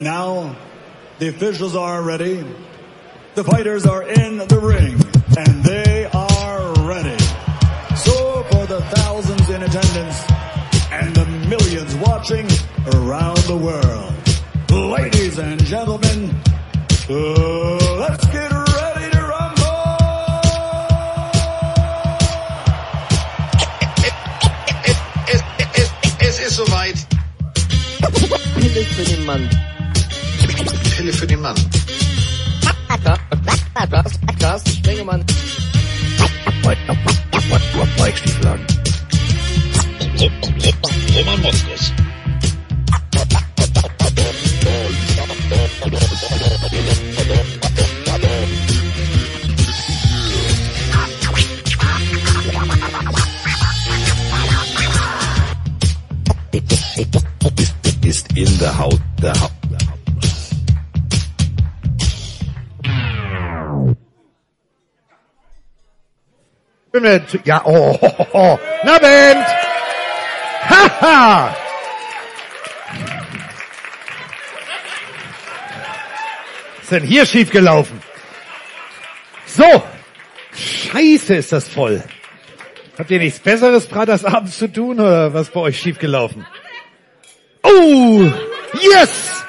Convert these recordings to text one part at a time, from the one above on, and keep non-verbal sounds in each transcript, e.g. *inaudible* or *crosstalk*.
Now, the officials are ready. The fighters are in the ring, and they are ready. So for the thousands in attendance and the millions watching around the world, ladies and gentlemen, uh, let's get Pille für den Mann. Pille für den Mann. Carsten Spengemann. Roman Moskos. Mit, ja, oh, oh, oh, oh. na Band! Haha! Was ist denn hier schiefgelaufen? So! Scheiße ist das voll. Habt ihr nichts Besseres freitagsabends zu tun oder was bei euch schiefgelaufen? Oh! Yes!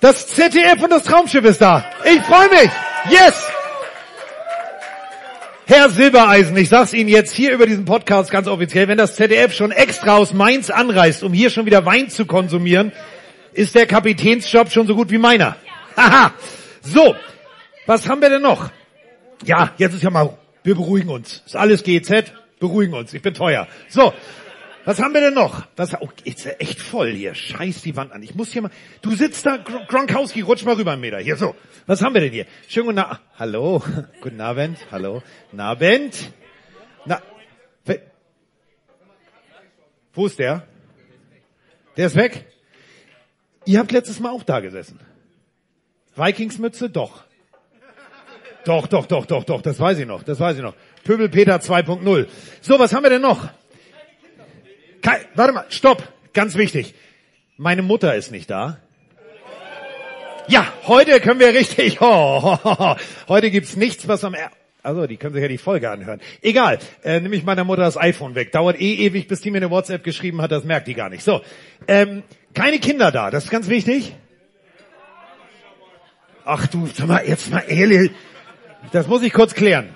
Das ZDF und das Traumschiff ist da. Ich freue mich. Yes! Herr Silbereisen, ich sag's Ihnen jetzt hier über diesen Podcast ganz offiziell, wenn das ZDF schon extra aus Mainz anreist, um hier schon wieder Wein zu konsumieren, ist der Kapitänsjob schon so gut wie meiner. Haha. So, was haben wir denn noch? Ja, jetzt ist ja mal, wir beruhigen uns. Ist alles GZ, beruhigen uns. Ich bin teuer. So, was haben wir denn noch? Was, oh, ist echt voll hier. Scheiß die Wand an. Ich muss hier mal, du sitzt da, Gr- Gronkowski, rutsch mal rüber einen Meter. Hier, so. Was haben wir denn hier? Schönen guten Abend. Hallo. *laughs* Guten Abend. Hallo. Abend. Na, wo ist der? Der ist weg? Ihr habt letztes Mal auch da gesessen. Vikingsmütze? Doch. Doch, doch, doch, doch, doch, das weiß ich noch, das weiß ich noch. Pöbel Peter 2.0. So, was haben wir denn noch? Kei, warte mal, stopp, ganz wichtig. Meine Mutter ist nicht da. Ja, heute können wir richtig, *laughs* oh, heute gibt's nichts, was am, er also die können sich ja die Folge anhören. Egal, äh, nehme ich meiner Mutter das iPhone weg. Dauert eh ewig, bis die mir eine WhatsApp geschrieben hat, das merkt die gar nicht. So, ähm, keine Kinder da, das ist ganz wichtig. Ach du, sag mal, jetzt mal ehrlich, das muss ich kurz klären.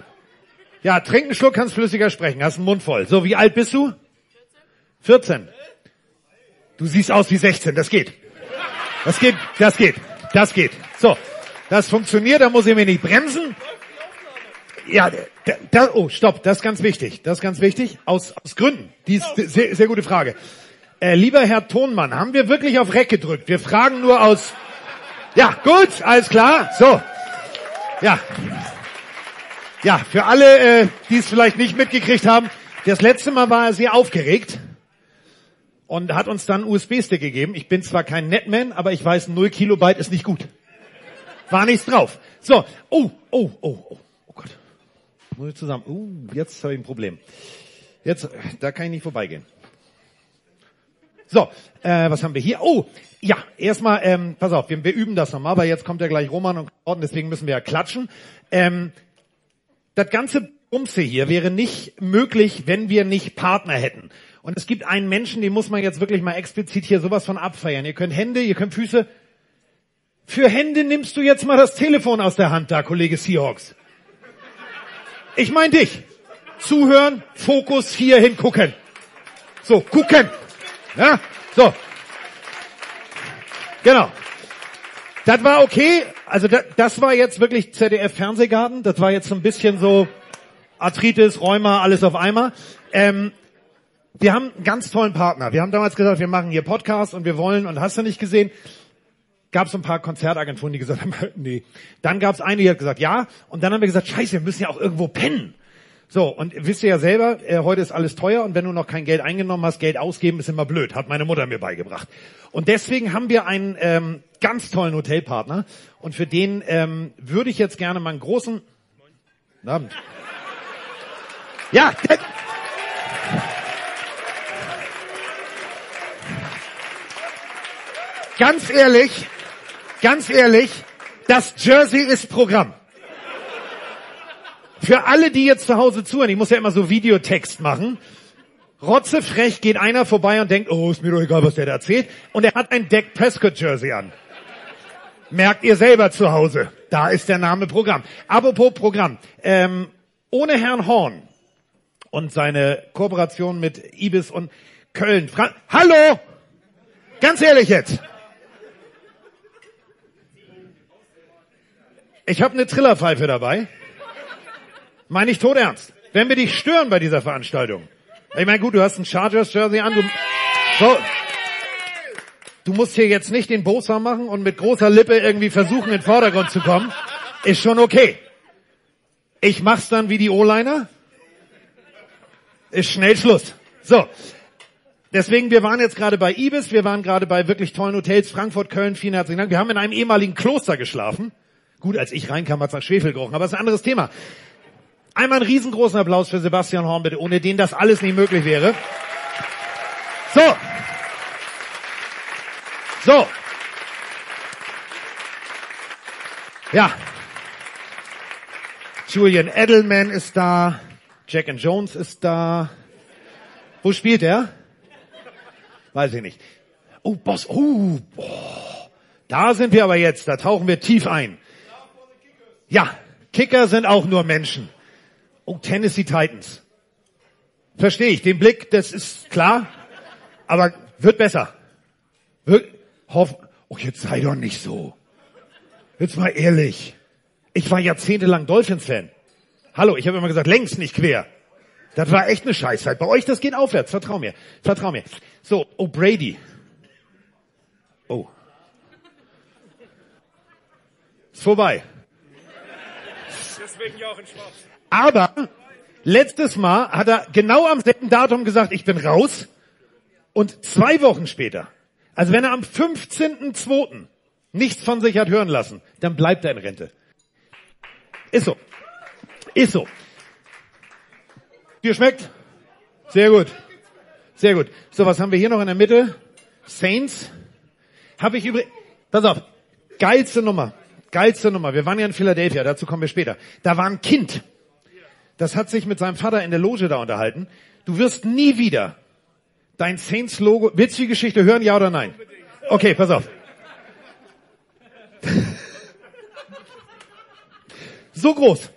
Ja, trink einen Schluck, kannst flüssiger sprechen, hast einen Mund voll. So, wie alt bist du? 14. Du siehst aus wie 16, das geht. Das geht, das geht, das geht. So, das funktioniert, da muss ich mir nicht bremsen. Ja, da, da, oh, stopp, das ist ganz wichtig, das ist ganz wichtig, aus, aus Gründen. Die ist sehr, sehr gute Frage. Äh, lieber Herr Tonmann, haben wir wirklich auf Reck gedrückt? Wir fragen nur aus, ja, gut, alles klar, so. Ja. Ja, für alle, äh, die es vielleicht nicht mitgekriegt haben, das letzte Mal war er sehr aufgeregt und hat uns dann einen USB-Stick gegeben. Ich bin zwar kein Netman, aber ich weiß, 0 Kilobyte ist nicht gut. War nichts drauf. So, oh, oh, oh, oh, oh Gott. Muss ich zusammen. Uh, jetzt habe ich ein Problem. Jetzt, da kann ich nicht vorbeigehen. So, äh, was haben wir hier? Oh, ja, erstmal, ähm, pass auf, wir, wir üben das nochmal, weil jetzt kommt ja gleich Roman und Gordon, deswegen müssen wir ja klatschen. Ähm, das ganze Bumse hier wäre nicht möglich, wenn wir nicht Partner hätten. Und es gibt einen Menschen, den muss man jetzt wirklich mal explizit hier sowas von abfeiern. Ihr könnt Hände, ihr könnt Füße. Für Hände nimmst du jetzt mal das Telefon aus der Hand da, Kollege Seahawks. Ich mein dich. Zuhören, Fokus hier hingucken. So, gucken. Ja, so. Genau. Das war okay. Also das, das war jetzt wirklich ZDF Fernsehgarten. Das war jetzt so ein bisschen so Arthritis, Rheuma, alles auf einmal. Ähm, wir haben einen ganz tollen Partner. Wir haben damals gesagt, wir machen hier Podcast und wir wollen, und hast du nicht gesehen, gab es ein paar Konzertagenturen, die gesagt haben, *laughs* nee. Dann gab es eine, die hat gesagt, ja. Und dann haben wir gesagt, scheiße, wir müssen ja auch irgendwo pennen. So, und wisst ihr ja selber, äh, heute ist alles teuer und wenn du noch kein Geld eingenommen hast, Geld ausgeben ist immer blöd, hat meine Mutter mir beigebracht. Und deswegen haben wir einen ähm, ganz tollen Hotelpartner und für den ähm, würde ich jetzt gerne mal einen großen... Guten Abend. Ja, ganz ehrlich, ganz ehrlich, das Jersey ist Programm. Für alle, die jetzt zu Hause zuhören, ich muss ja immer so Videotext machen. Rotzefrech geht einer vorbei und denkt, oh, ist mir doch egal, was der da erzählt. Und er hat ein Dak Prescott Jersey an. Merkt ihr selber zu Hause. Da ist der Name Programm. Apropos Programm. Ähm, ohne Herrn Horn und seine Kooperation mit Ibis und Köln. Fra Hallo! Ganz ehrlich jetzt. Ich habe eine Trillerpfeife dabei. Meine ich tot ernst. Wenn wir dich stören bei dieser Veranstaltung. Ich meine, gut, du hast ein Chargers Jersey an. Du, so, du musst hier jetzt nicht den Bosa machen und mit großer Lippe irgendwie versuchen, in den Vordergrund zu kommen. Ist schon okay. Ich mach's dann wie die O-Liner. Ist schnell Schluss. So. Deswegen, wir waren jetzt gerade bei Ibis, wir waren gerade bei wirklich tollen Hotels, Frankfurt, Köln, vielen herzlichen Dank. Wir haben in einem ehemaligen Kloster geschlafen. Gut, als ich reinkam, hat's nach Schwefel gerochen, aber das ist ein anderes Thema. Einmal einen riesengroßen Applaus für Sebastian Horn, bitte, ohne den das alles nicht möglich wäre. So. So. Ja. Julian Edelman ist da. Jack and Jones ist da. Wo spielt er? Weiß ich nicht. Oh, Boss, oh, boah. da sind wir aber jetzt, da tauchen wir tief ein. Ja, Kicker sind auch nur Menschen. Oh, Tennessee Titans. Verstehe ich, den Blick, das ist klar, aber wird besser. Wird, hoff, oh, jetzt sei doch nicht so. Jetzt mal ehrlich. Ich war jahrzehntelang Dolphins-Fan. Hallo, ich habe immer gesagt, längst nicht quer. Das war echt eine Scheißzeit. Bei euch, das geht aufwärts. Vertrau mir. Vertrau mir. So, oh, Brady. Oh. Ist vorbei. Deswegen in Schwarz. Aber letztes Mal hat er genau am selben Datum gesagt, ich bin raus. Und zwei Wochen später, also wenn er am 15.02. nichts von sich hat hören lassen, dann bleibt er in Rente. Ist so. Ist so. Dir schmeckt? Sehr gut. Sehr gut. So, was haben wir hier noch in der Mitte? Saints. Habe ich übrigens, pass auf, geilste Nummer. Geilste Nummer. Wir waren ja in Philadelphia, dazu kommen wir später. Da war ein Kind. Das hat sich mit seinem Vater in der Loge da unterhalten. Du wirst nie wieder dein Saints-Logo, willst du die Geschichte hören, ja oder nein? Okay, pass auf. *laughs* So groß.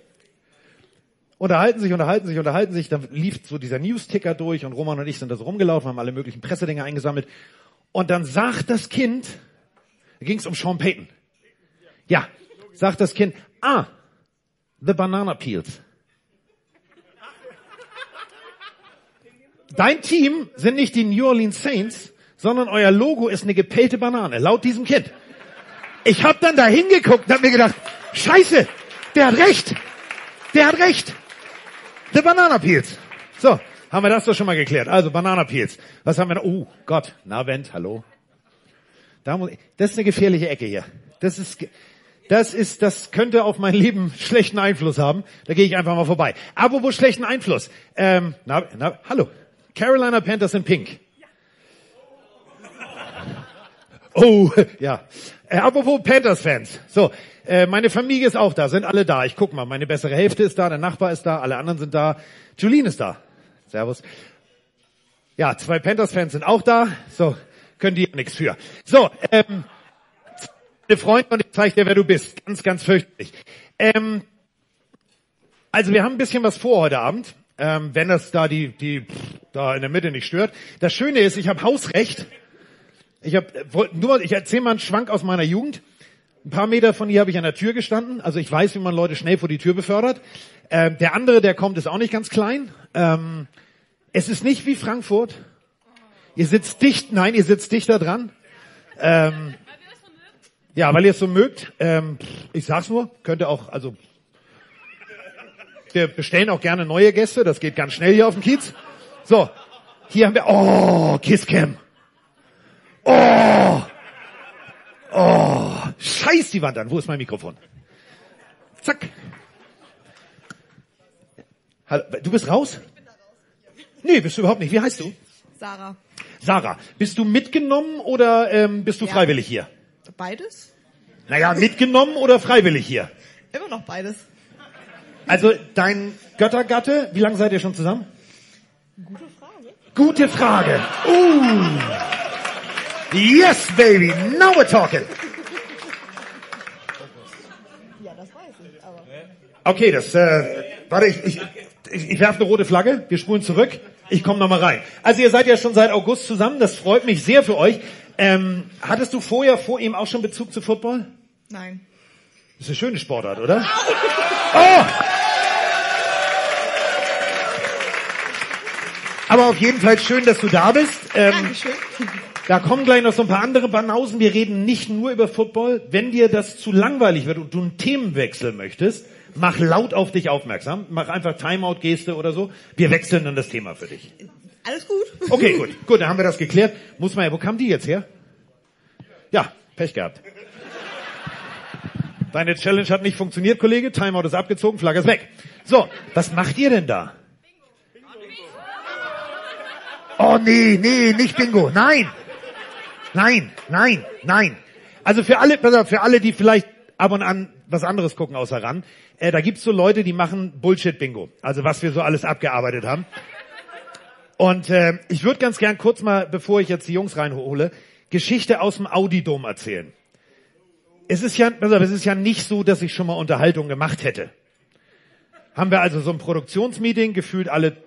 Unterhalten sich, unterhalten sich, unterhalten sich. Dann lief so dieser News-Ticker durch und Roman und ich sind da so rumgelaufen, haben alle möglichen Pressedinge eingesammelt. Und dann sagt das Kind, da ging es um Sean Payton. Ja, sagt das Kind, ah, the banana peels. Dein Team sind nicht die New Orleans Saints, sondern euer Logo ist eine gepellte Banane, laut diesem Kind. Ich hab dann da hingeguckt und hab mir gedacht, scheiße, der hat recht. Der hat recht. The Banana Peels. So, haben wir das doch schon mal geklärt. Also Banana Peels. Was haben wir noch? Oh Gott, Navent, hallo. Das ist eine gefährliche Ecke hier. Das ist, das ist, das könnte auf mein Leben schlechten Einfluss haben. Da gehe ich einfach mal vorbei. Wo schlechten Einfluss? Ähm, na, na, hallo. Carolina Panthers in Pink. Oh, ja. Äh, apropos Panthers-Fans. So, äh, meine Familie ist auch da, sind alle da. Ich guck mal, meine bessere Hälfte ist da, der Nachbar ist da, alle anderen sind da. Julien ist da. Servus. Ja, zwei Panthers-Fans sind auch da. So, können die nichts für. So, ähm, eine Freundin und ich zeige dir, wer du bist. Ganz, ganz fürchterlich. Ähm, also wir haben ein bisschen was vor heute Abend, ähm, wenn das da die, die pff, da in der Mitte nicht stört. Das Schöne ist, ich habe Hausrecht. Ich habe nur, ich erzähle mal einen Schwank aus meiner Jugend. Ein paar Meter von hier habe ich an der Tür gestanden. Also ich weiß, wie man Leute schnell vor die Tür befördert. Ähm, der andere, der kommt, ist auch nicht ganz klein. Ähm, es ist nicht wie Frankfurt. Ihr sitzt dicht, nein, ihr sitzt dichter dran. Ähm, ja, weil ihr es so mögt. Ähm, ich sag's nur, könnte auch, also wir bestellen auch gerne neue Gäste. Das geht ganz schnell hier auf dem Kiez. So, hier haben wir, oh, Kisscam. Oh, oh, scheiß die Wand an. Wo ist mein Mikrofon? Zack. Hallo, du bist raus? Nee, bist du überhaupt nicht. Wie heißt du? Sarah. Sarah, bist du mitgenommen oder ähm, bist du Ja. freiwillig hier? Beides? Naja, mitgenommen oder freiwillig hier? Immer noch beides. Also dein Göttergatte, wie lange seid ihr schon zusammen? Gute Frage. Gute Frage. Uh. Yes, baby. Now we're talking. Ja, das weiß ich, aber. Okay, das, äh, warte, ich, ich, ich, ich werfe eine rote Flagge. Wir spulen zurück. Ich komme nochmal rein. Also ihr seid ja schon seit August zusammen. Das freut mich sehr für euch. Ähm, hattest du vorher vor ihm auch schon Bezug zu Football? Nein. Das ist eine schöne Sportart, oder? Oh! Aber auf jeden Fall schön, dass du da bist. Ähm, Dankeschön. Da kommen gleich noch so ein paar andere Banausen. Wir reden nicht nur über Football. Wenn dir das zu langweilig wird und du einen Themenwechsel möchtest, mach laut auf dich aufmerksam. Mach einfach Timeout-Geste oder so. Wir wechseln dann das Thema für dich. Alles gut. Okay, gut. Gut, dann haben wir das geklärt. Muss man ja, wo kam die jetzt her? Ja, Pech gehabt. Deine Challenge hat nicht funktioniert, Kollege. Timeout ist abgezogen, Flagge ist weg. So, was macht ihr denn da? Oh nee, nee, nicht Bingo. Nein. Nein, nein, nein. Also für alle, für alle, die vielleicht ab und an was anderes gucken außer ran, äh, da gibt's so Leute, die machen Bullshit-Bingo. Also was wir so alles abgearbeitet haben. Und äh, ich würde ganz gern kurz mal, bevor ich jetzt die Jungs reinhole, Geschichte aus dem Audidom erzählen. Es ist ja, auf, es ist ja nicht so, dass ich schon mal Unterhaltung gemacht hätte. Haben wir also so ein Produktionsmeeting, gefühlt alle,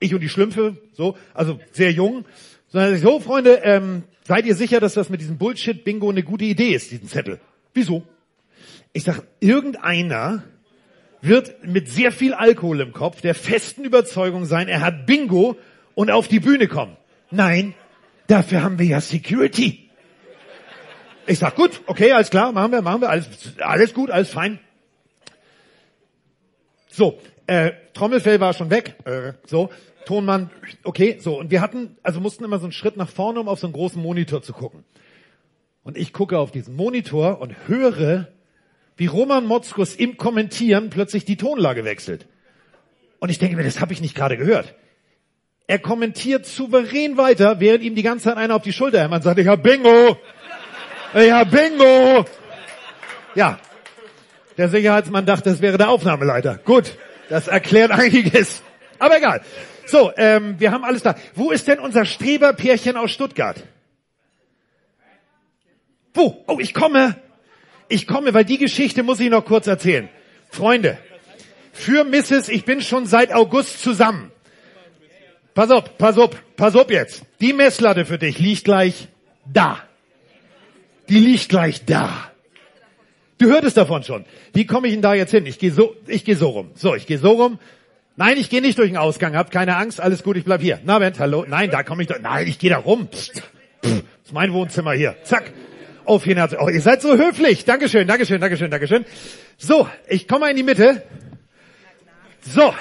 ich und die Schlümpfe, so, also sehr jung. Sondern so, Freunde, ähm, seid ihr sicher, dass das mit diesem Bullshit-Bingo eine gute Idee ist, diesen Zettel? Wieso? Ich sag, irgendeiner wird mit sehr viel Alkohol im Kopf der festen Überzeugung sein, er hat Bingo und auf die Bühne kommen. Nein, dafür haben wir ja Security. Ich sag, gut, okay, alles klar, machen wir, machen wir, alles, alles gut, alles fein. So, äh, Trommelfell war schon weg, äh, so, Tonmann, okay, so, und wir hatten, also mussten immer so einen Schritt nach vorne, um auf so einen großen Monitor zu gucken. Und ich gucke auf diesen Monitor und höre, wie Roman Motzkus im Kommentieren plötzlich die Tonlage wechselt. Und ich denke mir, das habe ich nicht gerade gehört. Er kommentiert souverän weiter, während ihm die ganze Zeit einer auf die Schulter hämmert und sagt, ich hab Bingo! Ich hab Bingo! Ja. Der Sicherheitsmann dachte, das wäre der Aufnahmeleiter. Gut. Das erklärt *laughs* einiges. Aber egal. So, ähm, wir haben alles da. Wo ist denn unser Streberpärchen aus Stuttgart? Wo? Oh, ich komme. Ich komme, weil die Geschichte muss ich noch kurz erzählen. Freunde, für Mrs. Ich bin schon seit August zusammen. Pass auf, pass auf, pass auf jetzt. Die Messlatte für dich liegt gleich da. Die liegt gleich da. Du hörtest davon schon. Wie komme ich denn da jetzt hin? Ich gehe so, ich gehe so rum. So, ich gehe so rum. Nein, ich gehe nicht durch den Ausgang. Habt keine Angst, alles gut, ich bleib hier. Na, Wendt, hallo. Nein, da komme ich doch. Nein, ich gehe da rum. Psst. Pff, ist mein Wohnzimmer hier. Zack. Auf Herzen. Oh, ihr seid so höflich. Dankeschön, Dankeschön, Dankeschön, Dankeschön. So, ich komme mal in die Mitte. So.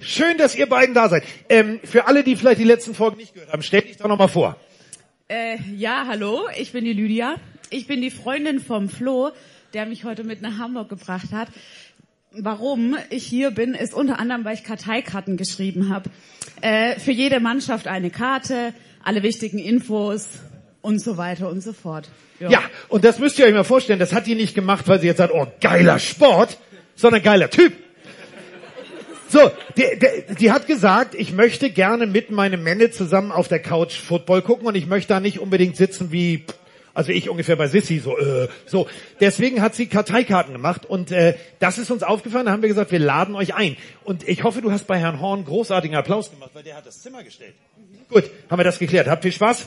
Schön, dass ihr beiden da seid. Ähm, für alle, die vielleicht die letzten Folgen nicht gehört haben, stellt dich doch nochmal vor. Äh, ja, hallo, ich bin die Lydia. Ich bin die Freundin vom Flo, der mich heute mit nach Hamburg gebracht hat. Warum ich hier bin, ist unter anderem, weil ich Karteikarten geschrieben habe. Äh, für jede Mannschaft eine Karte, alle wichtigen Infos und so weiter und so fort. Ja, und das müsst ihr euch mal vorstellen, das hat die nicht gemacht, weil sie jetzt sagt, oh, geiler Sport, sondern geiler Typ. So, die, die, die hat gesagt, ich möchte gerne mit meinem Männe zusammen auf der Couch Football gucken und ich möchte da nicht unbedingt sitzen wie, also ich ungefähr bei Sissy, so, äh, so. Deswegen hat sie Karteikarten gemacht und äh, das ist uns aufgefallen, da haben wir gesagt, wir laden euch ein. Und ich hoffe, du hast bei Herrn Horn großartigen Applaus gemacht, weil der hat das Zimmer gestellt. Gut, haben wir das geklärt. Habt viel Spaß?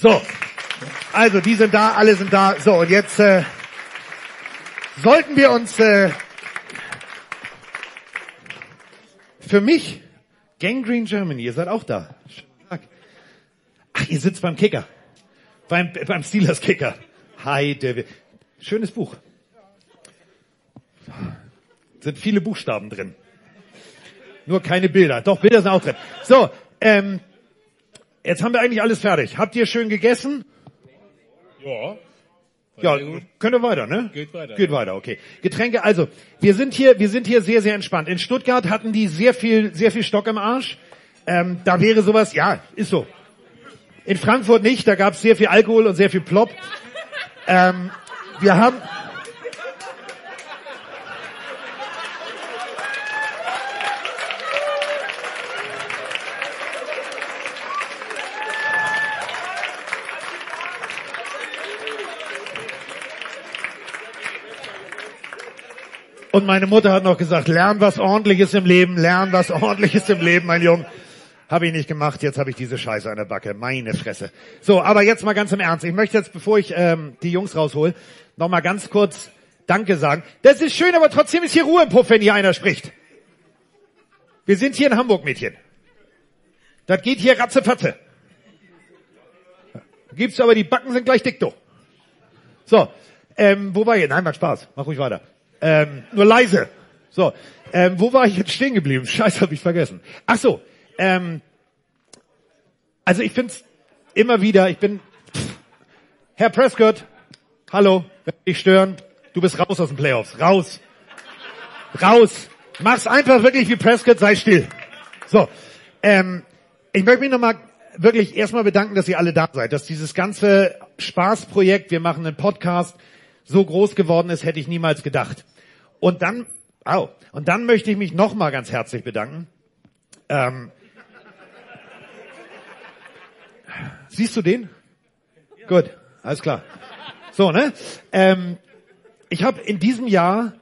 So, also die sind da, alle sind da. So, und jetzt äh, sollten wir uns äh, für mich Gangrene Germany, ihr seid auch da. Ach, ihr sitzt beim Kicker. Beim, beim Steelers Kicker. Hi, David. Schönes Buch. Sind viele Buchstaben drin. Nur keine Bilder. Doch, Bilder sind auch drin. So, ähm, jetzt haben wir eigentlich alles fertig. Habt ihr schön gegessen? Ja. Ja, können wir weiter, ne? Geht weiter. Geht weiter, okay. Getränke, also, wir sind hier, wir sind hier sehr, sehr entspannt. In Stuttgart hatten die sehr viel, sehr viel Stock im Arsch. Ähm, da wäre sowas, ja, ist so. In Frankfurt nicht, da gab es sehr viel Alkohol und sehr viel Plop. Ähm, wir haben... Und meine Mutter hat noch gesagt, lern was ordentliches im Leben, lern was ordentliches im Leben, mein Junge. Habe ich nicht gemacht, jetzt habe ich diese Scheiße an der Backe. Meine Fresse. So, aber jetzt mal ganz im Ernst. Ich möchte jetzt, bevor ich ähm, die Jungs raushol, noch mal ganz kurz Danke sagen. Das ist schön, aber trotzdem ist hier Ruhe im Puff, wenn hier einer spricht. Wir sind hier in Hamburg, Mädchen. Das geht hier ratzefatze. Gibt's aber, die Backen sind gleich dick, du. So, ähm, wo war ich? Nein, macht Spaß. Mach ruhig weiter. Ähm, nur leise. So, ähm, wo war ich jetzt stehen geblieben? Scheiße, hab ich vergessen. Ach so, ähm, also ich find's immer wieder, ich bin, pff, Herr Prescott, hallo, wenn ich stören, du bist raus aus den Playoffs, raus, raus, mach's einfach wirklich wie Prescott, sei still. So, ähm, ich möchte mich nochmal wirklich erstmal bedanken, dass ihr alle da seid, dass dieses ganze Spaßprojekt, wir machen einen Podcast, so groß geworden ist, hätte ich niemals gedacht. Und dann, au, und dann möchte ich mich nochmal ganz herzlich bedanken. Ähm, siehst du den? Gut, alles klar. So, ne? Ähm, ich habe in diesem Jahr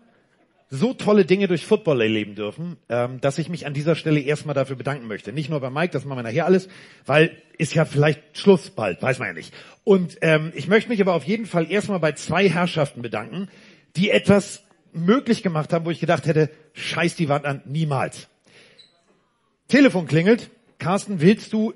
so tolle Dinge durch Football erleben dürfen, ähm, dass ich mich an dieser Stelle erstmal dafür bedanken möchte. Nicht nur bei Mike, das machen wir nachher alles, weil ist ja vielleicht Schluss bald, weiß man ja nicht. Und ähm, ich möchte mich aber auf jeden Fall erstmal bei zwei Herrschaften bedanken, die etwas möglich gemacht haben, wo ich gedacht hätte, scheiß die Wand an, niemals. Telefon klingelt, Carsten, willst du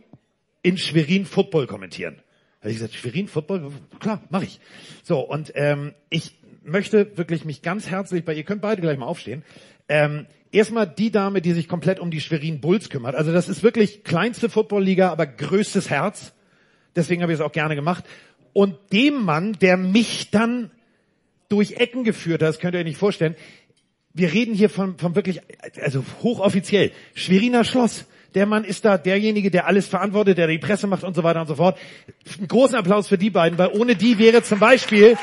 in Schwerin Football kommentieren? Habe ich gesagt, Schwerin Football? Klar, mache ich. So, und ähm, ich möchte wirklich mich ganz herzlich bei, ihr könnt beide gleich mal aufstehen, ähm, erstmal die Dame, die sich komplett um die Schwerin Bulls kümmert. Also das ist wirklich kleinste Footballliga, aber größtes Herz. Deswegen habe ich es auch gerne gemacht. Und dem Mann, der mich dann durch Ecken geführt hat, das könnt ihr euch nicht vorstellen. Wir reden hier von, von wirklich, also hochoffiziell, Schweriner Schloss. Der Mann ist da derjenige, der alles verantwortet, der die Presse macht und so weiter und so fort. Einen großen Applaus für die beiden, weil ohne die wäre zum Beispiel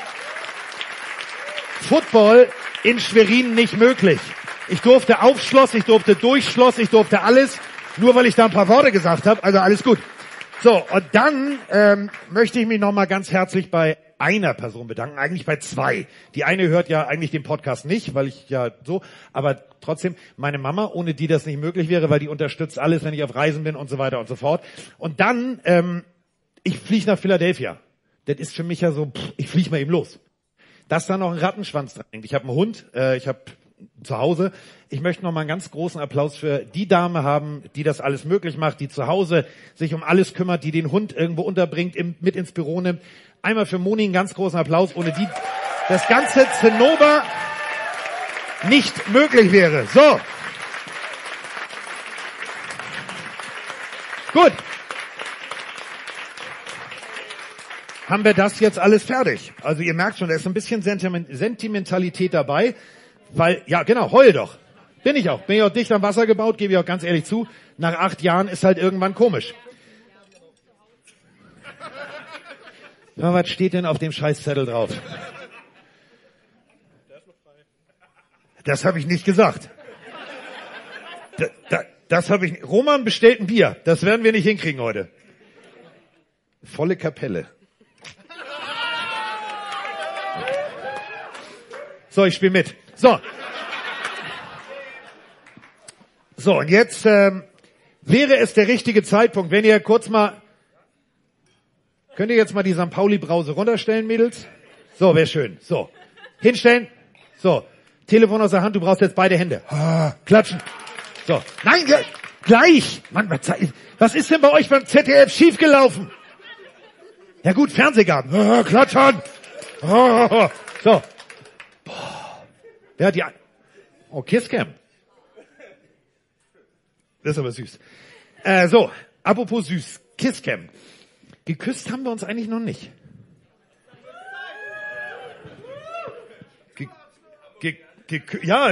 Football in Schwerin nicht möglich. Ich durfte auf Schloss, ich durfte durch Schloss, ich durfte alles, nur weil ich da ein paar Worte gesagt habe. Also alles gut. So, und dann ähm, möchte ich mich nochmal ganz herzlich bei einer Person bedanken, eigentlich bei zwei. Die eine hört ja eigentlich den Podcast nicht, weil ich ja so, aber trotzdem meine Mama, ohne die das nicht möglich wäre, weil die unterstützt alles, wenn ich auf Reisen bin und so weiter und so fort. Und dann, ähm, ich fliege nach Philadelphia. Das ist für mich ja so, pff, ich fliege mal eben los. Dass da noch ein Rattenschwanz dran hängt. Ich habe einen Hund, äh, ich habe zu Hause. Ich möchte noch mal einen ganz großen Applaus für die Dame haben, die das alles möglich macht, die zu Hause sich um alles kümmert, die den Hund irgendwo unterbringt, im, mit ins Büro nimmt. Einmal für Moni einen ganz großen Applaus, ohne die das ganze Zinnober nicht möglich wäre. So. Gut. Haben wir das jetzt alles fertig? Also ihr merkt schon, da ist ein bisschen Sentiment Sentimentalität dabei. Weil, ja genau, heul doch. Bin ich auch. Bin ich auch dicht am Wasser gebaut, gebe ich auch ganz ehrlich zu. Nach acht Jahren ist halt irgendwann komisch. Ja, was steht denn auf dem Scheißzettel drauf? Das habe ich nicht gesagt. Da, da, das habe ich. Roman bestellt ein Bier. Das werden wir nicht hinkriegen heute. Volle Kapelle. So, ich spiele mit. So. So, und jetzt ähm, wäre es der richtige Zeitpunkt, wenn ihr kurz mal... Könnt ihr jetzt mal die St. Pauli-Brause runterstellen, Mädels? So, wäre schön. So. Hinstellen. So. Telefon aus der Hand, du brauchst jetzt beide Hände. Ah, klatschen. So. Nein, ge- gleich. Mann, was, ist denn bei euch beim ZDF schiefgelaufen? Ja gut, Fernsehgarten. Klatschen. Ah, so. Boah. Wer hat die... Oh, Kisscam. Das ist aber süß. Äh, so, apropos süß. Kisscam. Geküsst haben wir uns eigentlich noch nicht. Ge ge ge ja,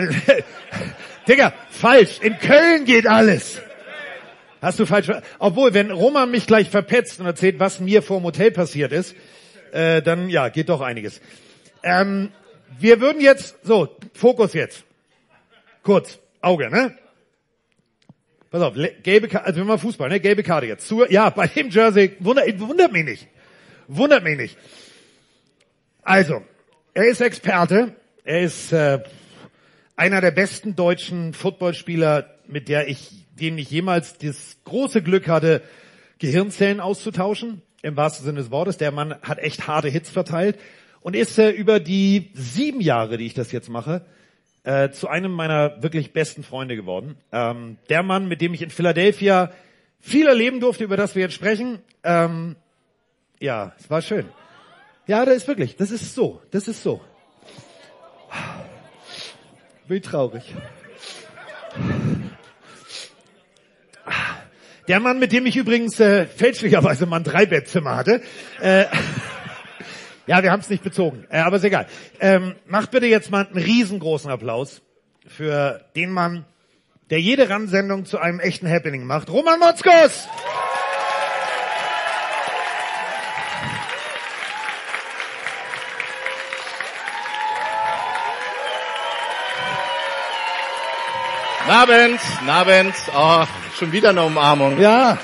*laughs* Digga, falsch. In Köln geht alles. Hast du falsch Obwohl, wenn Roman mich gleich verpetzt und erzählt, was mir vor dem Hotel passiert ist, äh, dann ja, geht doch einiges. Ähm, wir würden jetzt, so, Fokus jetzt. Kurz, Auge, ne? Pass auf, gelbe Karte, also wenn wir Fußball, ne? Gelbe Karte jetzt. Zur, ja, bei dem Jersey, wundert, wundert mich nicht. Wundert mich nicht. Also, er ist Experte, er ist äh, einer der besten deutschen Footballspieler, mit der ich, denen ich jemals das große Glück hatte, Gehirnzellen auszutauschen, im wahrsten Sinne des Wortes. Der Mann hat echt harte Hits verteilt und ist äh, über die sieben Jahre, die ich das jetzt mache, äh, zu einem meiner wirklich besten Freunde geworden. Ähm, der Mann, mit dem ich in Philadelphia viel erleben durfte, über das wir jetzt sprechen. Ähm, ja, es war schön. Ja, das ist wirklich, das ist so, das ist so. Wie traurig. Der Mann, mit dem ich übrigens äh, fälschlicherweise mal ein Dreibettzimmer hatte. Äh, ja, wir haben es nicht bezogen, äh, aber ist egal. Ähm, macht bitte jetzt mal einen riesengroßen Applaus für den Mann, der jede Ransendung zu einem echten Happening macht. Roman Motzkos! Abend, Abend. Oh, schon wieder eine Umarmung. Ja,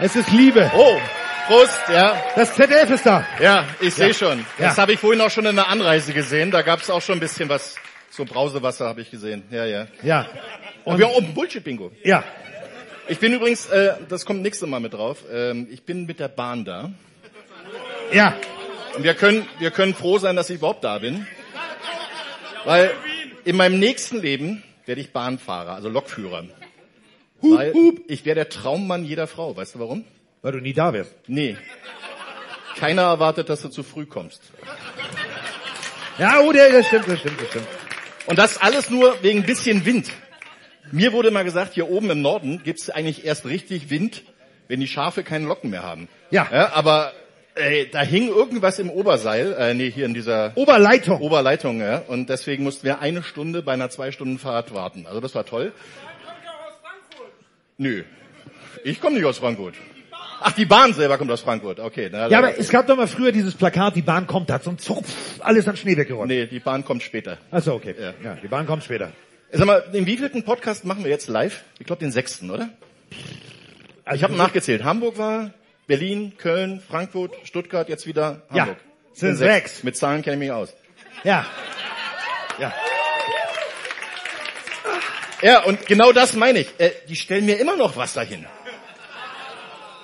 es ist Liebe. Oh, Prost, ja. Das ZDF ist da. Ja, ich sehe schon. Das Ja. habe ich vorhin auch schon in der Anreise gesehen. Da gab es auch schon ein bisschen was. So Brausewasser habe ich gesehen. Ja, ja. Ja. Und wir haben oben Bullshit-Bingo. Ja. Ich bin übrigens, äh, das kommt nächstes Mal mit drauf. Ähm, ich bin mit der Bahn da. Ja. Und wir können, wir können froh sein, dass ich überhaupt da bin. Weil in meinem nächsten Leben werde ich Bahnfahrer, also Lokführer. Weil ich wäre der Traummann jeder Frau. Weißt du warum? Weil du nie da wärst. Nee. Keiner erwartet, dass du zu früh kommst. Ja, oh, der, das stimmt, das stimmt, das stimmt. Und das alles nur wegen ein bisschen Wind. Mir wurde mal gesagt, hier oben im Norden gibt's eigentlich erst richtig Wind, wenn die Schafe keine Locken mehr haben. Ja. ja aber ey, da hing irgendwas im Oberseil, äh, nee, hier in dieser Oberleitung. Oberleitung, ja. Und deswegen mussten wir eine Stunde bei einer zwei Stunden Fahrt warten. Also das war toll. Nö. Ich komme nicht aus Frankfurt. Ach, die Bahn selber kommt aus Frankfurt. Okay. Na, Ja, aber es gab doch mal früher dieses Plakat, die Bahn kommt, da hat so ein Zug, pff, alles an Schnee weggeräumt. Nee, die Bahn kommt später. Achso, okay. Ja. Ja. die Bahn kommt später. Sag mal, den wievielten Podcast machen wir jetzt live? Ich glaube den sechsten, oder? Also ich habe nachgezählt. Hamburg war, Berlin, Köln, Frankfurt, Stuttgart, jetzt wieder Ja, Hamburg. sind Sind sechs. Mit Zahlen kenne ich mich aus. Ja. Ja. Ja, und genau das meine ich. Äh, die stellen mir immer noch was dahin.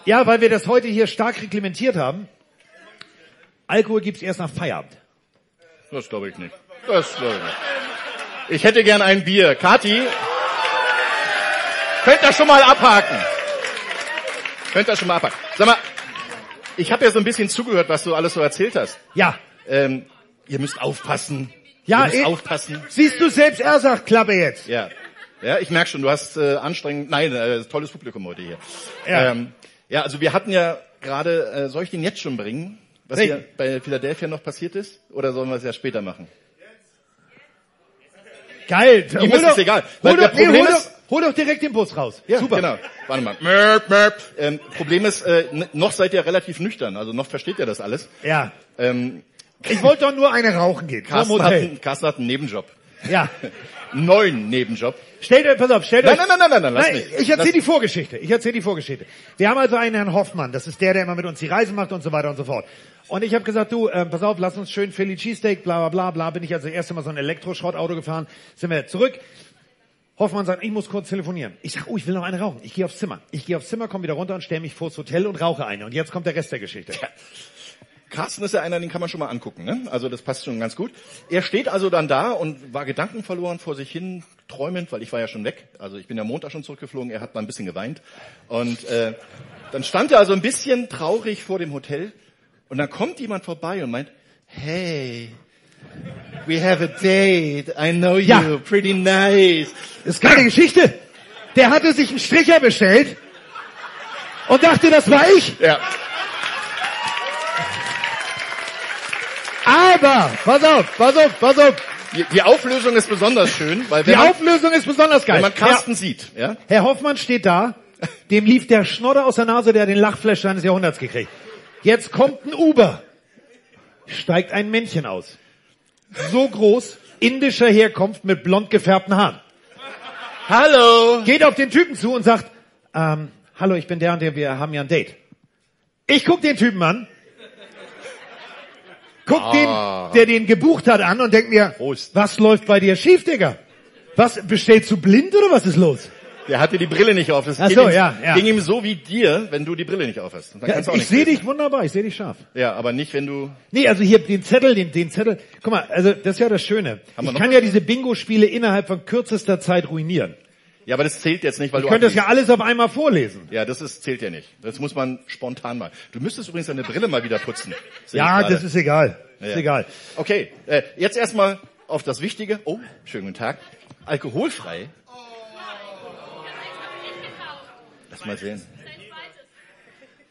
Ja, weil wir das heute hier stark reglementiert haben. Alkohol gibt's erst nach Feierabend. Das glaube ich nicht. Das glaube ich nicht. Ich hätte gern ein Bier. Kati, könnt ihr schon mal abhaken. Könnt ihr schon mal abhaken. Sag mal, ich habe ja so ein bisschen zugehört, was du alles so erzählt hast. Ja. Ähm, ihr müsst aufpassen. Ja, ihr müsst eh- aufpassen. Siehst du selbst, er sagt Klappe jetzt. Ja. Ja, ich merke schon, du hast äh, anstrengend, nein, äh, tolles Publikum heute hier. Ja. ähm, ja also wir hatten ja gerade, äh, soll ich den jetzt schon bringen, was hier bei Philadelphia noch passiert ist? Oder sollen wir es ja später machen? Geil. Ihm ist es egal, Hol doch, nee, hol, ist- doch, hol doch direkt den Bus raus. Ja, Super. genau. Warte mal. Merp, merp. Ähm, Problem ist, äh, noch seid ihr relativ nüchtern, also noch versteht ihr das alles. Ja. Ähm, Ich wollte doch nur eine rauchen gehen. Carsten, hat, Carsten hat einen Nebenjob. Ja. *laughs* Neuen Nebenjob. Stellt euch, pass auf, stellt Nein, euch. nein, nein, nein, nein, lass mich. Ich erzähle die Vorgeschichte. Ich erzähle die Vorgeschichte. Wir haben also einen Herrn Hoffmann, das ist der, der immer mit uns die Reise macht und so weiter und so fort. Und ich habe gesagt, du, ähm, pass auf, lass uns schön Philly Cheesesteak, bla bla bla bla. Bin ich also das erste Mal so ein Elektroschrottauto gefahren, sind wir zurück. Hoffmann sagt, ich muss kurz telefonieren. Ich sag, oh, ich will noch eine rauchen. Ich gehe aufs Zimmer. Ich gehe aufs Zimmer, komme wieder runter und stelle mich vors Hotel und rauche eine. Und jetzt kommt der Rest der Geschichte. Carsten ist ja einer, den kann man schon mal angucken, ne? Also das passt schon ganz gut. Er steht also dann da und war gedankenverloren vor sich hin, träumend, weil ich war ja schon weg. Also ich bin ja Montag schon zurückgeflogen, er hat mal ein bisschen geweint. Und äh, dann stand er also ein bisschen traurig vor dem Hotel und dann kommt jemand vorbei und meint, hey, we have a date, I know you, Ja. pretty nice. Das ist keine Geschichte. Der hatte sich einen Stricher bestellt und dachte, das war ich. Ja, Aber, pass auf, pass auf, pass auf. die, die Auflösung ist besonders schön, weil Die wenn man, Auflösung ist besonders geil. wenn man Carsten sieht, ja, Herr, Herr Hoffmann steht da Dem lief der Schnodder aus der Nase, der hat den Lachflash seines Jahrhunderts gekriegt. Jetzt kommt ein Uber. Steigt ein Männchen aus. So groß, indischer Herkunft mit blond gefärbten Haaren. Hallo. Geht auf den Typen zu und sagt, ähm, hallo, ich bin der und der, wir haben ja ein Date. Ich guck den Typen an, guck Ah. den, der den gebucht hat an und denk mir, Prost. was läuft bei dir schief, Digga? Was, bestellst du blind oder was ist los? Der hatte die Brille nicht auf. Das Ach ging so, ihm, ja, ja. ging ihm so wie dir, wenn du die Brille nicht auf hast. Und dann Ja, ich sehe dich wunderbar, ich sehe dich scharf. Ja, aber nicht, wenn du... Nee, also hier den Zettel, den, den Zettel. Guck mal, also das ist ja das Schöne. Haben Ich kann was? ja diese Bingo-Spiele innerhalb von kürzester Zeit ruinieren. Ja, aber das zählt jetzt nicht, weil Ich du könnte das ja alles auf einmal vorlesen. Ja, das ist, zählt ja nicht. Das muss man spontan mal. Du müsstest übrigens deine Brille mal wieder putzen. Ja, das ist egal. Ja. Ist egal. Okay, äh, jetzt erstmal auf das Wichtige. Oh, schönen guten Tag. Alkoholfrei. Lass mal sehen.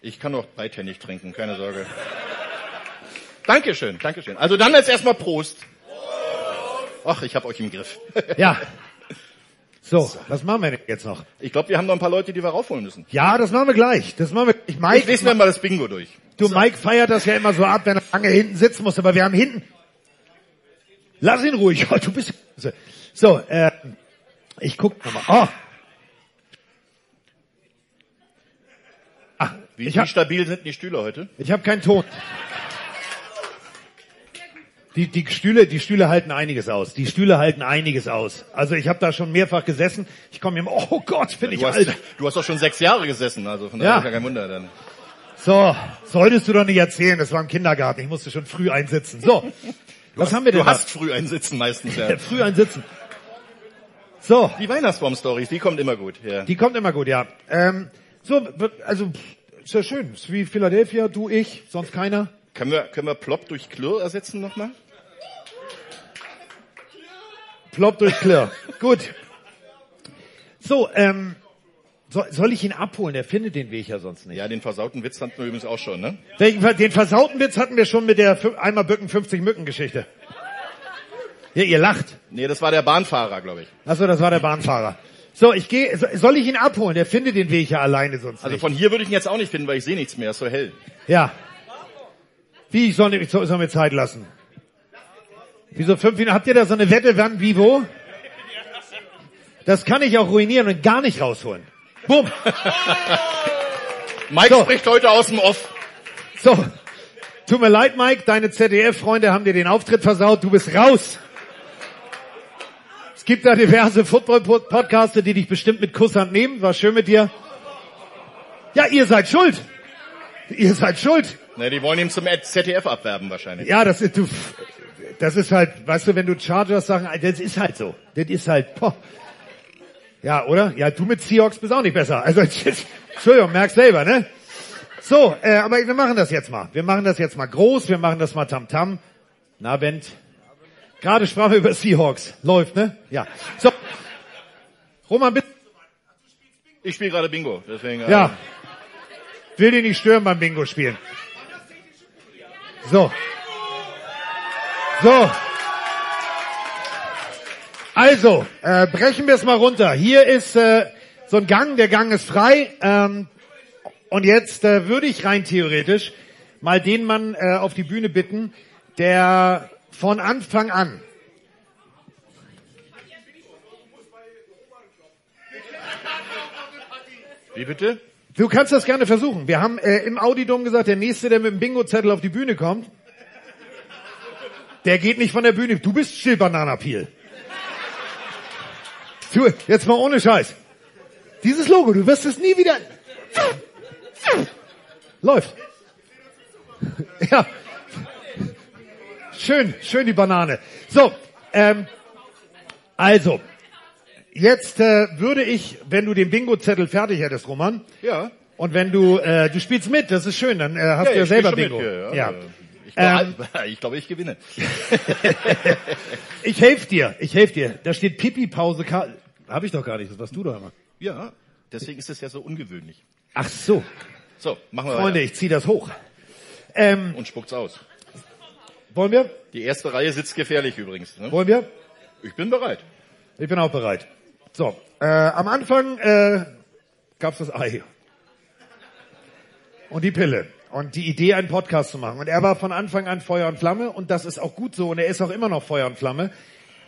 Ich kann doch beidhändig trinken, keine Sorge. Dankeschön, Dankeschön. Also dann jetzt erstmal Prost. Ach, ich hab euch im Griff. Ja. *laughs* So, was machen wir denn jetzt noch? Ich glaube, wir haben noch ein paar Leute, die wir raufholen müssen. Ja, das machen wir gleich. Das machen wir. Ich Ich Mike, lese mir mal das Bingo durch. du Mike feiert das ja immer so ab, wenn er lange hinten sitzen muss, aber wir haben hinten. Lass ihn ruhig. *laughs* Oh, du bist. So, äh, ich guck nochmal. Oh. Ah, Wie, ich wie hab, stabil sind die Stühle heute? ich hab keinen Ton. Die, die Stühle, die Stühle halten einiges aus. Die Stühle halten einiges aus. Also ich habe da schon mehrfach gesessen. Ich komme mir, oh Gott, bin ich Du hast, alt. du hast doch schon sechs Jahre gesessen, also von daher Ja. ist ja kein Wunder dann. So, solltest du doch nicht erzählen, das war im Kindergarten, ich musste schon früh einsitzen. So, was haben wir denn Du hast früh ein Sitzen meistens, ja. da? *laughs* Früh einsitzen. So, Die Weihnachtsbaum-Stories, die kommt immer gut. Ja. die kommt immer gut, ja. Ähm, so, also, ist ja schön. Ist wie Philadelphia, du, ich, sonst keiner. Können wir, können wir Plop durch Klirr ersetzen nochmal? Plopp durch Klirr. *laughs* gut. So, ähm, soll, soll ich ihn abholen? Der findet den Weg ja sonst nicht. Ja, den versauten Witz hatten wir übrigens auch schon, ne? Welchen, den versauten Witz hatten wir schon mit der einmal Bücken 50 Mücken Geschichte. Ja, ihr lacht. Nee, das war der Bahnfahrer, glaube ich. Achso, das war der Bahnfahrer. So, ich gehe, so- soll ich ihn abholen? Der findet den Weg ja alleine sonst Also nicht. von hier würde ich ihn jetzt auch nicht finden, weil ich sehe nichts mehr, ist so hell. Ja. Wie, ich soll, ich soll mir Zeit lassen? Wieso fünf Minuten? Habt ihr da so eine Wette, wann, wie, wo? Das kann ich auch ruinieren und gar nicht rausholen. Bumm. *laughs* Mike So. spricht heute aus dem Off. So. Tut mir leid, Mike, deine ZDF-Freunde haben dir den Auftritt versaut, du bist raus. Es gibt da diverse Football-Podcaster, die dich bestimmt mit Kusshand nehmen. War schön mit dir. Ja, ihr seid schuld. Ihr seid schuld. Ne, die wollen ihn zum ZDF abwerben wahrscheinlich. Ja, das ist, du, das ist halt, weißt du, wenn du Chargers Sachen, das ist halt so. Das ist halt, boah. Ja, oder? Ja, du mit Seahawks bist auch nicht besser. Also, *laughs* Entschuldigung, merkst selber, ne? So, äh, aber wir machen das jetzt mal. Wir machen das jetzt mal groß, wir machen das mal tamtam. Na, Bent. Gerade sprachen wir über Seahawks. Läuft, ne? Ja. So. Roman, bitte. Ich spiele gerade Bingo, deswegen. äh, Ja. Will dich nicht stören beim Bingo spielen. So. So. Also, äh, brechen wir es mal runter. Hier ist äh, so ein Gang, der Gang ist frei. Ähm, und jetzt äh, würde ich rein theoretisch mal den Mann äh, auf die Bühne bitten, der von Anfang an Wie bitte? Du kannst das gerne versuchen. Wir haben äh, im Audidom gesagt, der Nächste, der mit dem Bingo-Zettel auf die Bühne kommt, der geht nicht von der Bühne. Du bist still, Bananapeel. Du, jetzt mal ohne Scheiß. Dieses Logo, du wirst es nie wieder... Läuft. Ja. Schön, schön die Banane. So, ähm, also, jetzt äh, würde ich, wenn du den Bingo-Zettel fertig hättest, Roman, Ja. und wenn du, äh, du spielst mit, das ist schön, dann äh, hast du ja selber Bingo. mit, ja. ja. Ich Ähm, *laughs* ich, glaube, ich gewinne. *laughs* Ich helfe dir, ich helfe dir. Da steht Pipi-Pause. Ka- Hab ich doch gar nicht, das warst du doch immer. Ja, deswegen ist es ja so ungewöhnlich. Ach so, So, machen wir Freunde, weiter. ich zieh das hoch. Ähm, Und spuckt's aus. wollen wir? Die erste Reihe sitzt gefährlich übrigens. Ne? Wollen wir? Ich bin bereit. Ich bin auch bereit. So, äh, am Anfang äh, gab's das Ei. Und die Pille. Und die Idee, einen Podcast zu machen. Und er war von Anfang an Feuer und Flamme. Und das ist auch gut so. Und er ist auch immer noch Feuer und Flamme.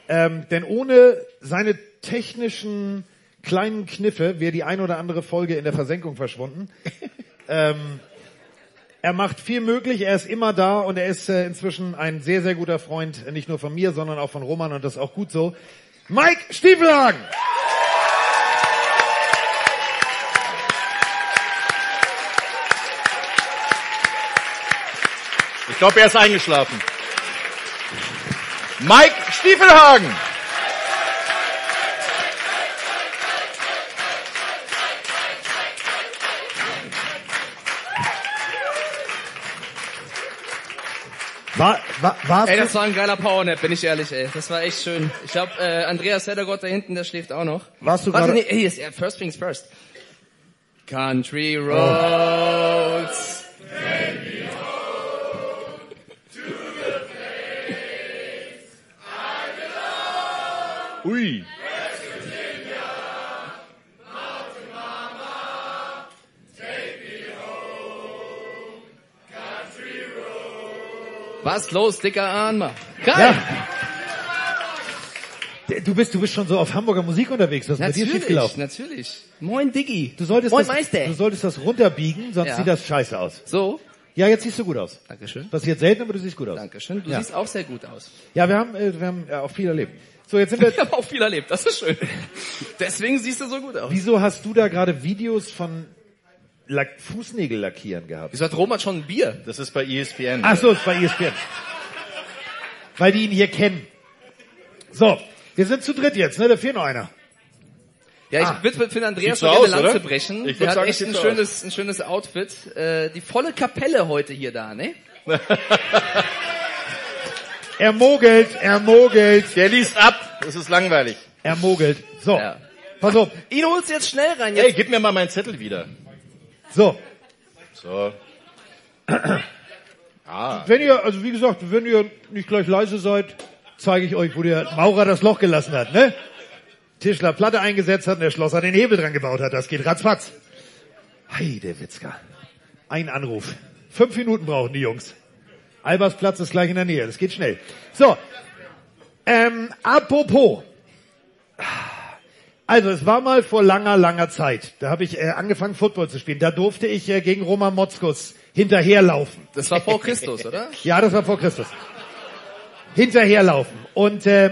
Ähm, denn ohne seine technischen kleinen Kniffe wäre die ein oder andere Folge in der Versenkung verschwunden. *laughs* ähm, er macht viel möglich, er ist immer da und er ist äh, inzwischen ein sehr, sehr guter Freund, nicht nur von mir, sondern auch von Roman und das ist auch gut so. Mike Stiefelhagen! Ich glaube, er ist eingeschlafen. Mike Stiefelhagen. War, war, Ey, das war ein geiler Powernap, bin ich ehrlich, ey. Das war echt schön. Ich glaube, äh, Andreas Heddergott da hinten, der schläft auch noch. Warst du gerade- nee, ey, ist, first things first. Country Roads. Ui. Was los, dicker Ahnma? Geil! ja. Du bist, du bist schon so auf Hamburger Musik unterwegs. Was ist bei dir Natürlich, schiefgelaufen? natürlich. Moin Diggi. Du solltest, Moin das, Meister. du solltest das runterbiegen, sonst Ja. sieht das scheiße aus. So, Ja, jetzt siehst du gut aus. Dankeschön. Passiert selten, aber du siehst gut aus. Dankeschön. Du Ja. siehst auch sehr gut aus. Ja, wir haben, äh, wir haben ja, auch viel erlebt. So, jetzt sind wir, *laughs* Ich habe auch viel erlebt, das ist schön. Deswegen siehst du so gut aus. wieso hast du da gerade Videos von Lack Fußnägel lackieren gehabt? Wieso hat Roman schon ein Bier? Das ist bei ESPN. Ach so, ist bei ESPN. Weil die ihn hier kennen. So, wir sind zu dritt jetzt, ne? Da fehlt noch einer. Ja, ich Ah. würde für den Andreas so noch gerne aus, Lanze oder? brechen. Ich Der hat sagen, echt ein so schönes, ein schönes Outfit. Äh, die volle Kapelle heute hier da, ne? *laughs* Er mogelt, er mogelt, Der liest ab. Das ist langweilig. er mogelt. So, Ja. pass auf. Ihn holst jetzt schnell rein. Hey, Jetzt. gib mir mal meinen Zettel wieder. So, So. *clears throat* Ah. wenn ihr, also wie gesagt, wenn ihr nicht gleich leise seid, zeige ich euch, wo der Maurer das Loch gelassen hat, ne? Tischler Platte eingesetzt hat und der Schlosser den Hebel dran gebaut hat. Das geht ratzfatz. Heide Witzka. Ein Anruf. Fünf Minuten brauchen die Jungs. Albersplatz ist gleich in der Nähe. Das geht schnell. So. Ähm, apropos. Also es war mal vor langer, langer Zeit. Da habe ich äh, angefangen, Football zu spielen. Da durfte ich äh, gegen Roman Motzkus hinterherlaufen. Das war vor *laughs* Christus, oder? Ja, das war vor Christus. Hinterherlaufen. Und äh,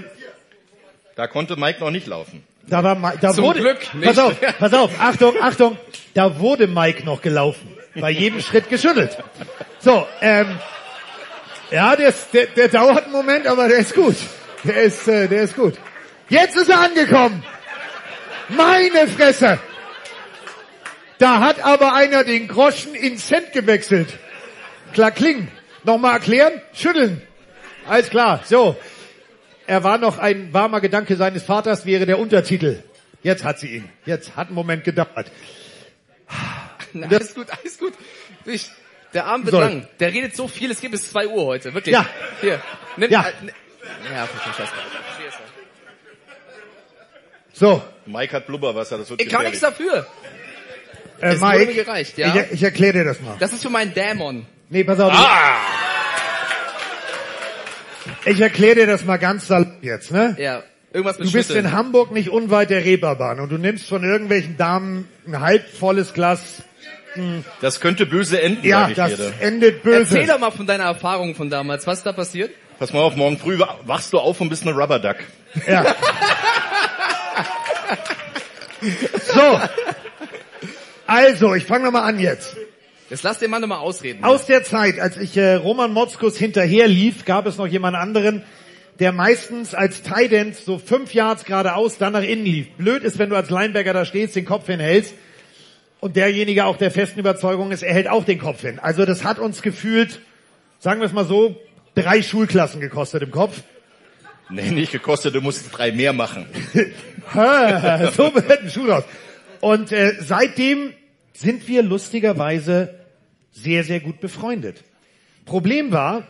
Da konnte Mike noch nicht laufen. da war Ma- da Zum wurde Glück nicht. pass auf, *laughs* pass auf, Achtung, Achtung, da wurde Mike noch gelaufen, bei jedem Schritt geschüttelt. So, ähm, ja, der, ist, der, der dauert einen Moment, aber der ist gut. Der ist, äh, der ist gut. Jetzt ist er angekommen. Meine Fresse. Da hat aber einer den Groschen in Cent gewechselt. Klar kling. Nochmal erklären? Schütteln. Alles klar. So. Er war noch ein warmer Gedanke seines Vaters, wäre der Untertitel. Jetzt hat sie ihn. Jetzt hat einen Moment gedauert. Na, alles gut, alles gut. Ich, der Abend wird So. lang. Der redet so viel, es geht bis 2 Uhr heute. Wirklich. Ja. Hier. Nimm, Ja. Äh, ne- ja, für den Scheiß. So, Mike hat Blubberwasser, das wird Ich kann nichts dafür. äh, Es wurde mir Mike, gereicht, ja. ich, ich erkläre dir das mal. Das ist für meinen Dämon. Nee, pass auf. Ah! Ich erkläre dir das mal ganz salopp jetzt, ne? Ja. Irgendwas mit Du bist Schütteln. in Hamburg nicht unweit der Reeperbahn und du nimmst von irgendwelchen Damen ein halbvolles Glas. Das könnte böse enden, Ja, sag ich das dir. endet böse. Erzähl doch mal von deiner Erfahrung von damals. Was ist da passiert? Pass mal auf, morgen früh wachst du auf und bist eine Rubber Duck. Ja. So. Also, ich fange nochmal an jetzt. Jetzt lass den Mann doch mal ausreden. Aus der Zeit, als ich äh, Roman Motzkus hinterher lief, gab es noch jemand anderen, der meistens als End so fünf Yards geradeaus, dann nach innen lief. Blöd ist, wenn du als Linebacker da stehst, den Kopf hinhältst und derjenige auch der festen Überzeugung ist, er hält auch den Kopf hin. Also das hat uns gefühlt, sagen wir es mal so, drei Schulklassen gekostet im Kopf. Nee, nicht gekostet, du musst drei mehr machen. *laughs* So wird ein Schuh raus. Und äh, seitdem sind wir lustigerweise sehr, sehr gut befreundet. Problem war,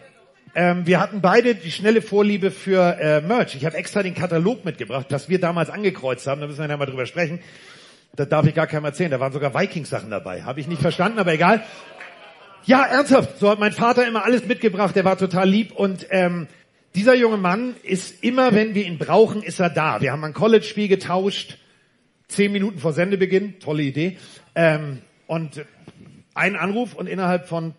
ähm, wir hatten beide die schnelle Vorliebe für äh, Merch. Ich habe extra den Katalog mitgebracht, das wir damals angekreuzt haben, da müssen wir ja mal drüber sprechen. Das darf ich gar keinem erzählen. Da waren sogar Vikings-Sachen dabei. Habe ich nicht verstanden, aber egal. Ja, ernsthaft. So hat mein Vater immer alles mitgebracht. Der war total lieb und ähm, dieser junge Mann ist immer, wenn wir ihn brauchen, ist er da. Wir haben ein College-Spiel getauscht, zehn Minuten vor Sendebeginn, tolle Idee. Ähm, und ein Anruf und innerhalb von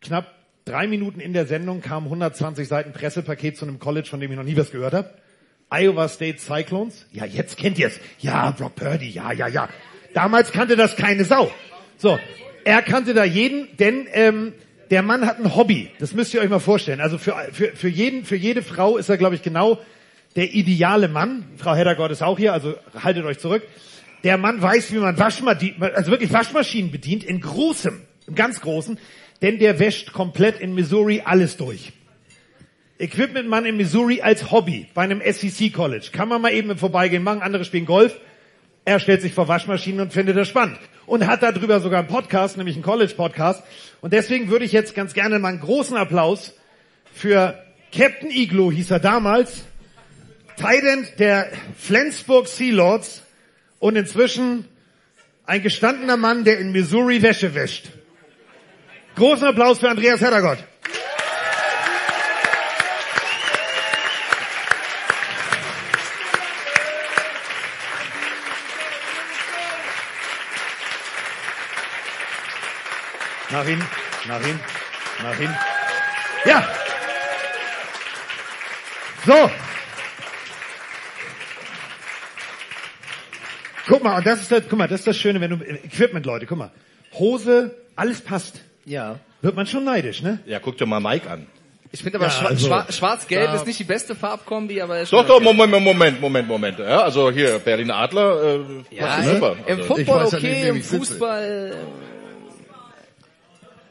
knapp drei Minuten in der Sendung kam 120 Seiten Pressepaket zu einem College, von dem ich noch nie was gehört habe. Iowa State Cyclones. Ja, jetzt kennt ihr es. Ja, Brock Purdy. Ja, ja, ja. Damals kannte das keine Sau. So, er kannte da jeden, denn ähm, der Mann hat ein Hobby. Das müsst ihr euch mal vorstellen. Also für, für, für, jeden, für jede Frau ist er, glaube ich, genau der ideale Mann. Frau Heddergott ist auch hier, also haltet euch zurück. Der Mann weiß, wie man Waschmaschinen, also wirklich Waschmaschinen bedient, in großem, im ganz großen, denn der wäscht komplett in Missouri alles durch. Equipmentmann in Missouri als Hobby bei einem SEC College. Kann man mal eben im Vorbeigehen machen, andere spielen Golf. Er stellt sich vor Waschmaschinen und findet das spannend. Und hat darüber sogar einen Podcast, nämlich einen College-Podcast. Und deswegen würde ich jetzt ganz gerne mal einen großen Applaus für Captain Iglo, hieß er damals, Tident der Flensburg Sea Lords und inzwischen ein gestandener Mann, der in Missouri Wäsche wäscht. Großen Applaus für Andreas Heddergott. Nach hin, nach hin, nach hin. Ja. So. Guck mal, und das ist das, guck mal, das ist das Schöne, wenn du Equipment, Leute, guck mal. Hose, alles passt. Ja. Wird man schon neidisch, ne? Ja, guck dir mal Mike an. Ich finde aber Ja, schwa also- schwa schwarz-gelb Ja. ist nicht die beste Farbkombi, aber ist Doch, doch, okay. Moment, Moment, Moment, Moment. Ja, also hier, Berlin Adler, äh, Ja, super. im Also, Football weiß okay, im. Fußball...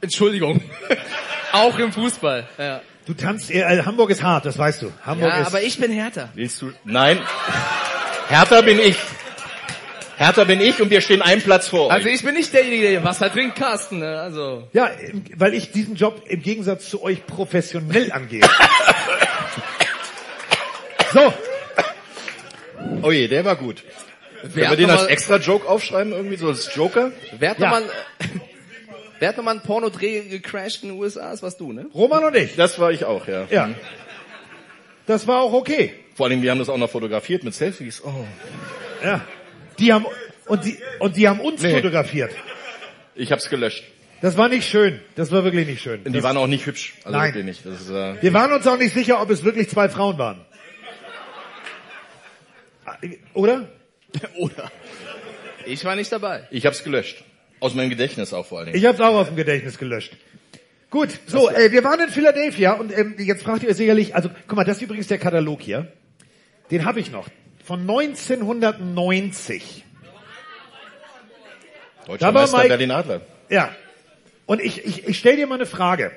Entschuldigung. *laughs* Auch im Fußball. Ja, Du tanzt, äh, Hamburg ist hart, das weißt du. Hamburg ja ist, aber ich bin härter. willst du? Nein. Härter bin ich. Härter bin ich und wir stehen einen Platz vor Also ich bin nicht derjenige, der Wasser trinkt, Carsten. Ne? Also ja, weil ich diesen Job im Gegensatz zu euch professionell angehe. *laughs* so, Oh je, der war gut. Können wir den noch als mal- extra Joke aufschreiben, irgendwie so als Joker? wer hat Ja. nochmal... *laughs* Wer hat nochmal einen Pornodreh gecrashed in den USA? Das warst du, ne? Roman und ich. Das war ich auch, ja. Ja. Das war auch okay. Vor allem, wir haben das auch noch fotografiert mit Selfies. Oh. Ja. Die haben, und die, und die haben uns Nee. fotografiert. Ich hab's gelöscht. Das war nicht schön. Das war wirklich nicht schön. Und die Das, waren auch nicht hübsch. Also Nein. wirklich nicht. Das ist, äh, wir waren uns auch nicht sicher, ob es wirklich zwei Frauen waren. Oder? *laughs* Oder? Ich war nicht dabei. ich hab's gelöscht. Aus meinem Gedächtnis auch vor allen Dingen. Ich habe es auch aus dem Gedächtnis gelöscht. Gut, so, äh, wir waren in Philadelphia und ähm, jetzt fragt ihr euch sicherlich, also guck mal, das ist übrigens der Katalog hier. Den habe ich noch. Von 1990. Deutscher Da war Meister Mike- Berlin Adler. Ja. Und ich, ich, ich stell dir mal eine Frage.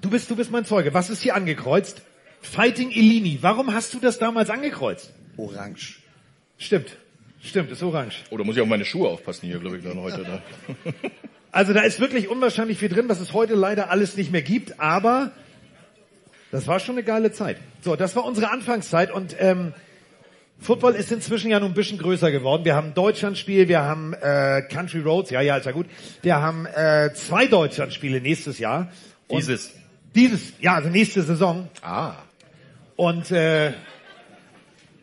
Du bist, du bist mein Zeuge. Was ist hier angekreuzt? Fighting Illini. Warum hast du das damals angekreuzt? Orange. Stimmt. Stimmt, ist orange. Oder muss ich auf meine Schuhe aufpassen hier, glaube ich, dann heute. Ne? *laughs* Also da ist wirklich unwahrscheinlich viel drin, was es heute leider alles nicht mehr gibt, aber das war schon eine geile Zeit. So, das war unsere Anfangszeit und ähm, Football ist inzwischen ja nun ein bisschen größer geworden. Wir haben ein Deutschlandspiel, wir haben äh, Country Roads, ja, ja, ist ja gut. Wir haben äh, zwei Deutschlandspiele nächstes Jahr. Und Dieses. Dieses, ja, also nächste Saison. Ah. Und äh,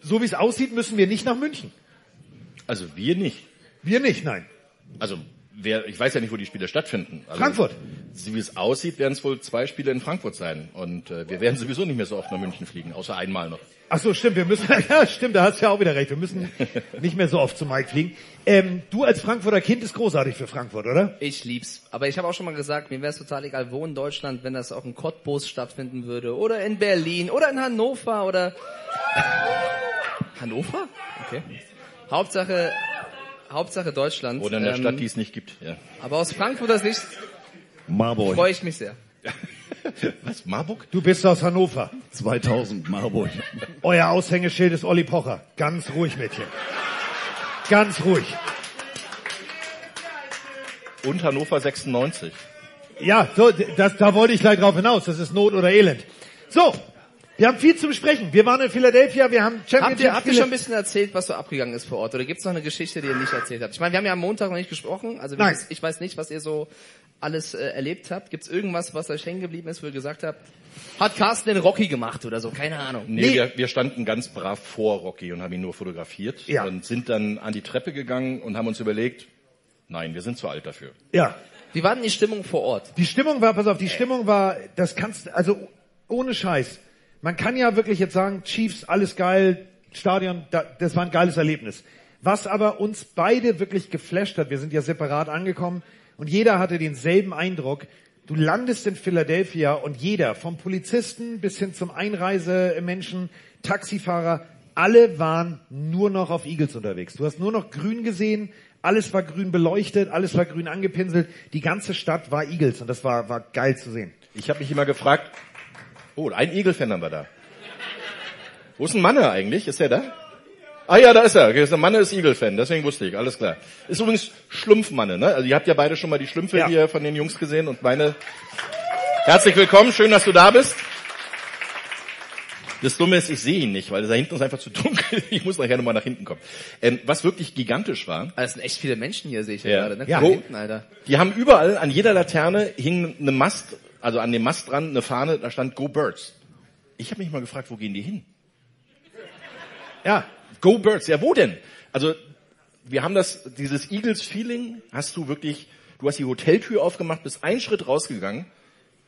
so wie es aussieht, müssen wir nicht nach München. Also wir nicht. Wir nicht, nein. Also wer, ich weiß ja nicht, wo die Spiele stattfinden. Also, Frankfurt. So wie es aussieht, werden es wohl zwei Spiele in Frankfurt sein. Und äh, wir werden sowieso nicht mehr so oft nach München fliegen, außer einmal noch. Ach so, stimmt, wir müssen, *laughs* ja, stimmt, da hast du ja auch wieder recht, wir müssen *laughs* nicht mehr so oft zu Mike fliegen. Ähm, du als Frankfurter Kind ist großartig für Frankfurt, oder? Ich lieb's. Aber ich habe auch schon mal gesagt, mir wäre es total egal, wo in Deutschland, wenn das auch in Cottbus stattfinden würde. Oder in Berlin. Oder in Hannover. Oder... Hannover? Okay. Hauptsache... Hauptsache Deutschland. Oder in der Ähm, Stadt, die es nicht gibt. Ja. Aber aus Frankfurter Sicht Marburg. freue ich mich sehr. *laughs* Was, Marburg? Du bist aus Hannover. 2000 Marburg. Euer Aushängeschild ist Olli Pocher. Ganz ruhig, Mädchen. Ganz ruhig. Und Hannover 96. Ja, so, das, da wollte ich gleich drauf hinaus. Das ist Not oder Elend. So, Wir haben viel zu besprechen. Wir waren in Philadelphia, wir haben Habt ihr, habt ihr schon ein bisschen erzählt, was so abgegangen ist vor Ort? Oder gibt's noch eine Geschichte, die ihr nicht erzählt habt? Ich meine, wir haben ja am Montag noch nicht gesprochen. Also Nein. ich weiß nicht, was ihr so alles äh, erlebt habt. Gibt's irgendwas, was euch hängen geblieben ist, wo ihr gesagt habt, hat Carsten den Rocky gemacht oder so? Keine Ahnung. Nee, Nee. Wir, wir standen ganz brav vor Rocky und haben ihn nur fotografiert Ja. und sind dann an die Treppe gegangen und haben uns überlegt, nein, wir sind zu alt dafür. Ja. Wie war denn die Stimmung vor Ort? Die Stimmung war, pass auf, die Stimmung war, das kannst, also ohne Scheiß. Man kann ja wirklich jetzt sagen, Chiefs, alles geil, Stadion, da, das war ein geiles Erlebnis. Was aber uns beide wirklich geflasht hat, wir sind ja separat angekommen und jeder hatte denselben Eindruck. Du landest in Philadelphia und jeder, vom Polizisten bis hin zum Einreisemenschen, Taxifahrer, alle waren nur noch auf Eagles unterwegs. Du hast nur noch grün gesehen, alles war grün beleuchtet, alles war grün angepinselt, die ganze Stadt war Eagles und das war, war geil zu sehen. Ich habe mich immer gefragt, oh, ein Eagle-Fan haben wir da. Wo ist ein Manne eigentlich? Ist der da? Ah ja, da ist er. Der Manne ist Eagle-Fan, deswegen wusste ich, alles klar. Ist übrigens Schlumpfmanne, ne? Also ihr habt ja beide schon mal die Schlümpfe Ja. hier von den Jungs gesehen und meine. Herzlich willkommen, schön, dass du da bist. Das Dumme ist, ich sehe ihn nicht, weil da hinten ist einfach zu dunkel. *laughs* Ich muss nachher nochmal nach hinten kommen. Ähm, was wirklich gigantisch war, Ah, Es sind echt viele Menschen hier, sehe ich ja, Ja. gerade. Ne? Ja. Hinten, Alter. Die haben überall, an jeder Laterne hing eine Mast, also an dem Mast dran eine Fahne, da stand Go Birds. Ich habe mich mal gefragt, wo gehen die hin? Ja, Go Birds, ja wo denn? Also wir haben das, dieses Eagles-Feeling, hast du wirklich, du hast die Hoteltür aufgemacht, bist einen Schritt rausgegangen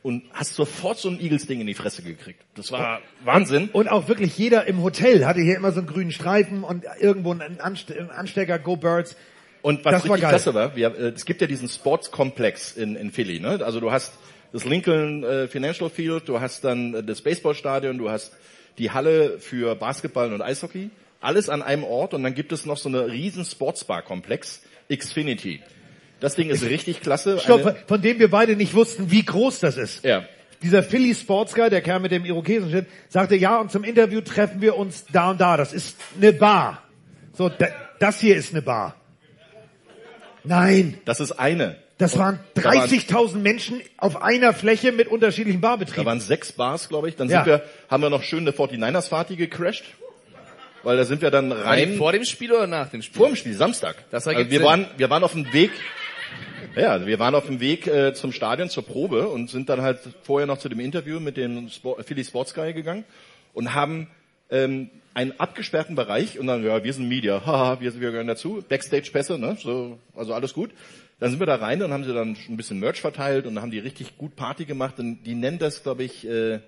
und hast sofort so ein Eagles-Ding in die Fresse gekriegt. Das war Wahnsinn. und auch wirklich jeder im Hotel hatte hier immer so einen grünen Streifen und irgendwo einen Anste einen Anstecker, Go Birds. Und was Das war richtig geil. klasse war, wir, äh, es gibt ja diesen Sportskomplex in, in Philly. Ne? Also du hast das Lincoln äh, Financial Field, du hast dann äh, das Baseballstadion, du hast die Halle für Basketball und Eishockey. Alles an einem Ort und dann gibt es noch so eine riesen Sportsbar-Komplex, Xfinity. Das Ding ist richtig klasse. Stopp, Eine- von dem wir beide nicht wussten, wie groß das ist. ja. Dieser Philly Sports Guy, der Kerl mit dem Irokesenschnitt, sagte, ja, und zum Interview treffen wir uns da und da. Das ist eine Bar. So, da, das hier ist eine Bar. Nein, Das ist eine. Das waren da waren- 30.000 Menschen auf einer Fläche mit unterschiedlichen Da Barbetrieben. waren sechs Bars, glaube ich. Dann Ja. sind wir, haben wir noch schön eine 49ers-Party gecrashed. Weil da sind wir dann rein. Vor dem Spiel oder nach dem Spiel? Vor dem Spiel, Samstag. Das also wir Sinn. waren, wir waren auf dem Weg, ja, wir waren auf dem Weg äh, zum Stadion zur Probe und sind dann halt vorher noch zu dem Interview mit dem Sport, Philly Sports Guy gegangen und haben ähm, einen abgesperrten Bereich und dann, ja, wir sind Media, *laughs* haha, wir, wir gehören dazu, Backstage-Pässe, ne, so, also alles gut. Dann sind wir da rein und haben sie dann ein bisschen Merch verteilt und haben die richtig gut Party gemacht und die nennen das, glaube ich, äh,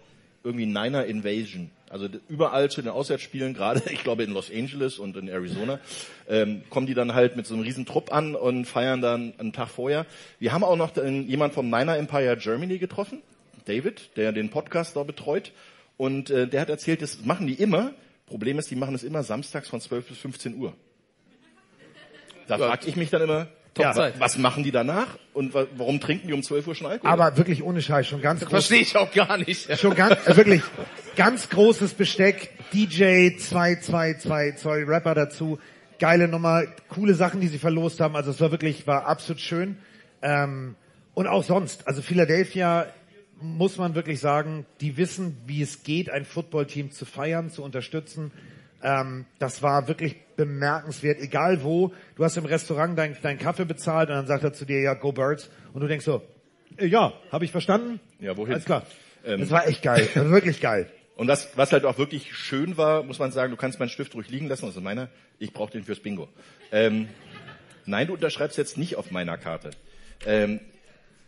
irgendwie Niner Invasion. Also überall zu den Auswärtsspielen, *laughs* gerade ich glaube in Los Angeles und in Arizona, ähm, kommen die dann halt mit so einem riesen Trupp an und feiern dann einen Tag vorher. Wir haben auch noch den, jemand vom Niner Empire Germany getroffen, David, der den Podcast da betreut. Und äh, der hat erzählt, das machen die immer. Problem ist, die machen es immer samstags von 12 bis 15 Uhr. Da Ja. frage ich mich dann immer, Top-Zeit. was machen die danach und wa warum trinken die um 12 Uhr schon Alkohol? Aber wirklich ohne Scheiß, schon ganz groß. Verstehe ich auch gar nicht. *laughs* Schon ganz, äh, wirklich, ganz großes Besteck, DJ, 2, 2, 2 Zoll Rapper dazu, geile Nummer, coole Sachen, die sie verlost haben, also es war wirklich, war absolut schön. Ähm, und auch sonst, also Philadelphia, muss man wirklich sagen, die wissen, wie es geht, ein Footballteam zu feiern, zu unterstützen. Ähm, das war wirklich bemerkenswert, egal wo. Du hast im Restaurant deinen deinen Kaffee bezahlt und dann sagt er zu dir, ja, go Birds. Und du denkst so, äh, ja, habe ich verstanden? Ja, wohin? Alles klar. Ähm, das war echt geil, *laughs* also wirklich geil. Und was, was halt auch wirklich schön war, muss man sagen, du kannst meinen Stift ruhig liegen lassen, das ist meiner, ich brauche den fürs Bingo. Ähm, nein, du unterschreibst jetzt nicht auf meiner Karte. Ähm,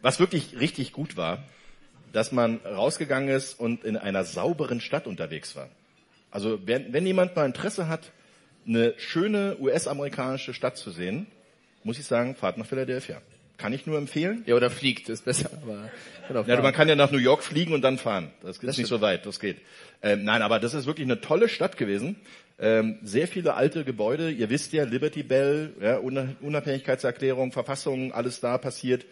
was wirklich richtig gut war, dass man rausgegangen ist und in einer sauberen Stadt unterwegs war. Also wenn, wenn jemand mal Interesse hat, eine schöne US-amerikanische Stadt zu sehen, muss ich sagen, fahrt nach Philadelphia. Kann ich nur empfehlen. Ja, oder fliegt, ist besser. Aber Ja, man kann ja nach New York fliegen und dann fahren. Das ist nicht stimmt. so weit, das geht. Ähm, nein, aber das ist wirklich eine tolle Stadt gewesen. Ähm, sehr viele alte Gebäude. Ihr wisst ja, Liberty Bell, ja, Una- Unabhängigkeitserklärung, Verfassung, alles da passiert.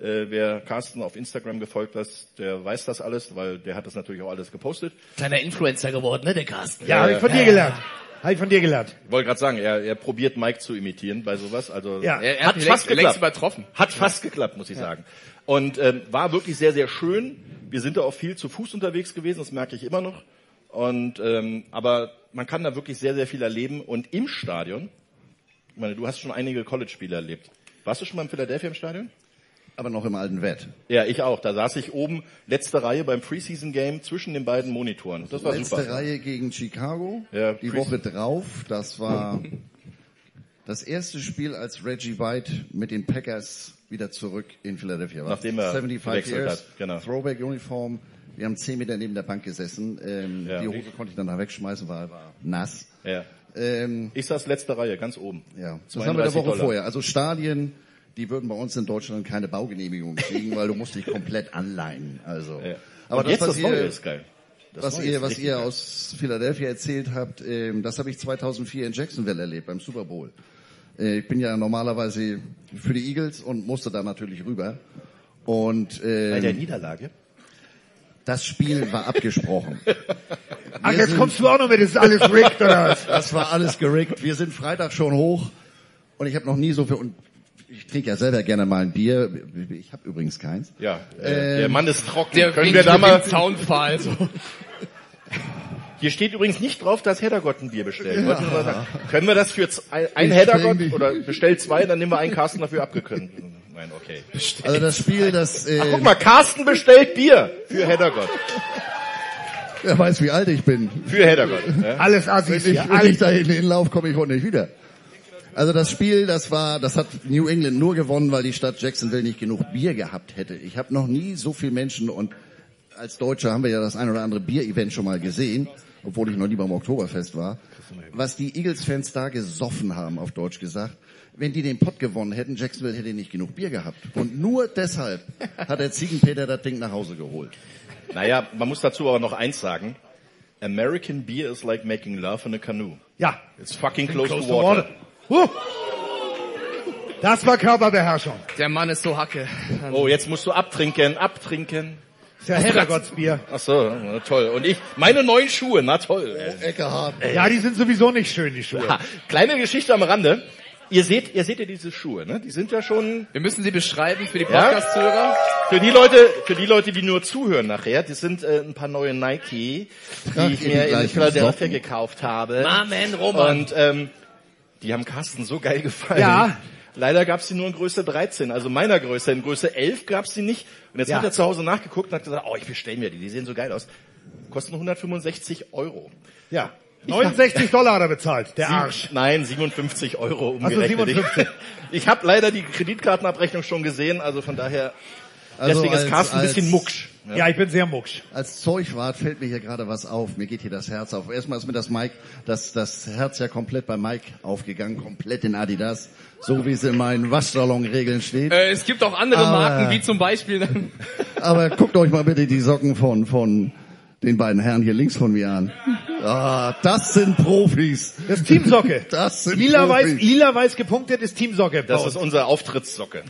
Äh, wer Carsten auf Instagram gefolgt hat, der weiß das alles, weil der hat das natürlich auch alles gepostet. Kleiner Influencer geworden, ne, der Carsten. Ja, habe ich von dir gelernt. Habe ich von dir gelernt. Ich wollte gerade sagen, er, er probiert Mike zu imitieren bei sowas. Also Ja. Er, er hat hat fast längst, längst geklappt. übertroffen. Hat fast geklappt, muss ich sagen. Und ähm, war wirklich sehr, sehr schön. Wir sind da auch viel zu Fuß unterwegs gewesen, das merke ich immer noch. Und ähm, aber man kann da wirklich sehr, sehr viel erleben. Und im Stadion, ich meine, du hast schon einige College-Spiele erlebt. Warst du schon mal in Philadelphia im Stadion? Aber noch im alten Wett. Ja, ich auch. Da saß ich oben, letzte Reihe beim Preseason-Game zwischen den beiden Monitoren. Das war Letzte super. Reihe gegen Chicago. Ja, die Woche drauf. Das war das erste Spiel, als Reggie White mit den Packers wieder zurück in Philadelphia war. Nachdem er 75 gewechselt years, hat, genau. Throwback-Uniform. Wir haben zehn Meter neben der Bank gesessen. Ähm, Ja. Die Hose konnte ich dann da wegschmeißen, weil war nass. Ja. Ähm, Ich saß letzte Reihe, ganz oben. ja, das haben wir der 32 Woche Dollar. vorher. Also Stadien, die würden bei uns in Deutschland keine Baugenehmigung kriegen, weil du musst dich komplett anleihen. Also, Ja. aber das, jetzt was das Neue ist geil. Das was ihr, was ihr geil. aus Philadelphia erzählt habt, ähm, das habe ich 2004 in Jacksonville erlebt beim Super Bowl. Äh, ich bin ja normalerweise für die Eagles und musste da natürlich rüber. Und Bei der ähm, Niederlage? das Spiel war abgesprochen. *laughs* Ach, Wir jetzt kommst du auch noch mit, das ist alles rigged oder was? Das war alles gerickt. Wir sind Freitag schon hoch und ich habe noch nie so viel und ich trinke ja selber gerne mal ein Bier. Ich habe übrigens keins. Ja, äh, der Mann ist trocken. Der Können wir da mal, dem Zaunpfahl. So. *laughs* hier steht übrigens nicht drauf, dass Heddergott ein Bier bestellt. Sagen. Können wir das für ein, Heddergott oder bestellt zwei, dann nehmen wir einen Carsten dafür abgekönnt. Nein, okay. Also das Spiel, das äh, Guck mal, Carsten bestellt Bier für Heddergott. wer weiß, wie alt ich bin. Für Heddergott. Ja. Alles Assis Wenn ich, hier. wenn ich Alles. da hinlaufe, komme ich heute nicht wieder. Also das Spiel, das war, das hat New England nur gewonnen, weil die Stadt Jacksonville nicht genug Bier gehabt hätte. Ich habe noch nie so viel Menschen und als Deutscher haben wir ja das ein oder andere Bier-Event schon mal gesehen, obwohl ich noch nie beim Oktoberfest war. Was die Eagles-Fans da gesoffen haben, auf Deutsch gesagt. Wenn die den Pott gewonnen hätten, Jacksonville hätte nicht genug Bier gehabt. Und nur deshalb hat der Ziegenpeter das Ding nach Hause geholt. Naja, man muss dazu aber noch eins sagen. American beer is like making love in a canoe. Ja, It's fucking close, close to to water. Huh. Das war Körperbeherrschung. Der Mann ist so hacke. Oh, jetzt musst du abtrinken, abtrinken. Das ist ja Heddergottsbier. Ach so, na toll. Und ich, meine neuen Schuhe, na toll. Eckehard. Ja, die sind sowieso nicht schön, die Schuhe. Ha, kleine Geschichte am Rande. Ihr seht, ihr seht ja diese Schuhe, ne? Die sind ja schon Wir müssen sie beschreiben für die Ja? Podcast-Hörer. für die Leute, für die Leute, die nur zuhören nachher. Das sind äh, ein paar neue Nike, die Ach, ich mir in Philadelphia gekauft habe. Amen, Roman. Und ähm, die haben Carsten so geil gefallen. Ja. Leider gab es sie nur in Größe 13, also meiner Größe. In Größe 11 gab es sie nicht. Und jetzt Ja. hat er zu Hause nachgeguckt und hat gesagt, oh, ich bestelle mir die, die sehen so geil aus. Kosten 165 Euro. Ja. 69 Dollar hat er bezahlt, der Arsch. Nein, 57 Euro umgerechnet. 57. Ich, *laughs* ich habe leider die Kreditkartenabrechnung schon gesehen, also von daher, Also deswegen ist als- Carsten ein bisschen mucksch. Ja, ich bin sehr mucksch. Als Zeugwart fällt mir hier gerade was auf. Mir geht hier das Herz auf. Erstmal ist mir das Mike, das, das Herz ja komplett bei Mike aufgegangen, komplett in Adidas, so wie es in meinen Waschsalon-Regeln steht. Äh, es gibt auch andere Aber- Marken, wie zum Beispiel *laughs* Aber guckt euch mal bitte die Socken von, von den beiden Herren hier links von mir an. Ah, das sind Profis. Das ist Teamsocke. *laughs* Das sind Lila-weiß, Profis. lila-weiß gepunktet ist Teamsocke. Das ist unsere Auftrittssocke.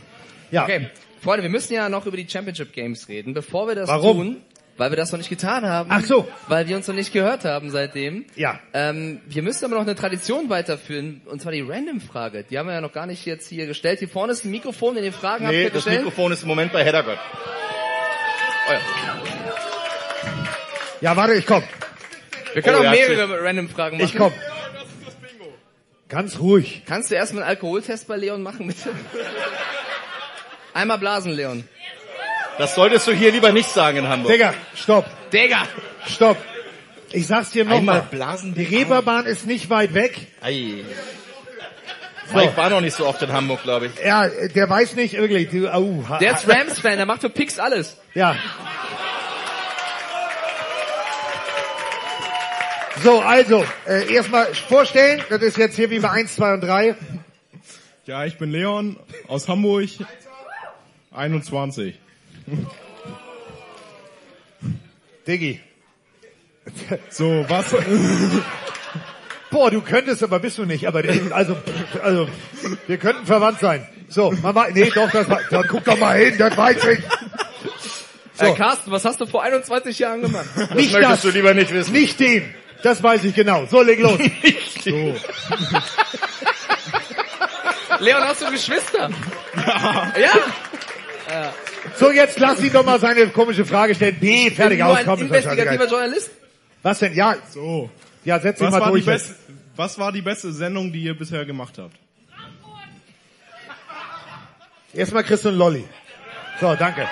ja. Okay, Freunde, wir müssen ja noch über die Championship Games reden. Bevor wir das Warum? tun, weil wir das noch nicht getan haben. Ach so. Weil wir uns noch nicht gehört haben seitdem. Ja. Ähm, wir müssen aber noch eine Tradition weiterführen, und zwar die Random-Frage. Die haben wir ja noch gar nicht jetzt hier gestellt. Hier vorne ist ein Mikrofon, in den Fragen habt Nee, ihr das gestellt. Mikrofon ist im Moment bei Heddergott. Oh ja. Ja, warte, ich komm. Wir können Oh, auch er mehrere Random-Fragen machen. Ich komm. Ganz ruhig. Kannst du erstmal einen Alkoholtest bei Leon machen, bitte? Einmal blasen, Leon. Das solltest du hier lieber nicht sagen in Hamburg. Digga, stopp, Digga! stopp. Ich sag's dir nochmal. blasen. Die Reeperbahn ist nicht weit weg. Ei. Mike war noch nicht so oft in Hamburg, glaube ich. Ja, der weiß nicht wirklich. Du, au, ha, Der ist Rams-Fan, der macht für Picks alles. Ja. So, also, äh, erstmal vorstellen, das ist jetzt hier wie bei 1, 2 und 3. Ja, ich bin Leon aus Hamburg. 21. Diggi. So, was? Boah, du könntest, aber bist du nicht. Aber der, also, also, wir könnten verwandt sein. So, man weiß, nee, doch, das war, da, guck doch mal hin, das weiß ich. Äh, Carsten, was hast du vor 21 Jahren gemacht? Nicht Möchtest das, du lieber nicht wissen. nicht den. Das weiß ich genau. So, leg los. Leon, hast du Geschwister? Ja? So, jetzt lass ihn doch mal seine komische Frage stellen. B, fertig Nur aus, ein komm, ist doch investigativer. Journalist? Was denn? Ja, So. ja, setz dich Was mal war, die durch. beste, was war die beste Sendung, die ihr bisher gemacht habt? Erstmal Chris und Lolli. So, danke.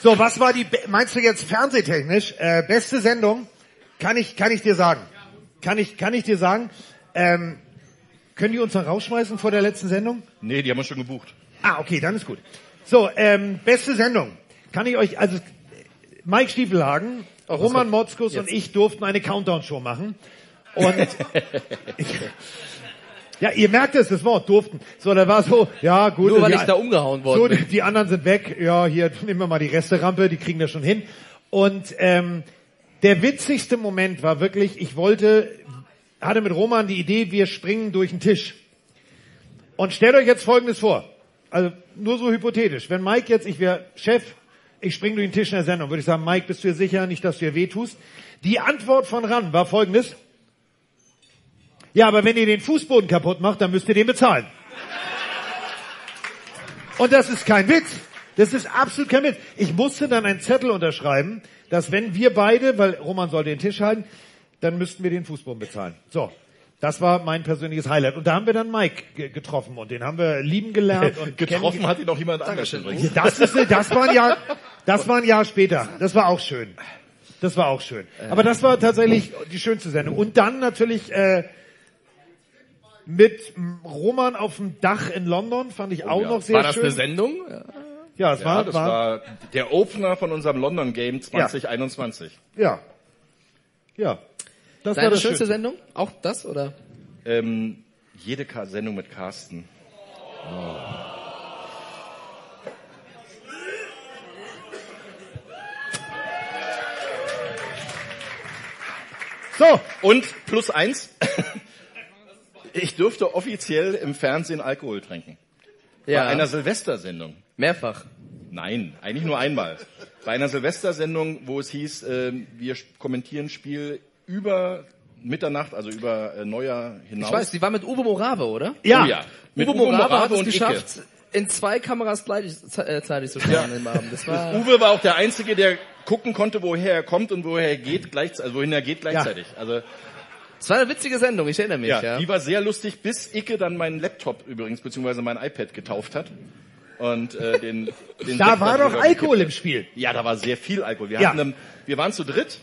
So, was war die, meinst du jetzt fernsehtechnisch, äh, beste Sendung? Kann ich, kann ich dir sagen. Kann ich, kann ich dir sagen. Ähm, können die uns noch rausschmeißen vor der letzten Sendung? Nee, die haben wir schon gebucht. Ah, okay, dann ist gut. So, ähm, beste Sendung. Kann ich euch, also Mike Stiefelhagen, Roman Motzkus und ich durften eine Countdown-Show machen. Und *laughs* ja, ihr merkt es, das Wort durften. So, da war so, ja gut. Nur weil die- ich da umgehauen worden so, bin. die, die anderen sind weg. Ja, hier nehmen wir mal die Resterampe, die kriegen das schon hin. Und ähm, der witzigste Moment war wirklich, ich wollte, hatte mit Roman die Idee, wir springen durch den Tisch. Und stellt euch jetzt Folgendes vor. Also nur so hypothetisch. Wenn Mike jetzt, ich wäre Chef, ich springe durch den Tisch in der Sendung, würde ich sagen, Mike, bist du dir sicher, nicht, dass du dir wehtust? Die Antwort von Ran war folgendes. Ja, aber wenn ihr den Fußboden kaputt macht, dann müsst ihr den bezahlen. Und das ist kein Witz. Das ist absolut kein Witz. Ich musste dann einen Zettel unterschreiben, dass wenn wir beide, weil Roman sollte den Tisch halten, dann müssten wir den Fußboden bezahlen. So. Das war mein persönliches Highlight. Und da haben wir dann Mike ge- getroffen und den haben wir lieben gelernt und *laughs* Getroffen hat ihn noch jemand anders übrigens. das ist, das war ein Jahr, das war ein Jahr später. Das war auch schön. Das war auch schön. Aber das war tatsächlich die schönste Sendung. Und dann natürlich äh, mit Roman auf dem Dach in London fand ich auch ja. noch sehr War das schön. eine Sendung? Ja. Es Ja, war, das war, war der Opener von unserem London Game 2021. ja, ja. Das war Deine das schönste Schönste. Sendung? Auch das, oder? Ähm, jede Ka Sendung mit Carsten. So, Und plus eins, *laughs* ich durfte offiziell im Fernsehen Alkohol trinken. Ja. Bei einer Silvestersendung. Mehrfach. Nein, eigentlich nur einmal. Bei einer Silvestersendung, wo es hieß, äh, wir kommentieren Spiel über Mitternacht, also über äh, Neujahr hinaus. Ich weiß, die war mit Uwe Morave, oder? ja. Oh ja. Mit Uwe Morave, hat es geschafft, in zwei Kameras gleichzeitig zu schauen im Abend. Das war Icke. Uwe war auch der Einzige, der gucken konnte, woher er kommt und woher er geht, gleichzeitig, also wohin er geht gleichzeitig. Also Es war eine witzige Sendung, ich erinnere mich, ja, ja. die war sehr lustig, bis Icke dann meinen Laptop übrigens, beziehungsweise mein iPad getauft hat. Und äh, den, den Da Sekt war doch Alkohol gekippt im Spiel. Ja, da war sehr viel Alkohol. Wir, Ja. hatten wir waren zu dritt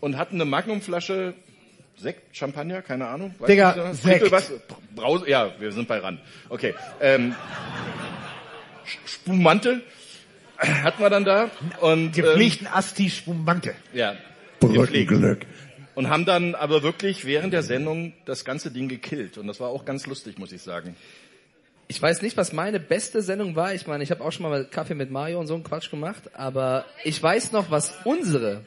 und hatten eine Magnumflasche Sekt, Champagner, keine Ahnung. Weiß Digga, Sekt. Was, Brause, ja, wir sind bei ran. Okay. Ähm, Spumante hatten wir dann da und ähm, Gepflichten Asti Spumante. ja. Brückenglück. Und haben dann aber wirklich während der Sendung das ganze Ding gekillt. Und das war auch ganz lustig, muss ich sagen. Ich weiß nicht, was meine beste Sendung war. Ich meine, ich habe auch schon mal Kaffee mit Mario und so einen Quatsch gemacht, aber ich weiß noch, was unsere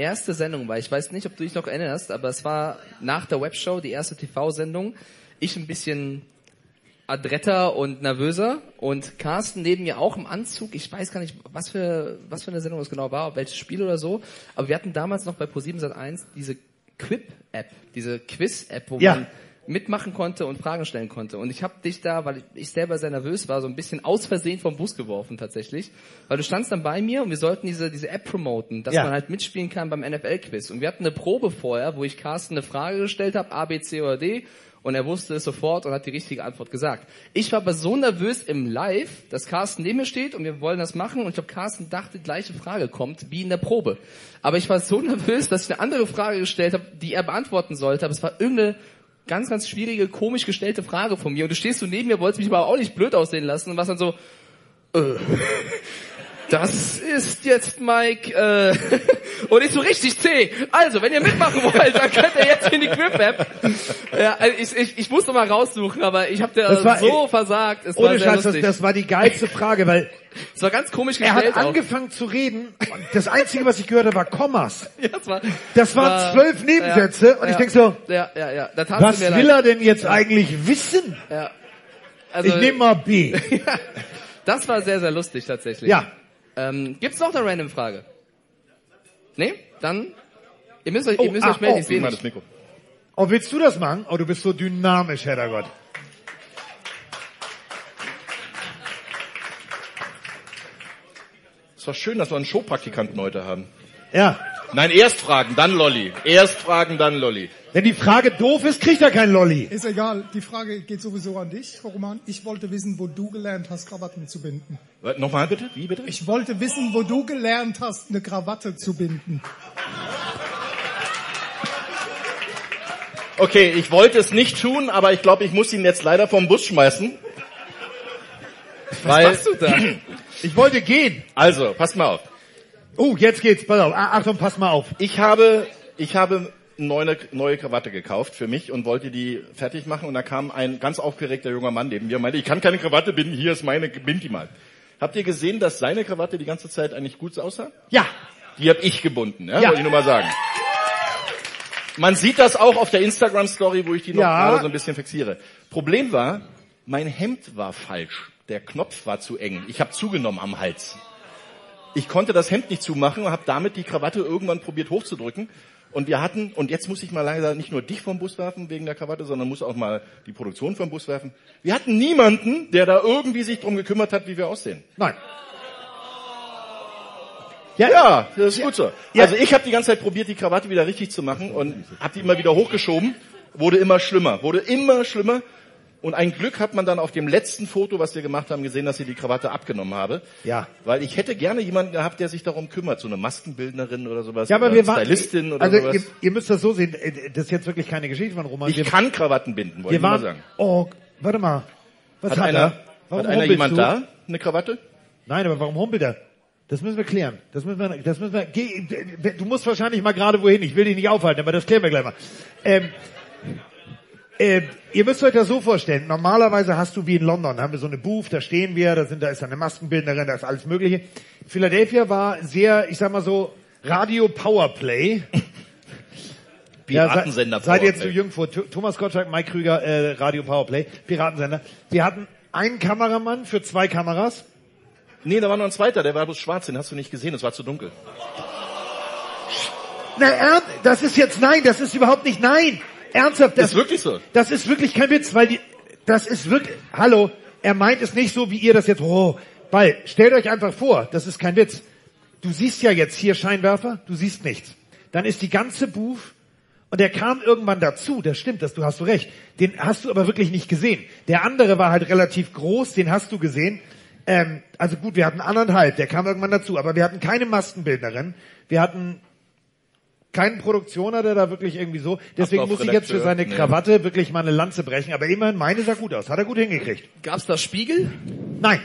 erste Sendung war. Ich weiß nicht, ob du dich noch erinnerst, aber es war nach der Webshow, die erste TV-Sendung. Ich ein bisschen adretter und nervöser und Carsten neben mir auch im Anzug. Ich weiß gar nicht, was für, was für eine Sendung das genau war, ob welches Spiel oder so. Aber wir hatten damals noch bei Pro7 Sat1 diese Quip-App, diese Quiz-App, wo Ja. man mitmachen konnte und Fragen stellen konnte. Und ich habe dich da, weil ich, ich selber sehr nervös war, so ein bisschen aus Versehen vom Bus geworfen tatsächlich. Weil du standst dann bei mir und wir sollten diese, diese App promoten, dass Ja. man halt mitspielen kann beim NFL-Quiz. Und wir hatten eine Probe vorher, wo ich Carsten eine Frage gestellt habe, A, B, C oder D. Und er wusste es sofort und hat die richtige Antwort gesagt. Ich war aber so nervös im Live, dass Carsten neben mir steht und wir wollen das machen. Und ich glaube, Carsten dachte, die gleiche Frage kommt wie in der Probe. Aber ich war so *laughs* nervös, dass ich eine andere Frage gestellt habe, die er beantworten sollte. Aber es war irgendeine ganz, ganz schwierige, komisch gestellte Frage von mir. Und du stehst so neben mir, wolltest mich aber auch nicht blöd aussehen lassen und warst dann so, äh, das ist jetzt Mike, äh, *laughs* und ich so richtig zäh. Also, wenn ihr mitmachen wollt, dann könnt ihr jetzt in die Quip-App. Ja, also ich, ich, ich muss noch mal raussuchen, aber ich habe dir Das war- so versagt. Es war Ohne sehr Scheiß, das, das war die geilste Frage, weil *laughs* es war ganz komisch er gestellt hat auch. angefangen zu reden das Einzige, was ich gehört habe, war Kommas. *laughs* Ja, das war, Das waren war- zwölf Nebensätze und ich denk so, Ja, ja, ja. Was will leid. er denn jetzt eigentlich wissen? Ja. Also, Ich nehme mal B. das war sehr, sehr lustig tatsächlich. Ja. Ähm, gibt's noch eine random Frage? Nee? Dann, ihr müsst euch, Oh, ihr müsst ah, euch melden, oh, ich sehe nicht. das Mikro. Oh, willst du das machen? Oh, du bist so dynamisch, Herrgott. Es war schön, dass wir einen Showpraktikanten heute haben. Ja. Nein, erst fragen, dann Lolli. Erst fragen, dann Lolli. Wenn die Frage doof ist, kriegt er kein Lolli. Ist egal, die Frage geht sowieso an dich, Roman. Ich wollte wissen, wo du gelernt hast, Krawatten zu binden. Was, Nochmal bitte? Wie bitte? Ich wollte wissen, wo du gelernt hast, eine Krawatte zu binden. Okay, ich wollte es nicht tun, aber ich glaube, ich muss ihn jetzt leider vom Bus schmeißen. Was machst du da? *clears throat* Ich wollte gehen. Also, passt mal auf. Oh, jetzt geht's. Pass auf. Achtung, pass mal auf. Ich habe, ich habe eine neue, neue Krawatte gekauft für mich und wollte die fertig machen und da kam ein ganz aufgeregter junger Mann neben mir und meinte, ich kann keine Krawatte binden, hier ist meine, bind die mal. Habt ihr gesehen, dass seine Krawatte die ganze Zeit eigentlich gut aussah? Ja. Die habe ich gebunden, ja, Ja. wollte ich nur mal sagen. Man sieht das auch auf der Instagram-Story, wo ich die noch Ja. so ein bisschen fixiere. Problem war, mein Hemd war falsch. Der Knopf war zu eng. Ich habe zugenommen am Hals. Ich konnte das Hemd nicht zumachen und habe damit die Krawatte irgendwann probiert hochzudrücken. Und wir hatten, und jetzt muss ich mal leider nicht nur dich vom Bus werfen wegen der Krawatte, sondern muss auch mal die Produktion vom Bus werfen. Wir hatten niemanden, der da irgendwie sich drum gekümmert hat, wie wir aussehen. Nein. Ja, ja, das ist gut so. Ja. Also ich habe die ganze Zeit probiert, die Krawatte wieder richtig zu machen und habe die immer wieder hochgeschoben. Wurde immer schlimmer, wurde immer schlimmer. Und ein Glück hat man dann auf dem letzten Foto, was wir gemacht haben, gesehen, dass ich die Krawatte abgenommen habe. Ja. Weil ich hätte gerne jemanden gehabt, der sich darum kümmert, so eine Maskenbildnerin oder sowas. Ja, aber oder wir waren, Stylistin oder also sowas. ihr, ihr müsst das so sehen, äh, das ist jetzt wirklich keine Geschichte von Roman. ich wir, kann Krawatten binden, wollte ich mal sagen. oh, warte mal. Was Hat, hat, einer, er? hat Warum einer humpelst jemand du? da? Eine Krawatte? Nein, aber warum humpelt er? Das müssen wir klären. Das müssen wir, das müssen wir, geh, du musst wahrscheinlich mal gerade wohin. Ich will dich nicht aufhalten, aber das klären wir gleich mal. Ähm, äh, ihr müsst euch das so vorstellen. Normalerweise hast du wie in London, haben wir so eine Booth, da stehen wir, da sind, da ist eine Maskenbildnerin, da ist alles Mögliche. Philadelphia war sehr, ich sag mal so, Radio Powerplay. *laughs* Piratensender Ja, seid, seid ihr zu jung vor. Th- Thomas Gottschalk, Mike Krüger, äh, Radio Powerplay, Piratensender. Wir hatten einen Kameramann für zwei Kameras. Nee, da war noch ein zweiter, der war bloß schwarz, den hast du nicht gesehen, es war zu dunkel. Na, das ist jetzt nein, das ist überhaupt nicht nein. Ernsthaft, das ist wirklich so. Das ist wirklich kein Witz, weil die, das ist wirklich, hallo, er meint es nicht so, wie ihr das jetzt, oh, weil, stellt euch einfach vor, das ist kein Witz. Du siehst ja jetzt hier Scheinwerfer, du siehst nichts. Dann ist die ganze Booth und der kam irgendwann dazu, das stimmt, das, du hast du recht. Den hast du aber wirklich nicht gesehen. Der andere war halt relativ groß, den hast du gesehen. Ähm, also gut, wir hatten anderthalb, der kam irgendwann dazu, aber wir hatten keine Maskenbildnerin. Wir hatten keinen Produktioner, der da wirklich irgendwie so. Deswegen muss ich jetzt für seine nee. Krawatte wirklich mal eine Lanze brechen. Aber immerhin, meine sah gut aus. Hat er gut hingekriegt. Gab's da Spiegel? Nein,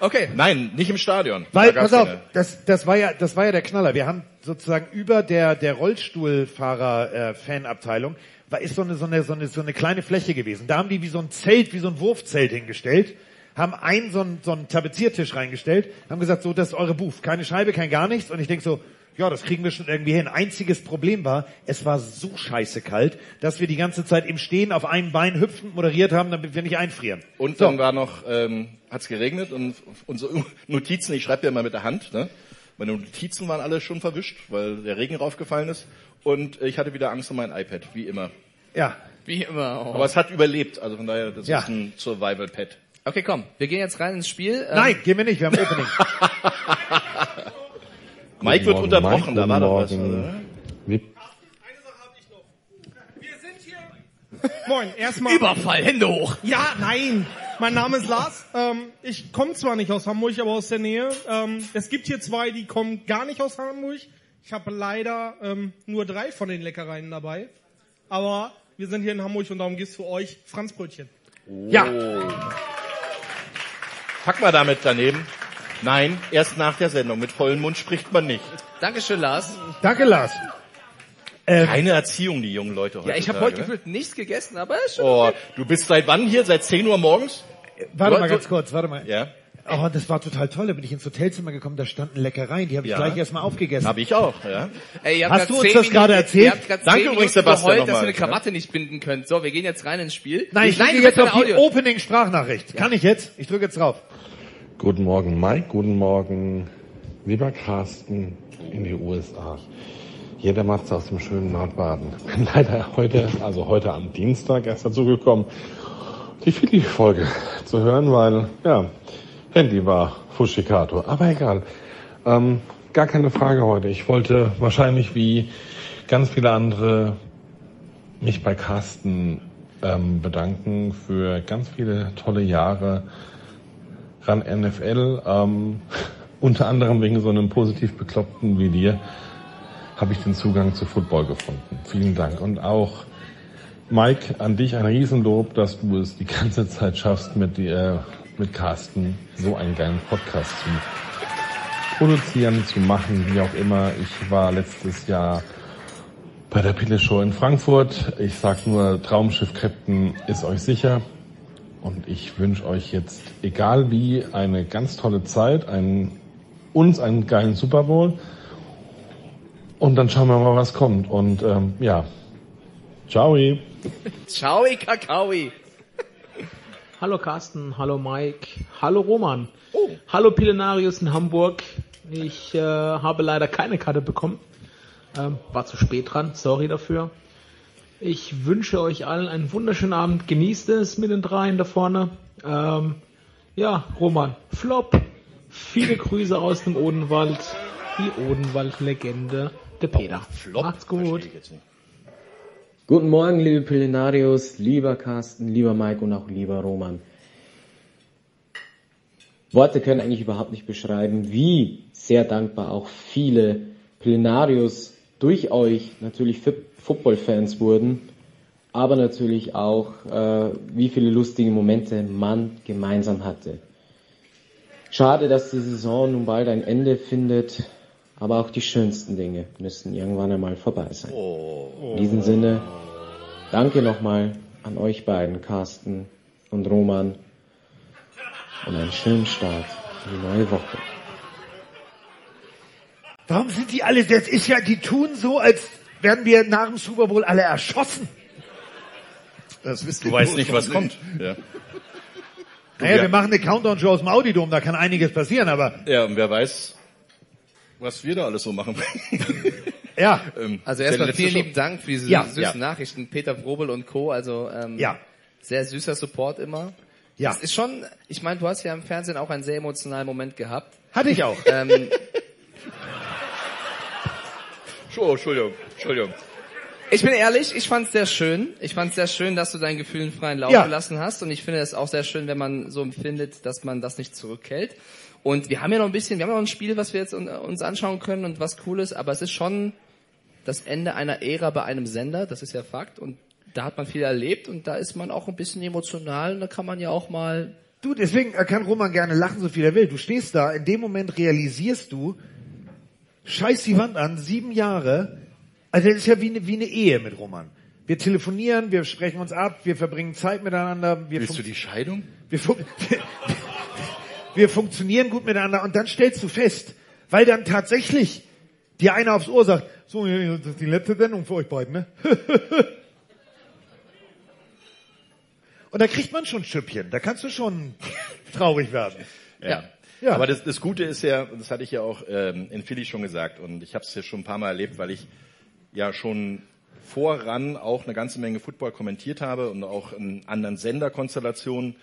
Okay. Nein, nicht im Stadion. weil, pass auf, keine. das, das war ja, das war ja der Knaller. Wir haben sozusagen über der, der Rollstuhlfahrer-Fanabteilung war, ist so eine, so eine, so eine, so eine kleine Fläche gewesen. Da haben die wie so ein Zelt, wie so ein Wurfzelt hingestellt, haben einen so einen, so einen Tapeziertisch reingestellt, haben gesagt, so, das ist eure Booth. Keine Scheibe, kein gar nichts. Und ich denk so, ja, das kriegen wir schon irgendwie hin. Einziges Problem war, es war so scheiße kalt, dass wir die ganze Zeit im Stehen auf einem Bein hüpfend moderiert haben, damit wir nicht einfrieren. Und So. dann war noch, ähm, hat's geregnet und unsere *laughs* Notizen, ich schreibe ja immer mit der Hand, ne? Meine Notizen waren alle schon verwischt, weil der Regen raufgefallen ist. Und ich hatte wieder Angst um mein iPad, wie immer. Ja, Wie immer. Oh. Aber es hat überlebt, also von daher, das Ja. ist ein Survival-Pad. Okay, komm. Wir gehen jetzt rein ins Spiel. Ähm, nein, gehen wir nicht, wir haben *laughs* Opening. Mike wird unterbrochen, Mike, da war doch was. guten Also, Morgen. Wie, Moin, erstmal. Überfall, Hände hoch. Ja, nein. Mein Name ist Lars. Ähm, ich komme zwar nicht aus Hamburg, aber aus der Nähe. Ähm, es gibt hier zwei, die kommen gar nicht aus Hamburg. Ich habe leider ähm, nur drei von den Leckereien dabei. Aber wir sind hier in Hamburg und darum gibt's für euch Franzbrötchen. ja, Pack mal damit daneben. Nein, erst nach der Sendung. Mit vollem Mund spricht man nicht. Dankeschön, Lars. danke Lars. Keine Erziehung, die jungen Leute heute. Ja, ich habe heute gefühlt nichts gegessen, aber ist schon Oh, okay. du bist seit wann hier? Seit 10 Uhr morgens? Warte Du- mal du- ganz kurz, warte mal. Ja, Oh, das war total toll. Da bin ich ins Hotelzimmer gekommen, da standen Leckereien, die habe ich Ja. gleich erstmal aufgegessen. habe ich auch. Ja. Ey, ihr habt Hast du uns das gerade erzählt? Ihr habt grad Danke übrigens, Sebastian, geheult, dass ihr nochmal, eine Krawatte nicht binden könnt. So, wir gehen jetzt rein ins Spiel. Nein, ich Nein, drücke jetzt auf eine die. Opening-Sprachnachricht. Kann ich jetzt? Ich drücke jetzt drauf. Guten Morgen, Mike. Guten Morgen, lieber Carsten in die USA. Jeder macht's aus dem schönen Nordbaden. Bin leider heute, also heute am Dienstag erst dazu gekommen, die Philly-Folge zu hören, weil, ja, Handy war Fushikato. Aber egal. Ähm, gar keine Frage heute. Ich wollte wahrscheinlich wie ganz viele andere mich bei Carsten ähm, bedanken für ganz viele tolle Jahre ran NFL. Ähm, *laughs* unter anderem wegen so einem positiv Bekloppten wie dir habe ich den Zugang zu Football gefunden. Vielen Dank. Und auch Mike, an dich ein Riesenlob, dass du es die ganze *laughs* Zeit schaffst, mit dir, mit Carsten so einen geilen Podcast zu produzieren, zu machen, wie auch immer. Ich war letztes Jahr bei der Pille Show in Frankfurt. Ich sag nur, Traumschiff Captain ist euch sicher. Und ich wünsche euch jetzt, egal wie, eine ganz tolle Zeit, einen, uns einen geilen Super Bowl. Und dann schauen wir mal, was kommt. Und ähm, ja, ciao. *laughs* Ciao, Kakaoi. Hallo Carsten, hallo Mike, hallo Roman, hallo Pilenarius in Hamburg. Ich äh, habe leider keine Karte bekommen, ähm, war zu spät dran, sorry dafür. Ich wünsche euch allen einen wunderschönen Abend, genießt es mit den dreien da vorne. Ähm, ja, Roman, Flop, viele Grüße aus dem Odenwald, die Odenwald-Legende, der Peter. Macht's gut. Guten Morgen, liebe Pillenarios, lieber Carsten, lieber Mike und auch lieber Roman. Worte können eigentlich überhaupt nicht beschreiben, wie sehr dankbar auch viele Pillenarios durch euch natürlich für Football-Fans wurden, aber natürlich auch, äh, wie viele lustige Momente man gemeinsam hatte. Schade, dass die Saison nun bald ein Ende findet, aber auch die schönsten Dinge müssen irgendwann einmal vorbei sein. In diesem Sinne, danke nochmal an euch beiden, Carsten und Roman, und einen schönen Start in die neue Woche. Warum sind die alle, das ist ja, die tun so, als werden wir nach dem Super Bowl alle erschossen. Das wisst Du weißt nicht, was kommt. Ja. Naja, Ja. wir machen eine Countdown-Show aus dem Audidom, da kann einiges passieren, aber ja, und wer weiß, was wir da alles so machen. *laughs* ja. ähm, Also erstmal vielen Show. lieben Dank für diese Ja, süßen ja. Nachrichten. Peter Vrobel und Co. Also ähm, Ja. sehr süßer Support immer. Ja. Es ist schon, ich meine, du hast ja im Fernsehen auch einen sehr emotionalen Moment gehabt. Hatte ich auch. Ähm, *laughs* Oh, Entschuldigung, Entschuldigung. ich bin ehrlich, ich fand es sehr schön. Ich fand es sehr schön, dass du deinen Gefühlen freien Lauf Ja. gelassen hast. Und ich finde es auch sehr schön, wenn man so empfindet, dass man das nicht zurückhält. Und wir haben ja noch ein bisschen, wir haben noch ein Spiel, was wir jetzt un- uns anschauen können und was cool ist, aber es ist schon das Ende einer Ära bei einem Sender, das ist ja Fakt. Und da hat man viel erlebt und da ist man auch ein bisschen emotional und da kann man ja auch mal Du, deswegen kann Roman gerne lachen, so viel er will. Du stehst da, in dem Moment realisierst du, scheiß die Wand an, sieben Jahre. Also das ist ja wie eine, wie eine Ehe mit Roman. Wir telefonieren, wir sprechen uns ab, wir verbringen Zeit miteinander. Wir Willst du die Scheidung? Wir, fun *laughs* wir funktionieren gut miteinander und dann stellst du fest, weil dann tatsächlich dir einer aufs Ohr sagt, so, das ist die letzte Sendung für euch beiden, ne? *laughs* und da kriegt man schon Schüppchen, da kannst du schon traurig werden. Ja. Ja. Aber das, das Gute ist ja, das hatte ich ja auch ähm, in Philly schon gesagt und ich habe es ja schon ein paar Mal erlebt, weil ich ja schon voran auch eine ganze Menge Football kommentiert habe und auch in anderen Senderkonstellationen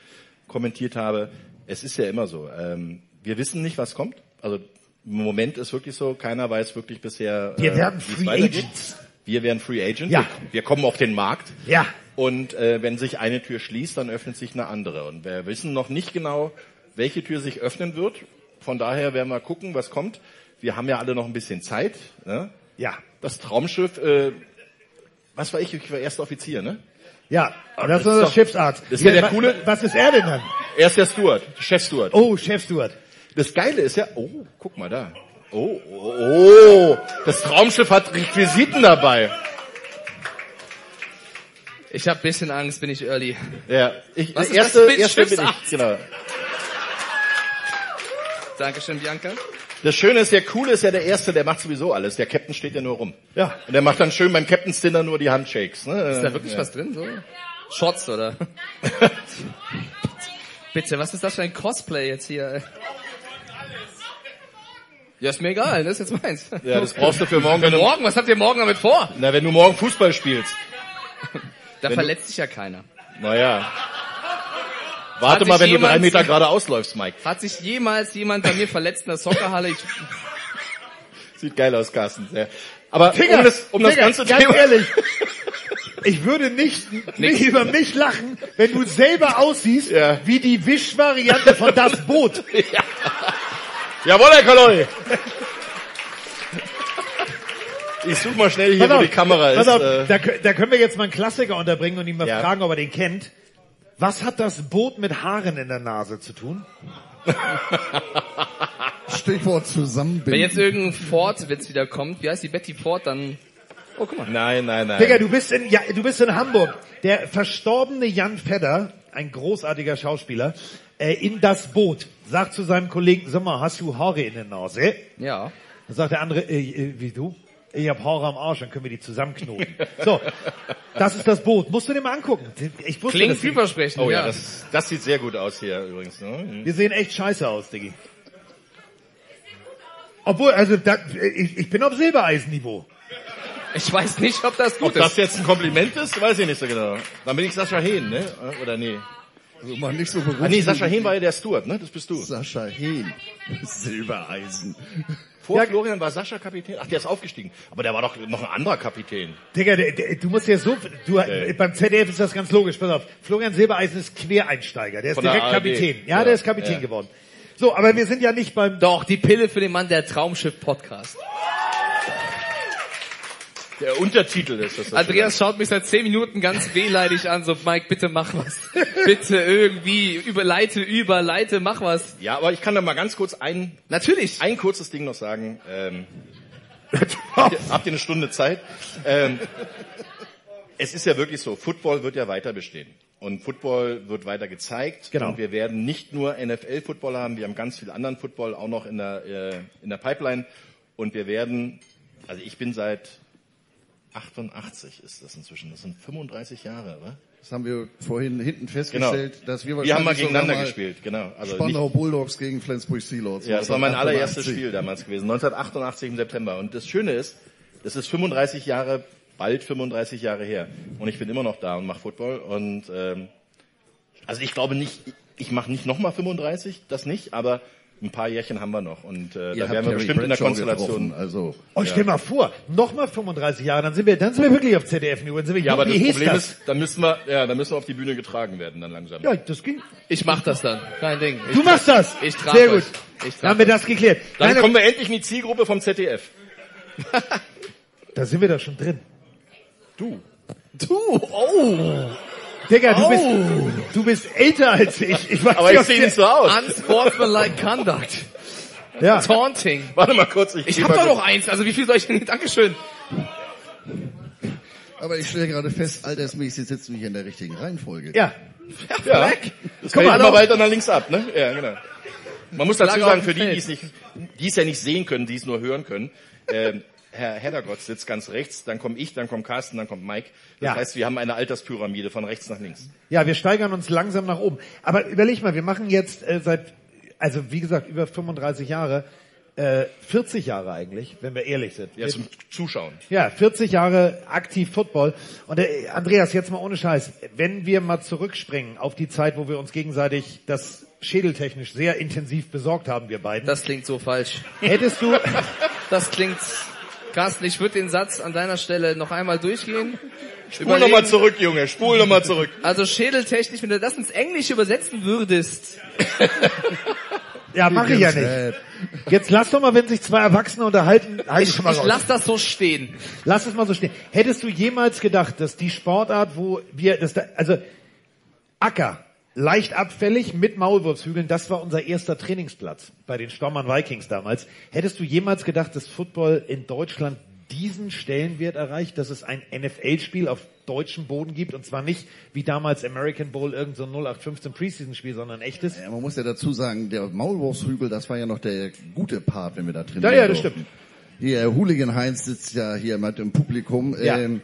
kommentiert habe. Es ist ja immer so. Ähm, wir wissen nicht, was kommt. Also im Moment ist wirklich so, keiner weiß wirklich bisher. Wir äh, werden Free. Agents. Wir werden Free Agents. Ja. Wir, wir kommen auf den Markt. Ja. Und äh, wenn sich eine Tür schließt, dann öffnet sich eine andere. Und wir wissen noch nicht genau, welche Tür sich öffnen wird. Von daher werden wir gucken, was kommt. Wir haben ja alle noch ein bisschen Zeit. Ne? Ja. Das Traumschiff, äh, was war ich? Ich war erster Offizier, ne? Ja, Aber und das ist das ist doch- Schiffsarzt. das ist ja der Wa- coole- Was ist er denn dann? Er ist der Steward, Chefsteward. Oh, Chefsteward. Das Geile ist ja, oh, guck mal da. Oh, oh, oh, das Traumschiff hat Requisiten dabei. Ich habe bisschen Angst, bin ich early. Ja, ich, Was ist erste, erste bin ich, genau. Dankeschön, Bianca. Das Schöne ist, der Coole ist ja der Erste, der macht sowieso alles. Der Captain steht ja nur rum. Ja. Und der macht dann schön beim Captain's Dinner nur die Handshakes. Ne? Ist da wirklich ja. was drin? So? Shots, oder? *laughs* Bitte, was ist das für ein Cosplay jetzt hier? Ja, ist mir egal, das ist jetzt meins. Ja, das brauchst du für morgen. Für du- morgen, was habt ihr morgen damit vor? Na, wenn du morgen Fußball spielst. Da Wenn verletzt sich ja keiner. Naja. Warte mal, wenn du jemand- drei Meter gerade ausläufst, Mike. Hat sich jemals jemand bei mir verletzt in der Soccerhalle? Ich, *laughs* Sieht geil aus, Carsten. Sehr. Aber Finger, um das, um das Finger, ganze ganz Thema... ehrlich, *laughs* ich würde nicht, nicht über mich lachen, wenn du selber aussiehst wie die Wischvariante von das Boot. *laughs* Jawohl, Herr Koloi. Ich suche mal schnell hier, Pass wo auf, die Kamera ist. auf, äh. da, da können wir jetzt mal einen Klassiker unterbringen und ihn mal Ja. fragen, ob er den kennt. Was hat das Boot mit Haaren in der Nase zu tun? *laughs* Stichwort zusammenbinden. Wenn jetzt irgendein Ford-Witz wieder kommt, wie heißt die Betty Ford, dann... Oh, guck mal. Nein, nein, nein. Digga, du bist in, ja, du bist in Hamburg. Der verstorbene Jan Fedder, ein großartiger Schauspieler, äh, in das Boot, sagt zu seinem Kollegen, sag mal, hast du Haare in der Nase? Ja. Dann sagt der andere, äh, äh, wie du? Ich hab Haare am Arsch, dann können wir die zusammenknoten. So, das ist das Boot. Musst du dir mal angucken. Ich wusste Klingt das vielversprechend, Oh ja, ja. das, das sieht sehr gut aus hier übrigens. Ne? Wir sehen echt scheiße aus, Diggi. Obwohl, also da, ich, ich bin auf Silbereisenniveau. Ich weiß nicht, ob das gut Ob das ist. jetzt ein Kompliment ist, weiß ich nicht so genau. Dann bin ich Sascha Hehn, ne? Oder nee? Also mal nicht so Ah, nee, Sascha Hehn war ja der Steward, ne? Das bist du. Sascha Hehn. Silbereisen. Vor Florian war Sascha Kapitän. Ach, der ist aufgestiegen. Aber der war doch noch ein anderer Kapitän. Digga, der, der, du musst ja so, du, äh, beim ZDF ist das ganz logisch, pass auf. Florian Silbereisen ist Quereinsteiger, der ist Von der direkt ARD. Kapitän. Ja, Ja, der ist Kapitän ja. geworden. So, aber wir sind ja nicht beim, Doch, die Pille für den Mann, der Traumschiff-Podcast. Der Untertitel ist das. Andreas schaut mich seit zehn Minuten ganz wehleidig an, so, Mike, bitte mach was. *laughs* bitte irgendwie, überleite, überleite, mach was. Ja, aber ich kann da mal ganz kurz ein, Natürlich. ein kurzes Ding noch sagen. Ähm, *laughs* habt, ihr, eine Stunde Zeit? Ähm, es ist ja wirklich so, Football wird ja weiter bestehen. Und Football wird weiter gezeigt. Genau. Und wir werden nicht nur NFL-Football haben, wir haben ganz viel anderen Football auch noch in der, äh, in der Pipeline. Und wir werden, also ich bin seit 88 ist das inzwischen, das sind 35 Jahre, oder? Das haben wir vorhin hinten festgestellt, Genau. dass wir Wir haben mal wahrscheinlich gegeneinander mal gespielt, genau. Also Spandau Bulldogs gegen Flensburg Sealords. Ja, das war mein 1988. allererstes Spiel damals gewesen, 1988 im September. Und das Schöne ist, das ist 35 Jahre, bald 35 Jahre her. Und ich bin immer noch da und mache Football. Und ähm, also ich glaube nicht, ich mache nicht nochmal 35, das nicht, aber ein paar Jährchen haben wir noch. Und äh, Ihr da werden wir bestimmt in der Bradshaw Konstellation. getroffen, Also, oh, stell mal vor, nochmal 35 Jahre, dann sind wir, dann sind wir wirklich auf ZDF-Niveau, dann sind wir Ja, aber wie das hieß Problem das? ist, dann müssen wir, ja, dann müssen wir auf die Bühne getragen werden dann langsam. Ja, das ging. Ich mach das dann. Kein Ding. Ich Du machst das. Ich trage Sehr gut. Ich Dann trage haben wir das geklärt. Dann Nein, kommen wir endlich in die Zielgruppe vom ZDF. *laughs* da sind wir doch schon drin. Du. Du, oh. Digga, du Oh. bist, du bist älter als ich. ich weiß Aber ich sehe nicht so aus. Unsportsmanlike Conduct. Ja. Taunting. Warte mal kurz. Ich, Ich hab doch noch eins, also wie viel soll ich denn? Dankeschön. aber ich stelle gerade fest, altersmäßig sitzen wir hier in der richtigen Reihenfolge. Ja. Ja, das Guck fällt mal, immer weiter nach links ab, ne? Ja, genau. Man muss dazu sagen, für die, die es nicht, die es ja nicht sehen können, die es nur hören können, ähm, Herr Heddergott sitzt ganz rechts, dann komme ich, dann kommt Carsten, dann kommt Mike. Das Ja. heißt, wir haben eine Alterspyramide von rechts nach links. Ja, wir steigern uns langsam nach oben. Aber überleg mal, wir machen jetzt äh, seit, also wie gesagt, über 35 Jahre, äh, 40 Jahre eigentlich, wenn wir ehrlich sind. Ja, zum Zuschauen. Ja, 40 Jahre aktiv Football. Und äh, Andreas, jetzt mal ohne Scheiß, wenn wir mal zurückspringen auf die Zeit, wo wir uns gegenseitig das schädeltechnisch sehr intensiv besorgt haben, wir beiden. Das klingt so falsch. Hättest du, *laughs* Das klingt, Carsten, ich würde den Satz an deiner Stelle noch einmal durchgehen. Spul nochmal zurück, Junge, spul nochmal zurück. Also schädeltechnisch, wenn du das ins Englische übersetzen würdest. *laughs* ja, mache ich ja nicht. Jetzt lass doch mal, wenn sich zwei Erwachsene unterhalten, halt Ich, schon mal ich raus. lass das so stehen. Lass es mal so stehen. Hättest du jemals gedacht, dass die Sportart, wo wir, das da, also Acker, leicht abfällig mit Maulwurfshügeln, das war unser erster Trainingsplatz bei den Stormern Vikings damals. Hättest du jemals gedacht, dass Football in Deutschland diesen Stellenwert erreicht, dass es ein NFL-Spiel auf deutschem Boden gibt und zwar nicht wie damals American Bowl irgend so ein 0815 Preseason-Spiel, sondern ein echtes? Ja, man muss ja dazu sagen, der Maulwurfshügel, das war ja noch der gute Part, wenn wir da drin Ja, ja, das stimmt. Hier, Hooligan Heinz sitzt ja hier mit im Publikum. Ja. Ähm,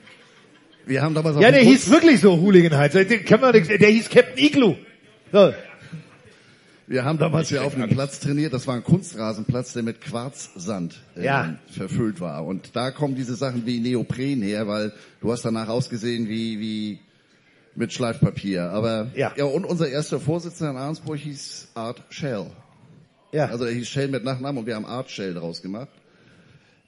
wir haben damals Ja, der Kurs- hieß wirklich so Hooligan Heights. Der, kann man nix- der hieß Captain Igloo. So. Wir haben damals ja auf einem Platz trainiert, das war ein Kunstrasenplatz, der mit Quarzsand äh, Ja. verfüllt war. Und da kommen diese Sachen wie Neopren her, weil du hast danach ausgesehen wie, wie mit Schleifpapier. Aber Ja. ja, und unser erster Vorsitzender in Arnsburg hieß Art Shell. Ja. Also er hieß Shell mit Nachnamen und wir haben Art Shell draus gemacht.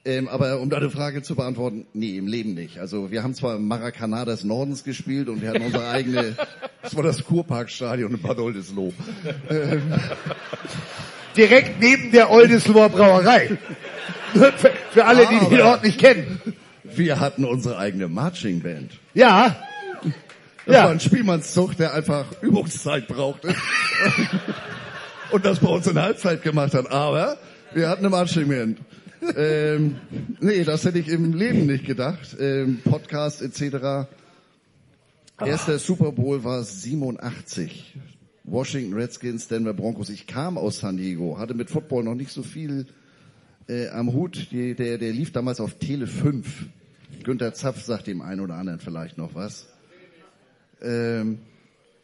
Ähm, aber um deine Frage zu beantworten, nee, im Leben nicht. Also wir haben zwar im Maracana des Nordens gespielt und wir hatten unsere eigene, *laughs* das war das Kurparkstadion in Bad Oldesloe. Ähm, Direkt neben der Oldesloher Brauerei. für, für alle, die den Ort nicht kennen. Wir hatten unsere eigene Marching Band. Ja. Das Ja. war ein Spielmannszug, der einfach Übungszeit brauchte. *laughs* und das bei uns in Halbzeit gemacht hat. Aber wir hatten eine Marching Band. Ähm, nee, das hätte ich im Leben nicht gedacht. Ähm, Podcast etc. Erster Super Bowl war 87. Washington Redskins, Denver Broncos. Ich kam aus San Diego, hatte mit Football noch nicht so viel äh, am Hut. Die, der, der lief damals auf Tele 5. Günther Zapf sagt dem einen oder anderen vielleicht noch was. Ähm,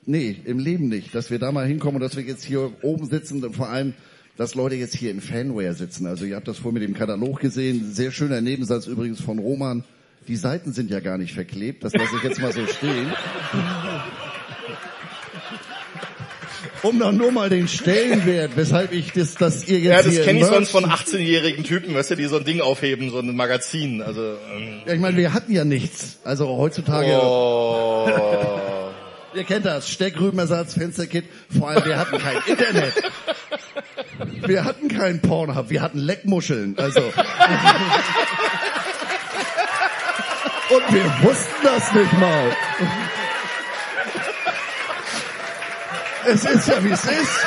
nee, im Leben nicht. Dass wir da mal hinkommen und dass wir jetzt hier oben sitzen und vor allem, dass Leute jetzt hier in Fanware sitzen. Also ihr habt das vorhin mit dem Katalog gesehen. Sehr schöner Nebensatz übrigens von Roman. Die Seiten sind ja gar nicht verklebt. Das lasse ich jetzt mal so stehen. Um dann nur mal den Stellenwert, weshalb ich das, dass ihr jetzt Ja, das kenne ich sonst von 18-jährigen Typen, weißt du, die so ein Ding aufheben, so ein Magazin. Also, ähm, Ja, ich meine, wir hatten ja nichts. Also heutzutage. Oh. Ihr kennt das. Steckrübenersatz, Fensterkit. Vor allem, wir hatten kein Internet. Wir hatten keinen Pornhub. Wir hatten Leckmuscheln. Also. Und wir wussten das nicht mal. Es ist ja, wie es ist.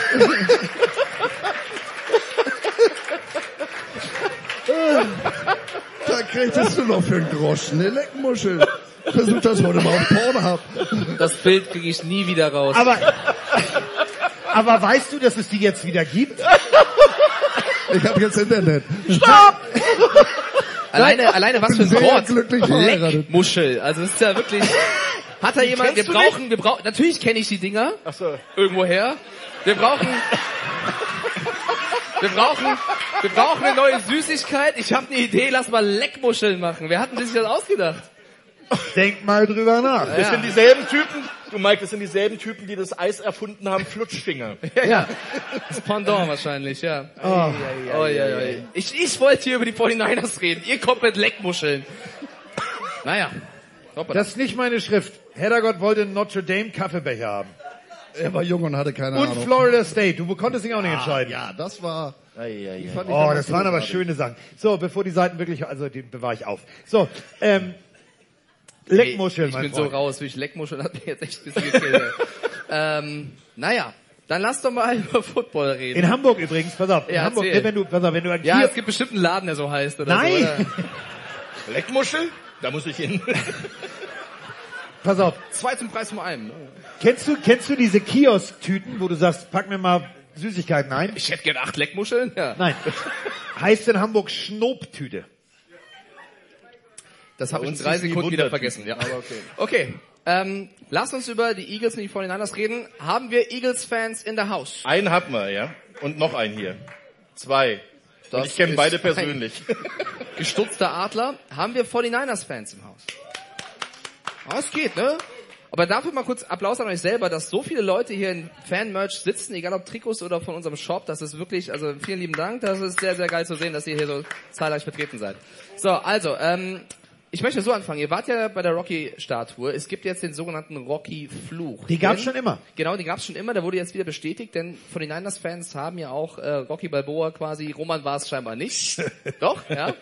Da kriegtest du noch für einen Groschen eine Leckmuschel. Versuch das heute mal auf Pornhub. Das Bild kriege ich nie wieder raus. Aber, aber weißt du, dass es die jetzt wieder gibt? *laughs* Ich habe jetzt Internet. Stopp! *laughs* Alleine, alleine was für ein Wort. Leckmuschel. Also es ist ja wirklich. Hat da jemand? Wir brauchen, wir brauchen. Natürlich kenne ich die Dinger. Ach so. Irgendwoher. Wir brauchen. Wir brauchen, wir brauchen eine neue Süßigkeit. Ich habe eine Idee. Lass mal Leckmuscheln machen. Wer hat denn sich das ausgedacht? Denk mal drüber nach. Das sind dieselben Typen, du Mike, das sind dieselben Typen, die das Eis erfunden haben, Flutschfinger. Ja, ja. Das Pendant wahrscheinlich, ja. Oh. Oh, ja, ja. Ich, ich wollte hier über die 49ers reden. Ihr kommt mit Leckmuscheln. Naja. Hoppala. Das ist nicht meine Schrift. Heddergott wollte einen Notre Dame Kaffeebecher haben. Er war jung und hatte keine Und Ahnung. Florida State. Du konntest dich auch nicht entscheiden. Ja, das war. die fand ich Oh, das waren aber schöne Sachen. So, bevor die Seiten wirklich, also die bewahre ich auf. So, ähm, Leckmuscheln, Ich bin Freund. so raus, wie ich Leckmuscheln hat mir *laughs* jetzt echt ein bisschen ähm, naja, dann lass doch mal *laughs* über Football reden. In Hamburg übrigens, pass auf. In Ja, Hamburg, erzähl. wenn du, pass auf, wenn du an ja, es gibt bestimmt einen Laden, der so heißt oder Nein! so. Oder? *laughs* Leckmuschel? Da muss ich hin. pass auf. Zwei zum Preis von einem. ne? Kennst du, kennst du diese Kiosk-Tüten, wo du sagst, pack mir mal Süßigkeiten ein? Ich hätte gern acht Leckmuscheln. Ja. Nein. heißt in Hamburg Schnobtüte. Das habe ich in uns drei Sekunden wieder vergessen. Ja. Aber okay. Okay, ähm, lass uns über die Eagles und die 49ers reden. Haben wir Eagles-Fans in der House? Einen hatten wir, ja. Und noch einen hier. Zwei. Und Das ich kenne beide persönlich. *laughs* Gestutzter Adler. Haben wir 49ers-Fans im Haus? Ah, es geht, ne? Aber dafür mal kurz Applaus an euch selber, dass so viele Leute hier in Fan-Merch sitzen, egal ob Trikots oder von unserem Shop. Das ist wirklich, also vielen lieben Dank. Das ist sehr, sehr geil zu sehen, dass ihr hier so zahlreich vertreten seid. So, also, ähm, ich möchte so anfangen. Ihr wart ja bei der Rocky-Statue. Es gibt jetzt den sogenannten Rocky-Fluch. Die gab's Denn- schon immer. Genau, die gab's schon immer. Der wurde jetzt wieder bestätigt, denn von den Niners-Fans haben ja auch äh, Rocky Balboa quasi, Roman war es scheinbar nicht. *laughs* Doch, ja.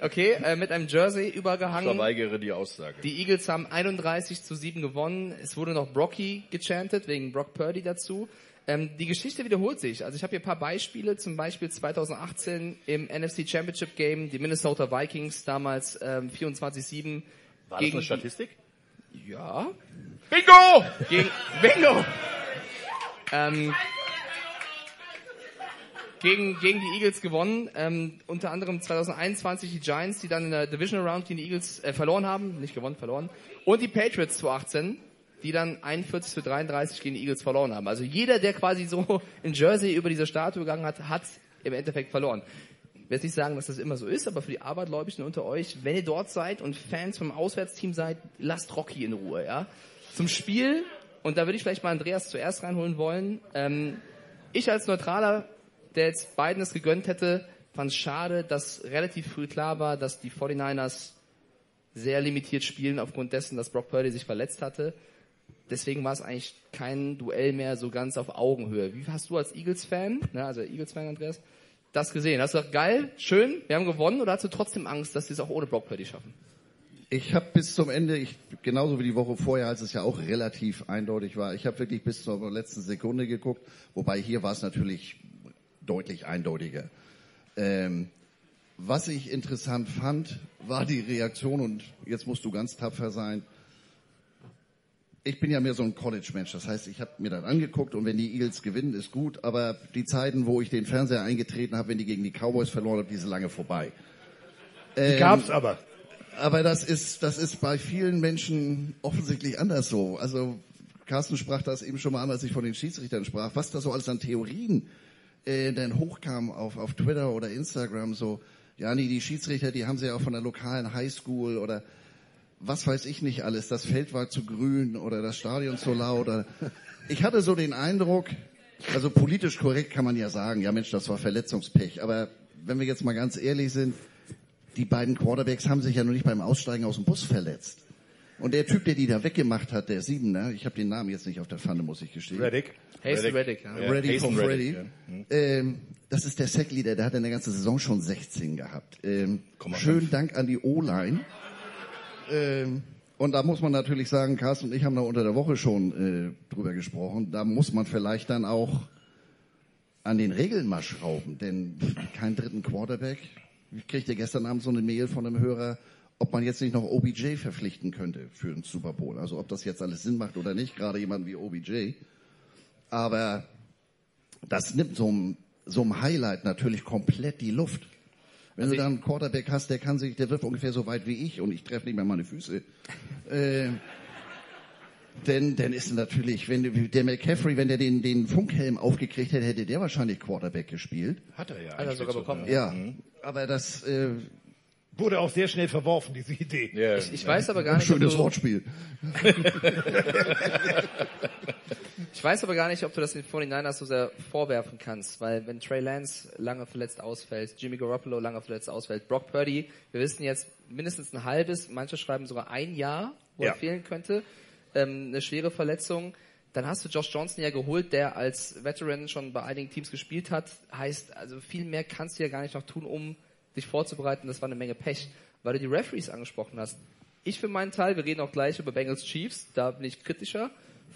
Okay, äh, mit einem Jersey Ich übergehangen. verweigere die Aussage. Die Eagles haben 31 zu 7 gewonnen. Es wurde noch Brocky gechantet, wegen Brock Purdy dazu. Ähm, die Geschichte wiederholt sich. Also ich habe hier ein paar Beispiele, zum Beispiel 2018 im NFC Championship Game, die Minnesota Vikings damals ähm, 24-7 War das gegen eine Statistik? ja Bingo! gegen Bingo ähm, gegen gegen die Eagles gewonnen. Ähm, unter anderem 2021 die Giants, die dann in der Divisional Round gegen die Eagles äh, verloren haben, nicht gewonnen, verloren. Und die Patriots 2018, die dann 41 zu 33 gegen die Eagles verloren haben. Also jeder, der quasi so *laughs* in Jersey über diese Statue gegangen hat, hat im Endeffekt verloren. Ich jetzt nicht sagen, dass das immer so ist, aber für die Abergläubigen unter euch, wenn ihr dort seid und Fans vom Auswärtsteam seid, lasst Rocky in Ruhe, ja. Zum Spiel, und da würde ich vielleicht mal Andreas zuerst reinholen wollen, ähm, ich als Neutraler, der jetzt beiden es gegönnt hätte, fand es schade, dass relativ früh klar war, dass die 49ers sehr limitiert spielen aufgrund dessen, dass Brock Purdy sich verletzt hatte. Deswegen war es eigentlich kein Duell mehr so ganz auf Augenhöhe. Wie hast du als Eagles-Fan, ne, also Eagles-Fan Andreas, das gesehen? Hast du gesagt, geil, schön, wir haben gewonnen oder hast du trotzdem Angst, dass sie es auch ohne Brock Purdy schaffen? Ich habe bis zum Ende, ich, genauso wie die Woche vorher, als es ja auch relativ eindeutig war, ich habe wirklich bis zur letzten Sekunde geguckt, wobei hier war es natürlich deutlich eindeutiger. Ähm, was ich interessant fand, war die Reaktion, und jetzt musst du ganz tapfer sein. Ich bin ja mehr so ein College-Mensch, das heißt, ich habe mir das angeguckt und wenn die Eagles gewinnen, ist gut, aber die Zeiten, wo ich den Fernseher eingetreten habe, wenn die gegen die Cowboys verloren haben, die sind lange vorbei. Die gab's aber. Aber das ist, das ist bei vielen Menschen offensichtlich anders so. Also Carsten sprach das eben schon mal an, als ich von den Schiedsrichtern sprach, was da so alles an Theorien äh, dann hochkam auf, auf Twitter oder Instagram, so, ja, nee, die Schiedsrichter, die haben sie ja auch von der lokalen Highschool oder was weiß ich nicht alles, das Feld war zu grün oder das Stadion zu laut. Oder ich hatte so den Eindruck, also politisch korrekt kann man ja sagen, ja Mensch, das war Verletzungspech. Aber wenn wir jetzt mal ganz ehrlich sind, die beiden Quarterbacks haben sich ja noch nicht beim Aussteigen aus dem Bus verletzt. Und der Typ, der die da weggemacht hat, der Siebener, ich habe den Namen jetzt nicht auf der Pfanne, muss ich gestehen. Reddick. Hasten Reddick, ja. Ja, Ready Hasten von Reddick, Freddy. ja. Mhm. Ähm, das ist der Sackleader, der hat in der ganzen Saison schon 16 gehabt. Ähm, schönen. Dank an die O-Line. Ähm, und da muss man natürlich sagen, Carsten und ich haben da unter der Woche schon äh, drüber gesprochen, da muss man vielleicht dann auch an den Regeln mal schrauben, denn keinen dritten Quarterback. Ich kriegte gestern Abend so eine Mail von einem Hörer, ob man jetzt nicht noch OBJ verpflichten könnte für den Super Bowl. Also ob das jetzt alles Sinn macht oder nicht, gerade jemand wie OBJ. Aber das nimmt so einem, so Highlight natürlich komplett die Luft. Wenn Also du dann einen Quarterback hast, der kann sich, der wirft ungefähr so weit wie ich und ich treffe nicht mehr meine Füße. *laughs* Äh, denn, denn ist natürlich, wenn du- der McCaffrey, wenn der den, den Funkhelm aufgekriegt hätte, hätte der wahrscheinlich Quarterback gespielt. Hat er ja. Hat er sogar so, bekommen. Ja, aber das äh, Wurde auch sehr schnell verworfen, diese Idee. Ja, Ich, ich weiß aber gar nicht, ob schönes du, Wortspiel. *laughs* ich weiß aber gar nicht, ob du das den 49ers so sehr vorwerfen kannst, weil wenn Trey Lance lange verletzt ausfällt, Jimmy Garoppolo lange verletzt ausfällt, Brock Purdy, wir wissen jetzt mindestens ein halbes, manche schreiben sogar ein Jahr, wo Ja. er fehlen könnte, ähm, eine schwere Verletzung. Dann hast du Josh Johnson ja geholt, der als Veteran schon bei einigen Teams gespielt hat. Heißt, also viel mehr kannst du ja gar nicht noch tun, um dich vorzubereiten. Das war eine Menge Pech. Weil du die Referees angesprochen hast. Ich für meinen Teil, wir reden auch gleich über Bengals Chiefs, da bin ich kritischer,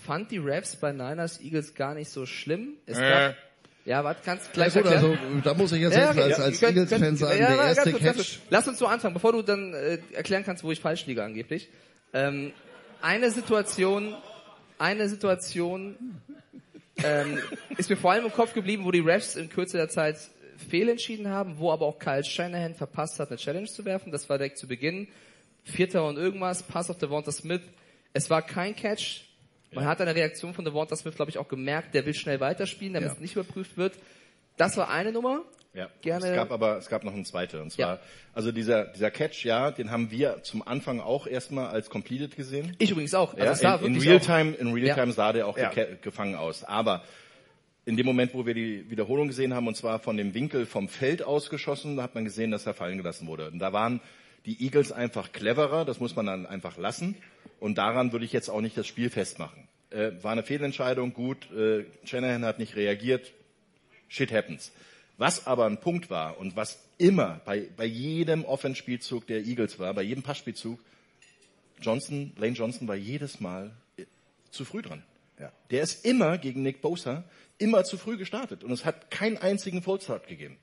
fand die Refs bei Niners Eagles gar nicht so schlimm. Es Äh. gab, ja, was kannst du Ja, gleich gut, erklären? also da muss ich jetzt Ja, als, okay, als, ja, als Eagles-Fan sagen, ja, der ja, erste kurz, Catch. Lass uns so anfangen, bevor du dann äh, erklären kannst, wo ich falsch liege angeblich. Ähm, eine Situation, eine Situation ähm, ist mir vor allem im Kopf geblieben, wo die Refs in Kürze der Zeit fehlentschieden haben, wo aber auch Kyle Shanahan verpasst hat, eine Challenge zu werfen. Das war direkt zu Beginn. Vierter und irgendwas, Pass auf Devonta Smith. Es war kein Catch. Man hat an der Reaktion von Devonta Smith, glaube ich, auch gemerkt, der will schnell weiterspielen, damit Ja. es nicht überprüft wird. Das war eine Nummer. Ja, Gerne- es gab aber es gab noch eine zweite und zwar Ja. also dieser dieser Catch, ja, den haben wir zum Anfang auch erstmal als completed gesehen. Ich übrigens auch. Also Ja, in, in Realtime auch- in Realtime Ja. sah der auch Ja. gefangen aus, aber in dem Moment, wo wir die Wiederholung gesehen haben, und zwar von dem Winkel vom Feld ausgeschossen, da hat man gesehen, dass er fallen gelassen wurde. Und da waren die Eagles einfach cleverer, das muss man dann einfach lassen. Und daran würde ich jetzt auch nicht das Spiel festmachen. Äh, war eine Fehlentscheidung, gut, äh, Shanahan hat nicht reagiert, shit happens. Was aber ein Punkt war und was immer bei, bei jedem Offenspielzug der Eagles war, bei jedem Passspielzug, Johnson, Lane Johnson war jedes Mal äh, zu früh dran. Ja. Der ist immer gegen Nick Bosa immer zu früh gestartet und es hat keinen einzigen Fullstart gegeben.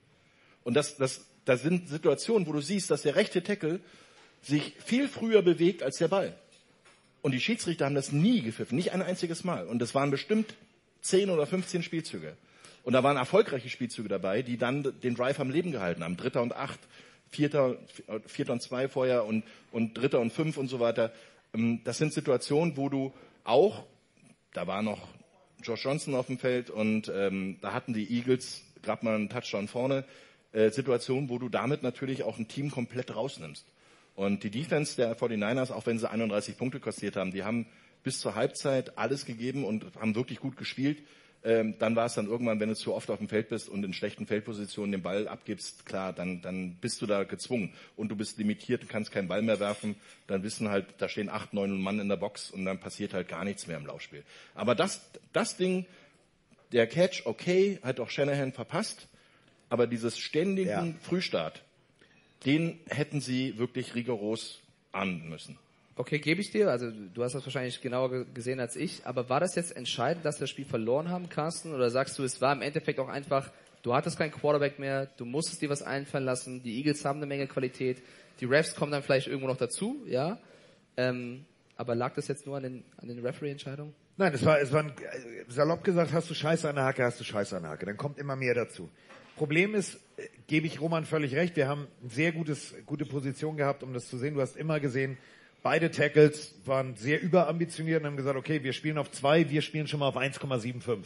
Und das, das, das sind Situationen, wo du siehst, dass der rechte Tackle sich viel früher bewegt als der Ball. Und die Schiedsrichter haben das nie gepfiffen, nicht ein einziges Mal. Und das waren bestimmt 10 oder 15 Spielzüge. Und da waren erfolgreiche Spielzüge dabei, die dann den Drive am Leben gehalten haben. Dritter und acht, vierter, vierter und zwei vorher und, und dritter und fünf und so weiter. Ähm, Das sind Situationen, wo du auch, da war noch Josh Johnson auf dem Feld und ähm, da hatten die Eagles gerade mal einen Touchdown vorne. Äh, Situationen, wo du damit natürlich auch ein Team komplett rausnimmst. Und die Defense der 49ers, auch wenn sie 31 Punkte kassiert haben, die haben bis zur Halbzeit alles gegeben und haben wirklich gut gespielt. Ähm, dann war es dann irgendwann, wenn du zu oft auf dem Feld bist und in schlechten Feldpositionen den Ball abgibst, klar, dann, dann bist du da gezwungen und du bist limitiert und kannst keinen Ball mehr werfen. Dann wissen halt, da stehen acht, neun Mann in der Box und dann passiert halt gar nichts mehr im Laufspiel. Aber das, das Ding, der Catch, okay, hat auch Shanahan verpasst, aber dieses ständigen Ja. Frühstart, den hätten sie wirklich rigoros ahnden müssen. Okay, gebe ich dir. Also du hast das wahrscheinlich genauer ge- gesehen als ich. Aber war das jetzt entscheidend, dass wir das Spiel verloren haben, Carsten? Oder sagst du, es war im Endeffekt auch einfach, du hattest keinen Quarterback mehr, du musstest dir was einfallen lassen, die Eagles haben eine Menge Qualität, die Refs kommen dann vielleicht irgendwo noch dazu, ja? Ähm, aber lag das jetzt nur an den, an den Referee-Entscheidungen? Nein, es war, es war ein, äh, salopp gesagt, hast du Scheiße an der Hacke, hast du Scheiße an der Hacke. Dann kommt immer mehr dazu. Problem ist, äh, gebe ich Roman völlig recht, wir haben sehr gutes, gute Position gehabt, um das zu sehen. Du hast immer gesehen, beide Tackles waren sehr überambitioniert und haben gesagt, okay, wir spielen auf zwei, wir spielen schon mal auf 1,75.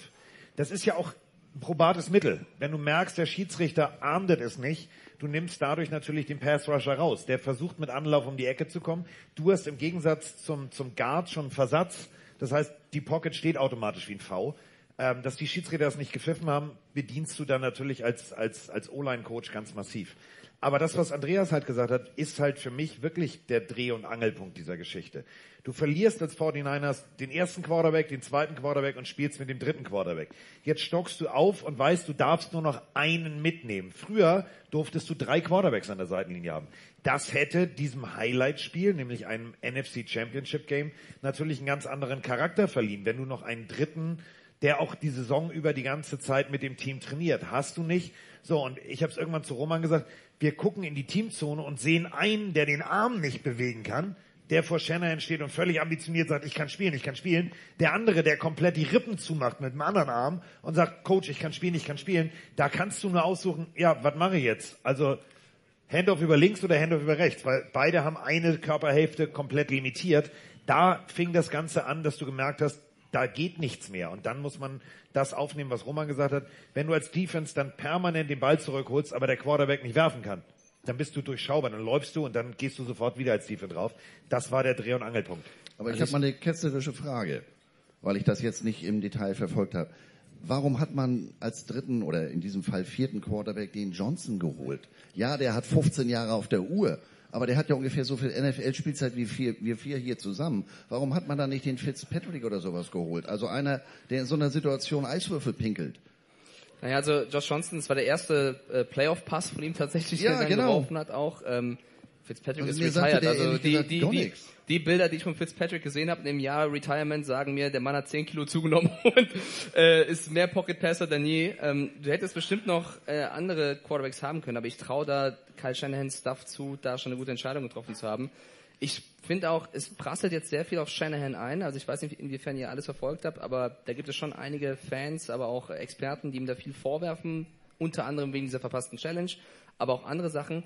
Das ist ja auch ein probates Mittel. Wenn du merkst, der Schiedsrichter ahndet es nicht, du nimmst dadurch natürlich den Pass Rusher raus. Der versucht mit Anlauf um die Ecke zu kommen. Du hast im Gegensatz zum, zum Guard schon einen Versatz. Das heißt, die Pocket steht automatisch wie ein V. Ähm, dass die Schiedsrichter das nicht gepfiffen haben, bedienst du dann natürlich als, als, als O-Line-Coach ganz massiv. Aber das, was Andreas halt gesagt hat, ist halt für mich wirklich der Dreh- und Angelpunkt dieser Geschichte. Du verlierst als 49ers den ersten Quarterback, den zweiten Quarterback und spielst mit dem dritten Quarterback. Jetzt stockst du auf und weißt, du darfst nur noch einen mitnehmen. Früher durftest du drei Quarterbacks an der Seitenlinie haben. Das hätte diesem Highlight-Spiel, nämlich einem NFC Championship Game, natürlich einen ganz anderen Charakter verliehen. Wenn du noch einen dritten der auch die Saison über die ganze Zeit mit dem Team trainiert. Hast du nicht? So, und ich habe es irgendwann zu Roman gesagt, wir gucken in die Teamzone und sehen einen, der den Arm nicht bewegen kann, der vor Shanahan steht und völlig ambitioniert sagt, ich kann spielen, ich kann spielen. Der andere, der komplett die Rippen zumacht mit dem anderen Arm und sagt, Coach, ich kann spielen, ich kann spielen. Da kannst du nur aussuchen, ja, was mache ich jetzt? Also Handoff über links oder Handoff über rechts, weil beide haben eine Körperhälfte komplett limitiert. Da fing das Ganze an, dass du gemerkt hast, da geht nichts mehr. Und dann muss man das aufnehmen, was Roman gesagt hat. Wenn du als Defense dann permanent den Ball zurückholst, aber der Quarterback nicht werfen kann, dann bist du durchschaubar, dann läufst du und dann gehst du sofort wieder als Defense drauf. Das war der Dreh- und Angelpunkt. Aber ich habe mal eine ketzerische Frage, weil ich das jetzt nicht im Detail verfolgt habe. Warum hat man als dritten oder in diesem Fall vierten Quarterback den Johnson geholt? Ja, der hat 15 Jahre auf der Uhr, aber der hat ja ungefähr so viel NFL-Spielzeit wie vier, wir vier hier zusammen. Warum hat man da nicht den Fitzpatrick oder sowas geholt? Also einer, der in so einer Situation Eiswürfel pinkelt. Naja, also Josh Johnson, das war der erste äh, Playoff-Pass von ihm tatsächlich, Ja, den er dann genau. geworfen hat auch. Ähm, Fitzpatrick Also ist retired. der Also die, die, die. Die Bilder, die ich von Fitzpatrick gesehen habe im Jahr Retirement, sagen mir, der Mann hat 10 Kilo zugenommen *laughs* und äh, ist mehr Pocket Passer denn je. Ähm, du hättest bestimmt noch äh, andere Quarterbacks haben können, aber ich traue da Kyle Shanahan's Stuff zu, da schon eine gute Entscheidung getroffen zu haben. Ich finde auch, es prasselt jetzt sehr viel auf Shanahan ein. Also ich weiß nicht, inwiefern ihr alles verfolgt habt, aber da gibt es schon einige Fans, aber auch Experten, die ihm da viel vorwerfen, unter anderem wegen dieser verpassten Challenge, aber auch andere Sachen.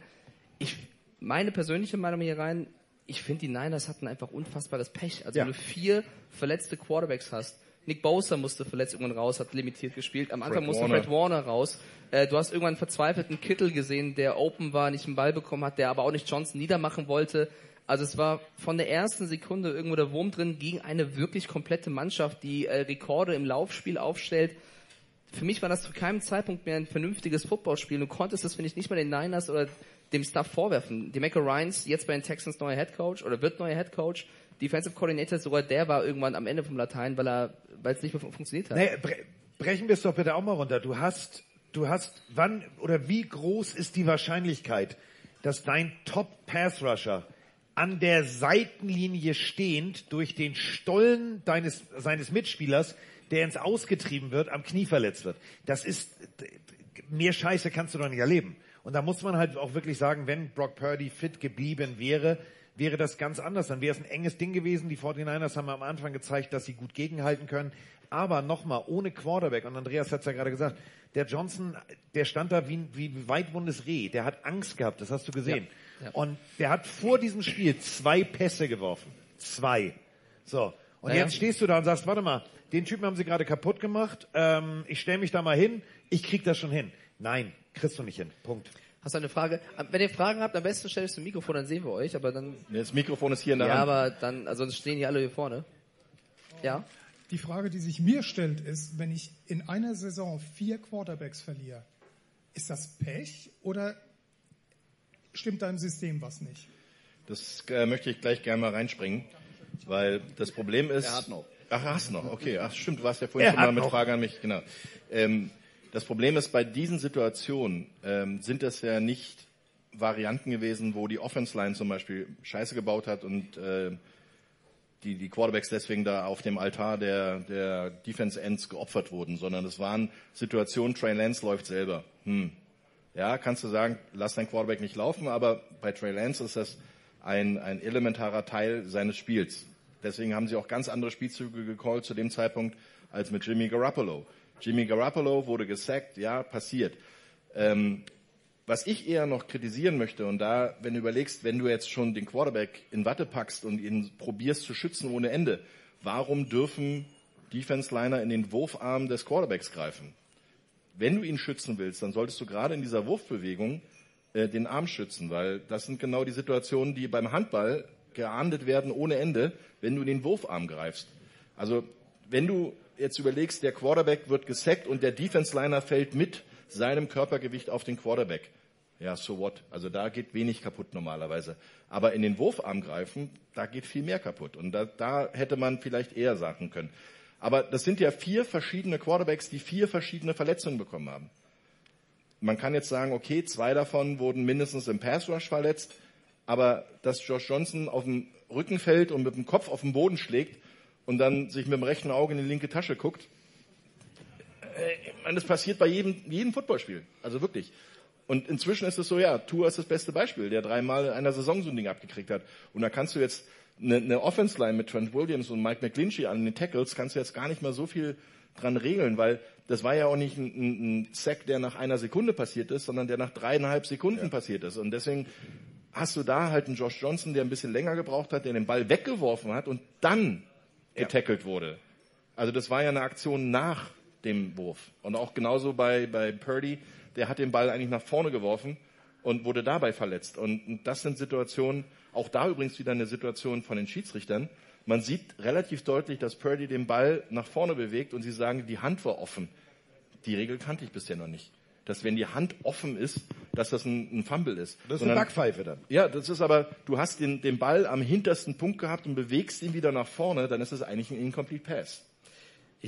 Ich, meine persönliche Meinung hier rein, ich finde, die Niners hatten einfach unfassbares Pech. Also Ja. wenn du vier verletzte Quarterbacks hast, Nick Bosa musste verletzt irgendwann raus, hat limitiert gespielt. Am Anfang Fred musste Warner. Fred Warner raus. Äh, du hast irgendwann einen verzweifelten Kittel gesehen, der open war, nicht einen Ball bekommen hat, der aber auch nicht Johnson niedermachen wollte. Also es war von der ersten Sekunde irgendwo der Wurm drin gegen eine wirklich komplette Mannschaft, die äh, Rekorde im Laufspiel aufstellt. Für mich war das zu keinem Zeitpunkt mehr ein vernünftiges Footballspiel. Du konntest das, finde ich, nicht mal den Niners oder dem Staff vorwerfen. Demeco Ryans, jetzt bei den Texans neuer Head Coach oder wird neuer Head Coach. Defensive Coordinator, sogar der war irgendwann am Ende vom Latein, weil er, weil es nicht mehr fun- funktioniert hat. Nee, bre brechen wir es doch bitte auch mal runter. Du hast, du hast, wann oder wie groß ist die Wahrscheinlichkeit, dass dein Top Pass Rusher an der Seitenlinie stehend durch den Stollen deines, seines Mitspielers, der ins Ausgetrieben wird, am Knie verletzt wird. Das ist, mehr Scheiße kannst du doch nicht erleben. Und da muss man halt auch wirklich sagen, wenn Brock Purdy fit geblieben wäre, wäre das ganz anders. Dann wäre es ein enges Ding gewesen. Die 49ers haben am Anfang gezeigt, dass sie gut gegenhalten können. Aber nochmal, ohne Quarterback, und Andreas hat es ja gerade gesagt, der Johnson, der stand da wie, ein- wie weitwundes Reh. Der hat Angst gehabt, das hast du gesehen. Ja, ja. Und der hat vor diesem Spiel zwei Pässe geworfen. Zwei. So. Und Naja. jetzt stehst du da und sagst, warte mal, den Typen haben sie gerade kaputt gemacht. Ähm, ich stelle mich da mal hin. Ich krieg das schon hin. Nein, kriegst du nicht hin. Punkt. Hast du eine Frage? Wenn ihr Fragen habt, am besten stellt es zum Mikrofon, dann sehen wir euch, aber dann... Das Mikrofon ist hier in der Ja, Hand. aber dann, also sonst stehen die alle hier vorne. Ja? Die Frage, die sich mir stellt, ist, wenn ich in einer Saison vier Quarterbacks verliere, ist das Pech oder stimmt da im System was nicht? Das äh, möchte ich gleich gerne mal reinspringen, weil das Problem ist. Er hat noch. Ach, hast noch, okay. Ach, stimmt, du warst ja vorhin Er schon mal hat mit. Frage an mich, genau. Ähm, das Problem ist, bei diesen Situationen ähm, sind das ja nicht Varianten gewesen, wo die Offense Line zum Beispiel Scheiße gebaut hat und äh, die, die Quarterbacks deswegen da auf dem Altar der, der Defense Ends geopfert wurden, sondern es waren Situationen, Trey Lance läuft selber. Hm. Ja, kannst du sagen, lass dein Quarterback nicht laufen, aber bei Trey Lance ist das ein, ein elementarer Teil seines Spiels. Deswegen haben sie auch ganz andere Spielzüge gecallt zu dem Zeitpunkt als mit Jimmy Garoppolo. Jimmy Garoppolo wurde gesackt, ja, passiert. Ähm, was ich eher noch kritisieren möchte, und da, wenn du überlegst, wenn du jetzt schon den Quarterback in Watte packst und ihn probierst zu schützen ohne Ende, warum dürfen Defense-Liner in den Wurfarm des Quarterbacks greifen? Wenn du ihn schützen willst, dann solltest du gerade in dieser Wurfbewegung äh, den Arm schützen, weil das sind genau die Situationen, die beim Handball geahndet werden ohne Ende, wenn du in den Wurfarm greifst. Also wenn du jetzt überlegst, der Quarterback wird gesackt und der Defense-Liner fällt mit seinem Körpergewicht auf den Quarterback. Ja, so what? Also da geht wenig kaputt normalerweise. Aber in den Wurfarm greifen, da geht viel mehr kaputt. Und da, da hätte man vielleicht eher sagen können. Aber das sind ja vier verschiedene Quarterbacks, die vier verschiedene Verletzungen bekommen haben. Man kann jetzt sagen, okay, zwei davon wurden mindestens im Pass Rush verletzt, aber dass Josh Johnson auf dem Rücken fällt und mit dem Kopf auf den Boden schlägt und dann sich mit dem rechten Auge in die linke Tasche guckt, äh, meine, das passiert bei jedem, jedem Footballspiel. Also wirklich. Und inzwischen ist es so, ja, Tour ist das beste Beispiel, der dreimal in einer Saison so ein Ding abgekriegt hat. Und da kannst du jetzt eine, eine Offense-Line mit Trent Williams und Mike McGlinchey an den Tackles, kannst du jetzt gar nicht mehr so viel dran regeln, weil das war ja auch nicht ein, ein, ein Sack, der nach einer Sekunde passiert ist, sondern der nach dreieinhalb Sekunden passiert ist. Und deswegen hast du da halt einen Josh Johnson, der ein bisschen länger gebraucht hat, der den Ball weggeworfen hat und dann getackelt wurde. Also das war ja eine Aktion nach dem Wurf. Und auch genauso bei, bei Purdy, der hat den Ball eigentlich nach vorne geworfen und wurde dabei verletzt. Und das sind Situationen, auch da übrigens wieder eine Situation von den Schiedsrichtern. Man sieht relativ deutlich, dass Purdy den Ball nach vorne bewegt und sie sagen, die Hand war offen. Die Regel kannte ich bisher noch nicht. Dass wenn die Hand offen ist, dass das ein, ein Fumble ist. Das ist eine Sondern- Backpfeife dann. ja, das ist aber, du hast den, den Ball am hintersten Punkt gehabt und bewegst ihn wieder nach vorne, dann ist es eigentlich ein Incomplete Pass.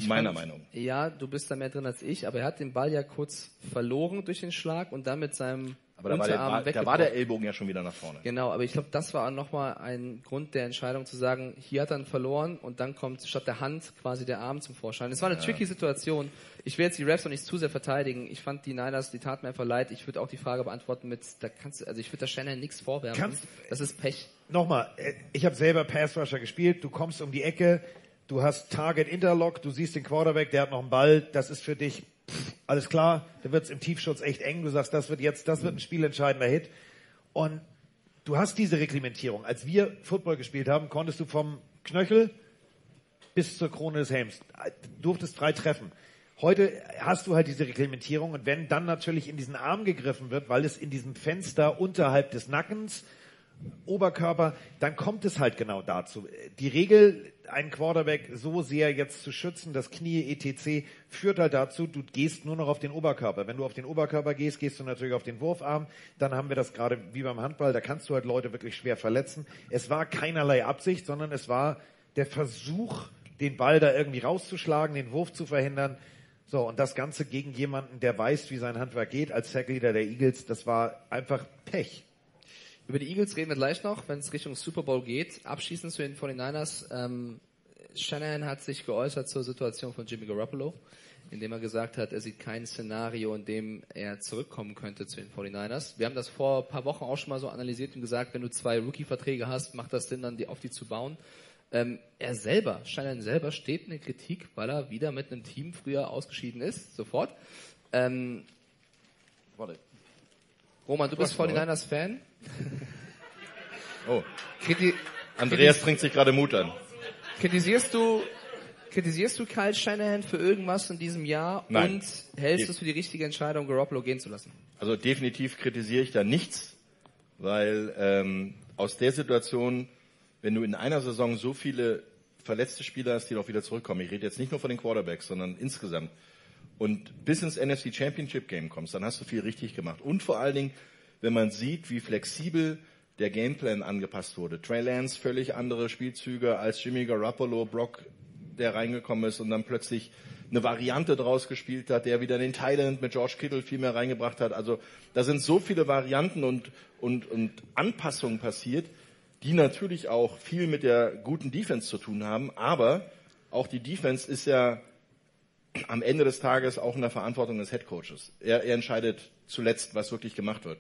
Meiner fand- Meinung. Ja, du bist da mehr drin als ich, aber er hat den Ball ja kurz verloren durch den Schlag und dann mit seinem Aber da war, der, war, da war der Ellbogen ja schon wieder nach vorne. Genau, aber ich glaube, das war nochmal ein Grund der Entscheidung zu sagen, hier hat er verloren und dann kommt statt der Hand quasi der Arm zum Vorschein. Es war eine Ja. tricky Situation. Ich will jetzt die Refs noch nicht zu sehr verteidigen. Ich fand die Niners, die taten mir einfach leid. Ich würde auch die Frage beantworten mit, da kannst du, also ich würde da Shannon nichts vorwerfen. Kannst- das ist Pech. Nochmal, äh, ich habe selber Pass Rusher gespielt, du kommst um die Ecke, du hast Target Interlock, du siehst den Quarterback, der hat noch einen Ball, das ist für dich pff, alles klar, da wird's im Tiefschutz echt eng, du sagst, das wird jetzt, das wird ein spielentscheidender Hit. Und du hast diese Reglementierung. Als wir Football gespielt haben, konntest du vom Knöchel bis zur Krone des Helms, äh, durftest frei treffen. Heute hast du halt diese Reglementierung und wenn dann natürlich in diesen Arm gegriffen wird, weil es in diesem Fenster unterhalb des Nackens Oberkörper, dann kommt es halt genau dazu. Die Regel, einen Quarterback so sehr jetzt zu schützen, das Knie etc., führt halt dazu, du gehst nur noch auf den Oberkörper. Wenn du auf den Oberkörper gehst, gehst du natürlich auf den Wurfarm. Dann haben wir das gerade wie beim Handball, da kannst du halt Leute wirklich schwer verletzen. Es war keinerlei Absicht, sondern es war der Versuch, den Ball da irgendwie rauszuschlagen, den Wurf zu verhindern. So, und das Ganze gegen jemanden, der weiß, wie sein Handwerk geht, als Sackleader der Eagles, das war einfach Pech. Über die Eagles reden wir gleich noch, wenn es Richtung Super Bowl geht. Abschließend zu den 49ers. Ähm, Shanahan hat sich geäußert zur Situation von Jimmy Garoppolo, indem er gesagt hat, er sieht kein Szenario, in dem er zurückkommen könnte zu den 49ers. Wir haben das vor ein paar Wochen auch schon mal so analysiert und gesagt, wenn du zwei Rookie-Verträge hast, macht das Sinn, dann die, auf die zu bauen. Ähm, er selber, Shanahan selber, steht in der Kritik, weil er wieder mit einem Team früher ausgeschieden ist, sofort. Ähm, Warte. Roman, du bist Was, oder? 49ers-Fan? *laughs* Oh. Kriti Andreas trinkt sich gerade Mut an. Kritisierst du, kritisierst du Kyle Shanahan für irgendwas in diesem Jahr Nein. und hältst du es für die richtige Entscheidung, Garoppolo gehen zu lassen? Also definitiv kritisiere ich da nichts, weil ähm, aus der Situation, wenn du in einer Saison so viele verletzte Spieler hast, die doch wieder zurückkommen. Ich rede jetzt nicht nur von den Quarterbacks, sondern insgesamt. Und bis ins NFC Championship Game kommst, dann hast du viel richtig gemacht. Und vor allen Dingen, wenn man sieht, wie flexibel der Gameplan angepasst wurde. Trey Lance völlig andere Spielzüge als Jimmy Garoppolo, Brock, der reingekommen ist und dann plötzlich eine Variante draus gespielt hat, der wieder den Thailand mit George Kittle viel mehr reingebracht hat. Also da sind so viele Varianten und, und, und Anpassungen passiert, die natürlich auch viel mit der guten Defense zu tun haben. Aber auch die Defense ist ja am Ende des Tages auch in der Verantwortung des Headcoaches. Er, er entscheidet zuletzt, was wirklich gemacht wird.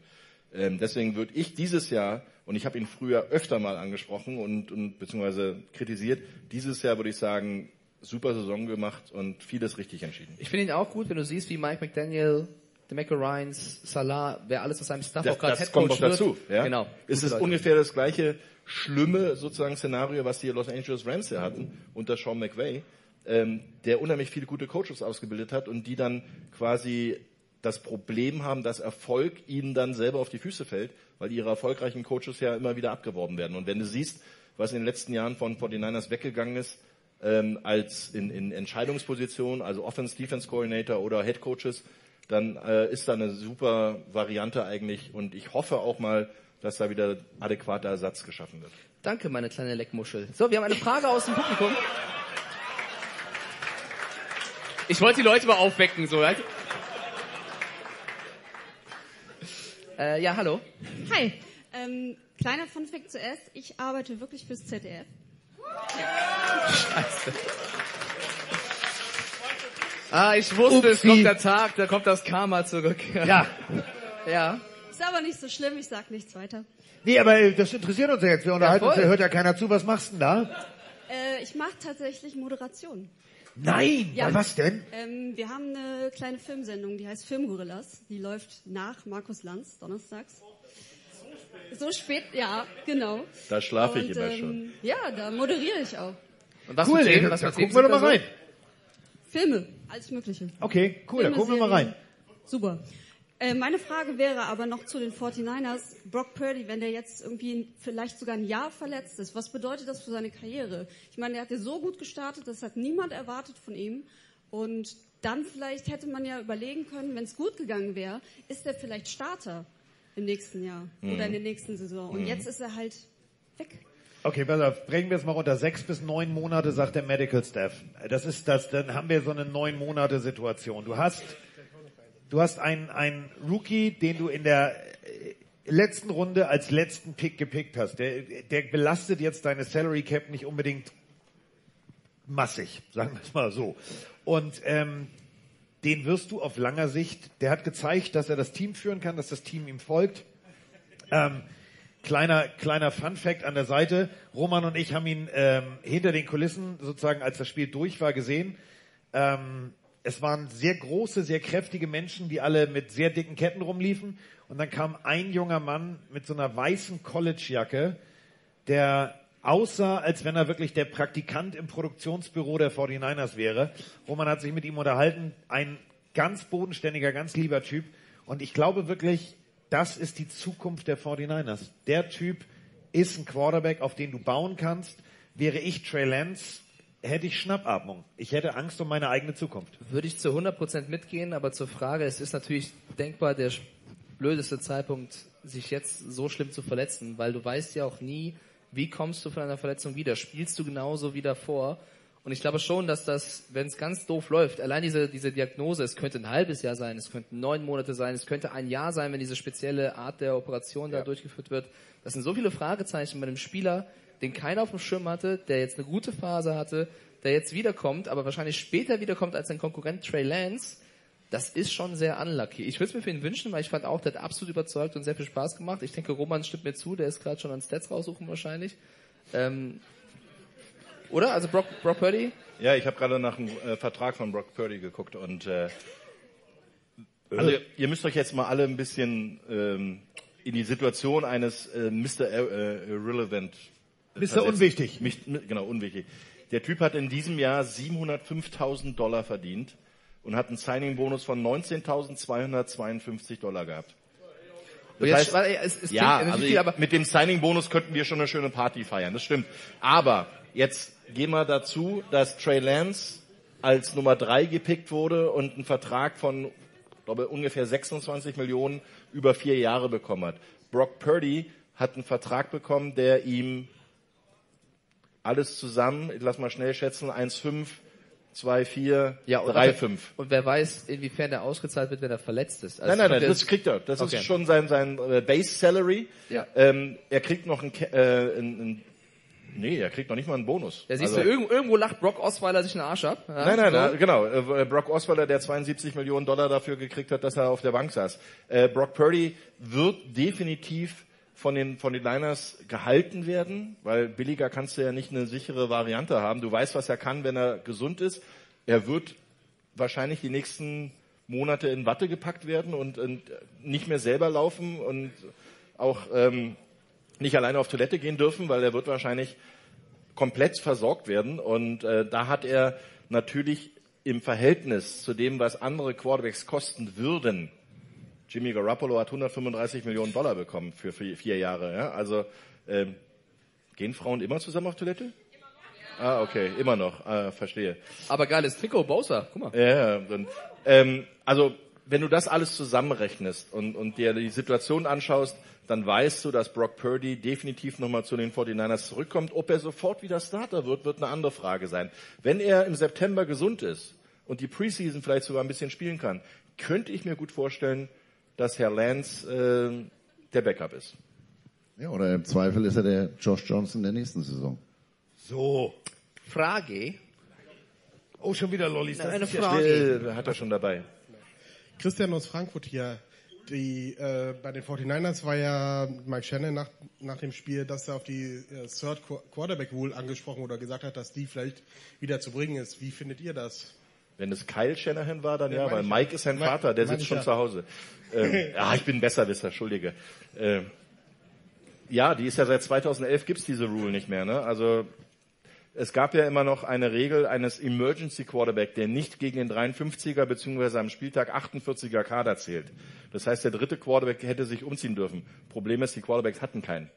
Ähm, deswegen würde ich dieses Jahr, und ich habe ihn früher öfter mal angesprochen und, und beziehungsweise kritisiert, dieses Jahr würde ich sagen, super Saison gemacht und vieles richtig entschieden. Ich finde ihn auch gut, wenn du siehst, wie Mike McDaniel, DeMeco Ryans, Salah, wer alles aus seinem Staff Das, auch gerade das Headcoach kommt noch dazu. Ja? Genau. Es ist Leute. ungefähr das gleiche schlimme sozusagen Szenario, was die Los Angeles Rams ja hatten unter Sean McVay, ähm, der unheimlich viele gute Coaches ausgebildet hat und die dann quasi das Problem haben, dass Erfolg ihnen dann selber auf die Füße fällt, weil ihre erfolgreichen Coaches ja immer wieder abgeworben werden. Und wenn du siehst, was in den letzten Jahren von 49ers weggegangen ist, ähm, als in, in Entscheidungspositionen, also Offense, Defense Coordinator oder Head Coaches, dann äh, ist da eine super Variante eigentlich und ich hoffe auch mal, dass da wieder adäquater Ersatz geschaffen wird. Danke, meine kleine Leckmuschel. So, wir haben eine Frage aus dem Publikum. Ich wollte die Leute mal aufwecken, so. Halt. Äh, ja, hallo. Hi. Ähm, kleiner Funfact zuerst. Ich arbeite wirklich fürs ZDF. Scheiße. Ah, ich wusste, es Upsi. kommt der Tag, da kommt das Karma zurück. Ja. *laughs* Ja. Ist aber nicht so schlimm, ich sag nichts weiter. Nee, aber das interessiert uns ja jetzt. Wir unterhalten uns, voll. da hört ja keiner zu. Was machst du denn da? Äh, ich mache tatsächlich Moderation. Nein, ja. was denn? Ähm, wir haben eine kleine Filmsendung, die heißt Filmgorillas. Die läuft nach Markus Lanz, donnerstags. So spät, ja, genau. Da schlafe ich immer ähm, schon. Ja, da moderiere ich auch. Und was cool, Themen? ey, Was da gucken wir doch mal da rein. Filme, alles Mögliche. Okay, cool, da Filme, gucken wir mal rein. Super. Äh, meine Frage wäre aber noch zu den 49ers. Brock Purdy, wenn der jetzt irgendwie vielleicht sogar ein Jahr verletzt ist, was bedeutet das für seine Karriere? Ich meine, er hat ja so gut gestartet, das hat niemand erwartet von ihm. Und dann vielleicht hätte man ja überlegen können, wenn es gut gegangen wäre, ist er vielleicht Starter im nächsten Jahr Mhm. oder in der nächsten Saison. Und Mhm. jetzt ist er halt weg. Okay, pass auf, brechen wir es mal runter. Sechs bis neun Monate, sagt der Medical Staff. Das ist das, dann haben wir so eine neun Monate Situation. Du hast, du hast einen, einen Rookie, den du in der äh, letzten Runde als letzten Pick gepickt hast. Der, der belastet jetzt deine Salary Cap nicht unbedingt massig, sagen wir es mal so. Und ähm, den wirst du auf langer Sicht, der hat gezeigt, dass er das Team führen kann, dass das Team ihm folgt. Ähm, kleiner, kleiner Fun Fact an der Seite. Roman und ich haben ihn ähm, hinter den Kulissen sozusagen, als das Spiel durch war, gesehen. Ähm, es waren sehr große, sehr kräftige Menschen, die alle mit sehr dicken Ketten rumliefen. Und dann kam ein junger Mann mit so einer weißen Collegejacke, der aussah, als wenn er wirklich der Praktikant im Produktionsbüro der 49ers wäre. Roman hat sich mit ihm unterhalten. Ein ganz bodenständiger, ganz lieber Typ. Und ich glaube wirklich, das ist die Zukunft der 49ers. Der Typ ist ein Quarterback, auf den du bauen kannst. Wäre ich Trey Lance, hätte ich Schnappatmung. Ich hätte Angst um meine eigene Zukunft. Würde ich zu 100% mitgehen, aber zur Frage, es ist natürlich denkbar der blödeste Zeitpunkt, sich jetzt so schlimm zu verletzen, weil du weißt ja auch nie, wie kommst du von einer Verletzung wieder? Spielst du genauso wie davor? Und ich glaube schon, dass das, wenn es ganz doof läuft, allein diese, diese Diagnose, es könnte ein halbes Jahr sein, es könnten neun Monate sein, es könnte ein Jahr sein, wenn diese spezielle Art der Operation da durchgeführt wird. Das sind so viele Fragezeichen bei einem Spieler, den keiner auf dem Schirm hatte, der jetzt eine gute Phase hatte, der jetzt wiederkommt, aber wahrscheinlich später wiederkommt als sein Konkurrent Trey Lance. Das ist schon sehr unlucky. Ich würde es mir für ihn wünschen, weil ich fand auch, der hat absolut überzeugt und sehr viel Spaß gemacht. Ich denke, Roman stimmt mir zu, der ist gerade schon an Stats raussuchen wahrscheinlich. Ähm, oder? Also Brock, Brock Purdy? Ja, ich habe gerade nach einem äh, Vertrag von Brock Purdy geguckt und äh, also ihr, ihr müsst euch jetzt mal alle ein bisschen ähm, in die Situation eines äh, Mr. Äh, Irrelevant Mr. versetzen. Unwichtig. Mich, mi- genau, unwichtig. Der Typ hat in diesem Jahr 705.000 Dollar verdient und hat einen Signing-Bonus von 19.252 Dollar gehabt. Und jetzt- weil, ey, es- es ja, also viel, ich- mit dem Signing-Bonus könnten wir schon eine schöne Party feiern, das stimmt. Aber jetzt gehen wir dazu, dass Trey Lance als Nummer drei gepickt wurde und einen Vertrag von, glaube ungefähr 26 Millionen über vier Jahre bekommen hat. Brock Purdy hat einen Vertrag bekommen, der ihm alles zusammen, ich lass mal schnell schätzen, 1,5, 2,4, Ja, und, 3,5. und wer weiß, inwiefern der ausgezahlt wird, wenn er verletzt ist. Also nein, nein, nein, ja- das kriegt er. Das Okay. ist schon sein, sein äh, Base Salary. Ja. Ähm, er kriegt noch ein, äh, ein, ein Nee, er kriegt noch nicht mal einen Bonus. Da siehst Also- du, irgendwo, irgendwo lacht Brock Osweiler sich einen Arsch ab. Ja, Nein, nein, so. nein, genau. Äh, Brock Osweiler, der 72 Millionen Dollar dafür gekriegt hat, dass er auf der Bank saß. Äh, Brock Purdy wird definitiv von den, von den Niners gehalten werden, weil billiger kannst du ja nicht eine sichere Variante haben. Du weißt, was er kann, wenn er gesund ist. Er wird wahrscheinlich die nächsten Monate in Watte gepackt werden und, und nicht mehr selber laufen und auch ähm, nicht alleine auf Toilette gehen dürfen, weil er wird wahrscheinlich komplett versorgt werden. Und äh, da hat er natürlich im Verhältnis zu dem, was andere Quarterbacks kosten würden, Jimmy Garoppolo hat 135 Millionen Dollar bekommen für vier, Jahre. Ja? Also ähm, gehen Frauen immer zusammen auf Toilette? Ah, okay, immer noch. Ah, verstehe. Aber geiles Trikot, Bowser, guck mal. Ja, dann, ähm, also wenn du das alles zusammenrechnest und, und dir die Situation anschaust, dann weißt du, dass Brock Purdy definitiv nochmal zu den 49ers zurückkommt. Ob er sofort wieder Starter wird, wird eine andere Frage sein. Wenn er im September gesund ist und die Preseason vielleicht sogar ein bisschen spielen kann, könnte ich mir gut vorstellen, dass Herr Lance äh, der Backup ist. Ja, oder im Zweifel ist er der Josh Johnson der nächsten Saison. So. Frage. Oh, schon wieder Lollis. Eine ist ja Frage. Äh, hat er schon dabei. Christian aus Frankfurt hier. Die, äh, bei den 49ers war ja Mike Shannon nach, nach dem Spiel, dass er auf die äh, Third Qu- Quarterback Rule angesprochen oder gesagt hat, dass die vielleicht wieder zu bringen ist. Wie findet ihr das? Wenn es Kyle Shanahan war, dann Ja, ja, weil Mike ist sein Vater, der sitzt schon ja. zu Hause. Ähm, ja, *laughs* ich bin Besserwisser, Entschuldige. Ähm, ja, die ist ja seit 2011 gibt's diese Rule nicht mehr. Ne? Also es gab ja immer noch eine Regel eines Emergency Quarterback, der nicht gegen den 53er bzw. am Spieltag 48er Kader zählt. Das heißt, der dritte Quarterback hätte sich umziehen dürfen. Problem ist, die Quarterbacks hatten keinen.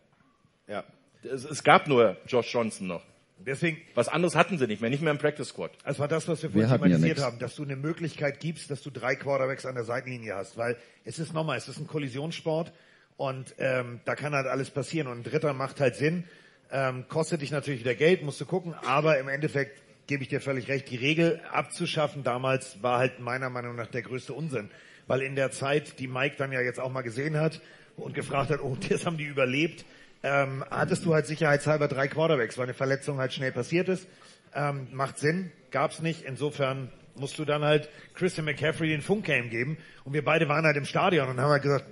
Ja. Es, es gab nur Josh Johnson noch. Deswegen. Was anderes hatten sie nicht mehr, nicht mehr im Practice Squad. Das war das, was wir vorhin ja thematisiert nix. haben, dass du eine Möglichkeit gibst, dass du drei Quarterbacks an der Seitenlinie hast, weil es ist nochmal, es ist ein Kollisionssport und ähm, da kann halt alles passieren und ein Dritter macht halt Sinn, ähm, kostet dich natürlich wieder Geld, musst du gucken, aber im Endeffekt gebe ich dir völlig recht, die Regel abzuschaffen damals war halt meiner Meinung nach der größte Unsinn, weil in der Zeit, die Mike dann ja jetzt auch mal gesehen hat und gefragt hat, oh, *laughs* das haben die überlebt, ähm, hattest du halt sicherheitshalber drei Quarterbacks, weil eine Verletzung halt schnell passiert ist. Ähm, macht Sinn, gab's nicht. Insofern musst du dann halt Christian McCaffrey den Funkgame geben. Und wir beide waren halt im Stadion und haben halt gesagt,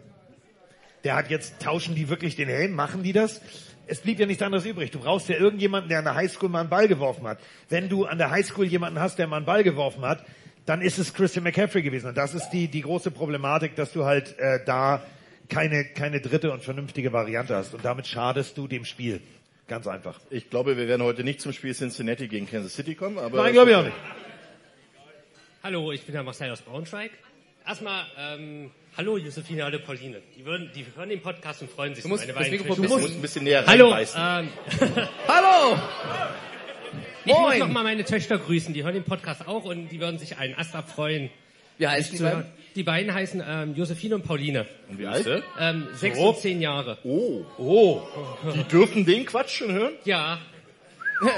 der hat jetzt, tauschen die wirklich den Helm? Machen die das? Es blieb ja nichts anderes übrig. Du brauchst ja irgendjemanden, der an der Highschool mal einen Ball geworfen hat. Wenn du an der Highschool jemanden hast, der mal einen Ball geworfen hat, dann ist es Christian McCaffrey gewesen. Und das ist die, die große Problematik, dass du halt äh, da keine, keine dritte und vernünftige Variante hast. Und damit schadest du dem Spiel. Ganz einfach. Ich glaube, wir werden heute nicht zum Spiel Cincinnati gegen Kansas City kommen, aber. Nein, glaube ich auch nicht. Hallo, ich bin der Marcel aus Braunschweig. Erstmal, ähm, hallo Josephine, hallo Pauline. Die, würden, die hören den Podcast und freuen sich. Du musst meine das beiden Mikrofon ein bisschen- ein bisschen näher Hallo, reinbeißen. ähm, *laughs* Hallo! Ich muss Moin! noch mal meine Töchter grüßen. Die hören den Podcast auch und die würden sich einen Ast abfreuen. Wie heißen mich die beiden? Die beiden heißen ähm, Josephine und Pauline. Und wie alt? Ähm, sechs So. und zehn Jahre. Oh, oh. Die dürfen den Quatsch schon hören? Ja.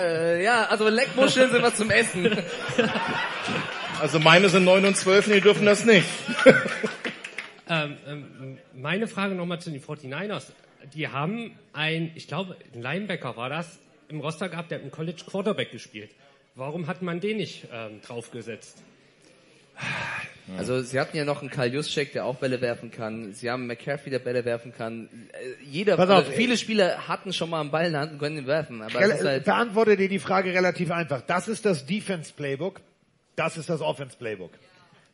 Äh, ja, also Leckmuscheln sind was zum Essen. Also meine sind 9 und 12 und die dürfen das nicht. *laughs* Ähm, ähm, meine Frage nochmal zu den 49ers. Die haben ein, ich glaube, ein Linebacker war das, im Roster gehabt, der hat im College Quarterback gespielt. Warum hat man den nicht ähm, draufgesetzt? Also sie hatten ja noch einen Karl Juszczyk, der auch Bälle werfen kann. Sie haben McCaffrey, der Bälle werfen kann. Äh, Jeder, Pass auf, äh, viele Spieler hatten schon mal einen Ball in der Hand und können ihn werfen. Aber halt, beantworte dir die Frage relativ einfach. Das ist das Defense Playbook, das ist das Offense Playbook.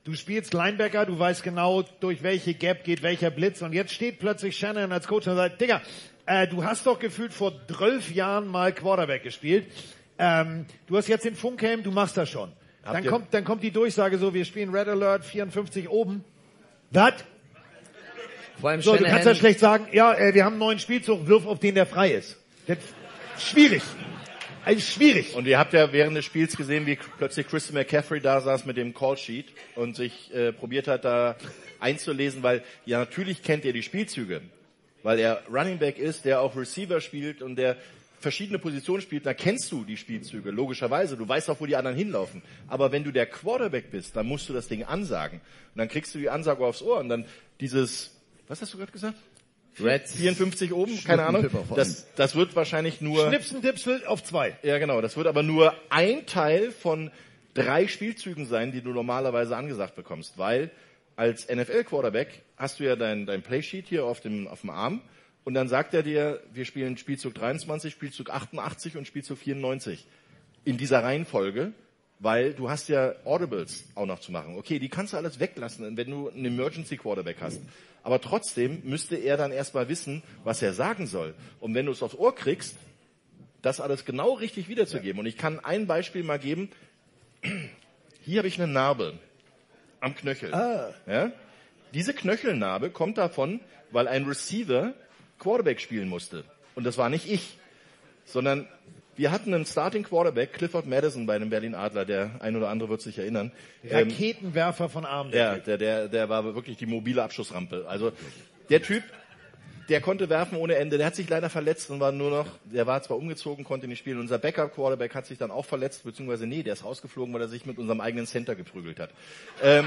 Du spielst Linebacker, du weißt genau, durch welche Gap geht welcher Blitz und jetzt steht plötzlich Shannon als Coach und sagt, Digga, äh, du hast doch gefühlt vor zwölf Jahren mal Quarterback gespielt. Ähm, du hast jetzt den Funkhelm, du machst das schon. Habt Dann ihr- kommt, dann kommt die Durchsage so, wir spielen Red Alert 54 oben. Was? Vor allem So, du kannst ja schlecht sagen, ja, äh, wir haben einen neuen Spielzug, wirf auf den, der frei ist. Das, schwierig. Also schwierig. Und ihr habt ja während des Spiels gesehen, wie plötzlich Christian McCaffrey da saß mit dem Callsheet und sich äh, probiert hat, da einzulesen, weil ja natürlich kennt er die Spielzüge, weil er Running Back ist, der auch Receiver spielt und der verschiedene Positionen spielt, da kennst du die Spielzüge, logischerweise. Du weißt auch, wo die anderen hinlaufen. Aber wenn du der Quarterback bist, dann musst du das Ding ansagen. Und dann kriegst du die Ansage aufs Ohr und dann dieses, was hast du gerade gesagt? Red 54 oben, keine Ahnung. Das, das wird wahrscheinlich nur Schnipsen, Dipsel auf zwei. ja, genau. Das wird aber nur ein Teil von drei Spielzügen sein, die du normalerweise angesagt bekommst, weil als NFL-Quarterback hast du ja dein, dein Playsheet hier auf dem, auf dem Arm und dann sagt er dir, wir spielen Spielzug 23, Spielzug 88 und Spielzug 94 in dieser Reihenfolge, weil du hast ja Audibles auch noch zu machen. Okay, die kannst du alles weglassen, wenn du einen Emergency Quarterback hast. Aber trotzdem müsste er dann erstmal wissen, was er sagen soll. Und wenn du es aufs Ohr kriegst, das alles genau richtig wiederzugeben. Und ich kann ein Beispiel mal geben. Hier habe ich eine Narbe am Knöchel. Ja? Diese Knöchelnarbe kommt davon, weil ein Receiver Quarterback spielen musste. Und das war nicht ich, sondern wir hatten einen Starting Quarterback, Clifford Madison bei den Berlin Adler, der ein oder andere wird sich erinnern. Ähm, Raketenwerfer von Arm. ja, der, der, der war wirklich die mobile Abschussrampe. Also der Typ, der konnte werfen ohne Ende. Der hat sich leider verletzt und war nur noch, der war zwar umgezogen, konnte nicht spielen. Unser Backup-Quarterback hat sich dann auch verletzt, beziehungsweise nee, der ist rausgeflogen, weil er sich mit unserem eigenen Center geprügelt hat. Ähm,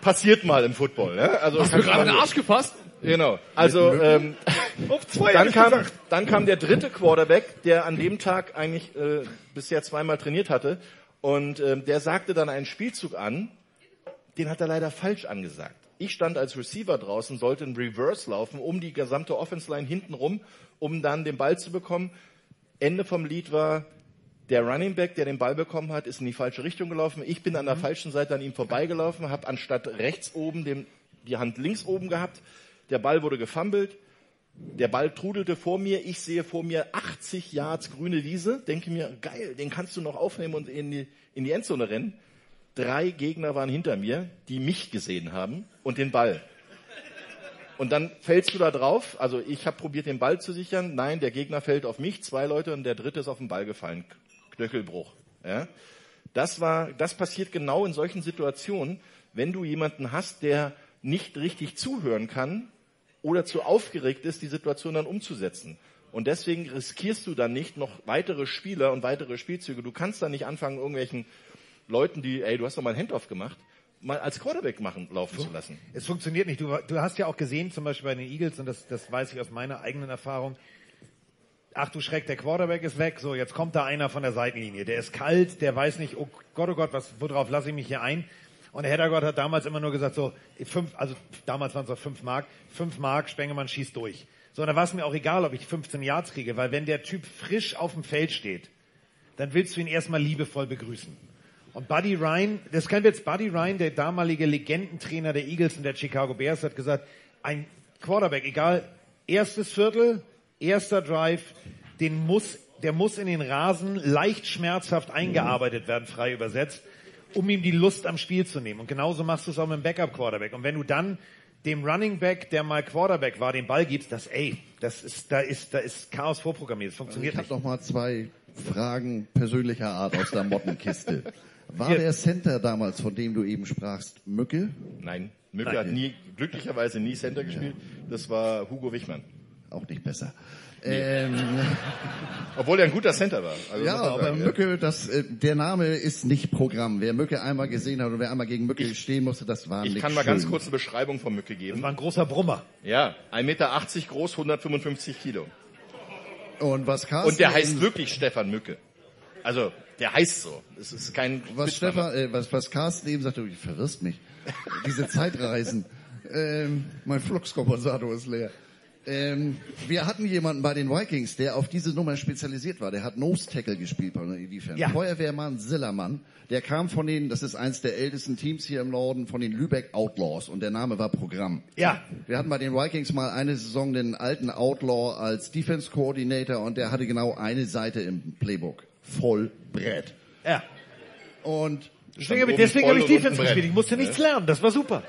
passiert mal im Football. Ne? Also Hast du gerade man- den Arsch gefasst? Genau. Also ähm, dann kam, dann kam der dritte Quarterback, der an dem Tag eigentlich äh, bisher zweimal trainiert hatte. Und ähm, der sagte dann einen Spielzug an, den hat er leider falsch angesagt. Ich stand als Receiver draußen, sollte ein Reverse laufen, um die gesamte Offense Line hinten rum, um dann den Ball zu bekommen. Ende vom Lied war, der Running Back, der den Ball bekommen hat, ist in die falsche Richtung gelaufen. Ich bin an der falschen Seite an ihm vorbeigelaufen, habe anstatt rechts oben den, die Hand links oben gehabt. Der Ball wurde gefummelt. Der Ball trudelte vor mir. Ich sehe vor mir 80 Yards grüne Wiese. Denke mir, geil, den kannst du noch aufnehmen und in die, in die Endzone rennen. Drei Gegner waren hinter mir, die mich gesehen haben und den Ball. Und dann fällst du da drauf. Also ich habe probiert, den Ball zu sichern. Nein, der Gegner fällt auf mich, zwei Leute und der dritte ist auf den Ball gefallen. Knöchelbruch. Ja? Das war, das passiert genau in solchen Situationen, wenn du jemanden hast, der nicht richtig zuhören kann oder zu aufgeregt ist, die Situation dann umzusetzen. Und deswegen riskierst du dann nicht noch weitere Spieler und weitere Spielzüge. Du kannst dann nicht anfangen, irgendwelchen Leuten, die, ey, du hast doch mal ein Handoff gemacht, mal als Quarterback machen, laufen zu lassen. Es funktioniert nicht. Du, du hast ja auch gesehen, zum Beispiel bei den Eagles, und das, das weiß ich aus meiner eigenen Erfahrung, ach du Schreck, der Quarterback ist weg, so jetzt kommt da einer von der Seitenlinie. Der ist kalt, der weiß nicht, oh Gott, oh Gott, was, worauf lasse ich mich hier ein? Und der Heddergott hat damals immer nur gesagt, so, fünf, also damals waren es noch fünf Mark, fünf Mark, Spengemann schießt durch. So, und da war es mir auch egal, ob ich 15 Yards kriege, weil wenn der Typ frisch auf dem Feld steht, dann willst du ihn erstmal liebevoll begrüßen. Und Buddy Ryan, das kein Witz, Buddy Ryan, der damalige Legendentrainer der Eagles und der Chicago Bears, hat gesagt, ein Quarterback, egal, erstes Viertel, erster Drive, den muss, der muss in den Rasen leicht schmerzhaft eingearbeitet werden, frei übersetzt, um ihm die Lust am Spiel zu nehmen. Und genauso machst du es auch mit dem Backup Quarterback. Und wenn du dann dem Running Back, der mal Quarterback war, den Ball gibst, das, ey, das ist, da ist, da ist Chaos vorprogrammiert. Das Also funktioniert ich habe nicht. noch mal zwei Fragen persönlicher Art aus der Mottenkiste. *laughs* War Hier. der Center damals, von dem du eben sprachst, Mücke? Nein, Mücke Nein. hat nie, glücklicherweise nie Center gespielt. Das war Hugo Wichmann. Auch nicht besser. Ähm, *laughs* Obwohl er ein guter Center war. Also ja, aber sagen, ja. Mücke, das, äh, der Name ist nicht Programm. Wer Mücke einmal gesehen hat und wer einmal gegen Mücke stehen musste, das war Ich nicht kann mal schön. ganz kurz eine Beschreibung von Mücke geben. Das war ein großer Brummer. Ja, 1,80 Meter groß, 155 Kilo. Und was Carsten Und der heißt wirklich Stefan Mücke. Also, der heißt so. Es ist kein was. Stefan, äh, was, was Carsten eben sagte, du verwirrst mich. Diese Zeitreisen. *laughs* Ähm, mein Fluxkompensator ist leer. Ähm, wir hatten jemanden bei den Vikings, der auf diese Nummer spezialisiert war. Der hat Nose Tackle gespielt bei der Defense. Ja. Feuerwehrmann Sillermann. Der kam von den, das ist eins der ältesten Teams hier im Norden, von den Lübeck Outlaws und der Name war Programm. Ja. Wir hatten bei den Vikings mal eine Saison den alten Outlaw als Defense Coordinator und der hatte genau eine Seite im Playbook. Voll Brett. Ja. Und Deswegen habe deswegen hab ich Defense gespielt. Ich musste nichts lernen. Das war super.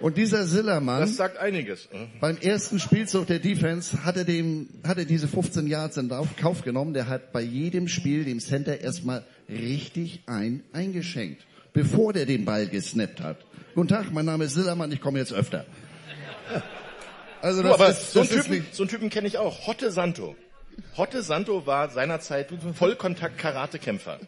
Und dieser Sillermann, Das sagt einiges. beim ersten Spielzug der Defense hat er, dem, hat er diese 15 Yards in Kauf genommen. Der hat bei jedem Spiel dem Center erstmal richtig ein eingeschenkt, bevor der den Ball gesnappt hat. Guten Tag, mein Name ist Sillermann, ich komme jetzt öfter. Also Du, das aber ist, so einen das ist Typen, so einen Typen kenne ich auch. Hotte Santo. Hotte Santo war seinerzeit Vollkontakt-Karatekämpfer.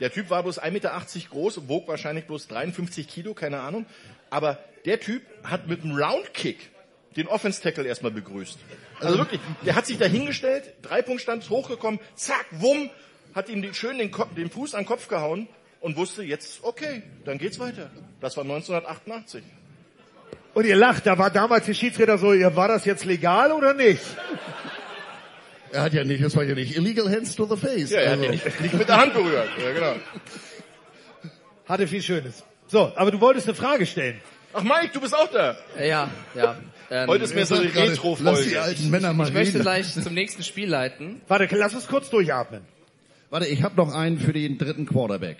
Der Typ war bloß 1,80 Meter groß, wog wahrscheinlich bloß 53 Kilo, keine Ahnung. Aber der Typ hat mit einem Roundkick den Offense-Tackle erstmal begrüßt. Also wirklich, der hat sich da hingestellt, Dreipunktstand hochgekommen, zack, wumm, hat ihm den, schön den, Kopf, den Fuß an den Kopf gehauen und wusste jetzt, okay, dann geht's weiter. Das war 1988. Und ihr lacht, da war damals die Schiedsrichter so, ja, war das jetzt legal oder nicht? er hat ja nicht, das war ja nicht illegal hands to the face. Ja, er also. hat ja nicht, nicht mit der Hand berührt. Ja, genau. Hatte viel Schönes. So, aber du wolltest eine Frage stellen. Ach Mike, du bist auch da. Ja, ja. Ähm, Heute ist mehr so die Lass die Retro-Folge. alten Männer mal ich möchte gleich zum nächsten Spiel leiten. Warte, lass uns kurz durchatmen. Warte, ich habe noch einen für den dritten Quarterback.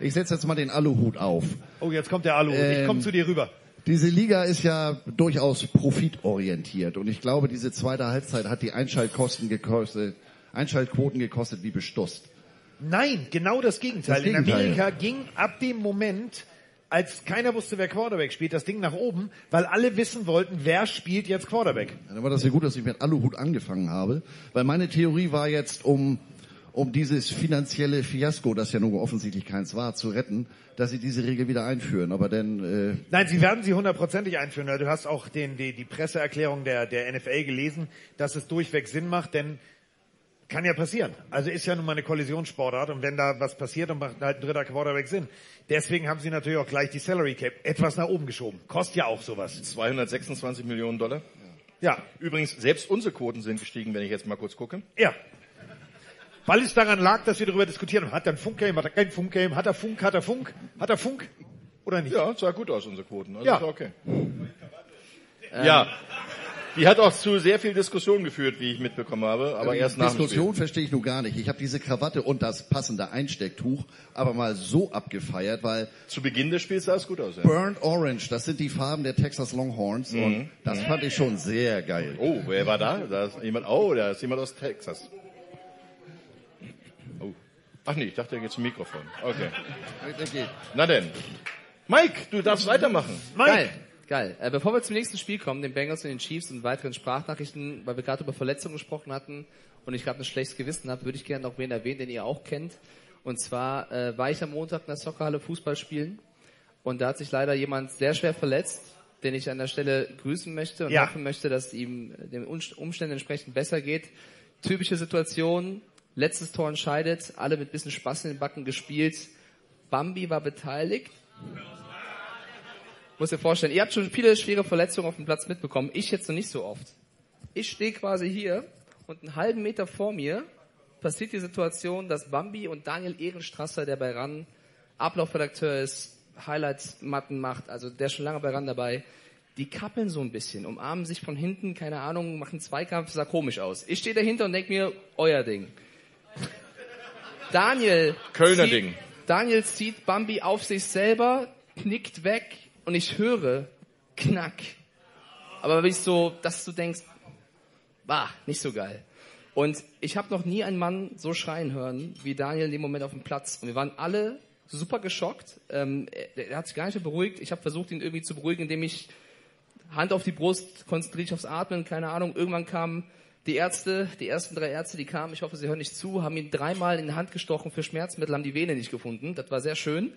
Ich setze jetzt mal den Aluhut auf. Oh, jetzt kommt der Alu. ich Ähm, komme zu dir rüber. Diese Liga ist ja durchaus profitorientiert und ich glaube, diese zweite Halbzeit hat die Einschaltkosten gekostet, Einschaltquoten gekostet wie bestusst. Nein, genau das Gegenteil. Das Gegenteil. In Amerika ging ab dem Moment, als keiner wusste, wer Quarterback spielt, das Ding nach oben, weil alle wissen wollten, wer spielt jetzt Quarterback. Dann war das ja gut, dass ich mit Aluhut angefangen habe, weil meine Theorie war jetzt, um, um dieses finanzielle Fiasko, das ja nun offensichtlich keins war, zu retten, dass sie diese Regel wieder einführen. Aber dann, äh, Nein, sie werden sie hundertprozentig einführen. Du hast auch den, die, die Presseerklärung der, der NFL gelesen, dass es durchweg Sinn macht, denn kann ja passieren. Also ist ja nun mal eine Kollisionssportart und wenn da was passiert, dann macht halt ein dritter Quarterback Sinn. Deswegen haben sie natürlich auch gleich die Salary Cap etwas nach oben geschoben. Kostet ja auch sowas. 226 Millionen Dollar. Ja. Übrigens, selbst unsere Quoten sind gestiegen, wenn ich jetzt mal kurz gucke. Ja. Weil es daran lag, dass wir darüber diskutiert haben. Hat er ein Funkgame, hat er kein Funkgame, hat er Funk, hat er Funk, hat er Funk oder nicht? Ja, sah gut aus, unsere Quoten. Also Ja. ist okay. ja. Die hat auch zu sehr viel Diskussion geführt, wie ich mitbekommen habe, aber erst nach dem Diskussion verstehe ich nur gar nicht. Ich habe diese Krawatte und das passende Einstecktuch aber mal so abgefeiert, weil Zu Beginn des Spiels sah es gut aus. Ja. Burnt Orange, das sind die Farben der Texas Longhorns Mhm. und das fand ich schon sehr geil. Oh, wer war da? Da ist jemand. Oh, da ist jemand aus Texas. Oh. Ach nee, ich dachte, er geht zum Mikrofon. Okay. Na denn. Mike, du darfst weitermachen. Geil, geil. Äh, bevor wir zum nächsten Spiel kommen, den Bengals und den Chiefs und weiteren Sprachnachrichten, weil wir gerade über Verletzungen gesprochen hatten und ich gerade ein schlechtes Gewissen habe, würde ich gerne noch wen erwähnen, den ihr auch kennt. Und zwar äh, war ich am Montag in der Soccerhalle Fußball spielen und da hat sich leider jemand sehr schwer verletzt, den ich an der Stelle grüßen möchte und Ja. hoffen möchte, dass ihm äh, den Umst- Umständen entsprechend besser geht. Typische Situation, letztes Tor entscheidet, alle mit bisschen Spaß in den Backen gespielt. Bambi war beteiligt. Muss dir vorstellen, ihr habt schon viele schwere Verletzungen auf dem Platz mitbekommen. Ich jetzt noch nicht so oft. Ich stehe quasi hier und einen halben Meter vor mir passiert die Situation, dass Bambi und Daniel Ehrenstrasser, der bei RAN Ablaufredakteur ist, Highlights-Matten macht, also der schon lange bei RAN dabei, die kappeln so ein bisschen, umarmen sich von hinten, keine Ahnung, machen Zweikampf, sah komisch aus. Ich stehe dahinter und denke mir, euer Ding. *laughs* Daniel. Kölner zieht, Ding. Daniel zieht Bambi auf sich selber, knickt weg und ich höre Knack. Aber wie so, dass du denkst, bah, nicht so geil. Und ich habe noch nie einen Mann so schreien hören wie Daniel in dem Moment auf dem Platz. Und wir waren alle super geschockt. Ähm, er, er hat sich gar nicht beruhigt. Ich habe versucht, ihn irgendwie zu beruhigen, indem ich Hand auf die Brust, konzentriere ich aufs Atmen, keine Ahnung. Irgendwann kamen die Ärzte, die ersten drei Ärzte, die kamen, ich hoffe, sie hören nicht zu, haben ihn dreimal in die Hand gestochen für Schmerzmittel, haben die Vene nicht gefunden. Das war sehr schön.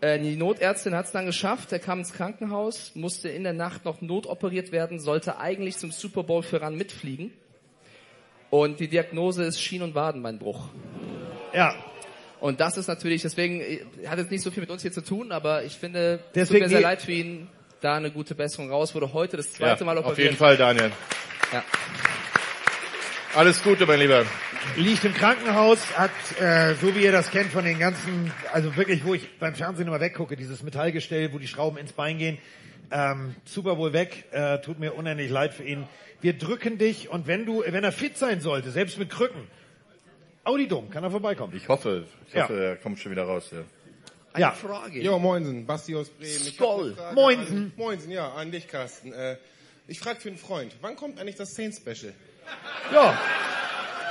Äh, Die Notärztin hat es dann geschafft, er kam ins Krankenhaus, musste in der Nacht noch notoperiert werden, sollte eigentlich zum Super Bowl für RAN mitfliegen. Und die Diagnose ist Schien- und Wadenbeinbruch. Ja. Und das ist natürlich, deswegen, äh, hat jetzt nicht so viel mit uns hier zu tun, aber ich finde, es tut mir sehr leid für ihn, da eine gute Besserung raus, wurde heute das zweite Ja, Mal auf operiert. jeden Fall, Daniel. Ja. Alles Gute, mein Lieber. liegt im Krankenhaus, hat, äh, so wie ihr das kennt von den ganzen, also wirklich, wo ich beim Fernsehen immer weggucke, dieses Metallgestell, wo die Schrauben ins Bein gehen, ähm, super wohl weg, äh, tut mir unendlich leid für ihn. Wir drücken dich und wenn du, wenn er fit sein sollte, selbst mit Krücken, Audi Dom, kann er vorbeikommen. Ich hoffe, ich Ja. hoffe, er kommt schon wieder raus. Ja. Eine Ja. Frage. Jo, moinsen, Basti aus Bremen. Skoll. Moinsen. An, moinsen, ja, an dich, Carsten. Äh, ich frage für einen Freund, wann kommt eigentlich das Saints-Special? Ja.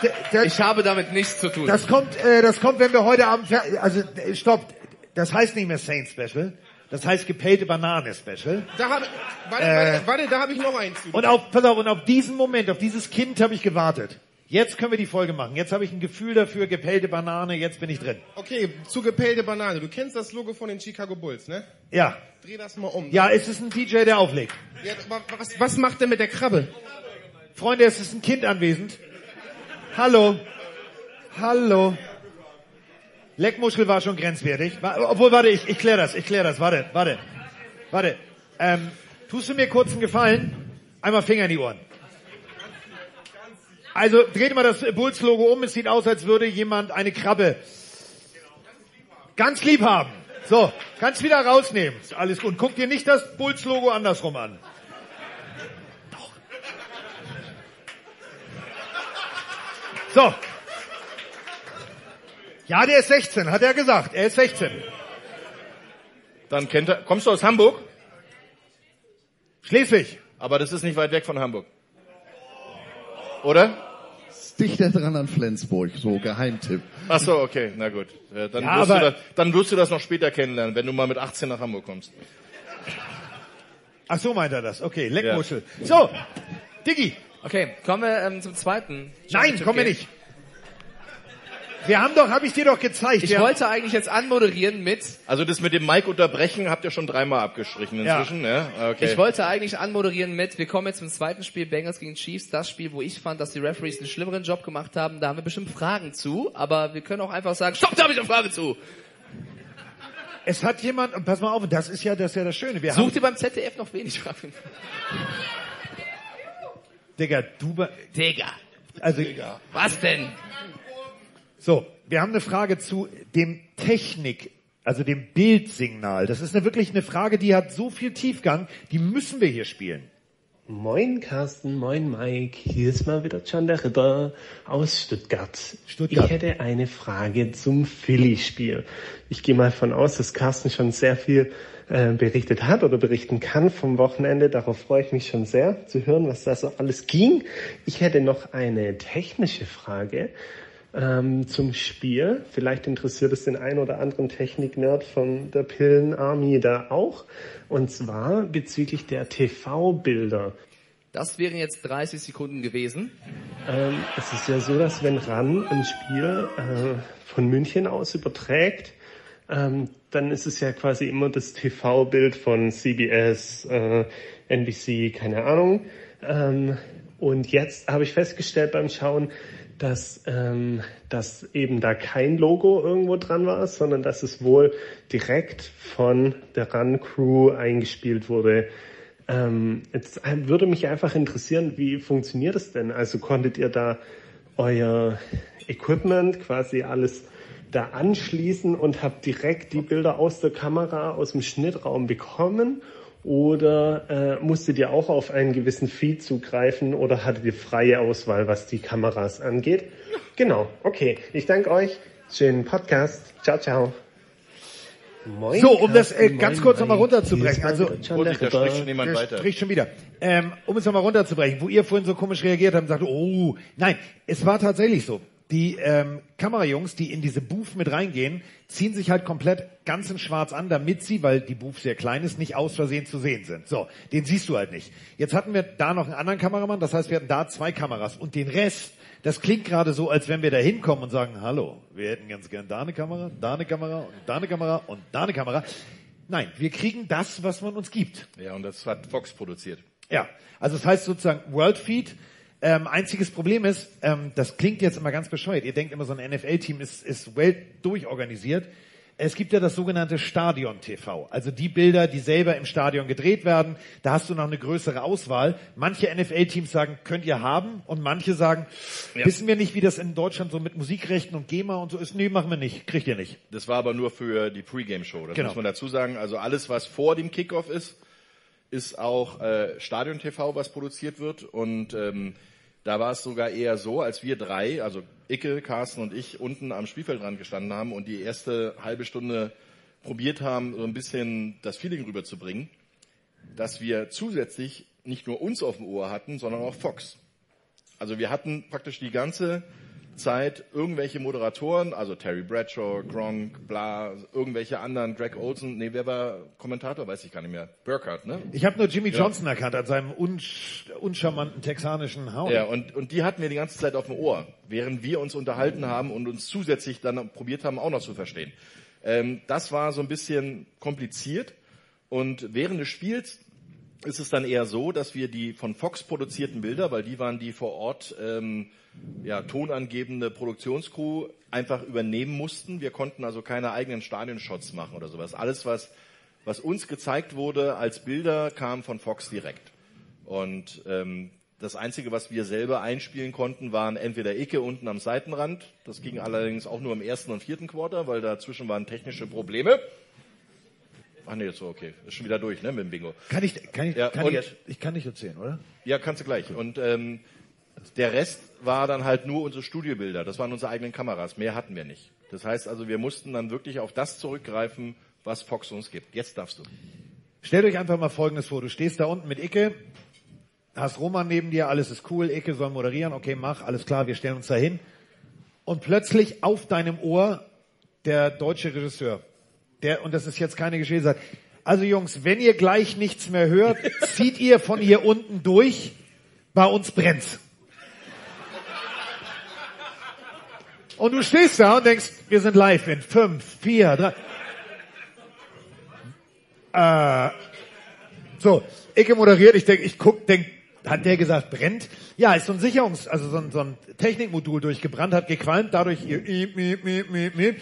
Der, der, Ich habe damit nichts zu tun. das kommt, äh, das kommt, wenn wir heute Abend, fer- also äh, stopp, das heißt nicht mehr Saint Special, das heißt gepellte Banane Special. Da hab, warte, Äh. warte, warte, da habe ich noch eins zu. Und auf, pass auf, und auf diesen Moment, auf dieses Kind habe ich gewartet. Jetzt können wir die Folge machen. Jetzt habe ich ein Gefühl dafür, gepellte Banane, jetzt bin ich drin. Okay, zu gepellte Banane. Du kennst das Logo von den Chicago Bulls, ne? Ja. Dreh das mal um. Ja, es ist ein DJ, der auflegt. Ja, was, was macht der mit der Krabbe? Freunde, es ist ein Kind anwesend. Hallo. Hallo. Leckmuschel war schon grenzwertig. Obwohl, warte, ich, ich kläre das, ich kläre das. Warte, warte, warte. Ähm, tust du mir kurz einen Gefallen? Einmal Finger in die Ohren. Also dreht mal das Bulls-Logo um. Es sieht aus, als würde jemand eine Krabbe ganz lieb haben. So, kannst wieder rausnehmen. Alles gut. Guck dir nicht das Bulls-Logo andersrum an. So. Ja, der ist 16, hat er gesagt. Er ist 16. Dann kennt er, kommst du aus Hamburg? Schleswig. Aber das ist nicht weit weg von Hamburg. Oder? Ist dichter dran an Flensburg, so Geheimtipp. Ach so, okay, na gut. Dann, Ja, wirst du das, dann wirst du das noch später kennenlernen, wenn du mal mit 18 nach Hamburg kommst. Ach so meint er das. Okay, Leckmuschel. So, Diggi. Okay, kommen wir ähm, zum zweiten. Nein, kommen wir nicht. Wir haben doch, habe ich dir doch gezeigt. Ich wir wollte eigentlich jetzt anmoderieren mit, Also das mit dem Mic unterbrechen habt ihr schon dreimal abgestrichen inzwischen, ja? Okay. ich wollte eigentlich anmoderieren mit, wir kommen jetzt zum zweiten Spiel, Bengals gegen Chiefs, das Spiel, wo ich fand, dass die Referees einen schlimmeren Job gemacht haben, da haben wir bestimmt Fragen zu, aber wir können auch einfach sagen, stopp, da habe ich eine Frage zu. Es hat jemand, und pass mal auf, das ist ja das, ist ja das Schöne. Wir Sucht haben, ihr beim ZDF noch wenig Fragen? Digga, du, Digga. also, Was denn? so, wir haben eine Frage zu dem Technik, also dem Bildsignal. Das ist eine, wirklich eine Frage, die hat so viel Tiefgang, die müssen wir hier spielen. Moin Carsten, moin Mike, hier ist mal wieder John der Ritter aus Stuttgart. Stuttgart. Ich hätte eine Frage zum Philly-Spiel. Ich gehe mal von aus, dass Carsten schon sehr viel äh, berichtet hat oder berichten kann vom Wochenende. Darauf freue ich mich schon sehr zu hören, was da so alles ging. Ich hätte noch eine technische Frage ähm, zum Spiel. Vielleicht interessiert es den einen oder anderen Technik-Nerd von der Pillen Army da auch. Und zwar bezüglich der TV-Bilder. Das wären jetzt 30 Sekunden gewesen. Ähm, es ist ja so, dass wenn RAN ein Spiel äh, von München aus überträgt, ähm, dann ist es ja quasi immer das TV-Bild von CBS, äh, NBC, keine Ahnung. Ähm, und jetzt habe ich festgestellt beim Schauen, dass, ähm, dass eben da kein Logo irgendwo dran war, sondern dass es wohl direkt von der Run-Crew eingespielt wurde. Ähm, jetzt würde mich einfach interessieren, wie funktioniert es denn? Also konntet ihr da euer Equipment quasi alles da anschließen und habt direkt die Bilder aus der Kamera, aus dem Schnittraum bekommen? Oder äh, musstet ihr auch auf einen gewissen Feed zugreifen oder hattet ihr freie Auswahl, was die Kameras angeht? Genau, okay. Ich danke euch. Schönen Podcast. Ciao, ciao. Moin, So, um das äh, ganz kurz nochmal runterzubrechen. Also, mal wieder John der Ritter. Der spricht schon wieder. Ähm, um es nochmal runterzubrechen, wo ihr vorhin so komisch reagiert habt und sagt, oh, nein, es war tatsächlich so. Die ähm, Kamerajungs, die in diese Booth mit reingehen, ziehen sich halt komplett ganz in schwarz an, damit sie, weil die Booth sehr klein ist, nicht aus Versehen zu sehen sind. So, den siehst du halt nicht. Jetzt hatten wir da noch einen anderen Kameramann, das heißt, wir hatten da zwei Kameras und den Rest, das klingt gerade so, als wenn wir da hinkommen und sagen, hallo, wir hätten ganz gern da eine Kamera, da eine Kamera und da eine Kamera und da eine Kamera. Nein, wir kriegen das, was man uns gibt. Ja, und das hat Fox produziert. Ja, also das heißt sozusagen World Feed. Ähm, einziges Problem ist, ähm, das klingt jetzt immer ganz bescheuert. Ihr denkt immer, so ein NFL-Team ist, ist well durchorganisiert. Es gibt ja das sogenannte Stadion TV, also die Bilder, die selber im Stadion gedreht werden. Da hast du noch eine größere Auswahl. Manche NFL-Teams sagen, könnt ihr haben, und manche sagen, Ja. wissen wir nicht, wie das in Deutschland so mit Musikrechten und GEMA und so ist. Nee, machen wir nicht, kriegt ihr nicht. Das war aber nur für die Pre-Game-Show. Das Genau. muss man dazu sagen. Also alles, was vor dem Kickoff ist, ist auch äh, Stadion TV, was produziert wird. Und ähm, da war es sogar eher so, als wir drei, also Icke, Carsten und ich, unten am Spielfeldrand gestanden haben und die erste halbe Stunde probiert haben, so ein bisschen das Feeling rüberzubringen, dass wir zusätzlich nicht nur uns auf dem Ohr hatten, sondern auch Fox. Also wir hatten praktisch die ganze Zeit irgendwelche Moderatoren, also Terry Bradshaw, Gronk, bla, irgendwelche anderen, Greg Olson, nee, wer war Kommentator, weiß ich gar nicht mehr. Burkhardt, ne? Ich habe nur Jimmy Ja. Johnson erkannt an seinem unsch uncharmanten texanischen Haut. Ja, und, und die hatten wir die ganze Zeit auf dem Ohr, während wir uns unterhalten haben und uns zusätzlich dann probiert haben, auch noch zu verstehen. Ähm, das war so ein bisschen kompliziert und während des Spiels ist es dann eher so, dass wir die von Fox produzierten Bilder, weil die waren die vor Ort ähm, ja, tonangebende Produktionscrew, einfach übernehmen mussten. Wir konnten also keine eigenen Stadionshots machen oder sowas. Alles, was, was uns gezeigt wurde als Bilder, kam von Fox direkt. Und ähm, das Einzige, was wir selber einspielen konnten, waren entweder Icke unten am Seitenrand. Das ging allerdings auch nur im ersten und vierten Quarter, weil dazwischen waren technische Probleme. Ach nee, so okay. Ist schon wieder durch, ne, mit dem Bingo. Kann ich, kann ich, Ja, kann und- ich, ich kann nicht erzählen, oder? Ja, kannst du gleich. Und ähm, der Rest war dann halt nur unsere Studiobilder. Das waren unsere eigenen Kameras. Mehr hatten wir nicht. Das heißt also, wir mussten dann wirklich auf das zurückgreifen, was Fox uns gibt. Jetzt darfst du. Stellt euch einfach mal Folgendes vor. Du stehst da unten mit Icke, hast Roman neben dir, alles ist cool, Icke soll moderieren, okay, mach, alles klar, wir stellen uns da hin. Und plötzlich auf deinem Ohr der deutsche Regisseur, der, und das ist jetzt keine Geschichte, also Jungs, wenn ihr gleich nichts mehr hört, *laughs* zieht ihr von hier unten durch, bei uns brennt's. Und du stehst da und denkst, wir sind live in fünf, vier, drei. Äh, so, Icke moderiert, ich denke, ich guck, denk, hat der gesagt, brennt? Ja, ist so ein Sicherungs-, also so ein, so ein Technikmodul durchgebrannt, hat gequalmt, dadurch ihr miep, miep, miep, miep, miep.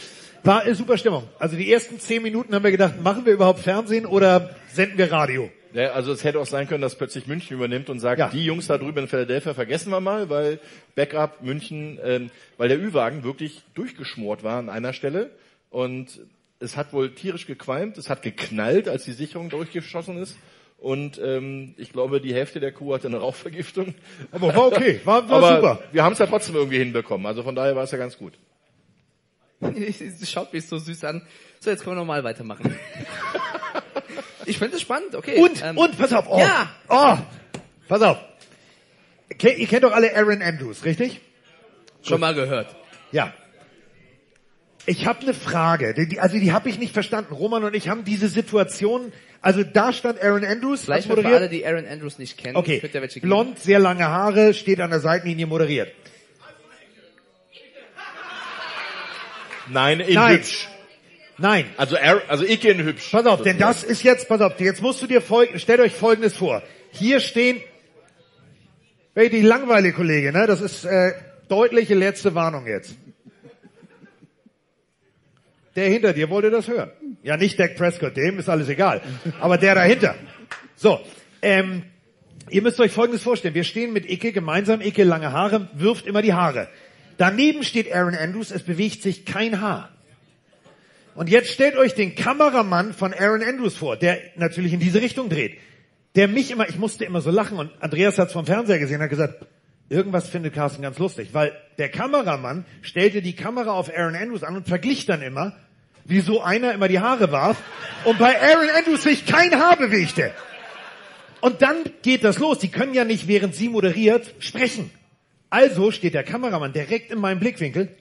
war eine super Stimmung. Also die ersten zehn Minuten haben wir gedacht, machen wir überhaupt Fernsehen oder senden wir Radio? Ja, also es hätte auch sein können, dass plötzlich München übernimmt und sagt, die Jungs da drüben in Philadelphia vergessen wir mal, weil Backup München, ähm, weil der Ü-Wagen wirklich durchgeschmort war an einer Stelle und es hat wohl tierisch gequalmt, es hat geknallt, als die Sicherung durchgeschossen ist. Und ähm, ich glaube, die Hälfte der Crew hatte eine Rauchvergiftung. Aber war okay, *laughs* war- war Aber super. Wir haben es ja trotzdem irgendwie hinbekommen. Also von daher war es ja ganz gut. *laughs* Schaut mich so süß an. So, jetzt können wir nochmal weitermachen. *laughs* ich finde es spannend, okay. Und, ähm, und, pass auf, oh, Ja. oh, pass auf. Ihr kennt doch alle Aaron Andrews, richtig? Schon mal gehört. Ja. Ich habe eine Frage, die, die- also die habe ich nicht verstanden. Roman und ich haben diese Situation, also da stand Aaron Andrews, Vielleicht mal für moderiert. alle, die Aaron Andrews nicht kennen. Okay, Wird ja welche geben. blond, sehr lange Haare, steht an der Seitenlinie, moderiert. Nein, in Nein. hübsch. Nein. Also, er, also ich in hübsch. Pass auf, denn das ist jetzt, pass auf, jetzt musst du dir folgen, stellt euch Folgendes vor. Hier stehen, richtig langweilig, Kollege, ne? Das ist äh, deutliche letzte Warnung jetzt. Der hinter dir wollte das hören. Ja, nicht Dak Prescott, dem ist alles egal. Aber der dahinter. So, ähm, ihr müsst euch Folgendes vorstellen. Wir stehen mit Icke gemeinsam. Icke, lange Haare, wirft immer die Haare. Daneben steht Aaron Andrews, es bewegt sich kein Haar. Und jetzt stellt euch den Kameramann von Aaron Andrews vor, der natürlich in diese Richtung dreht. Der mich immer, ich musste immer so lachen und Andreas hat es vom Fernseher gesehen hat gesagt, irgendwas findet Carsten ganz lustig, weil der Kameramann stellte die Kamera auf Aaron Andrews an und verglich dann immer, wie so einer immer die Haare warf und bei Aaron Andrews sich kein Haar bewegte. Und dann geht das los. Die können ja nicht, während sie moderiert, sprechen. Also steht der Kameramann direkt in meinem Blickwinkel.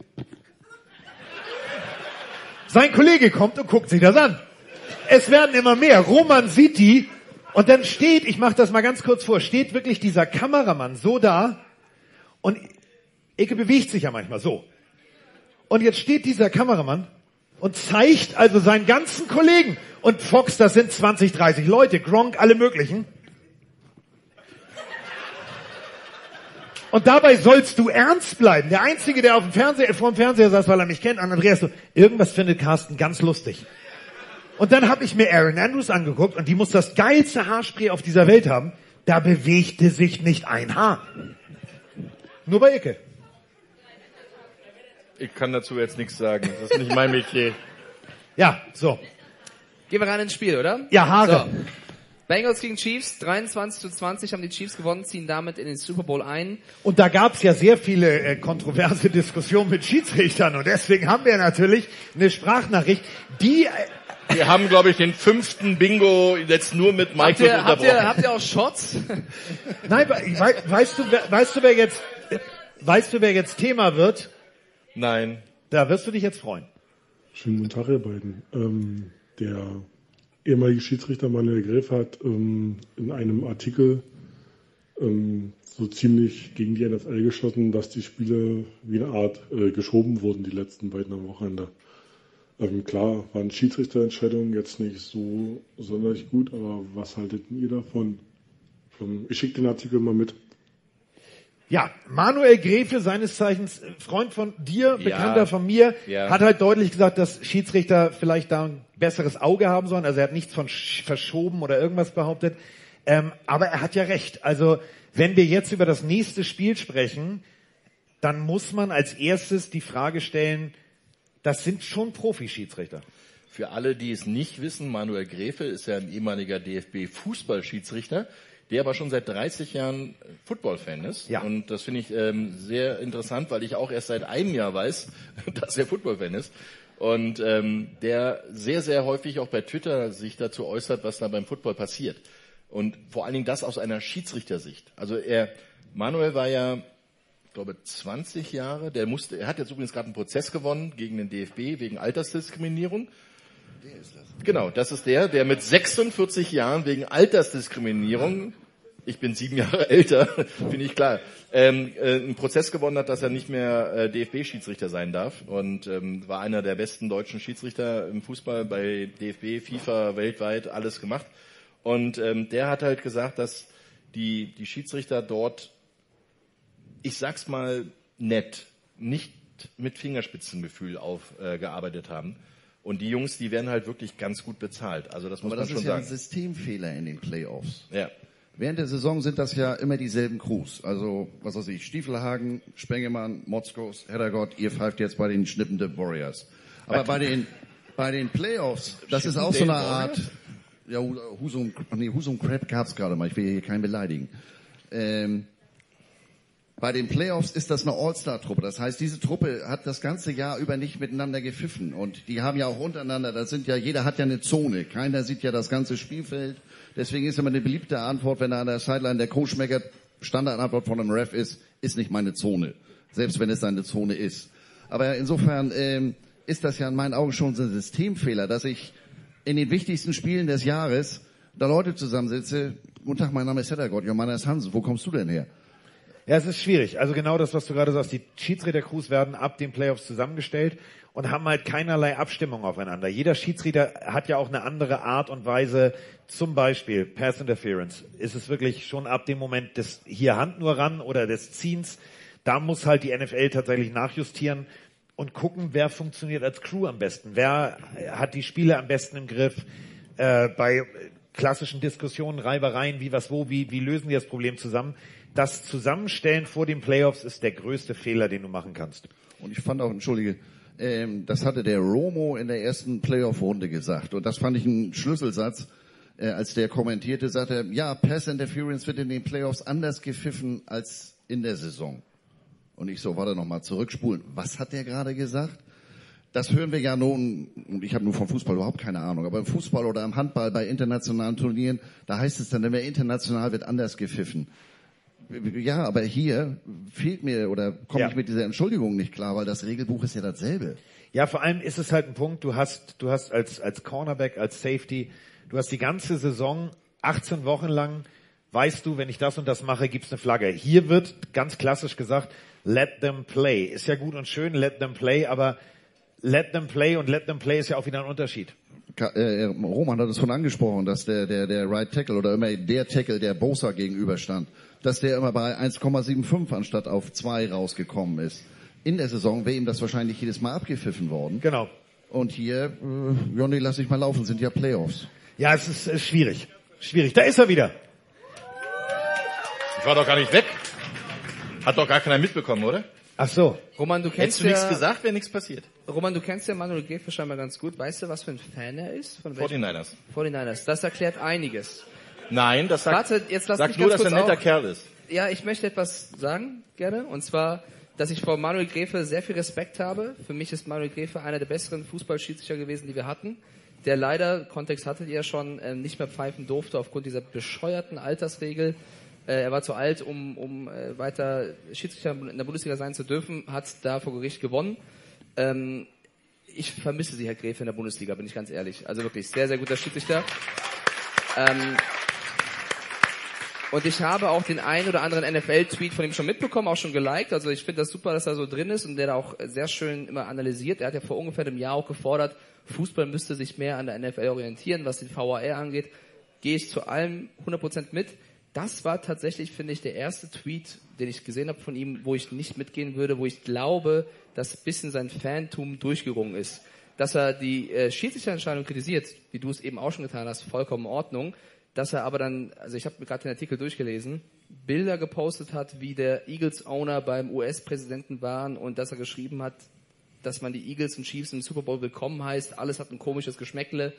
Sein Kollege kommt und guckt sich das an. Es werden immer mehr. Roman sieht die und dann steht, ich mache das mal ganz kurz vor, steht wirklich dieser Kameramann so da und Ecke bewegt sich ja manchmal so. Und jetzt steht dieser Kameramann und zeigt also seinen ganzen Kollegen und Fox, das sind 20, 30 Leute, Gronk, alle möglichen. Und dabei sollst du ernst bleiben. Der Einzige, der auf dem Fernseher, vor dem Fernseher saß, weil er mich kennt, an Andreas so, irgendwas findet Carsten ganz lustig. Und dann habe ich mir Aaron Andrews angeguckt und die muss das geilste Haarspray auf dieser Welt haben. Da bewegte sich nicht ein Haar. Nur bei Icke. Ich kann dazu jetzt nichts sagen. Das ist nicht mein Metier. Ja, so. Gehen wir rein ins Spiel, oder? Ja, Haare. So. Bengals gegen Chiefs, 23 zu 20 haben die Chiefs gewonnen, ziehen damit in den Super Bowl ein. Und da gab's ja sehr viele äh, kontroverse Diskussionen mit Schiedsrichtern und deswegen haben wir natürlich eine Sprachnachricht, die äh, Wir haben, glaube ich, den fünften Bingo jetzt nur mit Mike Habt ihr, habt, ihr, unterbrochen. habt ihr auch Shots? Nein, we- wei- weißt du, weißt du, wer jetzt, weißt du, wer jetzt Thema wird? Nein. Da wirst du dich jetzt freuen. Schönen guten Tag, ihr beiden. Ähm, der ehemalige Schiedsrichter Manuel Gräf hat ähm, in einem Artikel ähm, so ziemlich gegen die NFL geschossen, dass die Spiele wie eine Art äh, geschoben wurden, die letzten beiden am Wochenende. Ähm, klar, waren Schiedsrichterentscheidungen jetzt nicht so sonderlich gut, aber was haltet ihr davon? Ähm, ich schicke den Artikel mal mit. Ja, Manuel Gräfe, seines Zeichens äh, Freund von dir, Bekannter von mir, Ja. hat halt deutlich gesagt, dass Schiedsrichter vielleicht da ein besseres Auge haben sollen. Also er hat nichts von sch- verschoben oder irgendwas behauptet. Ähm, aber er hat ja recht. Also wenn wir jetzt über das nächste Spiel sprechen, dann muss man als erstes die Frage stellen, das sind schon Profi-Schiedsrichter. Für alle, die es nicht wissen, Manuel Gräfe ist ja ein ehemaliger DFB-Fußballschiedsrichter, der aber schon seit 30 Jahren Football-Fan ist. Ja. Und das finde ich ähm, sehr interessant, weil ich auch erst seit einem Jahr weiß, *laughs* dass er Football-Fan ist. Und ähm, der sehr, sehr häufig auch bei Twitter sich dazu äußert, was da beim Football passiert. Und vor allen Dingen das aus einer Schiedsrichtersicht. Also er, Manuel war ja, ich glaube, 20 Jahre, der musste, er hat jetzt übrigens gerade einen Prozess gewonnen gegen den DFB wegen Altersdiskriminierung. Genau, das ist der, der mit 46 Jahren wegen Altersdiskriminierung, ich bin sieben Jahre *laughs* älter, finde ich klar, ähm, äh, einen Prozess gewonnen hat, dass er nicht mehr äh, DFB-Schiedsrichter sein darf und ähm, war einer der besten deutschen Schiedsrichter im Fußball bei DFB, FIFA, weltweit, alles gemacht. Und ähm, der hat halt gesagt, dass die, die Schiedsrichter dort, ich sag's mal nett, nicht mit Fingerspitzengefühl aufgearbeitet äh, haben. Und die Jungs, die werden halt wirklich ganz gut bezahlt. Also das muss Aber man das schon ist ja sagen. ein Systemfehler in den Playoffs. Ja. Während der Saison sind das ja immer dieselben Crews. Also, was weiß ich, Stiefelhagen, Spengemann, Motzkos, Heddergott, ihr pfeift jetzt bei den schnippenden Warriors. Aber bei den, bei den Playoffs, das ist auch so eine Art, ja, Husum, nee, Husum Crap gab's gerade mal, ich will hier keinen beleidigen. Ähm, bei den Playoffs ist das eine All-Star-Truppe. Das heißt, diese Truppe hat das ganze Jahr über nicht miteinander gepfiffen. Und die haben ja auch untereinander, das sind ja, jeder hat ja eine Zone. Keiner sieht ja das ganze Spielfeld. Deswegen ist immer eine beliebte Antwort, wenn da an der Sideline der Coach meckert, Standardantwort von einem Ref ist, ist nicht meine Zone. Selbst wenn es seine Zone ist. Aber insofern ähm, ist das ja in meinen Augen schon so ein Systemfehler, dass ich in den wichtigsten Spielen des Jahres da Leute zusammensitze. Guten Tag, mein Name ist Heddergott, ja, meiner ist Hansen. Wo kommst du denn her? Ja, es ist schwierig. Also genau das, was du gerade sagst. Die Schiedsrichter-Crews werden ab den Playoffs zusammengestellt und haben halt keinerlei Abstimmung aufeinander. Jeder Schiedsrichter hat ja auch eine andere Art und Weise. Zum Beispiel Pass Interference. Ist es wirklich schon ab dem Moment des hier Hand nur ran oder des Ziehens? Da muss halt die NFL tatsächlich nachjustieren und gucken, wer funktioniert als Crew am besten. Wer hat die Spiele am besten im Griff? Äh, bei klassischen Diskussionen, Reibereien, wie was wo, wie, wie lösen die das Problem zusammen? Das Zusammenstellen vor den Playoffs ist der größte Fehler, den du machen kannst. Und ich fand auch, entschuldige, ähm, das hatte der Romo in der ersten Playoff-Runde gesagt. Und das fand ich ein Schlüsselsatz, äh, als der kommentierte, sagte er, ja, Pass Interference wird in den Playoffs anders gepfiffen als in der Saison. Und ich so, warte noch mal, zurückspulen. Was hat der gerade gesagt? Das hören wir ja nun, und ich habe nur vom Fußball überhaupt keine Ahnung, aber im Fußball oder im Handball bei internationalen Turnieren, da heißt es dann, wenn wir international wird anders gepfiffen. Ja, aber hier fehlt mir oder komme Ja. ich mit dieser Entschuldigung nicht klar, weil das Regelbuch ist ja dasselbe. Ja, vor allem ist es halt ein Punkt, du hast, du hast als, als Cornerback, als Safety, du hast die ganze Saison, 18 Wochen lang, weißt du, wenn ich das und das mache, gibt's eine Flagge. Hier wird ganz klassisch gesagt, let them play. Ist ja gut und schön, let them play, aber let them play und let them play ist ja auch wieder ein Unterschied. Ka- äh, Roman hat es von angesprochen, dass der, der, der Right Tackle oder immer der Tackle, der Bosa gegenüberstand, dass der immer bei 1,75 anstatt auf 2 rausgekommen ist. In der Saison wäre ihm das wahrscheinlich jedes Mal abgepfiffen worden. Genau. Und hier, äh, Johnny, lass dich mal laufen, sind ja Playoffs. Ja, es ist, ist schwierig. Schwierig. Da ist er wieder. Ich war doch gar nicht weg. Hat doch gar keiner mitbekommen, oder? Ach so. Roman, du kennst Hättest du ja, nichts gesagt, wäre nichts passiert. Roman, du kennst ja Manuel Gräfe scheinbar ganz gut. Weißt du, was für ein Fan er ist? Von welchem- 49ers. 49ers. Das erklärt einiges. Nein, das sagt, Warte, jetzt lass sagt nur, dass er ein netter auf. Kerl ist. Ja, ich möchte etwas sagen, gerne. Und zwar, dass ich vor Manuel Gräfe sehr viel Respekt habe. Für mich ist Manuel Gräfe einer der besseren Fußballschiedsrichter gewesen, die wir hatten. der leider, Kontext hattet ihr schon, ähm, nicht mehr pfeifen durfte aufgrund dieser bescheuerten Altersregel. Äh, er war zu alt, um, um äh, weiter Schiedsrichter in der Bundesliga sein zu dürfen, hat da vor Gericht gewonnen. Ähm, ich vermisse sie, Herr Gräfe, in der Bundesliga, bin ich ganz ehrlich. Also wirklich sehr, sehr guter Schiedsrichter. Ähm, und ich habe auch den ein oder anderen NFL-Tweet von ihm schon mitbekommen, auch schon geliked. Also ich finde das super, dass er so drin ist und der da auch sehr schön immer analysiert. Er hat ja vor ungefähr einem Jahr auch gefordert, Fußball müsste sich mehr an der NFL orientieren, was den VAR angeht. Gehe ich zu allem 100% mit. Das war tatsächlich, finde ich, der erste Tweet, den ich gesehen habe von ihm, wo ich nicht mitgehen würde, wo ich glaube, dass ein bisschen sein Fantum durchgerungen ist. Dass er die äh, Schiedsrichterentscheidung kritisiert, wie du es eben auch schon getan hast, vollkommen in Ordnung dass er aber dann, also ich habe gerade den Artikel durchgelesen, Bilder gepostet hat, wie der Eagles-Owner beim US-Präsidenten waren und dass er geschrieben hat, dass man die Eagles und Chiefs im Super Bowl willkommen heißt, alles hat ein komisches Geschmäckle.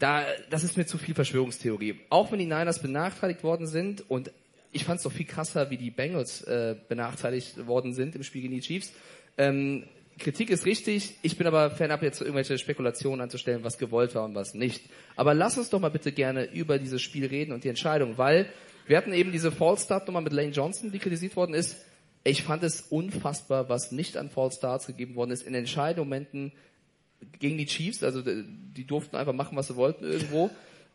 Da, das ist mir zu viel Verschwörungstheorie. Auch wenn die Niners benachteiligt worden sind und ich fand es doch viel krasser, wie die Bengals äh, benachteiligt worden sind im Spiel gegen die Chiefs. Ähm, Kritik ist richtig, ich bin aber fernab jetzt irgendwelche Spekulationen anzustellen, was gewollt war und was nicht. Aber lass uns doch mal bitte gerne über dieses Spiel reden und die Entscheidung, weil wir hatten eben diese False Start Nummer mit Lane Johnson, die kritisiert worden ist. Ich fand es unfassbar, was nicht an False Starts gegeben worden ist in Entscheidungsmomenten gegen die Chiefs, also die durften einfach machen, was sie wollten irgendwo.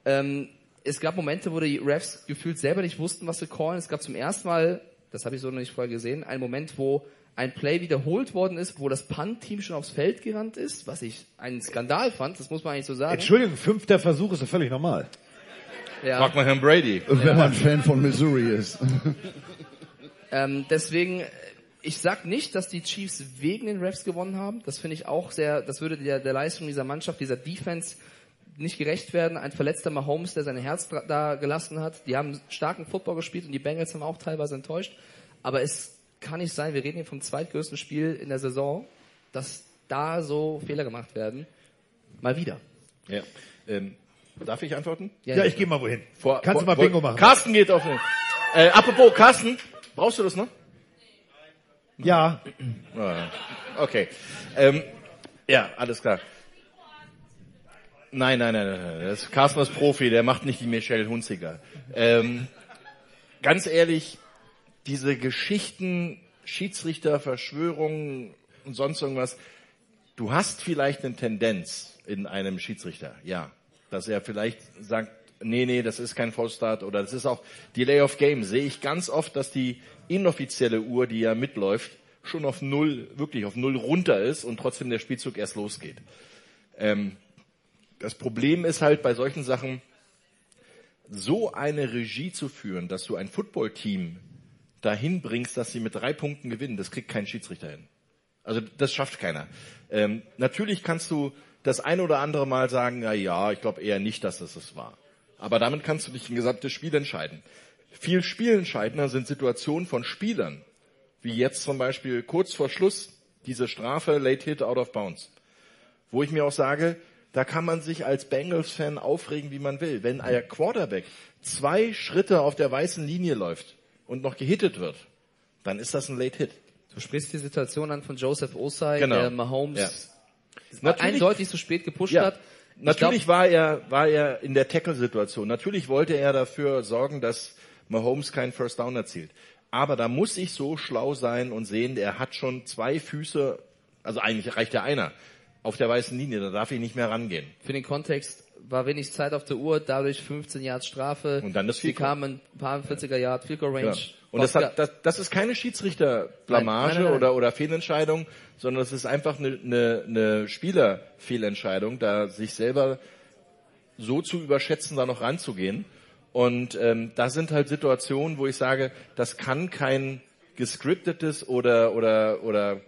Ähm, es gab Momente, wo die Refs gefühlt selber nicht wussten, was sie callen. Es gab zum ersten Mal, das habe ich so noch nicht vorher gesehen, einen Moment, wo ein Play wiederholt worden ist, wo das Punt-Team schon aufs Feld gerannt ist, was ich einen Skandal fand, das muss man eigentlich so sagen. Entschuldigung, fünfter Versuch ist ja völlig normal. Ja. Frag mal Herrn Brady. Wenn man Fan von Missouri ist. *laughs* Ähm, deswegen, ich sag nicht, dass die Chiefs wegen den Refs gewonnen haben. Das finde ich auch sehr, das würde der, der Leistung dieser Mannschaft, dieser Defense nicht gerecht werden. Ein verletzter Mahomes, der sein Herz da gelassen hat. Die haben starken Football gespielt und die Bengals haben auch teilweise enttäuscht. Aber es kann nicht sein, wir reden hier vom zweitgrößten Spiel in der Saison, dass da so Fehler gemacht werden. Mal wieder. Ja. Ähm, darf ich antworten? Ja, Ja, ich gehe mal wohin. Vor, Kannst du vor- mal Bingo vor- machen? Carsten geht auf den. Äh, apropos, Carsten, brauchst du das noch? Ja. Ah, Okay. Ähm, ja, alles klar. Nein, nein, nein, nein, nein. Das ist Carsten ist Profi, der macht nicht die Michelle Hunziger. Ähm, ganz ehrlich, diese Geschichten, Schiedsrichter, Verschwörungen und sonst irgendwas, du hast vielleicht eine Tendenz in einem Schiedsrichter, ja, dass er vielleicht sagt, nee, nee, das ist kein Vollstart oder das ist auch Delay of Game. Sehe ich ganz oft, dass die inoffizielle Uhr, die ja mitläuft, schon auf null, wirklich auf null runter ist und trotzdem der Spielzug erst losgeht. Ähm, das Problem ist halt bei solchen Sachen, so eine Regie zu führen, dass du ein Footballteam dahin bringst, dass sie mit drei Punkten gewinnen, das kriegt kein Schiedsrichter hin. Also das schafft keiner. Ähm, natürlich kannst du das ein oder andere Mal sagen, na ja, ich glaube eher nicht, dass es das war. Aber damit kannst du nicht ein gesamtes Spiel entscheiden. Viel spielentscheidender sind Situationen von Spielern, wie jetzt zum Beispiel kurz vor Schluss diese Strafe Late Hit Out of Bounds, wo ich mir auch sage, da kann man sich als Bengals-Fan aufregen, wie man will. Wenn ein Quarterback zwei Schritte auf der weißen Linie läuft und noch gehittet wird, dann ist das ein Late Hit. Du sprichst die Situation an von Joseph Osai, Genau. der Mahomes Ja. Natürlich- eindeutig zu spät gepusht Ja. hat. Ich Natürlich glaub- war er, war er in der Tackle-Situation. Natürlich wollte er dafür sorgen, dass Mahomes keinen First Down erzielt. Aber da muss ich so schlau sein und sehen, er hat schon zwei Füße, also eigentlich reicht ja einer, auf der weißen Linie, da darf ich nicht mehr rangehen. Für den Kontext war wenig Zeit auf der Uhr, dadurch 15 Yards Strafe. Und dann das Sie Field Goal. kamen ein paar 40er Yard Goal Range. Genau. Und das, hat, das, das ist keine Schiedsrichterblamage oder, oder Fehlentscheidung, sondern es ist einfach eine, eine, eine Spielerfehlentscheidung, da sich selber so zu überschätzen, da noch ranzugehen. Und ähm, da sind halt Situationen, wo ich sage, das kann kein gescriptetes oder, oder, oder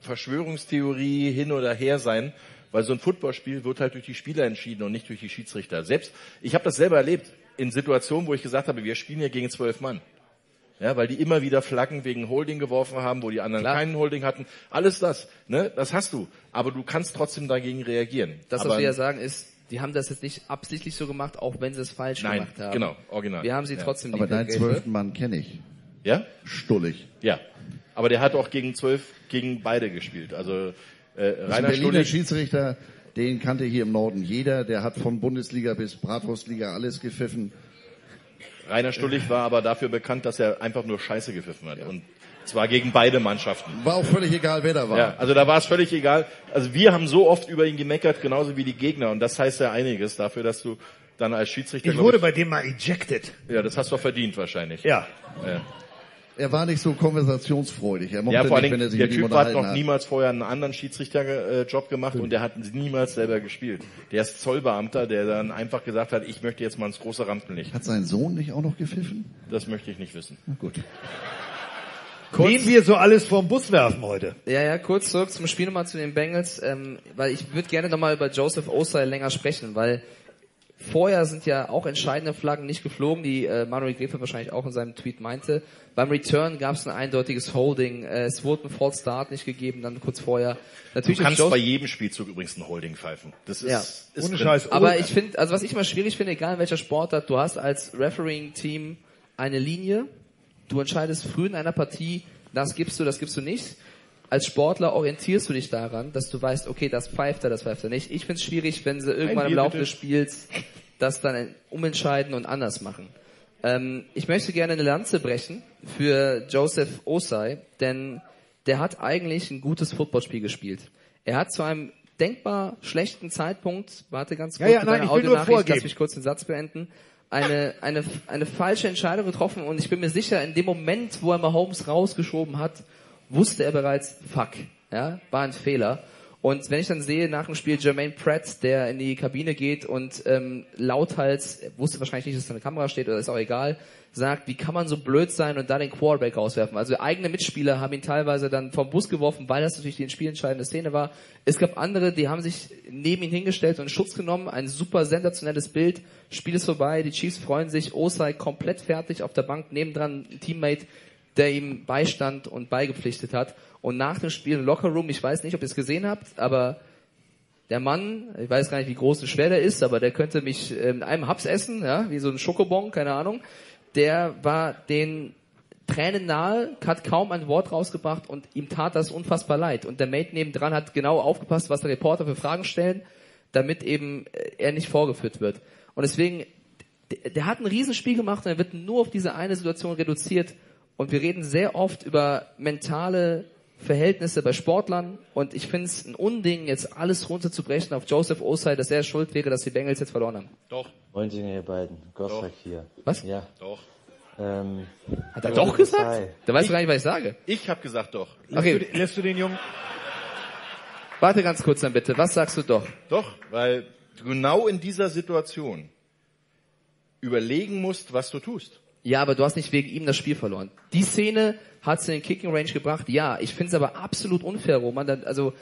Verschwörungstheorie hin oder her sein, weil so ein Footballspiel wird halt durch die Spieler entschieden und nicht durch die Schiedsrichter. Selbst, ich habe das selber erlebt in Situationen, wo ich gesagt habe, wir spielen hier gegen zwölf Mann. Ja, weil die immer wieder Flaggen wegen Holding geworfen haben, wo die anderen Klar. keinen Holding hatten. Alles das, ne, das hast du. Aber du kannst trotzdem dagegen reagieren. Das, Aber was wir ja sagen, ist, die haben das jetzt nicht absichtlich so gemacht, auch wenn sie es falsch Nein, gemacht haben. genau, original. Wir haben sie Ja. trotzdem Aber deinen zwölften Mann kenne ich. Ja? Stullig. Ja. Aber der hat auch gegen zwölf, gegen beide gespielt. Also äh, ein Rainer Berliner Stullig, Schiedsrichter, Den kannte hier im Norden jeder. Der hat von Bundesliga bis Bratwurstliga alles gepfiffen. Rainer Stullig war aber dafür bekannt, dass er einfach nur Scheiße gepfiffen hat. Und zwar gegen beide Mannschaften. War auch völlig egal, wer da war. Ja, also da war es völlig egal. Also wir haben so oft über ihn gemeckert, genauso wie die Gegner. Und das heißt ja einiges dafür, dass du dann als Schiedsrichter... Ich wurde bei dem mal ejected. Ja, das hast du auch verdient wahrscheinlich. Ja. ja. Er war nicht so konversationsfreudig. Er mochte Ja, vor nicht, allem, wenn er sich der mit ihm Typ hat noch niemals vorher einen anderen Schiedsrichterjob gemacht und der hat niemals selber gespielt. Der ist Zollbeamter, der dann einfach gesagt hat, ich möchte jetzt mal ins große Rampenlicht. Hat sein Sohn nicht auch noch gepfiffen? Das möchte ich nicht wissen. Na gut. Wen wir so alles vorm Bus werfen heute. Ja, ja, kurz zurück zum Spiel nochmal zu den Bengals, ähm, weil ich würde gerne nochmal über Joseph Osai länger sprechen, weil vorher sind ja auch entscheidende Flaggen nicht geflogen, die äh, Manuel Grefe wahrscheinlich auch in seinem Tweet meinte. Beim Return gab es ein eindeutiges Holding, äh, es wurde ein False Start nicht gegeben, dann kurz vorher. Natürlich du kannst Joseph- bei jedem Spielzug übrigens ein Holding pfeifen. Das ist, ja. ist drin. Aber ich finde, also was ich immer schwierig finde, egal in welcher Sportart, du hast als Refereeing-Team eine Linie, du entscheidest früh in einer Partie, das gibst du, das gibst du nicht. Als Sportler orientierst du dich daran, dass du weißt, okay, das pfeift er, das pfeift er nicht. Ich finde es schwierig, wenn sie irgendwann im Laufe des Spiels das dann umentscheiden und anders machen. Ähm, ich möchte gerne eine Lanze brechen für Joseph Osai, denn der hat eigentlich ein gutes Footballspiel gespielt. Er hat zu einem denkbar schlechten Zeitpunkt, warte ganz Ja, kurz, ja, mit nein, ich will nur vorgeben. lass mich kurz den Satz beenden, eine, eine, eine falsche Entscheidung getroffen und ich bin mir sicher, in dem Moment, wo er Mahomes rausgeschoben hat, wusste er bereits, fuck, ja, war ein Fehler. Und wenn ich dann sehe nach dem Spiel Jermaine Pratt, der in die Kabine geht und ähm, lauthals, wusste wahrscheinlich nicht, dass da eine Kamera steht oder ist auch egal, sagt, wie kann man so blöd sein und da den Quarterback rauswerfen. Also eigene Mitspieler haben ihn teilweise dann vom Bus geworfen, weil das natürlich die spielentscheidende Szene war. Es gab andere, die haben sich neben ihn hingestellt und Schutz genommen. Ein super sensationelles Bild. Spiel ist vorbei, die Chiefs freuen sich. Osai komplett fertig auf der Bank, nebendran ein Teammate, der ihm beistand und beigepflichtet hat. Und nach dem Spiel im Lockerroom, ich weiß nicht, ob ihr es gesehen habt, aber der Mann, ich weiß gar nicht, wie groß und schwer der ist, aber der könnte mich äh, mit einem Haps essen, ja, wie so ein Schokobon, keine Ahnung. Der war den Tränen nahe, hat kaum ein Wort rausgebracht und ihm tat das unfassbar leid. Und der Mate nebendran hat genau aufgepasst, was der Reporter für Fragen stellen, damit eben äh, er nicht vorgeführt wird. Und deswegen, der hat ein Riesenspiel gemacht und er wird nur auf diese eine Situation reduziert. Und wir reden sehr oft über mentale Verhältnisse bei Sportlern und ich finde es ein Unding, jetzt alles runterzubrechen auf Joseph Osai, dass er schuld wäre, dass die Bengals jetzt verloren haben. Doch. Moin, ihr beiden. Gossack hier. Was? Ja. Doch. Ähm, Hat er doch gesagt? Hi. Da weißt du gar nicht, was ich sage. Ich habe gesagt doch. Okay. Lässt du den Jungen? Warte ganz kurz dann bitte. Was sagst du doch? Doch, weil du genau in dieser Situation überlegen musst, was du tust. Ja, aber du hast nicht wegen ihm das Spiel verloren. Die Szene hat in den Kicking Range gebracht. Ja, ich finde es aber absolut unfair, Roman. Also,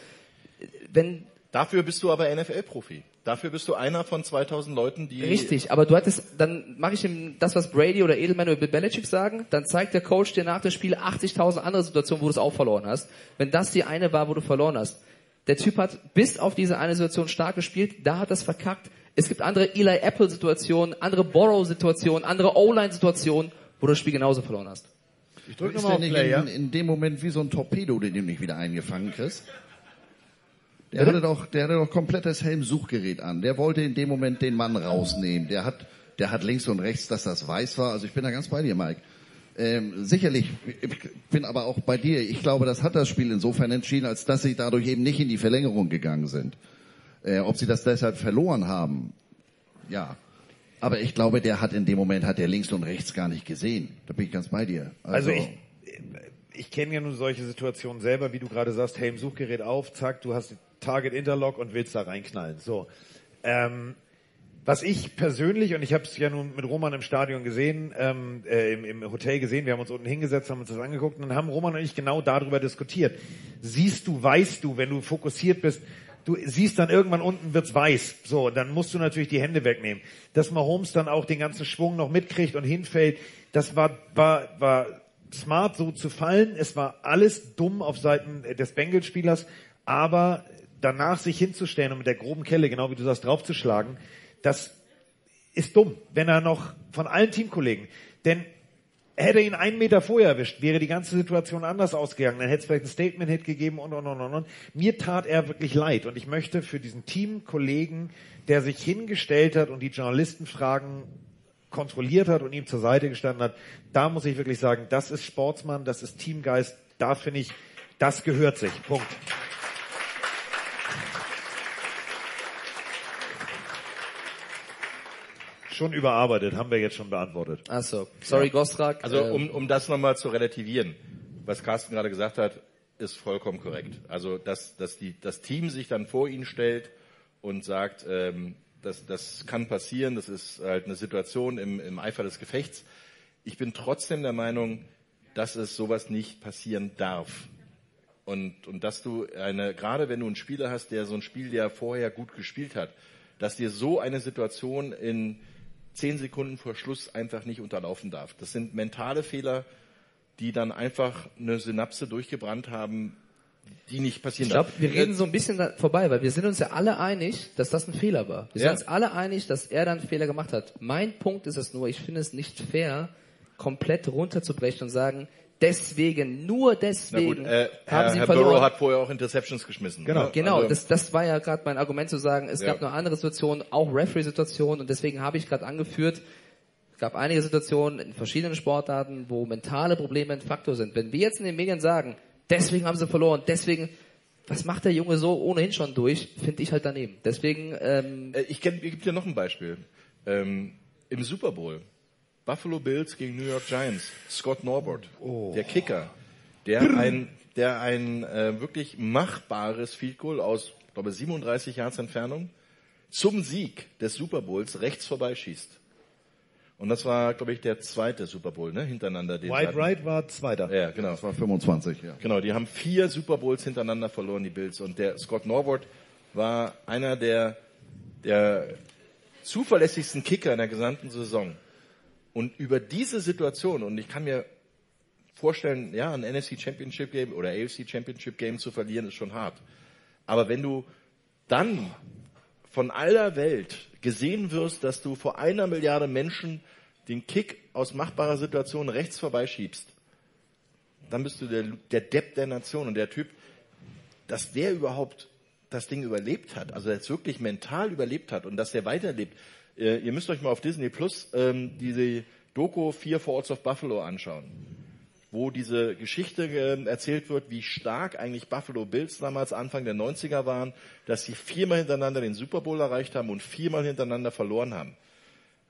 wenn Dafür bist du aber NFL-Profi. Dafür bist du einer von 2000 Leuten, die... Richtig, aber du hattest, dann mache ich ihm das, was Brady oder Edelman oder Bill Belichick sagen, dann zeigt der Coach dir nach dem Spiel 80.000 andere Situationen, wo du es auch verloren hast. Wenn das die eine war, wo du verloren hast. Der Typ hat bis auf diese eine Situation stark gespielt, da hat das verkackt. Es gibt andere Eli Apple Situationen, andere Borrow Situationen, andere O-Line Situationen, wo du das Spiel genauso verloren hast. Ich drück nochmal auf Play, in, in dem Moment wie so ein Torpedo, den du nicht wieder eingefangen kriegst. Der hatte doch, der hatte doch komplett das Helmsuchgerät an. Der wollte in dem Moment den Mann rausnehmen. Der hat, der hat links und rechts, dass das weiß war. Also ich bin da ganz bei dir, Mike. Ähm, sicherlich, ich bin aber auch bei dir. Ich glaube, das hat das Spiel insofern entschieden, als dass sie dadurch eben nicht in die Verlängerung gegangen sind. Äh, ob sie das deshalb verloren haben, ja. Aber ich glaube, der hat in dem Moment hat der links und rechts gar nicht gesehen. Da bin ich ganz bei dir. Also, ich, ich kenne ja nun solche Situationen selber, wie du gerade sagst, hey, im Suchgerät auf, zack, du hast Target Interlock und willst da reinknallen. So. Ähm, was ich persönlich, und ich habe es ja nun mit Roman im Stadion gesehen, ähm, äh, im, im Hotel gesehen, wir haben uns unten hingesetzt, haben uns das angeguckt und dann haben Roman und ich genau darüber diskutiert. Siehst du, weißt du, wenn du fokussiert bist, du siehst dann irgendwann unten wird's weiß. So, dann musst du natürlich die Hände wegnehmen. Dass Mahomes dann auch den ganzen Schwung noch mitkriegt und hinfällt, das war, war, war smart so zu fallen. Es war alles dumm auf Seiten des Bengals-Spielers, aber danach sich hinzustellen und mit der groben Kelle, genau wie du sagst, draufzuschlagen, das ist dumm, wenn er noch von allen Teamkollegen, denn Hätte ihn einen Meter vorher erwischt, wäre die ganze Situation anders ausgegangen. Dann hätte es vielleicht ein Statement-Hit gegeben und, und, und, und, und. Mir tat er wirklich leid. Und ich möchte für diesen Teamkollegen, der sich hingestellt hat und die Journalistenfragen kontrolliert hat und ihm zur Seite gestanden hat, da muss ich wirklich sagen, das ist Sportsmann, das ist Teamgeist. Da finde ich, das gehört sich. Punkt. Schon überarbeitet, haben wir jetzt schon beantwortet. Ach so. Sorry, Gostrak. Also äh, um, um das nochmal zu relativieren, was Carsten gerade gesagt hat, ist vollkommen korrekt. Also dass, dass die, das Team sich dann vor ihn stellt und sagt, ähm, das, das kann passieren, das ist halt eine Situation im, im Eifer des Gefechts. Ich bin trotzdem der Meinung, dass es sowas nicht passieren darf. Und, und dass du eine, gerade wenn du einen Spieler hast, der so ein Spiel ja vorher gut gespielt hat, dass dir so eine Situation in zehn Sekunden vor Schluss einfach nicht unterlaufen darf. Das sind mentale Fehler, die dann einfach eine Synapse durchgebrannt haben, die nicht passieren Ich glaube, darf. wir reden so ein bisschen vorbei, weil wir sind uns ja alle einig, dass das ein Fehler war. Wir Ja. sind uns alle einig, dass er dann einen Fehler gemacht hat. Mein Punkt ist es nur, ich finde es nicht fair, komplett runterzubrechen und sagen, deswegen, nur deswegen gut, äh, haben Herr, sie Herr verloren. Burrow hat vorher auch Interceptions geschmissen. Genau, ne? genau. Also- das, das war ja gerade mein Argument zu sagen, es Ja. gab noch andere Situationen, auch Referee-Situationen und deswegen habe ich gerade angeführt, es gab einige Situationen in verschiedenen Sportarten, wo mentale Probleme ein Faktor sind. Wenn wir jetzt in den Medien sagen, deswegen haben sie verloren, deswegen, was macht der Junge so ohnehin schon durch, finde ich halt daneben. Deswegen, ähm, Äh, Ich, ich gebe dir noch ein Beispiel. Ähm, Im Super Bowl, Buffalo Bills gegen New York Giants, Scott Norbert, der Kicker, der ein, der ein äh, wirklich machbares Field Goal aus, ich glaube 37 Yards Entfernung zum Sieg des Super Bowls rechts vorbeischießt. Und das war, glaube ich, der zweite Super Bowl, ne, hintereinander. Den White hatten. Wright war Zweiter. Ja, genau. Das war 25, ja. Genau, die haben vier Super Bowls hintereinander verloren, die Bills. Und der Scott Norwood war einer der, der zuverlässigsten Kicker in der gesamten Saison. Und über diese Situation, und ich kann mir vorstellen, ja, ein NFC Championship Game oder AFC Championship Game zu verlieren, ist schon hart. Aber wenn du dann von aller Welt gesehen wirst, dass du vor einer Milliarde Menschen den Kick aus machbarer Situation rechts vorbeischiebst, dann bist du der, der Depp der Nation und der Typ, dass der überhaupt das Ding überlebt hat, also jetzt wirklich mental überlebt hat und dass der weiterlebt. Äh, ihr müsst euch mal auf Disney Plus ähm, diese Doku Fear Falls of Buffalo anschauen, wo diese Geschichte äh, erzählt wird, wie stark eigentlich Buffalo Bills damals Anfang der 90er waren, dass sie viermal hintereinander den Super Bowl erreicht haben und viermal hintereinander verloren haben.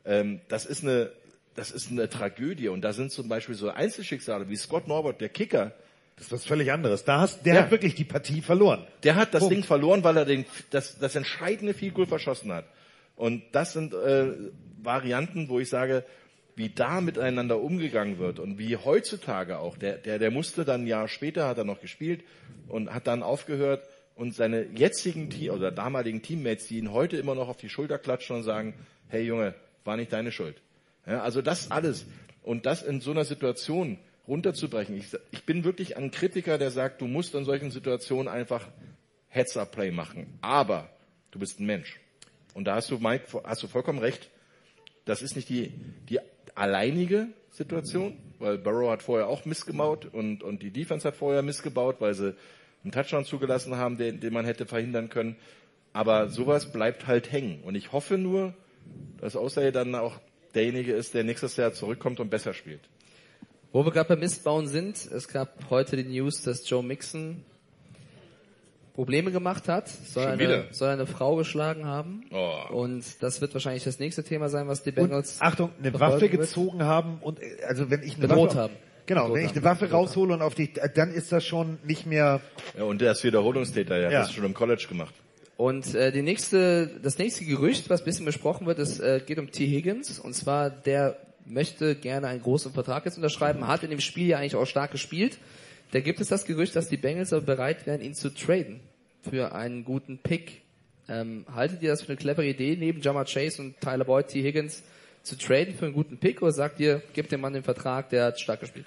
Ähm, das ist eine das ist eine Tragödie und da sind zum Beispiel so Einzelschicksale wie Scott Norbert, der Kicker, Das ist was völlig anderes. Da hast, der Ja. hat wirklich die Partie verloren. der hat das Punkt. Ding verloren, weil er den, das, das entscheidende Field verschossen hat. Und das sind äh, Varianten, wo ich sage, wie da miteinander umgegangen wird und wie heutzutage auch. Der, der, der musste dann ein Jahr später, hat er noch gespielt und hat dann aufgehört und seine jetzigen Team, oder damaligen Teammates, die ihn heute immer noch auf die Schulter klatschen und sagen, hey Junge, war nicht deine Schuld. Ja, also das alles. Und das in so einer Situation runterzubrechen. Ich, ich bin wirklich ein Kritiker, der sagt, du musst in solchen Situationen einfach Heads-up-Play machen. Aber du bist ein Mensch. Und da hast du, Mike, hast du vollkommen recht. Das ist nicht die, die alleinige Situation, weil Burrow hat vorher auch missgebaut und, und die Defense hat vorher missgebaut, weil sie einen Touchdown zugelassen haben, den, den man hätte verhindern können. Aber sowas bleibt halt hängen. Und ich hoffe nur, dass Außer dann auch derjenige ist, der nächstes Jahr zurückkommt und besser spielt. Wo wir gerade beim Mistbauen sind, es gab heute die News, dass Joe Mixon Probleme gemacht hat, soll, eine, soll eine Frau geschlagen haben. Oh. Und das wird wahrscheinlich das nächste Thema sein, was die Und, Bengals Achtung, eine Waffe wird. gezogen haben und also wenn ich eine Bedroht Waffe, haben. Genau, Bedroht wenn ich eine Waffe raushole und auf dich, dann ist das schon nicht mehr. Ja, und der ist Wiederholungstäter, der Ja. hat das schon im College gemacht. Und äh, die nächste, das nächste Gerücht, was ein bisschen besprochen wird, ist, äh, geht um T. Higgins. Und zwar, der möchte gerne einen großen Vertrag jetzt unterschreiben, hat in dem Spiel ja eigentlich auch stark gespielt. Da gibt es das Gerücht, dass die Bengals aber bereit wären, ihn zu traden für einen guten Pick. Ähm, haltet ihr das für eine clevere Idee, neben Jamar Chase und Tyler Boyd, T. Higgins zu traden für einen guten Pick? Oder sagt ihr, gebt dem Mann den Vertrag, der hat stark gespielt?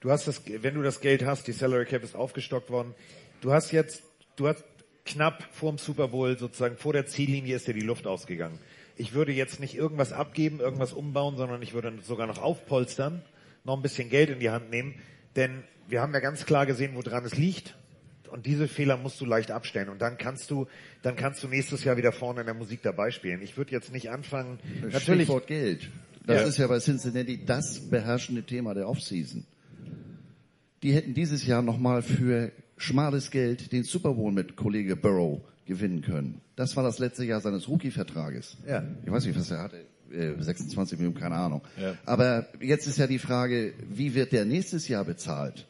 Du hast das, wenn du das Geld hast, die Salary Cap ist aufgestockt worden. Du hast jetzt, du hast knapp vorm Super Bowl sozusagen vor der Ziellinie ist dir die Luft ausgegangen. Ich würde jetzt nicht irgendwas abgeben, irgendwas umbauen, sondern ich würde sogar noch aufpolstern noch ein bisschen Geld in die Hand nehmen, denn wir haben ja ganz klar gesehen, woran es liegt. Und diese Fehler musst du leicht abstellen. Und dann kannst du, dann kannst du nächstes Jahr wieder vorne in der Musik dabei spielen. Ich würde jetzt nicht anfangen. Natürlich. Stichwort Geld. Das Ja. ist ja bei Cincinnati das beherrschende Thema der Offseason. Die hätten dieses Jahr nochmal für schmales Geld den Super Bowl mit Kollege Burrow gewinnen können. Das war das letzte Jahr seines Rookie-Vertrages. Ja. Ich weiß nicht, was er hatte. Äh, 26 Millionen, keine Ahnung. Ja. Aber jetzt ist ja die Frage, wie wird der nächstes Jahr bezahlt?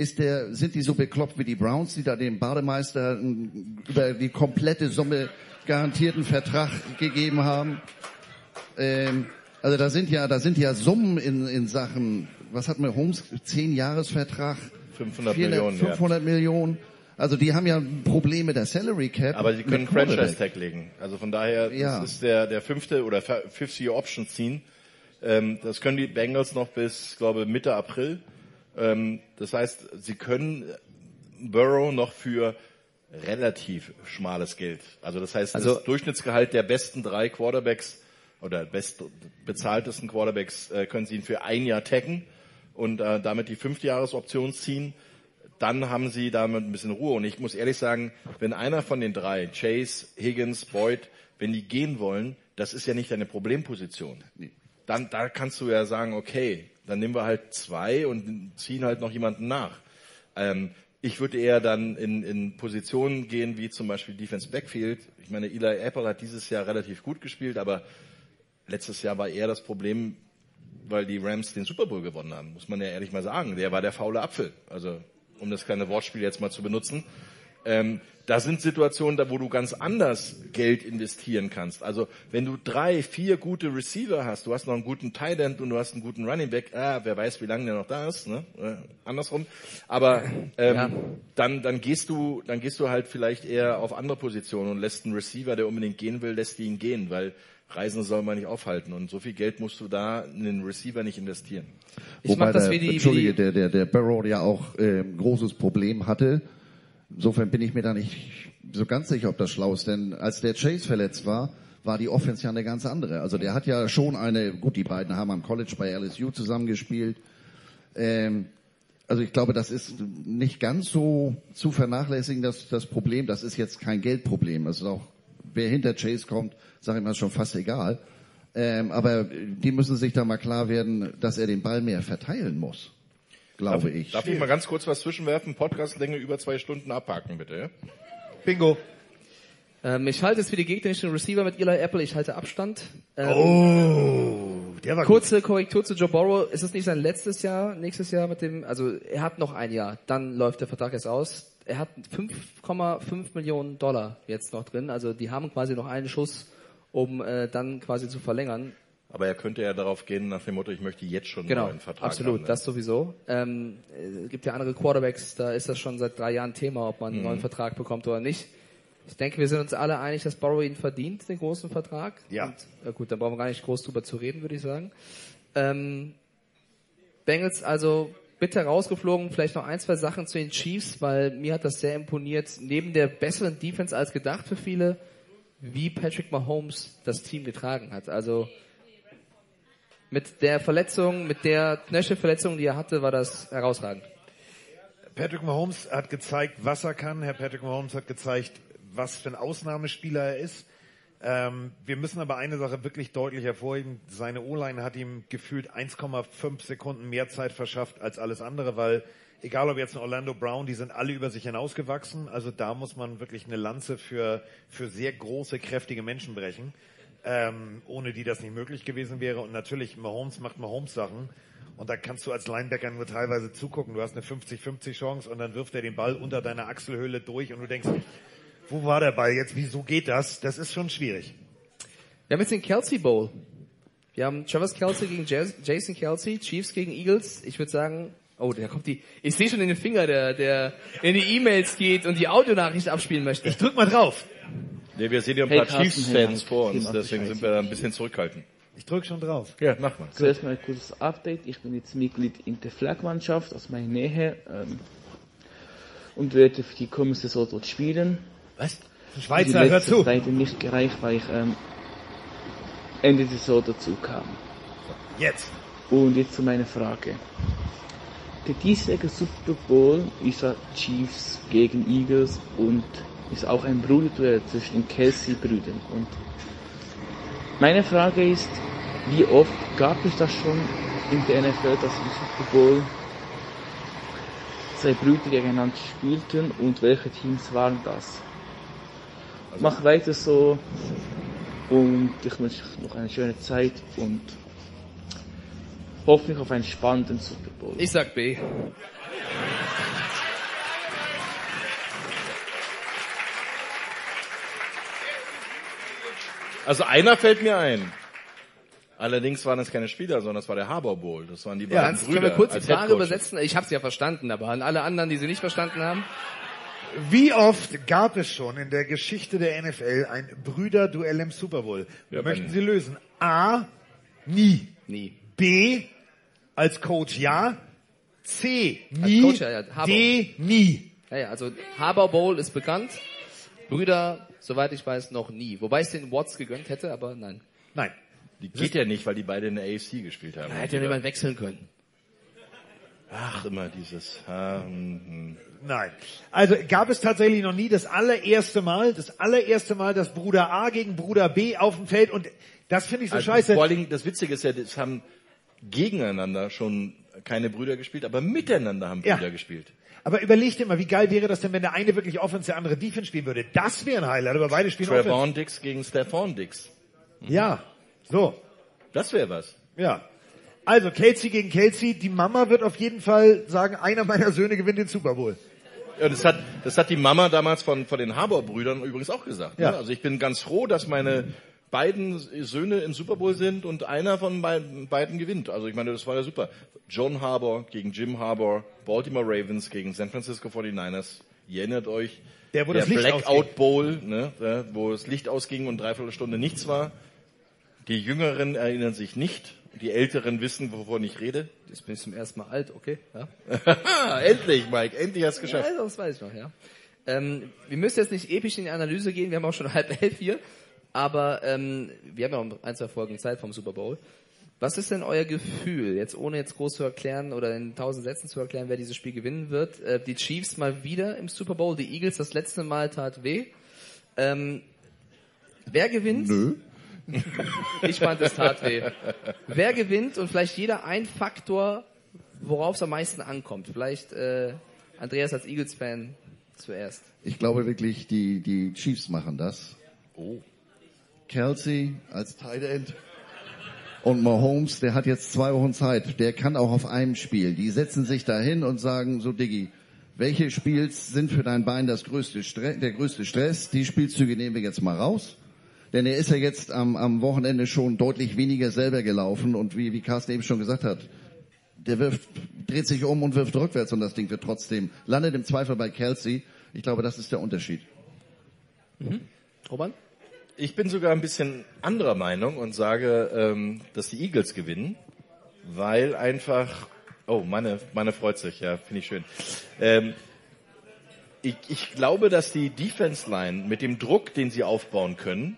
Ist der, sind die so bekloppt wie die Browns, die da dem Bademeister einen über die komplette Summe garantierten Vertrag gegeben haben? Ähm, also da sind ja, da sind ja Summen in, in Sachen, was hat mir Holmes, 10 Jahresvertrag? 500 400, Millionen, ja. 500 Millionen. Also die haben ja Probleme der Salary Cap. Aber sie können. Franchise Tag legen. Also von daher, Ja. das ist der, der fünfte oder fifth Year Option ziehen. Ähm, das können die Bengals noch bis, glaube Mitte April. Ähm, das heißt, sie können Burrow noch für relativ schmales Geld. Also das heißt, Also- das Durchschnittsgehalt der besten drei Quarterbacks oder best bezahltesten Quarterbacks äh, können sie ihn für ein Jahr taggen und äh, damit die Fünftjahresoption ziehen. Dann haben sie damit ein bisschen Ruhe. Und ich muss ehrlich sagen, wenn einer von den drei, Chase, Higgins, Boyd, wenn die gehen wollen, das ist ja nicht deine Problemposition. Dann, da kannst du ja sagen, okay, dann nehmen wir halt zwei und ziehen halt noch jemanden nach. Ähm, ich würde eher dann in, in Positionen gehen, wie zum Beispiel Defense Backfield. Ich meine, Eli Apple hat dieses Jahr relativ gut gespielt, aber letztes Jahr war eher das Problem, weil die Rams den Super Bowl gewonnen haben, muss man ja ehrlich mal sagen. Der war der faule Apfel. Also, um das kleine Wortspiel jetzt mal zu benutzen. Ähm, da sind Situationen, da wo du ganz anders Geld investieren kannst. Also wenn du drei, vier gute Receiver hast, du hast noch einen guten Tight End und du hast einen guten Running Back, ah, wer weiß, wie lange der noch da ist, ne? Äh, andersrum. Aber ähm, Ja. dann, dann gehst du, dann gehst du halt vielleicht eher auf andere Positionen und lässt einen Receiver, der unbedingt gehen will, lässt ihn gehen, weil Reisen soll man nicht aufhalten und so viel Geld musst du da in den Receiver nicht investieren. Wobei der, Entschuldige, der, der, der Barrow ja auch äh, ein großes Problem hatte. Insofern bin ich mir da nicht so ganz sicher, ob das schlau ist, denn als der Chase verletzt war, war die Offense ja eine ganz andere. Also der hat ja schon eine, gut, die beiden haben am College bei LSU zusammengespielt. Ähm, also ich glaube, das ist nicht ganz so zu vernachlässigen, das, das Problem. Das ist jetzt kein Geldproblem. Das ist auch, wer hinter Chase kommt, sage ich mal, schon fast egal. Ähm, aber die müssen sich da mal klar werden, dass er den Ball mehr verteilen muss, glaube darf, ich. Darf ich mal ganz kurz was zwischenwerfen? Podcastlänge über zwei Stunden abhaken, bitte. Bingo. Ähm, ich halte es für die gegnerischen Receiver mit Eli Apple, ich halte Abstand. Ähm, Oh, der war Kurze Korrektur zu Joe Burrow. Ist es nicht sein letztes Jahr, nächstes Jahr mit dem, also er hat noch ein Jahr, dann läuft der Vertrag erst aus. Er hat 5,5 Millionen Dollar jetzt noch drin, also die haben quasi noch einen Schuss, um äh, dann quasi zu verlängern. Aber er könnte ja darauf gehen, nach dem Motto, ich möchte jetzt schon einen Genau, neuen Vertrag absolut, haben. ne? das sowieso. Ähm, es gibt ja andere Quarterbacks, da ist das schon seit drei Jahren Thema, ob man einen Mhm. neuen Vertrag bekommt oder nicht. Ich denke, wir sind uns alle einig, dass Burrow ihn verdient, den großen Vertrag. Ja. Und, ja gut, dann brauchen wir gar nicht groß drüber zu reden, würde ich sagen. Ähm, Bengals also bitte rausgeflogen, vielleicht noch ein, zwei Sachen zu den Chiefs, weil mir hat das sehr imponiert, neben der besseren Defense als gedacht für viele, wie Patrick Mahomes das Team getragen hat. Also mit der Verletzung, mit der Knöchelverletzung, die er hatte, war das herausragend. Patrick Mahomes hat gezeigt, was er kann. Herr Patrick Mahomes hat gezeigt, was für ein Ausnahmespieler er ist. Ähm, wir müssen aber eine Sache wirklich deutlich hervorheben. Seine O-Line hat ihm gefühlt 1,5 Sekunden mehr Zeit verschafft als alles andere, weil egal ob jetzt ein Orlando Brown, die sind alle über sich hinausgewachsen. Also da muss man wirklich eine Lanze für, für sehr große, kräftige Menschen brechen, ähm, ohne die das nicht möglich gewesen wäre. Und natürlich, Mahomes macht Mahomes-Sachen. Und da kannst du als Linebacker nur teilweise zugucken. Du hast eine 50-50 Chance und dann wirft er den Ball unter deiner Achselhöhle durch und du denkst, wo war der Ball jetzt? Wieso geht das? Das ist schon schwierig. Wir haben jetzt den Kelsey Bowl. Wir haben Travis Kelsey gegen Jas- Jason Kelsey, Chiefs gegen Eagles. Ich würde sagen, oh, da kommt die, ich sehe schon in den Finger, der, der in die E-Mails geht und die Audionachricht abspielen möchte. Ich drück mal drauf. Nee, wir sehen hier ein Hey, paar Chiefs-Fans vor uns, Team deswegen sind wir da ein bisschen zurückhaltend. Ich drück schon drauf. Ja, mach mal. Zuerst mal ein kurzes Update. Ich bin jetzt Mitglied in der Flagmannschaft aus meiner Nähe ähm, und werde für die kommende Saison dort spielen. Was? Die Schweizer, hör zu. Zeit nicht gereicht, weil ich ähm, Ende der Saison dazu kam. Jetzt. Und jetzt zu meiner Frage. Der diesjährige Super Bowl ist ja Chiefs gegen Eagles und ist auch ein Bruderduell zwischen den Kelsey-Brüdern. Und meine Frage ist, wie oft gab es das schon in der NFL, dass im Super Bowl zwei Brüder gegeneinander spielten und welche Teams waren das? Mach weiter so und ich wünsche euch noch eine schöne Zeit und hoffentlich auf einen spannenden Super Bowl. Ich sag B. Also einer fällt mir ein. Allerdings waren es keine Spieler, sondern es war der Harbour Bowl. Das waren die Ja, beiden kannst, Brüder. können wir kurz die als Frage übersetzen? Ich habe sie ja verstanden, aber an alle anderen, die sie nicht verstanden haben. Wie oft gab es schon in der Geschichte der NFL ein Brüderduell im Super Bowl? Ja, Möchten Sie lösen? A. Nie. Nie. B. Als Coach ja. C. Nie. Coach, ja, ja. D. Nie. Ja, ja, also Harbour Bowl ist bekannt. Brüder, soweit ich weiß, noch nie. Wobei ich den Watts gegönnt hätte, aber nein. Nein. Die geht ja nicht, weil die beide in der AFC gespielt haben. Da hätte ja niemand wechseln können. Ach, immer dieses. ah, hm, hm. Nein. Also gab es tatsächlich noch nie das allererste Mal, das allererste Mal, dass Bruder A gegen Bruder B auf dem Feld und das finde ich so Also scheiße. Vor allen Dingen, das Witzige ist ja, es haben gegeneinander schon keine Brüder gespielt, aber miteinander haben Ja. Brüder gespielt. Aber überleg dir mal, wie geil wäre das denn, wenn der eine wirklich Offense, der andere Defense spielen würde? Das wäre ein Highlight, aber beide spielen Offense. Trevon Dix gegen Stephon Dix. Ja, so. Das wäre was. Ja. Also Kelsey gegen Kelsey, die Mama wird auf jeden Fall sagen, einer meiner Söhne gewinnt den Super Bowl. Ja, das hat, das hat die Mama damals von, von den Harbour-Brüdern übrigens auch gesagt. Ja. Ne? Also ich bin ganz froh, dass meine beiden Söhne im Super Bowl sind und einer von beiden, gewinnt. Also ich meine, das war ja super. John Harbour gegen Jim Harbour, Baltimore Ravens gegen San Francisco 49ers. Ihr erinnert euch, Der, der Blackout ausging. Bowl, ne, der, wo das Licht ausging und dreiviertel Stunde nichts war. Die Jüngeren erinnern sich nicht. Die Älteren wissen, wovon ich rede. Jetzt bin ich zum ersten Mal alt, okay? Ja. *laughs* endlich, Mike, endlich hast du es geschafft. Ja, das weiß ich noch, ja. Ähm, wir müssen jetzt nicht episch in die Analyse gehen, wir haben auch schon halb elf hier, aber ähm, wir haben ja noch ein, zwei Folgen Zeit vom Super Bowl. Was ist denn euer Gefühl, jetzt ohne jetzt groß zu erklären oder in tausend Sätzen zu erklären, wer dieses Spiel gewinnen wird? Äh, die Chiefs mal wieder im Super Bowl, die Eagles das letzte Mal tat weh. Ähm, wer gewinnt? Nö. Ich fand es tat weh. Wer gewinnt und vielleicht jeder ein Faktor, worauf es am meisten ankommt. Vielleicht äh, Andreas als Eagles-Fan zuerst. Ich glaube wirklich, die, die Chiefs machen das. Oh. Kelsey als Tight End und Mahomes, der hat jetzt zwei Wochen Zeit. Der kann auch auf einem spielen. Die setzen sich dahin und sagen, so Diggi, welche Spiels sind für dein Bein das größte der größte Stress? Die Spielzüge nehmen wir jetzt mal raus. Denn er ist ja jetzt am, am Wochenende schon deutlich weniger selber gelaufen und wie, wie Carsten eben schon gesagt hat, der wirft, dreht sich um und wirft rückwärts und das Ding wird trotzdem, landet im Zweifel bei Kelsey. Ich glaube, das ist der Unterschied. Roman? Ich bin sogar ein bisschen anderer Meinung und sage, ähm, dass die Eagles gewinnen, weil einfach, oh, meine, meine freut sich, ja, finde ich schön. Ähm, ich, ich glaube, dass die Defense Line mit dem Druck, den sie aufbauen können,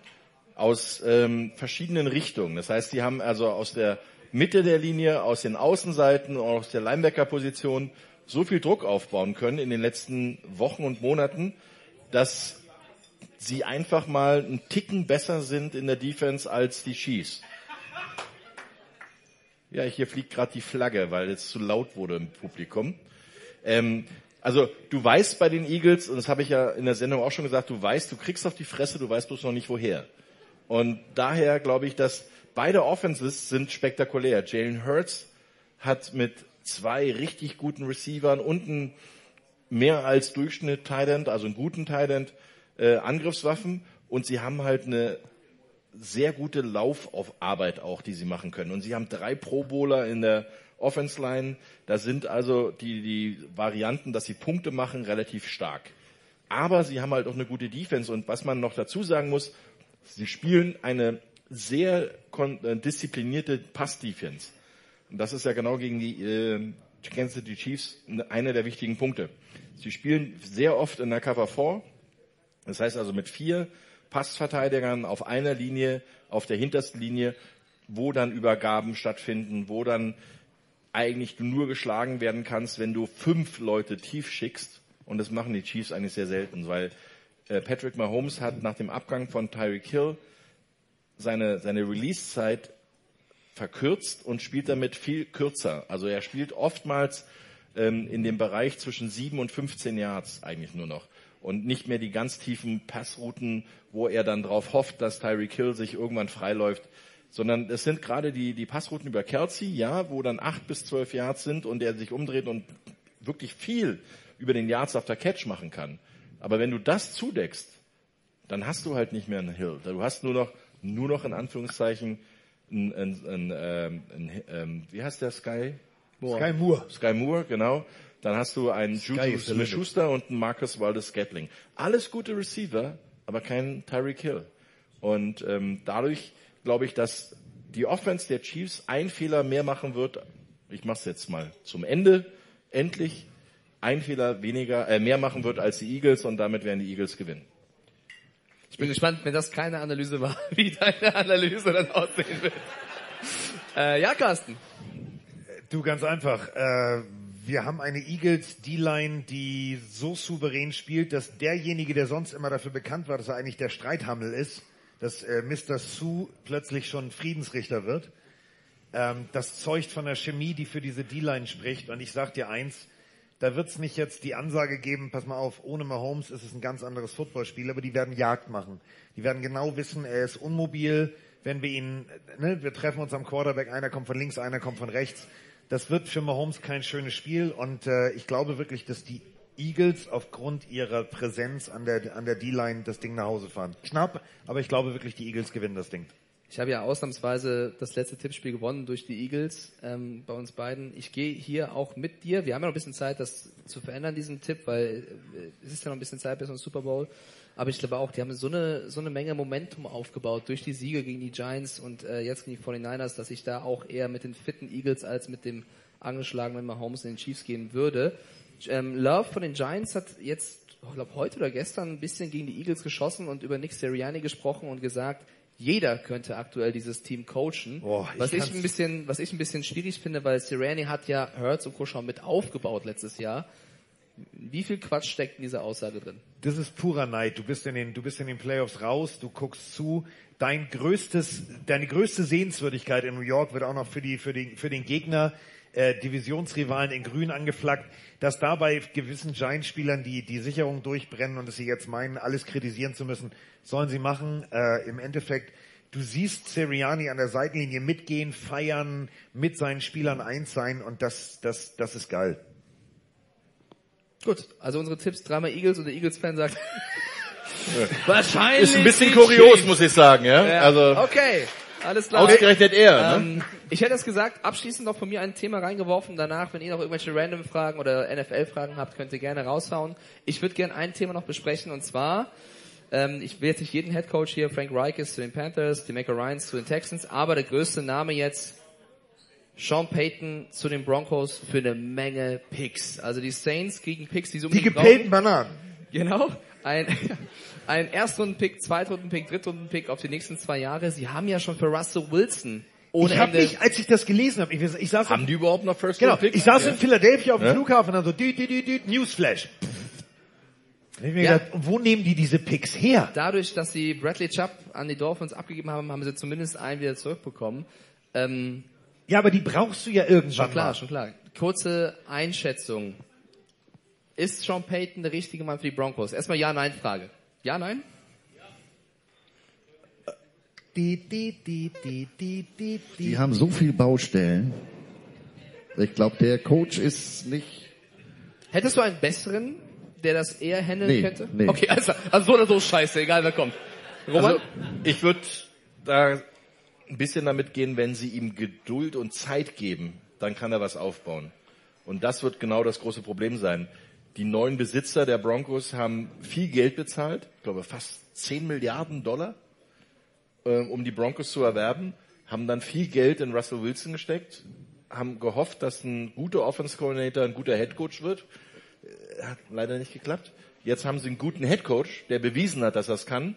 aus ähm, verschiedenen Richtungen. Das heißt, sie haben also aus der Mitte der Linie, aus den Außenseiten und aus der Linebacker-Position so viel Druck aufbauen können in den letzten Wochen und Monaten, dass sie einfach mal einen Ticken besser sind in der Defense als die Chiefs. Ja, hier fliegt gerade die Flagge, weil es zu laut wurde im Publikum. Ähm, also du weißt bei den Eagles, und das habe ich ja in der Sendung auch schon gesagt, du weißt, du kriegst auf die Fresse, du weißt bloß noch nicht woher. Und daher glaube ich, dass beide Offenses sind spektakulär. Jalen Hurts hat mit zwei richtig guten Receivern und einem mehr als Durchschnitt Tight End, also einen guten Tight End, äh, Angriffswaffen und sie haben halt eine sehr gute Laufarbeit auch, die sie machen können. Und sie haben drei Pro Bowler in der Offense Line. Da sind also die, die Varianten, dass sie Punkte machen, relativ stark. Aber sie haben halt auch eine gute Defense. Und was man noch dazu sagen muss, sie spielen eine sehr kon- äh, disziplinierte Pass-Defense. Und das ist ja genau gegen die äh, Kansas City Chiefs einer der wichtigen Punkte. Sie spielen sehr oft in der Cover 4. Das heißt also mit vier Passverteidigern auf einer Linie, auf der hintersten Linie, wo dann Übergaben stattfinden, wo dann eigentlich du nur geschlagen werden kannst, wenn du fünf Leute tief schickst. Und das machen die Chiefs eigentlich sehr selten, weil äh, Patrick Mahomes hat nach dem Abgang von Tyreek Hill seine, seine Release-Zeit verkürzt und spielt damit viel kürzer. Also er spielt oftmals ähm, in dem Bereich zwischen 7 und 15 Yards eigentlich nur noch. Und nicht mehr die ganz tiefen Passrouten, wo er dann darauf hofft, dass Tyreek Hill sich irgendwann freiläuft. Sondern es sind gerade die, die Passrouten über Kelsey, ja, wo dann 8 bis 12 Yards sind und er sich umdreht und wirklich viel über den Yards after Catch machen kann. Aber wenn du das zudeckst, dann hast du halt nicht mehr einen Hill. Du hast nur noch, nur noch in Anführungszeichen, ein, ein, ein, ähm, ein, ähm, wie heißt der Sky? Sky Moore. Sky Moore, genau. Dann hast du einen Juju. Smith-Schuster und einen Marcus Waldes-Gatling. Alles gute Receiver, aber kein Tyreek Hill. Und ähm, dadurch glaube ich, dass die Offense der Chiefs ein Fehler mehr machen wird. Ich mache es jetzt mal zum Ende. Endlich ein Fehler weniger, äh, mehr machen wird als die Eagles und damit werden die Eagles gewinnen. Ich bin gespannt, wenn das keine Analyse war, *laughs* wie deine Analyse dann aussehen wird. Äh, ja, Carsten. Du, ganz einfach. Äh, wir haben eine Eagles D-Line, die so souverän spielt, dass derjenige, der sonst immer dafür bekannt war, dass er eigentlich der Streithammel ist, dass äh, Mr. Sue plötzlich schon Friedensrichter wird. Ähm, das zeugt von der Chemie, die für diese D-Line spricht. Und ich sag dir eins, da wird's nicht jetzt die Ansage geben, pass mal auf, ohne Mahomes ist es ein ganz anderes Footballspiel, aber die werden Jagd machen. Die werden genau wissen, er ist unmobil, wenn wir ihn, ne, wir treffen uns am Quarterback, einer kommt von links, einer kommt von rechts. Das wird für Mahomes kein schönes Spiel und äh, ich glaube wirklich, dass die Eagles aufgrund ihrer Präsenz an der, an der D-Line das Ding nach Hause fahren. Knapp, aber ich glaube wirklich, die Eagles gewinnen das Ding. Ich habe ja ausnahmsweise das letzte Tippspiel gewonnen durch die Eagles ähm, bei uns beiden. Ich gehe hier auch mit dir. Wir haben ja noch ein bisschen Zeit, das zu verändern, diesen Tipp, weil äh, es ist ja noch ein bisschen Zeit bis zum Super Bowl. Aber ich glaube auch, die haben so eine, so eine Menge Momentum aufgebaut durch die Siege gegen die Giants und äh, jetzt gegen die 49ers, dass ich da auch eher mit den fitten Eagles als mit dem angeschlagenen Mahomes in den Chiefs gehen würde. Ähm, Love von den Giants hat jetzt, ich glaube heute oder gestern, ein bisschen gegen die Eagles geschossen und über Nick Sirianni gesprochen und gesagt, jeder könnte aktuell dieses Team coachen. Boah, ich was ich ein bisschen, was ich ein bisschen schwierig finde, weil Sirianni hat ja Hurts und Co. schon mit aufgebaut letztes Jahr. Wie viel Quatsch steckt in dieser Aussage drin? Das ist purer Neid. Du bist in den, du bist in den Playoffs raus, du guckst zu. Dein größtes, deine größte Sehenswürdigkeit in New York wird auch noch für die, für den, für den Gegner, äh, Divisionsrivalen in Grün angeflaggt, dass da bei gewissen Giants-Spielern die, die Sicherung durchbrennen und dass sie jetzt meinen, alles kritisieren zu müssen, sollen sie machen. Äh, Im Endeffekt, du siehst Sirianni an der Seitenlinie mitgehen, feiern, mit seinen Spielern eins sein und das, das, das ist geil. Gut, also unsere Tipps, dreimal Eagles und der Eagles-Fan sagt, *laughs* wahrscheinlich Ist ein bisschen die kurios, muss ich sagen, ja. Also okay, alles klar. Ausgerechnet er, ne? Ähm, ich hätte es gesagt, abschließend noch von mir ein Thema reingeworfen. Danach, wenn ihr noch irgendwelche random Fragen oder NFL-Fragen habt, könnt ihr gerne raushauen. Ich würde gerne ein Thema noch besprechen und zwar, ähm, ich will jetzt nicht jeden Headcoach hier, Frank Reich ist zu den Panthers, Demeco Ryans zu den Texans, aber der größte Name jetzt Sean Payton zu den Broncos für eine Menge Picks. Also die Saints kriegen Picks, die so Die gepellten Bananen. Genau. Ein, *laughs* ein Erstrunden-Pick, Zweitrunden-Pick, Drittrunden-Pick auf die nächsten zwei Jahre. Sie haben ja schon für Russell Wilson ohne ich habe Ende. mich, als ich das gelesen habe, ich, ich saß Haben die überhaupt noch First Genau, Picks? ich saß Ja. in Philadelphia auf dem Ja? Flughafen und dann so, düt, düt, düt, düt, Newsflash. Da hab ich mir Ja. gedacht, wo nehmen die diese Picks her? Dadurch, dass sie Bradley Chubb an die Dolphins abgegeben haben, haben sie zumindest einen wieder zurückbekommen. Ähm, Ja, aber die brauchst du ja irgendwann schon klar, mal. schon klar. Kurze Einschätzung. Ist Sean Payton der richtige Mann für die Broncos? Erstmal Ja-Nein-Frage. Ja, nein? Die, die, die, die, die, die, Die haben so viel Baustellen. Ich glaube, der Coach ist nicht. Hättest du einen besseren, der das eher handeln Nee, könnte? nee. Okay, also, also so oder so scheiße, egal wer kommt. Roman? Also, ich würde da ein bisschen damit gehen, wenn sie ihm Geduld und Zeit geben, dann kann er was aufbauen. Und das wird genau das große Problem sein. Die neuen Besitzer der Broncos haben viel Geld bezahlt, ich glaube fast 10 Milliarden Dollar, ähm, um die Broncos zu erwerben, haben dann viel Geld in Russell Wilson gesteckt, haben gehofft, dass ein guter Offense Coordinator ein guter Head Coach wird. Äh, Hat leider nicht geklappt. Jetzt haben sie einen guten Head Coach, der bewiesen hat, dass er es kann.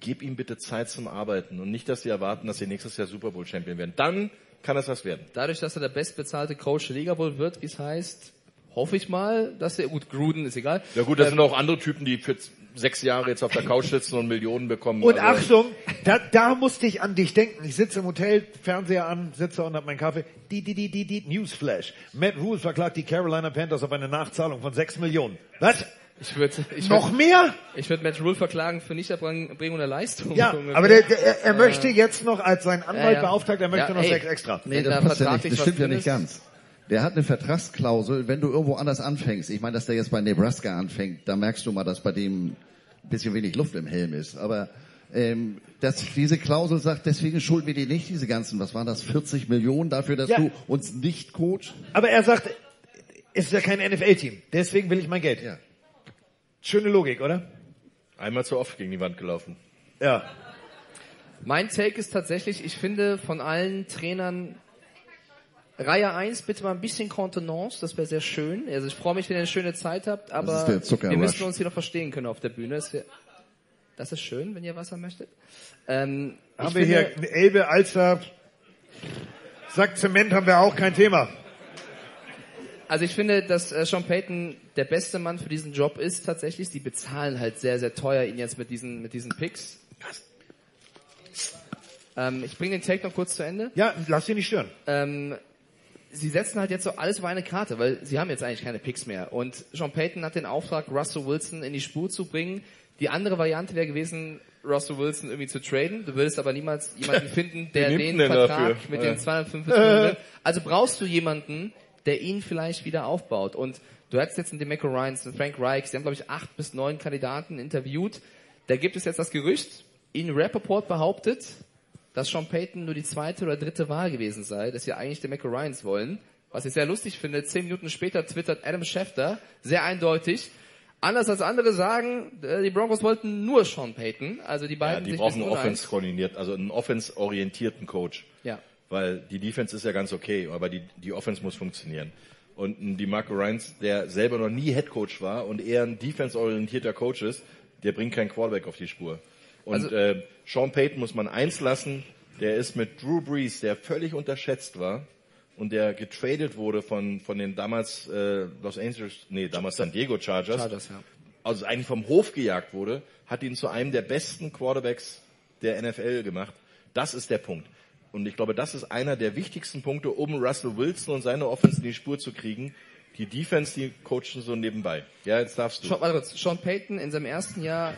Gib ihm bitte Zeit zum Arbeiten und nicht, dass sie erwarten, dass sie nächstes Jahr Super Bowl Champion werden. Dann kann das was werden. Dadurch, dass er der bestbezahlte Coach der Liga wohl wird, wie es heißt, hoffe ich mal, dass er, gut, Gruden ist egal. Ja gut, das Ähm, sind auch andere Typen, die für sechs Jahre jetzt auf der Couch sitzen und Millionen bekommen. Und Also- Achtung, da, da musste ich an dich denken. Ich sitze im Hotel, Fernseher an, sitze und hab meinen Kaffee. Die, die, die, die, die, Newsflash. Matt Rule verklagt die Carolina Panthers auf eine Nachzahlung von 6 Millionen. Was? Ich würde, ich Noch würd, mehr? Ich würde Matt Rule verklagen für Nichterbringung der Leistung. Ja, aber der, der, er, er Äh, möchte jetzt noch als sein Anwalt ja, ja. beauftigt, er möchte Ja, noch ey. sechs extra. Nee, da das passt ja nicht. Das stimmt ja nicht ganz. Der hat eine Vertragsklausel, wenn du irgendwo anders anfängst. Ich meine, dass der jetzt bei Nebraska anfängt, da merkst du mal, dass bei dem ein bisschen wenig Luft im Helm ist. Aber ähm, dass diese Klausel sagt, deswegen schulden wir dir nicht diese ganzen, was waren das, 40 Millionen dafür, dass Ja. du uns nicht coach? Aber er sagt, es ist ja kein NFL-Team, deswegen will ich mein Geld. Schöne Logik, oder? Einmal zu oft gegen die Wand gelaufen. Ja. Mein Take ist tatsächlich, ich finde von allen Trainern Reihe 1 bitte mal ein bisschen Kontenance, das wäre sehr schön. Also ich freue mich, wenn ihr eine schöne Zeit habt, aber wir müssen uns hier noch verstehen können auf der Bühne. Das, wär, das ist schön, wenn ihr Wasser möchtet. Ähm, Haben wir finde- hier Elbe, Alster, Sack Zement haben wir auch kein Thema. Also ich finde, dass äh, Sean Payton der beste Mann für diesen Job ist tatsächlich. Die bezahlen halt sehr, sehr teuer ihn jetzt mit diesen, mit diesen Picks. Ähm, ich bringe den Take noch kurz zu Ende. Ja, lass dich nicht stören. Ähm, sie setzen halt jetzt so alles auf eine Karte, weil sie haben jetzt eigentlich keine Picks mehr. Und Sean Payton hat den Auftrag, Russell Wilson in die Spur zu bringen. Die andere Variante wäre gewesen, Russell Wilson irgendwie zu traden. Du würdest aber niemals jemanden *laughs* finden, der den Vertrag dafür? mit Ja. den 250 Millionen. *laughs* Also brauchst du jemanden, der ihn vielleicht wieder aufbaut. Und du hattest jetzt einen DeMeco Ryans, einen Frank Reich, sie haben glaube ich acht bis neun Kandidaten interviewt. Da gibt es jetzt das Gerücht, Ian Rappaport behauptet, dass Sean Payton nur die zweite oder dritte Wahl gewesen sei, dass sie eigentlich DeMeco Ryans wollen. Was ich sehr lustig finde, zehn Minuten später twittert Adam Schefter, sehr eindeutig, anders als andere sagen, äh, die Broncos wollten nur Sean Payton, also die Ja, beiden die sich brauchen einen 0-1. Offense koordiniert, also einen Offense-orientierten Coach. Ja. Weil die Defense ist ja ganz okay, aber die, die Offense muss funktionieren. Und ein DeMarco Ryans, der selber noch nie Head Coach war und eher ein defense-orientierter Coach ist, der bringt keinen Quarterback auf die Spur. Und Also- äh, Sean Payton muss man eins lassen, der ist mit Drew Brees, der völlig unterschätzt war und der getradet wurde von, von den damals äh, Los Angeles, nee, damals San Diego Chargers, Chargers, ja. also eigentlich vom Hof gejagt wurde, hat ihn zu einem der besten Quarterbacks der NFL gemacht. Das ist der Punkt. Und ich glaube, das ist einer der wichtigsten Punkte, um Russell Wilson und seine Offense in die Spur zu kriegen. Die Defense, die coachen so nebenbei. Ja, jetzt darfst du. Sean, warte kurz, Sean Payton in seinem ersten Jahr.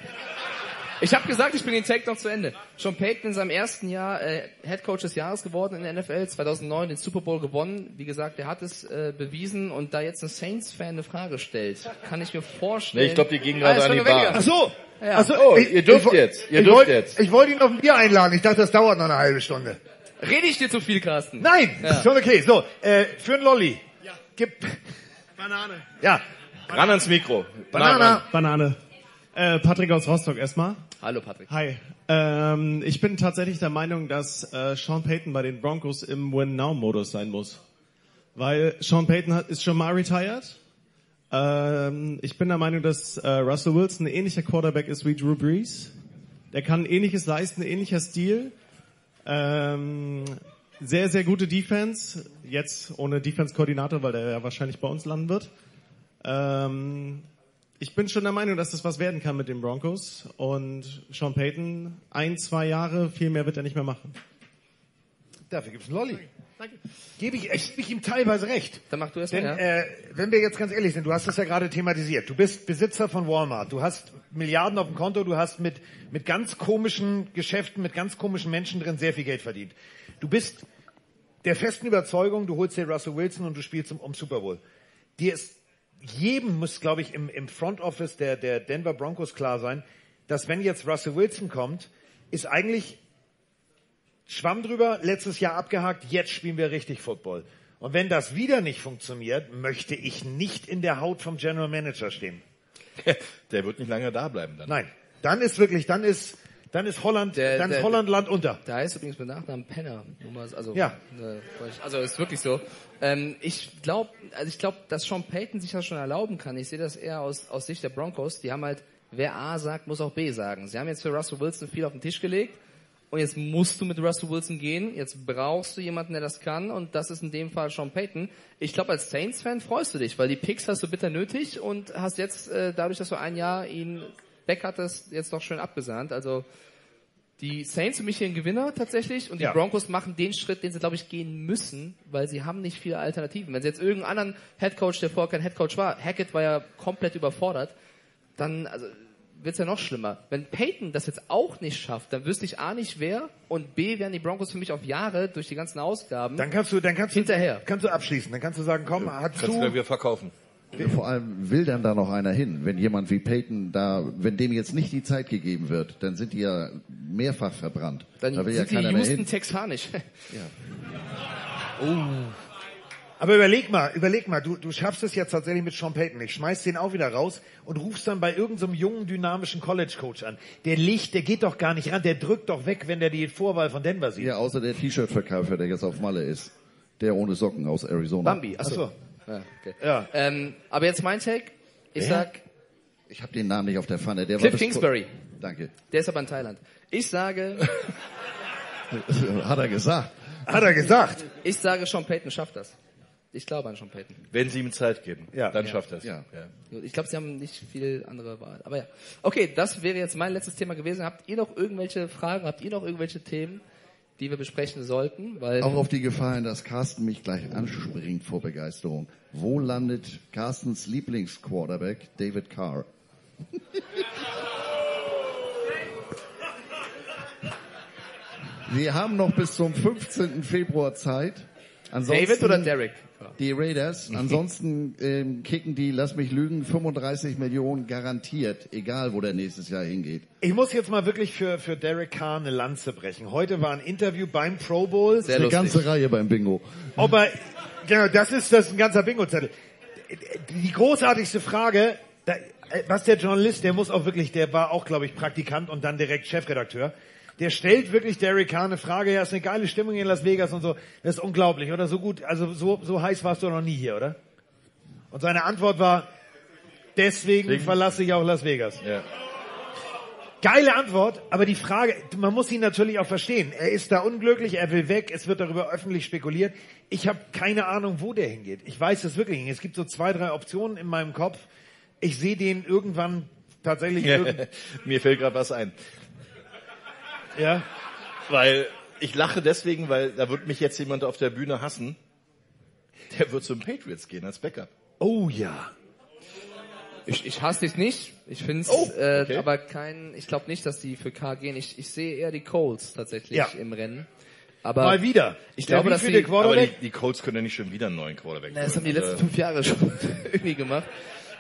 Ich habe gesagt, ich bin den Take noch zu Ende. Sean Payton in seinem ersten Jahr äh, Head Coach des Jahres geworden in der NFL, 2009 den Super Bowl gewonnen. Wie gesagt, er hat es äh, bewiesen und da jetzt ein Saints-Fan eine Frage stellt, kann ich mir vorstellen. Nee, ich glaube, die gingen Ah, gerade ist an die Bar. Ach so. Ja. Ach so, Oh, ich- ihr dürft ich, jetzt, ihr ich dürft wollt- jetzt. Ich wollte ihn auf ein Bier einladen. Ich dachte, das dauert noch eine halbe Stunde. Rede ich dir zu viel, Carsten? Nein, Ja. schon okay. So, äh, für einen Lolli. Ja. Gib. Banane. Ja. Ran ans Mikro. Banane. Banane. Äh, Patrick aus Rostock erstmal. Hallo Patrick. Hi. Ähm, ich bin tatsächlich der Meinung, dass äh, Sean Payton bei den Broncos im Win-Now-Modus sein muss. Weil Sean Payton hat, ist schon mal retired. Ähm, ich bin der Meinung, dass äh, Russell Wilson ein ähnlicher Quarterback ist wie Drew Brees. Der kann ähnliches leisten, ähnlicher Stil. Ähm, sehr, sehr gute Defense. Jetzt ohne Defense-Koordinator, weil der ja wahrscheinlich bei uns landen wird. Ähm, ich bin schon der Meinung, dass das was werden kann mit den Broncos. Und Sean Payton, ein, zwei Jahre, viel mehr wird er nicht mehr machen. Dafür gibt's einen Lolli. Gebe ich, ich, gebe ich ihm teilweise recht. Dann mach du erst Denn mal, ja. äh, wenn wir jetzt ganz ehrlich sind, du hast das ja gerade thematisiert. Du bist Besitzer von Walmart. Du hast Milliarden auf dem Konto. Du hast mit, mit ganz komischen Geschäften, mit ganz komischen Menschen drin sehr viel Geld verdient. Du bist der festen Überzeugung, du holst dir Russell Wilson und du spielst um, um Super Bowl. Dir ist, jedem muss, glaube ich, im, im Front Office der, der Denver Broncos klar sein, dass wenn jetzt Russell Wilson kommt, ist eigentlich Schwamm drüber, letztes Jahr abgehakt, jetzt spielen wir richtig Football. Und wenn das wieder nicht funktioniert, möchte ich nicht in der Haut vom General Manager stehen. *laughs* Der wird nicht lange da bleiben dann. Nein, dann ist wirklich, dann ist, dann ist Holland, Der- dann ist der- Holland Land unter. Der heißt übrigens mit Nachnamen Penner. Also, Ja. äh, also ist wirklich so. Ähm, ich glaube, also ich glaube, dass Sean Payton sich das schon erlauben kann. Ich sehe das eher aus, aus Sicht der Broncos. Die haben halt wer A sagt, muss auch B sagen. Sie haben jetzt für Russell Wilson viel auf den Tisch gelegt und jetzt musst du mit Russell Wilson gehen. Jetzt brauchst du jemanden, der das kann und das ist in dem Fall Sean Payton. Ich glaube, als Saints-Fan freust du dich, weil die Picks hast du bitter nötig und hast jetzt, äh, dadurch, dass du ein Jahr ihn weg hattest, jetzt doch schön abgesahnt. Also die Saints für mich hier ein Gewinner tatsächlich und die Ja. Broncos machen den Schritt, den sie, glaube ich, gehen müssen, weil sie haben nicht viele Alternativen. Wenn sie jetzt irgendeinen anderen Headcoach, der vorher kein Headcoach war, Hackett war ja komplett überfordert, dann also, wird's ja noch schlimmer. Wenn Peyton das jetzt auch nicht schafft, dann wüsste ich A nicht wer und B werden die Broncos für mich auf Jahre durch die ganzen Ausgaben Dann kannst du, dann kannst hinterher. du, kannst du abschließen. Dann kannst du sagen, komm, hast Kannst du ja wieder verkaufen. Vor allem will dann da noch einer hin. Wenn jemand wie Peyton da, wenn dem jetzt nicht die Zeit gegeben wird, dann sind die ja mehrfach verbrannt. Dann da will ja sind die keiner mehr Houston hin. Texanisch. Aber überleg mal, überleg mal, du, du schaffst es jetzt tatsächlich mit Sean Payton. Ich schmeiß den auch wieder raus und rufst dann bei irgendeinem so jungen, dynamischen College-Coach an. Der Licht, der geht doch gar nicht ran, der drückt doch weg, wenn der die Vorwahl von Denver sieht. Ja, außer der T-Shirt-Verkäufer, der jetzt auf Malle ist. Der ohne Socken aus Arizona. Bambi, achso. Ja, okay. Ja. Ähm, aber jetzt mein Take. Ich Wer? sag, Ich habe den Namen nicht auf der Pfanne. Der Cliff Kingsbury. Danke. Der ist aber in Thailand. Ich sage, *laughs* Hat er gesagt. Hat er gesagt. ich sage, Sean Payton schafft das. Ich glaube an Sean Payton. Wenn sie ihm Zeit geben, Ja. dann Ja. schafft er es. Ja. Ich glaube, sie haben nicht viel andere Wahl. Aber ja. Okay, das wäre jetzt mein letztes Thema gewesen. Habt ihr noch irgendwelche Fragen? Habt ihr noch irgendwelche Themen, die wir besprechen sollten? Weil Auch auf die Gefahr hin, dass Carsten mich gleich anspringt vor Begeisterung. Wo landet Carstens Lieblingsquarterback, David Carr? Wir haben noch bis zum 15. Februar Zeit. Ansonsten David oder Derek? Die Raiders. Ansonsten ähm, kicken die, lass mich lügen, 35 Millionen garantiert, egal wo der nächstes Jahr hingeht. Ich muss jetzt mal wirklich für, für Derek Carr eine Lanze brechen. Heute war ein Interview beim Pro Bowl. Eine ganze Reihe beim Bingo. Ob er, genau, das ist, das ist ein ganzer Bingo-Zettel. Die großartigste Frage, da, was der Journalist, der muss auch wirklich, der war auch, glaube ich, Praktikant und dann direkt Chefredakteur. Der stellt wirklich Derek Carr eine Frage, ja, ist eine geile Stimmung in Las Vegas und so. Das ist unglaublich, oder? So gut, also so, so heiß warst du noch nie hier, oder? Und seine Antwort war, deswegen Deswegen- verlasse ich auch Las Vegas. Ja. Geile Antwort, aber die Frage, man muss ihn natürlich auch verstehen. Er ist da unglücklich, er will weg, es wird darüber öffentlich spekuliert. Ich habe keine Ahnung, wo der hingeht. Ich weiß es wirklich nicht. Es gibt so zwei, drei Optionen in meinem Kopf. Ich sehe den irgendwann tatsächlich. *laughs* Mir fällt gerade was ein. Ja. Weil ich lache deswegen, weil da wird mich jetzt jemand auf der Bühne hassen. Der wird zum Patriots gehen als Backup. Oh ja. Ich, ich hasse dich nicht. Ich finde es Oh, äh, okay. aber kein, ich glaube nicht, dass die für K gehen. Ich, ich sehe eher die Colts tatsächlich Ja. im Rennen. Aber Mal wieder. Ich Der glaube, dass die, Aber die, die Colts können ja nicht schon wieder einen neuen Quarterback Na, das haben die letzten Äh, fünf Jahre schon *laughs* irgendwie gemacht.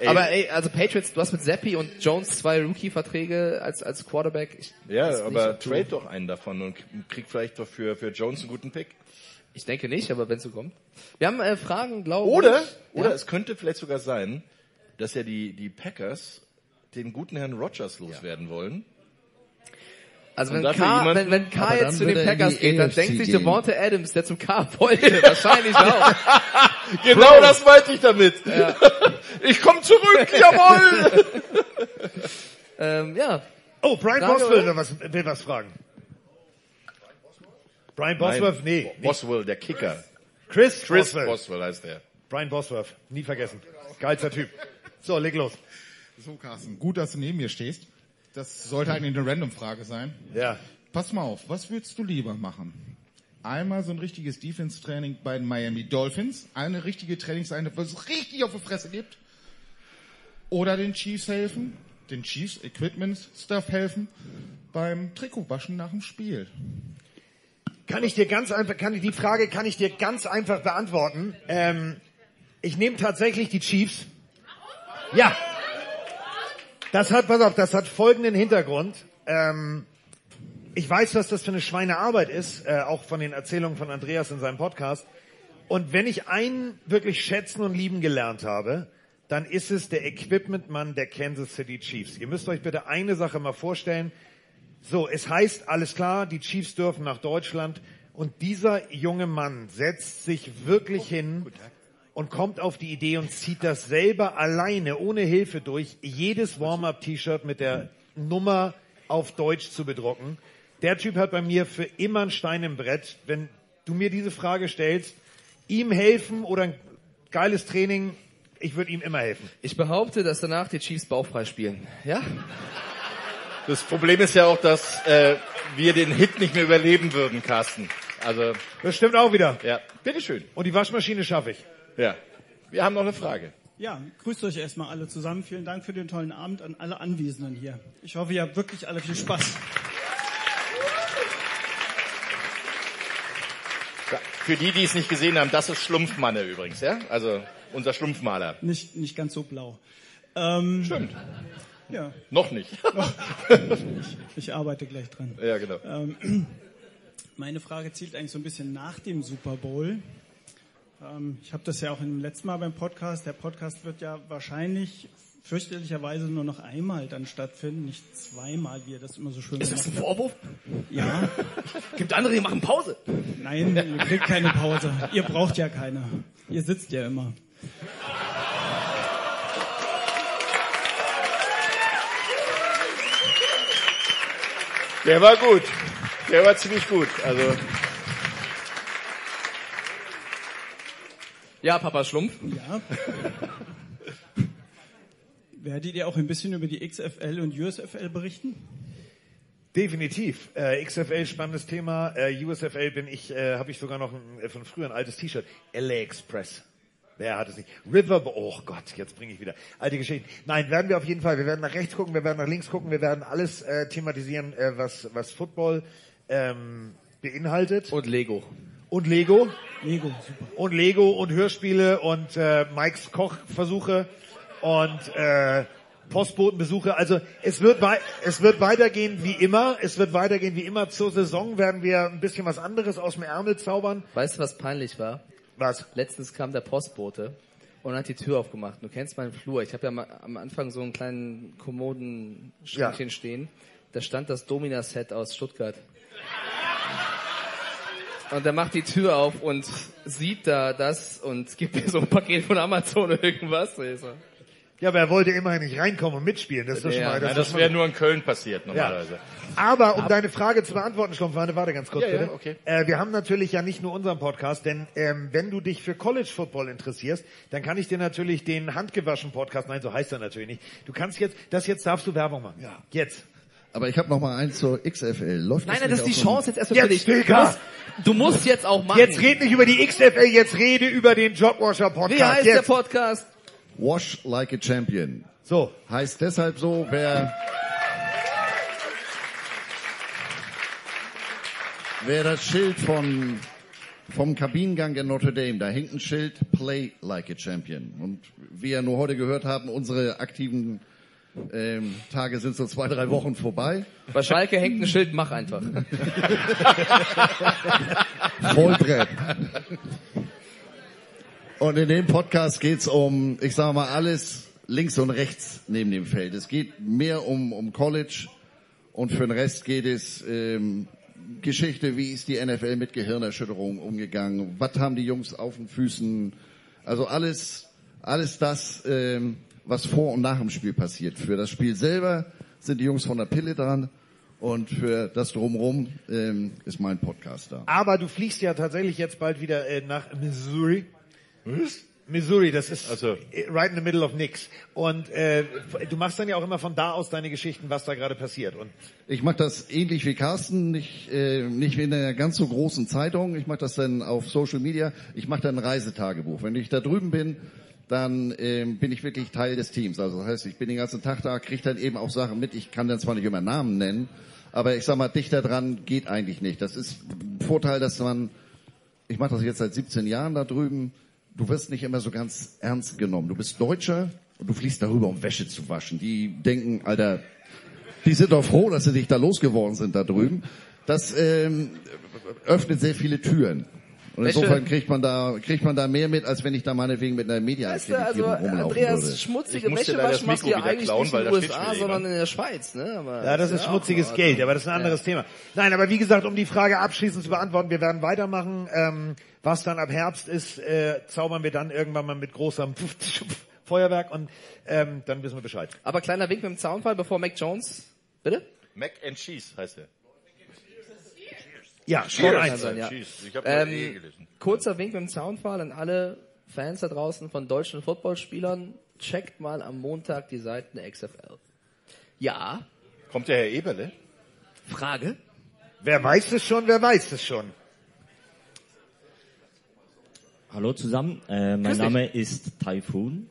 Ey. Aber ey, also Patriots, du hast mit Zappi und Jones zwei Rookie-Verträge als, als Quarterback. Ich, Ja, nicht, aber trade doch einen davon und krieg vielleicht doch für, für Jones einen guten Pick. Ich denke nicht, aber wenn es so kommt. Wir haben äh, Fragen, glaube Oder, ich. oder Ja? es könnte vielleicht sogar sein, dass ja die, die Packers den guten Herrn Rogers loswerden wollen. Also wenn K, jemanden- wenn, wenn K jetzt zu den er Packers geht, dann denkt sich. Devonta Adams, der zum K wollte, wahrscheinlich auch. *laughs* *laughs* Genau das meinte ich damit. *laughs* Ich komme zurück, *laughs* jawohl! ähm, ja. Oh, Brian Frage, Boswell oder? will was, will was fragen. Brian Bosworth? Nee. nicht. Boswell, der Kicker. Chris, Chris Boswell. Boswell heißt der. Brian Bosworth. Nie vergessen. Geilster Typ. So, leg los. So, Carsten, gut, dass du neben mir stehst. Das sollte eigentlich eine Random-Frage sein. Ja. Pass mal auf, was würdest du lieber machen? Einmal so ein richtiges Defense-Training bei den Miami Dolphins, eine richtige Trainingseinheit, wo es richtig auf die Fresse gibt. Oder den Chiefs helfen, den Chiefs Equipment Stuff helfen beim Trikotwaschen nach dem Spiel. Kann ich dir ganz einfach, kann ich die Frage kann ich dir ganz einfach beantworten. Ähm, ich nehme tatsächlich die Chiefs. Ja. Das hat, pass auf, das hat folgenden Hintergrund. Ähm, ich weiß, was das für eine Schweinearbeit ist, äh, auch von den Erzählungen von Andreas in seinem Podcast. Und wenn ich einen wirklich schätzen und lieben gelernt habe, dann ist es der Equipmentmann der Kansas City Chiefs. Ihr müsst euch bitte eine Sache mal vorstellen. So, es heißt, alles klar, die Chiefs dürfen nach Deutschland und dieser junge Mann setzt sich wirklich hin und kommt auf die Idee und zieht das selber alleine, ohne Hilfe durch, jedes Warm-up-T-Shirt mit der Nummer auf Deutsch zu bedrucken. Der Typ hat bei mir für immer einen Stein im Brett. Wenn du mir diese Frage stellst, ihm helfen oder ein geiles Training, ich würde ihm immer helfen. Ich behaupte, dass danach die Chiefs bauchfrei spielen. Ja? Das Problem ist ja auch, dass äh, wir den Hit nicht mehr überleben würden, Carsten. Also Das stimmt auch wieder. ja, bitteschön. Und die Waschmaschine schaffe ich. Ja, wir haben noch eine Frage. Ja, grüßt euch erstmal alle zusammen. Vielen Dank für den tollen Abend an alle Anwesenden hier. Ich hoffe, ihr habt wirklich alle viel Spaß. Für die, die es nicht gesehen haben, das ist Schlumpfmanne übrigens, ja? Also unser Schlumpfmaler. Nicht, nicht ganz so blau. Ähm, Stimmt. Ja. *laughs* Noch nicht. Ich arbeite gleich dran. Ja, genau. Ähm, meine Frage zielt eigentlich so ein bisschen nach dem Super Bowl. Ähm, ich habe das ja auch im letzten Mal beim Podcast. Der Podcast wird ja wahrscheinlich fürchterlicherweise nur noch einmal dann stattfinden, nicht zweimal, wie ihr das immer so schön Ist das ein. Vorwurf? Ja. *laughs* Gibt andere, die machen Pause. Nein, ihr kriegt keine Pause. Ihr braucht ja keine. Ihr sitzt ja immer. Der war gut. Der war ziemlich gut. Also Ja, Papa Schlumpf. Ja. Werdet ihr auch ein bisschen über die XFL und USFL berichten? Definitiv. Äh, XFL spannendes Thema. Äh, USFL bin ich, äh, habe ich sogar noch ein, äh, von früher ein altes T-Shirt. LA Express. Wer hat es nicht? River, oh Gott, jetzt bringe ich wieder alte Geschichten. Nein, werden wir auf jeden Fall. Wir werden nach rechts gucken, wir werden nach links gucken, wir werden alles äh, thematisieren, äh, was was Football ähm, beinhaltet. Und Lego. Und Lego. Lego, super. Und Lego und Hörspiele und äh, Mikes Kochversuche und äh, Postbotenbesuche. Also es wird es wird weitergehen wie immer. Es wird weitergehen wie immer. Zur Saison werden wir ein bisschen was anderes aus dem Ärmel zaubern. Weißt du, was peinlich war? Was? Letztens kam der Postbote und hat die Tür aufgemacht. Du kennst meinen Flur. Ich habe ja ma- am Anfang so einen kleinen Kommodenschränkchen stehen. Da stand das Domina-Set aus Stuttgart. Und er macht die Tür auf und sieht da das und gibt mir so ein Paket von Amazon oder irgendwas. Ja, aber er wollte immerhin nicht reinkommen und mitspielen. Das ist schon mal. Nein, ist das wäre nur in Köln passiert normalerweise. Aber um deine Frage zu beantworten, Schlumpf, warte, warte ganz kurz Ja, ja, bitte. okay. Äh, wir haben natürlich ja nicht nur unseren Podcast, denn ähm, wenn du dich für College Football interessierst, dann kann ich dir natürlich den handgewaschen Podcast, nein, so heißt er natürlich nicht. Du kannst jetzt, das jetzt darfst du Werbung machen. Ja. Jetzt. Aber ich habe noch mal eins zur XFL. Läuft Nein, das nein, das ist die Chance jetzt erstmal Jetzt, für dich. Du musst, du musst jetzt auch machen. Jetzt red nicht über die XFL, jetzt rede über den Jobwasher Podcast. Wie heißt jetzt. der Podcast? Wash like a champion. So. Heißt deshalb so, wer, wer das Schild von, vom Kabinengang in Notre Dame, da hängt ein Schild, play like a champion. Und wie wir nur heute gehört haben, unsere aktiven ähm, Tage sind so zwei, drei Wochen vorbei. Bei Schalke hängt ein Schild, mach einfach. *laughs* Vollbrett. Und in dem Podcast geht's um, ich sage mal, alles links und rechts neben dem Feld. Es geht mehr um, um College und für den Rest geht es ähm, Geschichte, wie ist die NFL mit Gehirnerschütterung umgegangen, was haben die Jungs auf den Füßen, also alles, alles das, ähm, was vor und nach dem Spiel passiert. Für das Spiel selber sind die Jungs von der Pille dran und für das Drumherum ähm, ist mein Podcast da. Aber du fliegst ja tatsächlich jetzt bald wieder äh, nach Missouri. Missouri, das ist Also. right in the middle of nix. Und äh, du machst dann ja auch immer von da aus deine Geschichten, was da gerade passiert. Und Ich mache das ähnlich wie Carsten, nicht, äh, nicht wie in einer ganz so großen Zeitung. Ich mache das dann auf Social Media. Ich mache dann ein Reisetagebuch. Wenn ich da drüben bin, dann ähm, bin ich wirklich Teil des Teams. Also das heißt, ich bin den ganzen Tag da, kriege dann eben auch Sachen mit. Ich kann dann zwar nicht immer Namen nennen, aber ich sag mal, dichter dran geht eigentlich nicht. Das ist ein Vorteil, dass man, ich mache das jetzt seit 17 Jahren da drüben, du wirst nicht immer so ganz ernst genommen. Du bist Deutscher und du fliegst darüber, um Wäsche zu waschen. Die denken, Alter, die sind doch froh, dass sie dich da losgeworden sind da drüben. Das ähm, öffnet sehr viele Türen. Und Welche- insofern kriegt man da, kriegt man da mehr mit, als wenn ich da meinetwegen mit einer Weißt du, also Andreas, würde. schmutzige Ich muss dir leider das Wäschewasch machst du Mikro ja eigentlich klauen, nicht weil in den USA, sondern in der Schweiz. Ne? Aber Ja, das ist ja auch schmutziges Geld, aber das ist ein anderes Thema. Nein, aber wie gesagt, um die Frage abschließend zu beantworten, wir werden weitermachen. Ähm, was dann ab Herbst ist, äh, zaubern wir dann irgendwann mal mit großem *laughs* Feuerwerk und ähm, dann wissen wir Bescheid. Aber kleiner Wink mit dem Zaunfall, bevor Mac Jones... Bitte? Mac and Cheese heißt er. Ja, 1. sein, ja. Ich hab Ähm, gelesen. kurzer Wink mit dem Zaunfall an alle Fans da draußen von deutschen Footballspielern. Checkt mal am Montag die Seiten der XFL. Ja. Kommt der Herr Eberle? Frage? Wer weiß es schon, wer weiß es schon. Hallo zusammen, äh, mein Grüß dich. Name ist Taifun,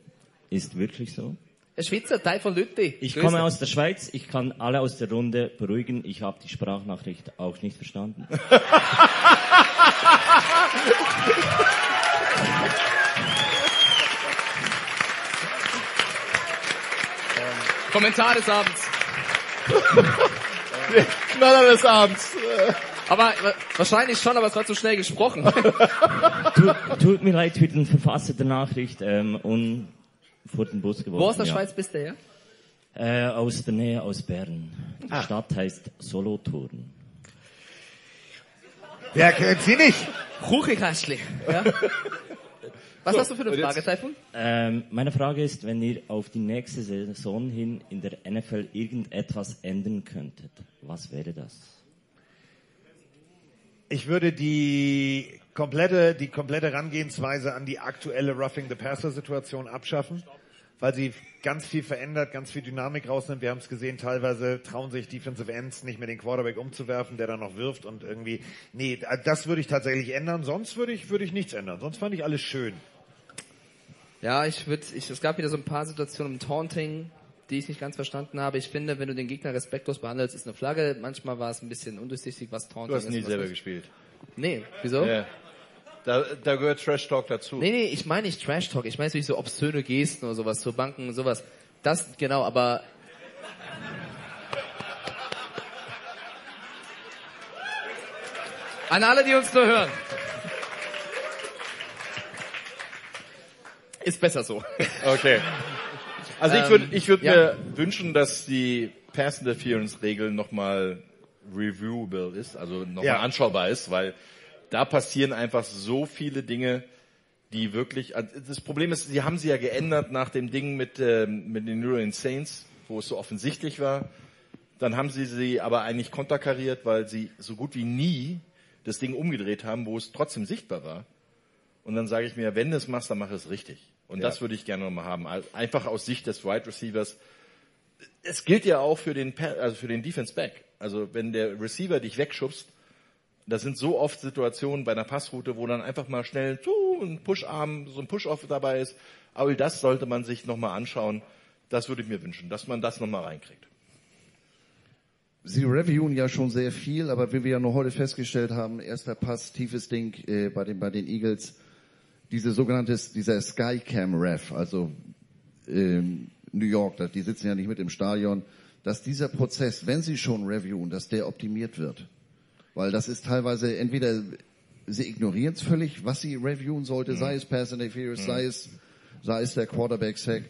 ist wirklich so. Ein Schweizer Teil von Lütti. Ich Grüß komme dich. aus der Schweiz, ich kann alle aus der Runde beruhigen, ich habe die Sprachnachricht auch nicht verstanden. *laughs* Kommentar des Abends. *laughs* Knaller des Abends. *laughs* Aber wa- wahrscheinlich schon, aber es war zu schnell gesprochen. tut, tut mir leid für den Verfasser der Nachricht ähm, und vor den Bus geworfen. Wo aus der ja. Schweiz bist du her? Äh, aus der Nähe, aus Bern. Die Ah. Stadt heißt Solothurn. Wer kennt sie nicht? Kuchenkastli. Ja. Was hast du für eine Frage, Taifun? Ähm, meine Frage ist, wenn ihr auf die nächste Saison hin in der NFL irgendetwas ändern könntet, was wäre das? Ich würde die komplette, die komplette Herangehensweise an die aktuelle Roughing the Passer Situation abschaffen, weil sie ganz viel verändert, ganz viel Dynamik rausnimmt. Wir haben es gesehen, teilweise trauen sich Defensive Ends nicht mehr den Quarterback umzuwerfen, der dann noch wirft und irgendwie, nee, das würde ich tatsächlich ändern. Sonst würde ich, würde ich nichts ändern. Sonst fand ich alles schön. Ja, ich würde, ich, es gab wieder so ein paar Situationen im Taunting, die ich nicht ganz verstanden habe. Ich finde, wenn du den Gegner respektlos behandelst, ist eine Flagge. Manchmal war es ein bisschen undurchsichtig, was Taunting Du hast ist. nie selber nicht. gespielt. Nee, wieso? Ja. Da, da gehört Trash Talk dazu. Nee, nee, ich meine nicht Trash Talk. Ich meine natürlich so obszöne Gesten oder sowas, zur Banken und sowas. Das, genau, aber... An alle, die uns nur hören. Ist besser so. Okay. Also ich Ähm, würde ich würd ja. mir wünschen, dass die Pass Interference Regel nochmal reviewable ist, also nochmal Ja. anschaubar ist, weil da passieren einfach so viele Dinge, die wirklich, also das Problem ist, sie haben sie ja geändert nach dem Ding mit, ähm, mit den New Orleans Saints, wo es so offensichtlich war. Dann haben sie sie aber eigentlich konterkariert, weil sie so gut wie nie das Ding umgedreht haben, wo es trotzdem sichtbar war. Und dann sage ich mir, wenn du es machst, dann mach es richtig. Und Ja. das würde ich gerne nochmal haben. Also Einfach aus Sicht des Wide Receivers. Es gilt ja auch für den, also für den Defense Back. Also wenn der Receiver dich wegschubst, das sind so oft Situationen bei einer Passroute, wo dann einfach mal schnell ein Push-Arm, so ein Push-Off dabei ist. All das sollte man sich nochmal anschauen. Das würde ich mir wünschen, dass man das nochmal reinkriegt. Sie reviewen ja schon sehr viel, aber wie wir ja noch heute festgestellt haben, erster Pass, tiefes Ding äh, bei, den, bei den Eagles, diese sogenannte, dieser Skycam Ref, also ähm, New York, die sitzen ja nicht mit im Stadion, dass dieser Prozess, wenn sie schon reviewen, dass der optimiert wird. Weil das ist teilweise entweder sie ignorieren es völlig, was sie reviewen sollte, sei es Pass Interference, Mhm. sei es, sei es der Quarterback Sack.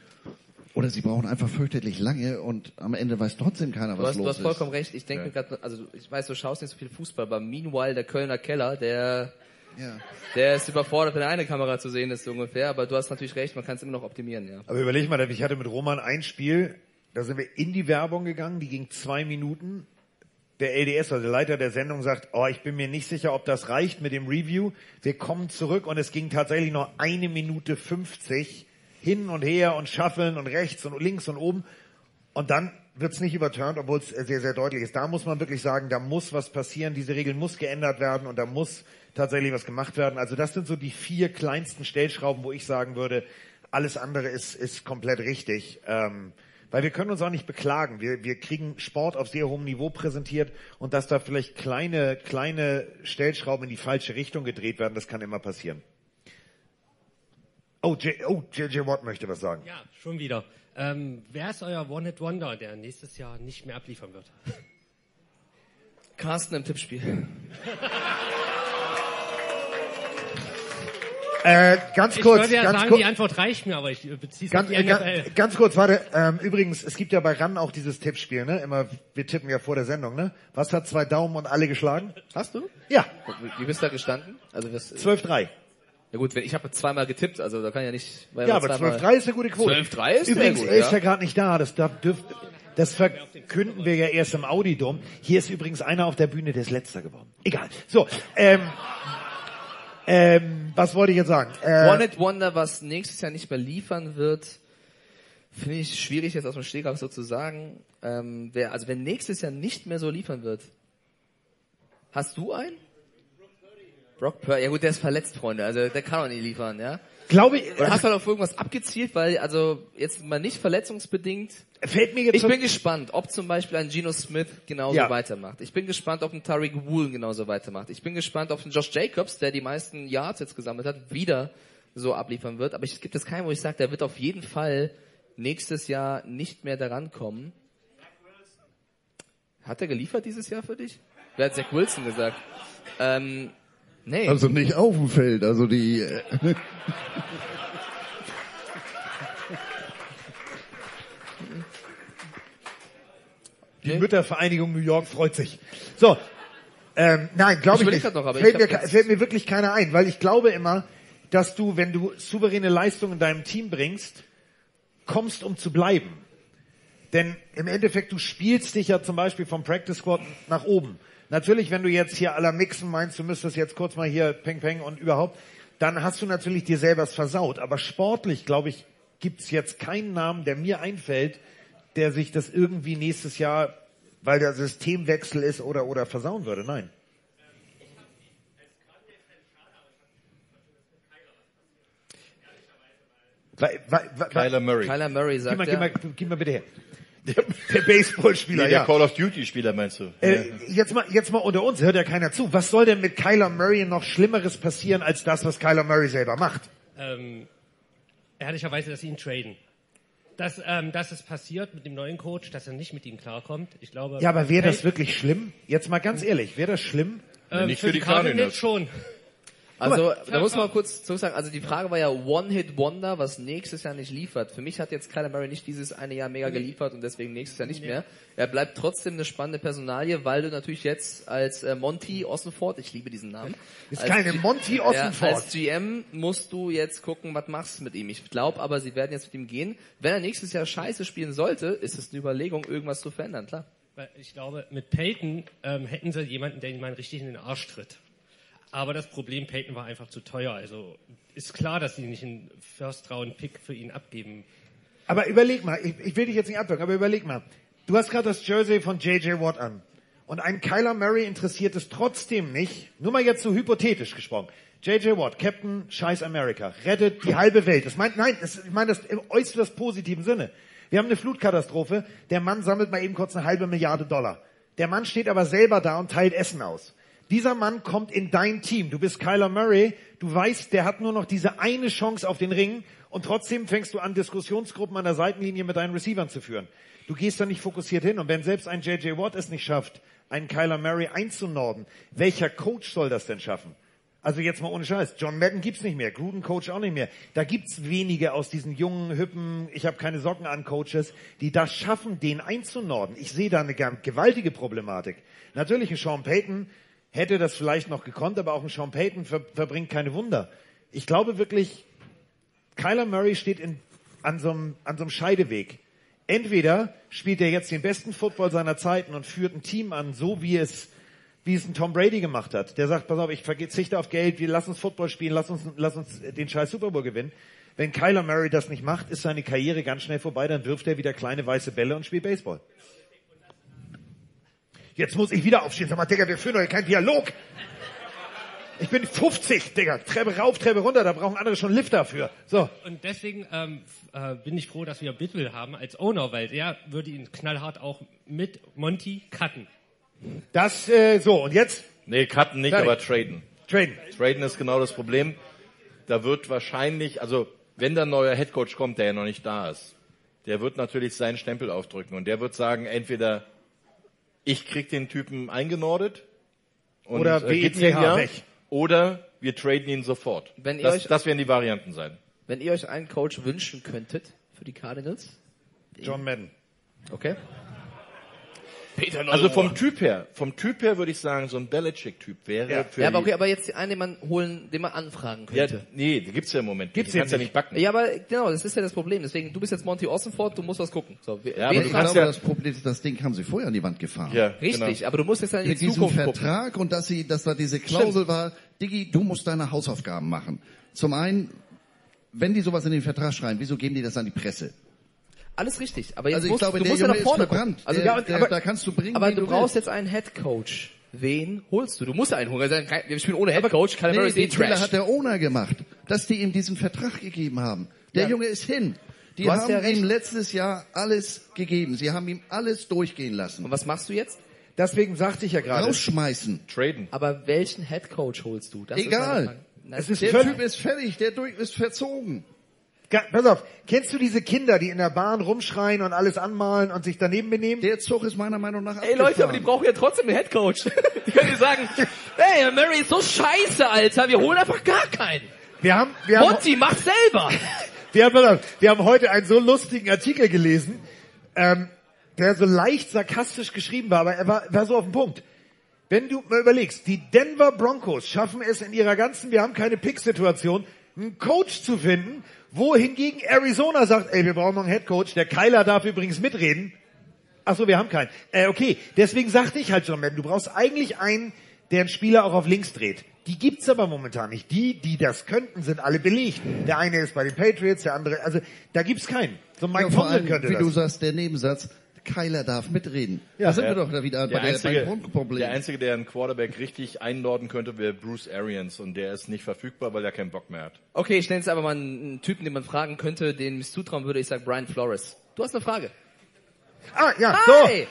Oder sie brauchen einfach fürchterlich lange und am Ende weiß trotzdem keiner, Du was hast, du los hast ist. vollkommen recht. Ich denke mir gerade, also ich weiß, du schaust nicht so viel Fußball, aber meanwhile der Kölner Keller, der, Ja. der ist überfordert, wenn eine Kamera zu sehen ist so ungefähr. Aber du hast natürlich recht, man kann es immer noch optimieren, ja. Aber überleg mal, ich hatte mit Roman ein Spiel, da sind wir in die Werbung gegangen, die ging zwei Minuten. Der LDS, also der Leiter der Sendung, sagt, oh, ich bin mir nicht sicher, ob das reicht mit dem Review. Wir kommen zurück und es ging tatsächlich noch eine Minute 50 hin und her und schaffeln und rechts und links und oben. Und dann wird's nicht überturnt, obwohl es sehr, sehr deutlich ist. Da muss man wirklich sagen, da muss was passieren, diese Regel muss geändert werden und da muss tatsächlich was gemacht werden. Also das sind so die vier kleinsten Stellschrauben, wo ich sagen würde, alles andere ist, ist komplett richtig. Ähm, weil wir können uns auch nicht beklagen. Wir, wir kriegen Sport auf sehr hohem Niveau präsentiert und dass da vielleicht kleine, kleine Stellschrauben in die falsche Richtung gedreht werden, das kann immer passieren. Oh, J, oh, JJ Watt möchte was sagen. Ja, schon wieder. Ähm, wer ist euer One-Hit-Wonder, der nächstes Jahr nicht mehr abliefern wird? Carsten im Tippspiel. *laughs* Äh, ganz ich kurz, würde ja ganz sagen, kurz. die Antwort reicht mir, aber ich äh, beziehe es auf Ganz, die äh, NFL. ganz, ganz kurz, warte. Ähm, übrigens, es gibt ja bei RAN auch dieses Tippspiel, ne? Immer, wir tippen ja vor der Sendung, ne? Was hat zwei Daumen und alle geschlagen? Hast du? Ja. Wie bist du da gestanden? Also was, 12-3. Ja gut, wenn ich habe zweimal getippt, also da kann ja nicht. weil Ja, aber zweimal- 12-3 ist eine gute Quote. 12-3 ist Übrigens, sehr er gut, ist ja, gerade nicht da. Das darf, dürft, das verkünden wir ja erst im Audidom. Hier ist übrigens einer auf der Bühne, der ist letzter geworden. Egal. So, ähm, ähm, was wollte ich jetzt sagen? Äh, One It Wonder, was nächstes Jahr nicht mehr liefern wird, finde ich schwierig jetzt aus dem Stegreif so zu sagen. Ähm, wer, also wenn nächstes Jahr nicht mehr so liefern wird, hast du einen? Brock Purdy, ja gut, der ist verletzt, Freunde, also der kann auch nicht liefern, ja. Glaube ich. Oder hast du halt auf irgendwas abgezielt, weil, also jetzt mal nicht verletzungsbedingt. Fällt mir jetzt Ich bin gespannt, ob zum Beispiel ein Geno Smith genauso Ja. weitermacht. Ich bin gespannt, ob ein Tariq Woolen genauso weitermacht. Ich bin gespannt, ob ein Josh Jacobs, der die meisten Yards jetzt gesammelt hat, wieder so abliefern wird. Aber es gibt jetzt keinen, wo ich sage, der wird auf jeden Fall nächstes Jahr nicht mehr daran kommen. Hat er geliefert dieses Jahr für dich? Wer hat Zach Wilson gesagt? Ähm, nee. Also nicht auf dem Feld, also die. äh, Die Müttervereinigung New York freut sich. So, ähm, nein, glaube Ich ich, nicht. noch, aber fällt, ich mir, fällt mir wirklich keiner ein, weil ich glaube immer, dass du, wenn du souveräne Leistungen in deinem Team bringst, kommst, um zu bleiben. Denn im Endeffekt, du spielst dich ja zum Beispiel vom Practice Squad nach oben. Natürlich, wenn du jetzt hier aller Mixen meinst, du müsstest jetzt kurz mal hier Peng Peng und überhaupt, dann hast du natürlich dir selber versaut. Aber sportlich, glaube ich, gibt's jetzt keinen Namen, der mir einfällt, der sich das irgendwie nächstes Jahr, weil der Systemwechsel ist oder, oder versauen würde. Nein. Weil- weil- weil- Kyler Murray. Kyler Murray sagt Gib mal, ja. gib mal, gib mal bitte her. Der, der Baseballspieler, Nee, der ja. Call of Duty Spieler meinst du? Äh, jetzt mal, jetzt mal unter uns, hört ja keiner zu. Was soll denn mit Kyler Murray noch Schlimmeres passieren als das, was Kyler Murray selber macht? ähm, ehrlicherweise, dass sie ihn traden. Dass, ähm, dass es passiert mit dem neuen Coach, dass er nicht mit ihm klarkommt. Ich glaube. Ja, aber wäre das wirklich schlimm? Jetzt mal ganz ehrlich, wäre das schlimm? ähm, für, die Cardinals schon. Also, da muss man kurz zurück sagen, also die Frage war ja One-Hit-Wonder, was nächstes Jahr nicht liefert. Für mich hat jetzt Kyler Murray nicht dieses eine Jahr mega geliefert und deswegen nächstes Jahr nicht Nee. mehr. Er bleibt trotzdem eine spannende Personalie, weil du natürlich jetzt als äh, Monty Ossenford, ich liebe diesen Namen. Ist als keine Monty Ja, Ossenford. als GM musst du jetzt gucken, was machst du mit ihm. Ich glaube aber, sie werden jetzt mit ihm gehen. Wenn er nächstes Jahr scheiße spielen sollte, ist es eine Überlegung, irgendwas zu verändern, klar. Weil Ich glaube, mit Peyton ähm, hätten sie jemanden, der ihn mal richtig in den Arsch tritt. Aber das Problem, Peyton war einfach zu teuer. Also ist klar, dass sie nicht einen First-Round-Pick für ihn abgeben. Aber überleg mal, ich, ich will dich jetzt nicht abwürgen, aber überleg mal. Du hast gerade das Jersey von J.J. Watt an. Und ein Kyler Murray interessiert es trotzdem nicht, nur mal jetzt so hypothetisch gesprochen. J.J. Watt, Captain Scheiß America, rettet die halbe Welt. Das meint, nein, das, ich meine das im äußerst positiven Sinne. Wir haben eine Flutkatastrophe, der Mann sammelt mal eben kurz eine halbe Milliarde Dollar. Der Mann steht aber selber da und teilt Essen aus. Dieser Mann kommt in dein Team. Du bist Kyler Murray. Du weißt, der hat nur noch diese eine Chance auf den Ring und trotzdem fängst du an, Diskussionsgruppen an der Seitenlinie mit deinen Receivern zu führen. Du gehst da nicht fokussiert hin und wenn selbst ein J.J. Watt es nicht schafft, einen Kyler Murray einzunorden, welcher Coach soll das denn schaffen? Also jetzt mal ohne Scheiß. John Madden gibt's nicht mehr, Gruden Coach auch nicht mehr. Da gibt's wenige aus diesen jungen, hüppen, ich habe keine Socken an Coaches, die das schaffen, den einzunorden. Ich sehe da eine gewaltige Problematik. Natürlich ein Sean Payton hätte das vielleicht noch gekonnt, aber auch ein Sean Payton ver verbringt keine Wunder. Ich glaube wirklich, Kyler Murray steht in, an, so einem, an so einem Scheideweg. Entweder spielt er jetzt den besten Football seiner Zeiten und führt ein Team an, so wie es, wie es ein Tom Brady gemacht hat. Der sagt, pass auf, ich verzichte auf Geld, wir lassen uns Football spielen, lass uns, lass uns den scheiß Super Bowl gewinnen. Wenn Kyler Murray das nicht macht, ist seine Karriere ganz schnell vorbei, dann wirft er wieder kleine weiße Bälle und spielt Baseball. Jetzt muss ich wieder aufstehen. Sag mal, Digga, wir führen doch keinen Dialog. Ich bin 50, Digga. Treppe rauf, Treppe runter, da brauchen andere schon Lift dafür. So. Und deswegen ähm, äh, bin ich froh, dass wir Bitwell haben als Owner, weil der würde ihn knallhart auch mit Monty cutten. Das, äh, so, und jetzt? Nee, cutten nicht, Fertig. aber traden. Traden. Traden ist genau das Problem. Da wird wahrscheinlich, also wenn da ein neuer Headcoach kommt, der ja noch nicht da ist, der wird natürlich seinen Stempel aufdrücken und der wird sagen, entweder ich krieg den Typen eingenordet und Oder äh, ja, weg. oder wir traden ihn sofort. Wenn ihr das, euch- das werden die Varianten sein. Wenn ihr euch einen Coach wünschen könntet für die Cardinals? John Madden. Okay. Peter Also vom Typ her, vom Typ her würde ich sagen, so ein Belichick-Typ wäre Ja, für ja aber die- okay, aber jetzt einen, den man holen, den man anfragen ja, könnte. nee, die gibt's ja im Moment. Gibt's die kannst ja ja nicht backen. Ja, aber genau, das ist ja das Problem. Deswegen, du bist jetzt Monty Ossenford, du musst was gucken. So, Ja, aber ich fragst glaube, du- das Problem ist, das Ding haben sie vorher an die Wand gefahren. Ja, Richtig, genau. aber du musst jetzt dann in die Mit diesem Zukunft gucken. Vertrag und dass sie, dass da diese Klausel war, Diggi, du musst deine Hausaufgaben machen. Zum einen, wenn die sowas in den Vertrag schreiben, wieso geben die das an die Presse? Alles richtig, aber jetzt Also ich musst, glaube, du der musst ja nach vorne ist gucken. Also Der- ja, und- der- aber, da kannst du bringen, aber du du brauchst willst. jetzt einen Head Coach. Wen holst du? Du musst einen holen. Also, Wir spielen ohne Head Coach, Nee, den Fehler Trash. hat der Owner gemacht, dass die ihm diesen Vertrag gegeben haben. Der Ja. Junge ist hin. Die haben ja ihm letztes Jahr alles gegeben. Sie haben ihm alles durchgehen lassen. Und was machst du jetzt? Deswegen sagte ich ja gerade. Rausschmeißen. Traden. Aber welchen Head Coach holst du? Das ist Egal. Frage. Na, Es ist der Typ ist fertig, der durch ist verzogen. Pass auf, kennst du diese Kinder, die in der Bahn rumschreien und alles anmalen und sich daneben benehmen? Der Zug ist meiner Meinung nach Ey Leute, aber die brauchen ja trotzdem einen Head Coach. *laughs* Die können dir sagen, ey, Mary ist so scheiße, Alter, wir holen einfach gar keinen. Wir haben, wir haben, Monty, mach selber. *laughs* wir haben, pass auf, wir haben heute einen so lustigen Artikel gelesen, ähm, der so leicht sarkastisch geschrieben war, aber er war, war so auf den Punkt. Wenn du mal überlegst, die Denver Broncos schaffen es in ihrer ganzen, wir haben keine Pick-Situation, einen Coach zu finden, wohingegen Arizona sagt, ey, wir brauchen noch einen Head Coach, der Kyler darf übrigens mitreden. Ach so, wir haben keinen. Äh, okay, deswegen sagte ich halt schon, Madden, du brauchst eigentlich einen, der einen Spieler auch auf links dreht. Die gibt's aber momentan nicht. Die, die das könnten, sind alle belegt. Der eine ist bei den Patriots, der andere, also da gibt's keinen. So Mike Ja, Tomlin könnte wie das. du sagst, der Nebensatz, Kyler darf mitreden. Ja. da sind Ja. wir doch da wieder Der bei der, einzige, Grundproblem. der einzige, der einen Quarterback richtig einordnen könnte, wäre Bruce Arians und der ist nicht verfügbar, weil er keinen Bock mehr hat. Okay, ich nenne jetzt aber mal einen Typen, den man fragen könnte, den ich zutrauen würde. Ich sag Brian Flores. Du hast eine Frage. Ah, ja, Hi.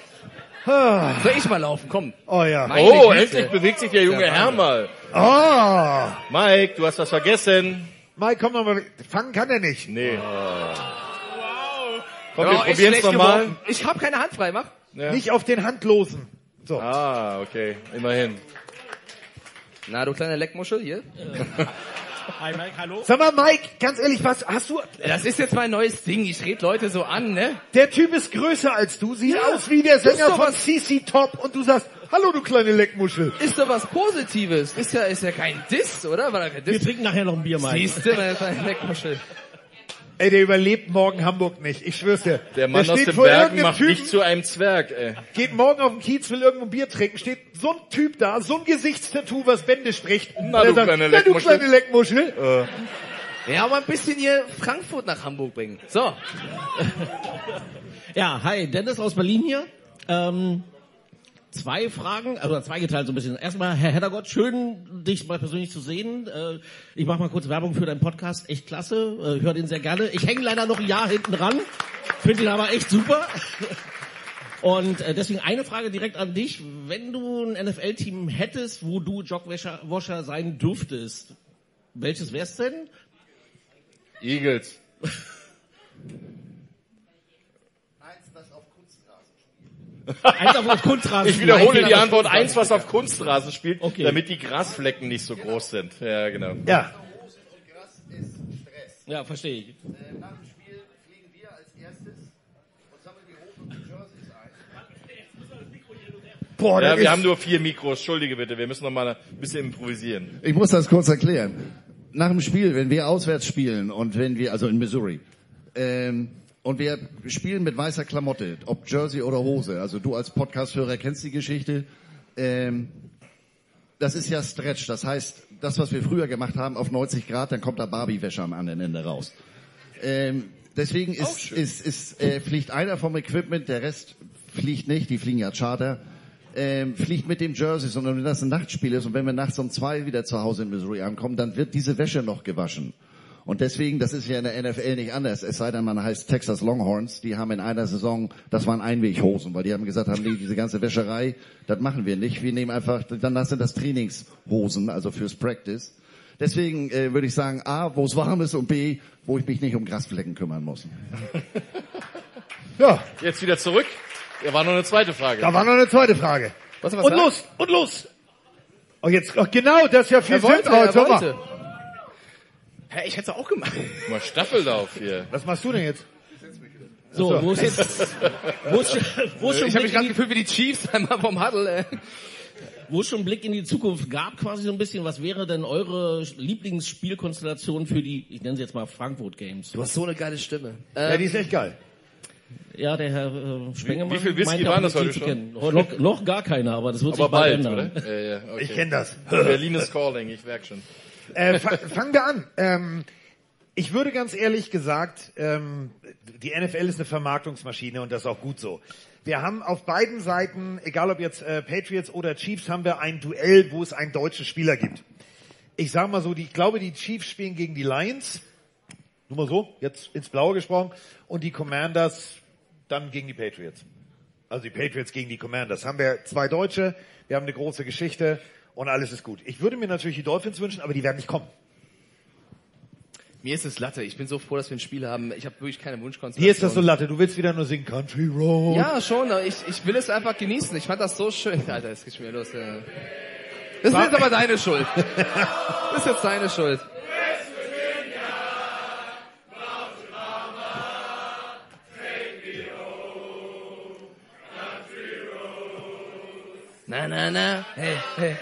so. Ah. Soll ich mal laufen? Komm. Oh ja. Meine oh, Güte. endlich bewegt sich der junge Ja, Herr mal. Oh. Mike, du hast was vergessen. Mike, komm noch mal. Fangen kann er nicht. Nee. Komm, Ja, wir probieren's schlecht nochmal. Ich habe keine Hand frei, mach. Ja. Nicht auf den Handlosen. So. Ah, okay, immerhin. Na, du kleine Leckmuschel, hier. Hi Mike, hallo. Sag mal, Mike, ganz ehrlich, was hast du? Das ist jetzt mein neues Ding. Ich red Leute so an, ne? Der Typ ist größer als du, sieht Ja, aus wie der Sänger von was- CC Top und du sagst, hallo du kleine Leckmuschel. Ist doch was Positives. Ist ja, ist ja kein Diss, oder? War da kein Diss? Wir trinken nachher noch ein Bier, Mike. Siehste, meine kleine Leckmuschel. Ey, der überlebt morgen Hamburg nicht, ich schwör's dir. Der Mann aus steht den vor Bergen irgendeinem macht Typen, dich zu einem Zwerg, ey. Geht morgen auf den Kiez, will irgendwo ein Bier trinken, steht so ein Typ da, so ein Gesichtstattoo, was Bände spricht. Na, Der du sagt, kleine Na, du Leckmuschel." kleine Leckmuschel. Ja, aber ein bisschen hier Frankfurt nach Hamburg bringen. So. Ja, hi, Dennis aus Berlin hier. Ähm, zwei Fragen, also zweigeteilt so ein bisschen. Erstmal, Herr Heddergott, schön, dich mal persönlich zu sehen. Äh, ich mache mal kurz Werbung für deinen Podcast, echt klasse, äh, höre den sehr gerne. Ich hänge leider noch ein Jahr hinten ran, finde ihn aber echt super. *laughs* Und äh, deswegen eine Frage direkt an dich. Wenn du ein NFL-Team hättest, wo du Jogwasher sein dürftest, welches wär's denn? Eagles. *laughs* Eins auf Kunstrasen. Ich wiederhole die auf Antwort. Eins, was auf Kunstrasen spielt, Okay. damit die Grasflecken nicht so groß sind. Ja, genau. Ja. Ja, verstehe ich. Nach dem Spiel fliegen wir als erstes und sammeln die Hosen und die Jerseys ein. Boah, ja, wir haben nur vier Mikros. Entschuldige bitte, wir müssen noch mal ein bisschen improvisieren. Ich muss das kurz erklären. Nach dem Spiel, wenn wir auswärts spielen und wenn wir, also in Missouri, ähm, und wir spielen mit weißer Klamotte, ob Jersey oder Hose, also du als Podcast-Hörer kennst die Geschichte, ähm, das ist ja Stretch, das heißt, das, was wir früher gemacht haben, auf 90 Grad, dann kommt da Barbie-Wäsche am anderen Ende raus. Ähm, deswegen ist, ist, ist, äh, fliegt einer vom Equipment, der Rest fliegt nicht, die fliegen ja Charter, ähm, fliegt mit dem Jersey, sondern wenn das ein Nachtspiel ist und wenn wir nachts um zwei wieder zu Hause in Missouri ankommen, dann wird diese Wäsche noch gewaschen. Und deswegen, das ist ja in der NFL nicht anders, es sei denn, man heißt Texas Longhorns, die haben in einer Saison, das waren Einweghosen, weil die haben gesagt haben, nee, diese ganze Wäscherei, das machen wir nicht. Wir nehmen einfach, dann sind das Trainingshosen, also fürs Practice. Deswegen äh, würde ich sagen, A, wo es warm ist und B, wo ich mich nicht um Grasflecken kümmern muss. ja, Jetzt wieder zurück. Da war noch eine zweite Frage. da war noch eine zweite Frage. Was, was Und sagt? los, und los. Oh, jetzt, oh, genau, das ist ja viel Er wollte, sinnvoll. er Sag mal. wollte. Hä, ich hätte es auch gemacht. Mal Staffellauf hier. Was machst du denn jetzt? So, wo ist jetzt, wo ist, wo ist schon ich habe mich gerade gefühlt wie die Chiefs einmal vom Huddle. Äh. wo es schon einen Blick in die Zukunft gab, quasi so ein bisschen, was wäre denn eure Lieblingsspielkonstellation für die, ich nenne sie jetzt mal Frankfurt Games? Du hast so eine geile Stimme. Ja, die ist echt geil. Ja, der Herr äh, Spengemann wie viel Whisky waren das heute schon? noch, noch gar keiner, aber das wird Aber sich bald, bald, ändern. oder? Ja, ja, okay. Ich kenn das. Berlin ist calling, ich merk schon. Äh, fa fangen wir an. Ähm, ich würde ganz ehrlich gesagt, ähm, die NFL ist eine Vermarktungsmaschine und das ist auch gut so. Wir haben auf beiden Seiten, egal ob jetzt äh, Patriots oder Chiefs, haben wir ein Duell, wo es einen deutschen Spieler gibt. Ich sage mal so, die, ich glaube, die Chiefs spielen gegen die Lions. Nur mal so, jetzt ins Blaue gesprochen. Und die Commanders dann gegen die Patriots. Also die Patriots gegen die Commanders. Haben wir zwei Deutsche, wir haben eine große Geschichte und alles ist gut. Ich würde mir natürlich die Dolphins wünschen, aber die werden nicht kommen. Mir ist es Latte. Ich bin so froh, dass wir ein Spiel haben. Ich habe wirklich keine Wunschkonstellation. Dir ist das so Latte, du willst wieder nur singen Country Road. Ja, schon. Ich, ich will es einfach genießen. Ich fand das so schön. Alter, es geht schon wieder los. Ja. Das ist jetzt aber deine Schuld. *laughs* Das ist jetzt deine Schuld. Na, na, na. Hey, hey.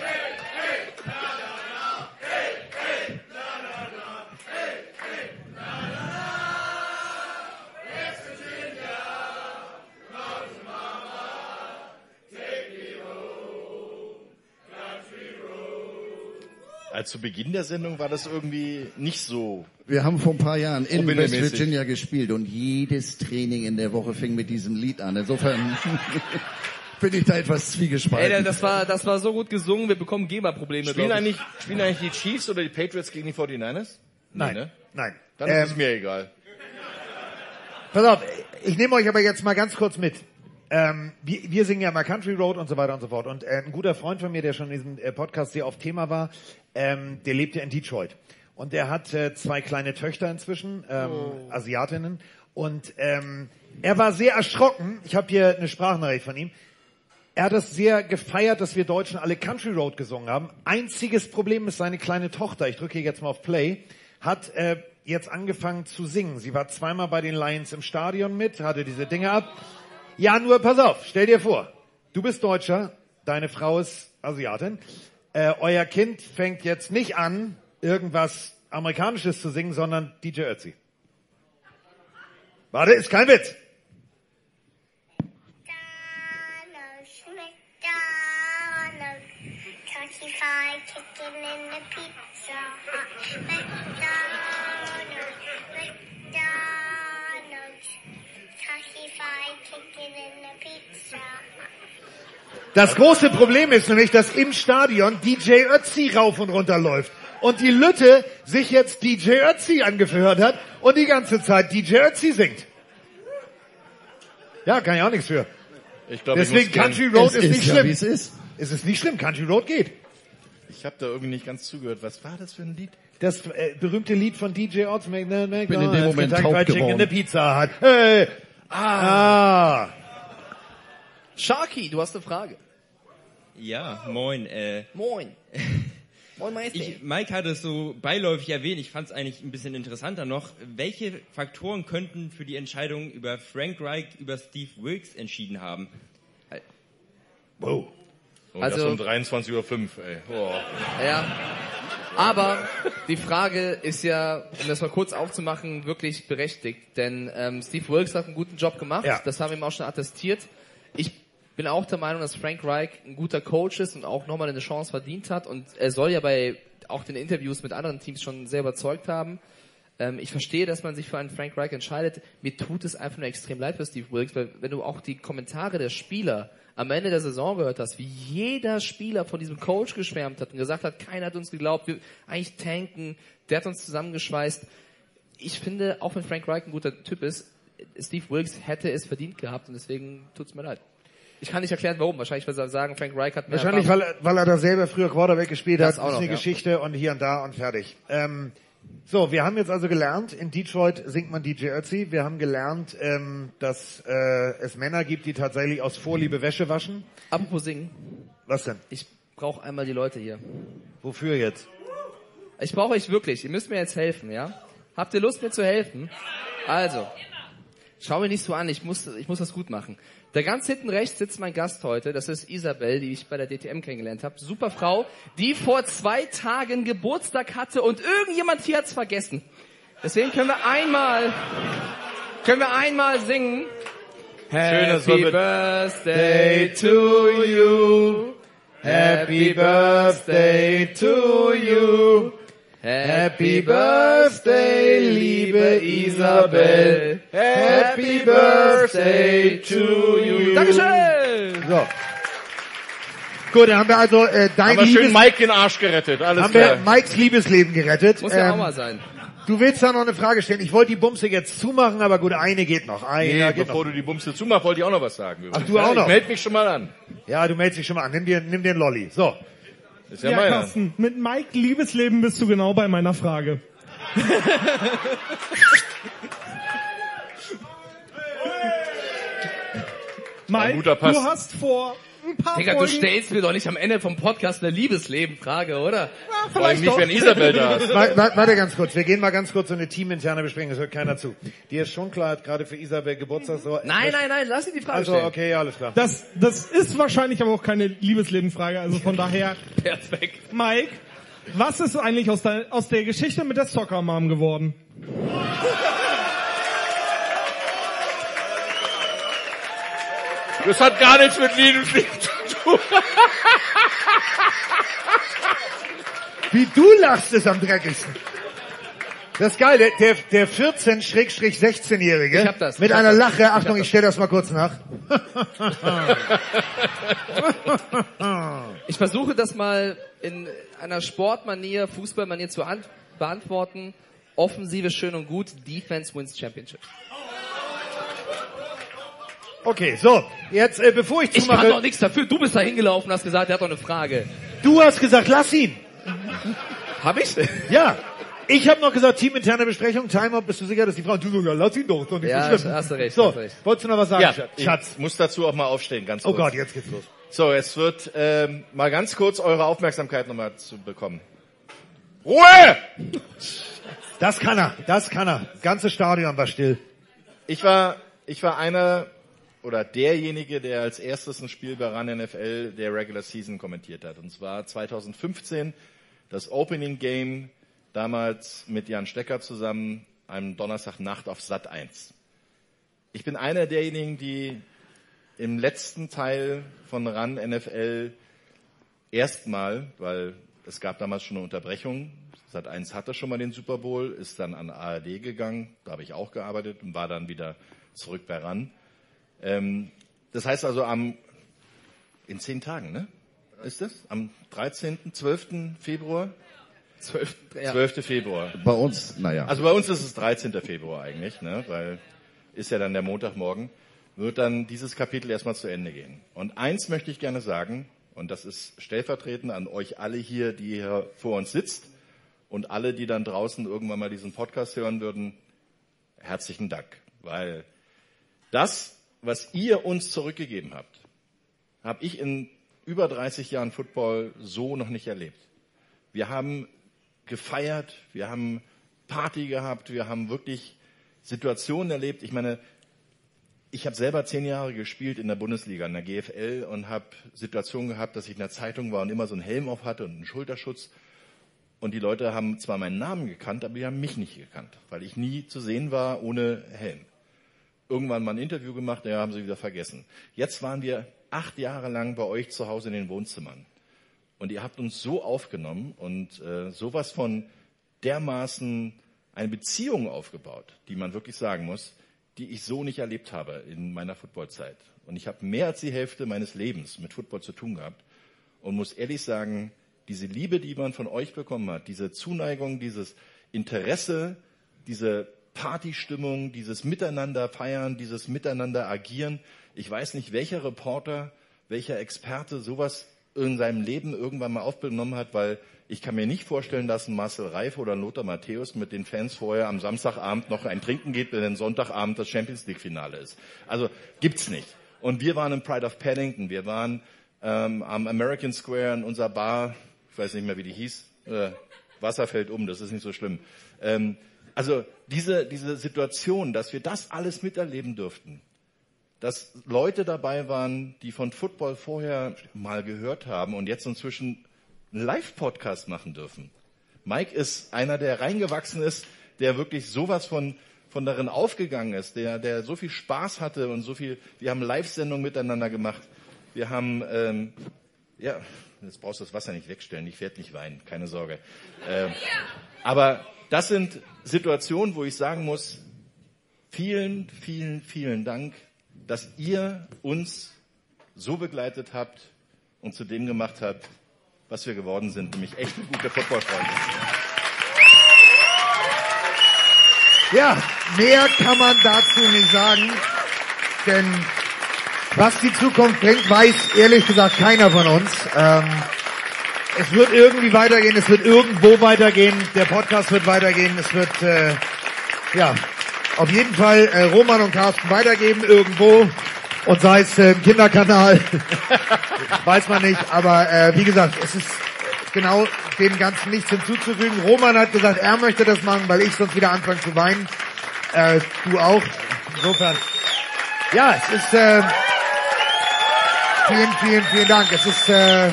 Als zu Beginn der Sendung war das irgendwie nicht so. Wir haben vor ein paar Jahren in West. Virginia gespielt und jedes Training in der Woche fing mit diesem Lied an. Insofern *laughs* bin ich da etwas zwiegespalten. Ey, das war, das war so gut gesungen. Wir bekommen GEMA-Probleme. Spielen eigentlich, spielen eigentlich die Chiefs oder die Patriots gegen die 49ers? Nein, Nee, ne? nein. Dann Ähm, ist es mir egal. Pass auf, ich nehme euch aber jetzt mal ganz kurz mit. Ähm, wir, wir singen ja mal Country Road und so weiter und so fort. Und äh, ein guter Freund von mir, der schon in diesem äh, Podcast sehr oft Thema war, ähm, der lebt ja in Detroit. Und der hat äh, zwei kleine Töchter inzwischen, ähm, Asiatinnen. Und ähm, er war sehr erschrocken. Ich habe hier eine Sprachnachricht von ihm. Er hat es sehr gefeiert, dass wir Deutschen alle Country Road gesungen haben. Einziges Problem ist seine kleine Tochter, ich drücke hier jetzt mal auf Play, hat äh, jetzt angefangen zu singen. Sie war zweimal bei den Lions im Stadion mit, hatte diese Dinge ab. Ja, nur pass auf, stell dir vor, du bist Deutscher, deine Frau ist Asiatin, äh, euer Kind fängt jetzt nicht an, irgendwas Amerikanisches zu singen, sondern DJ Ötzi. Warte, ist kein Witz. Das große Problem ist nämlich, dass im Stadion DJ Ötzi rauf und runter läuft. Und die Lütte sich jetzt DJ Ötzi angehört hat und die ganze Zeit DJ Ötzi singt. Ja, kann ich auch nichts für. Ich glaube, ich Deswegen gern- Country Road Es ist, ist nicht ja, schlimm. es ist. Es ist nicht schlimm, Country Road geht. Ich habe da irgendwie nicht ganz zugehört. Was war das für ein Lied? Das äh, berühmte Lied von DJ Oz, Make the bin in dem Moment taub Chicken in geworden. der Pizza hat. Hey. Ah. Sharky, du hast eine Frage. Ja, moin. Äh, Moin. *laughs* Moin, Meister. ich, Mike hat es so beiläufig erwähnt, ich fand es eigentlich ein bisschen interessanter noch. Welche Faktoren könnten für die Entscheidung über Frank Reich über Steve Wilkes entschieden haben? Wow. Oh, Also- das um 23.05 Uhr, ey. Oh. Ja. Aber die Frage ist ja, um das mal kurz aufzumachen, wirklich berechtigt. Denn ähm, Steve Wilkes hat einen guten Job gemacht. Ja. Das haben wir ihm auch schon attestiert. Ich bin auch der Meinung, dass Frank Reich ein guter Coach ist und auch nochmal eine Chance verdient hat. Und er soll ja bei auch den Interviews mit anderen Teams schon sehr überzeugt haben. Ähm, ich verstehe, dass man sich für einen Frank Reich entscheidet. Mir tut es einfach nur extrem leid für Steve Wilkes, weil wenn du auch die Kommentare der Spieler am Ende der Saison gehört hast, wie jeder Spieler von diesem Coach geschwärmt hat und gesagt hat, keiner hat uns geglaubt, wir eigentlich tanken, der hat uns zusammengeschweißt. Ich finde, auch wenn Frank Reich ein guter Typ ist, Steve Wilkes hätte es verdient gehabt und deswegen tut's mir leid. Ich kann nicht erklären, warum. Wahrscheinlich, weil sie sagen, Frank Reich hat mehr Wahrscheinlich, weil, weil er da selber früher Quarterback gespielt Das hat. Das ist eine ja. Geschichte und hier und da und fertig. Ähm, so, wir haben jetzt also gelernt, in Detroit singt man DJ Ötzi. Wir haben gelernt, ähm, dass äh, es Männer gibt, die tatsächlich aus Vorliebe Wäsche waschen. Apropos singen. Was denn? Ich brauche einmal die Leute hier. Wofür jetzt? Ich brauche euch wirklich. Ihr müsst mir jetzt helfen, ja? Habt ihr Lust, mir zu helfen? Also, schau mich nicht so an. Ich muss, ich muss das gut machen. Da ganz hinten rechts sitzt mein Gast heute. Das ist Isabel, die ich bei der DTM kennengelernt habe. Super Frau, die vor zwei Tagen Geburtstag hatte und irgendjemand hier hat's vergessen. Deswegen können wir einmal, können wir einmal singen. Happy Birthday to you. Happy Birthday to you. Happy Birthday, liebe Isabel. Happy Birthday to you. Dankeschön. So. Gut, dann haben wir also äh, dein Haben wir schön Liebes Mike den Arsch gerettet. Alles haben klar. wir Mikes Liebesleben gerettet. Muss ja auch Ähm, mal sein. Du willst da noch eine Frage stellen. Ich wollte die Bumse jetzt zumachen, aber gut, eine geht noch. Eine Nee, geht bevor noch. du die Bumse zumachst, wollte ich auch noch was sagen. Ach, übrigens. du auch Ja, noch? Ich melde mich schon mal an. Ja, du meldest dich schon mal an. Nimm dir, nimm dir einen Lolli. So. Ist Ja, Carsten, mit Mike Liebesleben bist du genau bei meiner Frage. *laughs* Mike, guter Pass. du hast vor ein paar Digga, du Folgen... stellst mir doch nicht am Ende vom Podcast eine Liebesleben-Frage, oder? Vor allem nicht, wenn Isabel da ist. Wa- wa- Warte ganz kurz, wir gehen mal ganz kurz so eine teaminterne Besprechung, das hört keiner zu. Dir ist schon klar, hat gerade für Isabel Geburtstag so. Nein, nein, nein, lass sie die Frage Also, stellen. okay, ja, alles klar. Das, das ist wahrscheinlich aber auch keine Liebesleben-Frage, also von daher... *laughs* Perfekt. Mike, was ist eigentlich aus der, aus der Geschichte mit der Soccer Mom geworden? Das hat gar nichts mit Liebesleben zu tun. Wie du lachst, ist am dreckigsten. Das ist geil, der, der, der 14-16-Jährige Ich hab das, mit ich einer. Lache, Ich Achtung, ich das. stelle das mal kurz nach. Ich versuche das mal in einer Sportmanier, Fußballmanier zu an beantworten. Offensive schön und gut, Defense wins Championship. Okay, so, jetzt, äh, bevor ich Ich kann zumache, doch nichts dafür. Du bist da hingelaufen hast gesagt, er hat doch eine Frage. du hast gesagt, lass ihn. Hab ich? Ja. Ich habe noch gesagt, teaminterne Besprechung, Timeout, bist du sicher, dass die Frau, du so, ja, lass ihn doch, ist doch nicht Ja, so schlimm. hast du recht, So, hast du recht. wolltest du noch was sagen, Ja, Schatz? ich Schatz? muss dazu auch mal aufstehen, ganz Oh kurz. Gott, jetzt geht's los. So, es wird ähm, mal ganz kurz eure Aufmerksamkeit nochmal zu bekommen. Ruhe! Das kann er, das kann er. Ganze Stadion war still. Ich war, ich war einer oder derjenige, der als erstes ein Spiel bei RAN NFL der Regular Season kommentiert hat. Und zwar 2015 das Opening Game, damals mit Jan Stecker zusammen, einem Donnerstagnacht auf Sat 1. Ich bin einer derjenigen, die im letzten Teil von RAN NFL erstmal, weil es gab damals schon eine Unterbrechung, Sat 1 hatte schon mal den Super Bowl, ist dann an ARD gegangen, da habe ich auch gearbeitet und war dann wieder zurück bei RAN. Ähm, das heißt also am, in zehn Tagen, ne? Ist das? Am 13., 12. Februar? 12. Ja. 12. Februar. Bei uns, naja. Also bei uns ist es 13. Februar eigentlich, ne? weil ist ja dann der Montagmorgen, wird dann dieses Kapitel erstmal zu Ende gehen. Und eins möchte ich gerne sagen, und das ist stellvertretend an euch alle hier, die hier vor uns sitzt und alle, die dann draußen irgendwann mal diesen Podcast hören würden, herzlichen Dank, weil das, was ihr uns zurückgegeben habt, habe ich in über 30 Jahren Football so noch nicht erlebt. Wir haben gefeiert, wir haben Party gehabt, wir haben wirklich Situationen erlebt. Ich meine, ich habe selber zehn Jahre gespielt in der Bundesliga, in der GFL und habe Situationen gehabt, dass ich in der Zeitung war und immer so einen Helm auf hatte und einen Schulterschutz. Und die Leute haben zwar meinen Namen gekannt, aber die haben mich nicht gekannt, weil ich nie zu sehen war ohne Helm. Irgendwann mal ein Interview gemacht, ja, haben sie wieder vergessen. Jetzt waren wir acht Jahre lang bei euch zu Hause in den Wohnzimmern. Und ihr habt uns so aufgenommen und äh, sowas von dermaßen eine Beziehung aufgebaut, die man wirklich sagen muss, die ich so nicht erlebt habe in meiner Footballzeit. Und ich habe mehr als die Hälfte meines Lebens mit Football zu tun gehabt und muss ehrlich sagen, diese Liebe, die man von euch bekommen hat, diese Zuneigung, dieses Interesse, diese Partystimmung, dieses Miteinander feiern, dieses Miteinander agieren. Ich weiß nicht, welcher Reporter, welcher Experte sowas in seinem Leben irgendwann mal aufgenommen hat, weil ich kann mir nicht vorstellen, dass ein Marcel Reif oder ein Lothar Matthäus mit den Fans vorher am Samstagabend noch ein Trinken geht, wenn dann Sonntagabend das Champions League Finale ist. Also gibt's nicht. Und wir waren im Pride of Paddington, wir waren ähm, am American Square in unserer Bar, ich weiß nicht mehr, wie die hieß, äh, Wasser fällt um, das ist nicht so schlimm. Ähm, also diese, diese Situation, dass wir das alles miterleben durften, dass Leute dabei waren, die von Football vorher mal gehört haben und jetzt inzwischen einen Live-Podcast machen dürfen. Mike ist einer, der reingewachsen ist, der wirklich sowas von, von darin aufgegangen ist, der, der so viel Spaß hatte und so viel, wir haben Live-Sendungen miteinander gemacht. Wir haben, ähm, ja, jetzt brauchst du das Wasser nicht wegstellen, ich werde nicht weinen, keine Sorge. Ähm, aber das sind Situationen, wo ich sagen muss, vielen, vielen, vielen Dank, dass ihr uns so begleitet habt und zu dem gemacht habt, was wir geworden sind, nämlich echte gute Footballfreunde. Ja, mehr kann man dazu nicht sagen, denn was die Zukunft bringt, weiß ehrlich gesagt keiner von uns. Ähm, es wird irgendwie weitergehen, es wird irgendwo weitergehen, der Podcast wird weitergehen, es wird äh, ja auf jeden Fall äh, Roman und Carsten weitergeben irgendwo und sei es äh, im Kinderkanal, *laughs* weiß man nicht, aber äh, wie gesagt, es ist genau dem Ganzen nichts hinzuzufügen. Roman hat gesagt, er möchte das machen, weil ich sonst wieder anfange zu weinen. Äh, du auch. Insofern. Ja, es ist äh, vielen, vielen, vielen Dank. Es ist äh,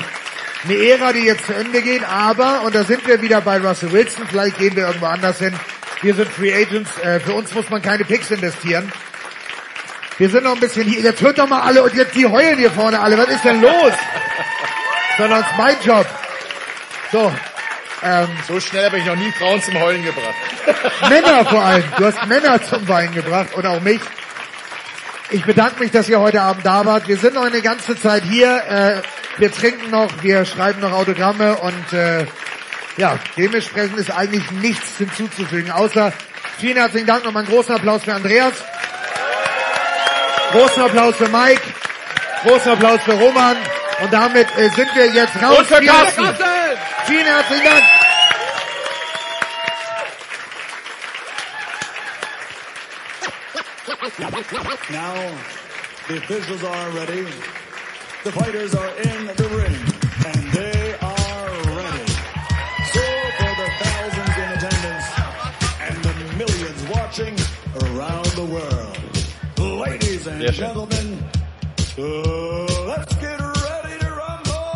eine Ära, die jetzt zu Ende geht, aber, und da sind wir wieder bei Russell Wilson, vielleicht gehen wir irgendwo anders hin. Wir sind Free Agents, äh, für uns muss man keine Picks investieren. Wir sind noch ein bisschen hier, jetzt hört doch mal alle, und jetzt die heulen hier vorne alle, was ist denn los? Sondern es ist mein Job. So, ähm, so schnell habe ich noch nie Frauen zum Heulen gebracht. *laughs* Männer vor allem. Du hast Männer zum Weinen gebracht und auch mich. Ich bedanke mich, dass ihr heute Abend da wart. Wir sind noch eine ganze Zeit hier. Äh, wir trinken noch, wir schreiben noch Autogramme und äh, ja, dementsprechend ist eigentlich nichts hinzuzufügen, außer vielen herzlichen Dank. Nochmal einen großen Applaus für Andreas. Großen Applaus für Mike. Großen Applaus für Roman. Und damit äh, sind wir jetzt raus. Und für Vielen Carsten. herzlichen- Vielen herzlichen Dank. Now, the officials are ready. The fighters are in the ring, and they are ready. So, for the thousands in attendance and the millions watching around the world, ladies and Sehr schön. gentlemen, uh, let's get ready to rumble!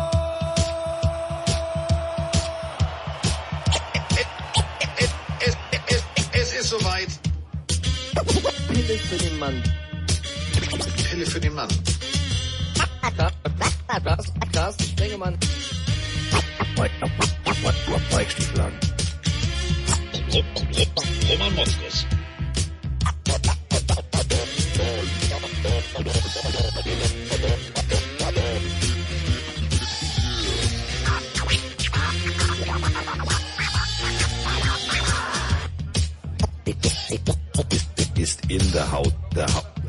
Es ist soweit. Pille für den Mann. Pille für den Mann. Carsten Sprengemann. Weichstiefel an. Roman Moskos. Ist in der Haut, der Haut.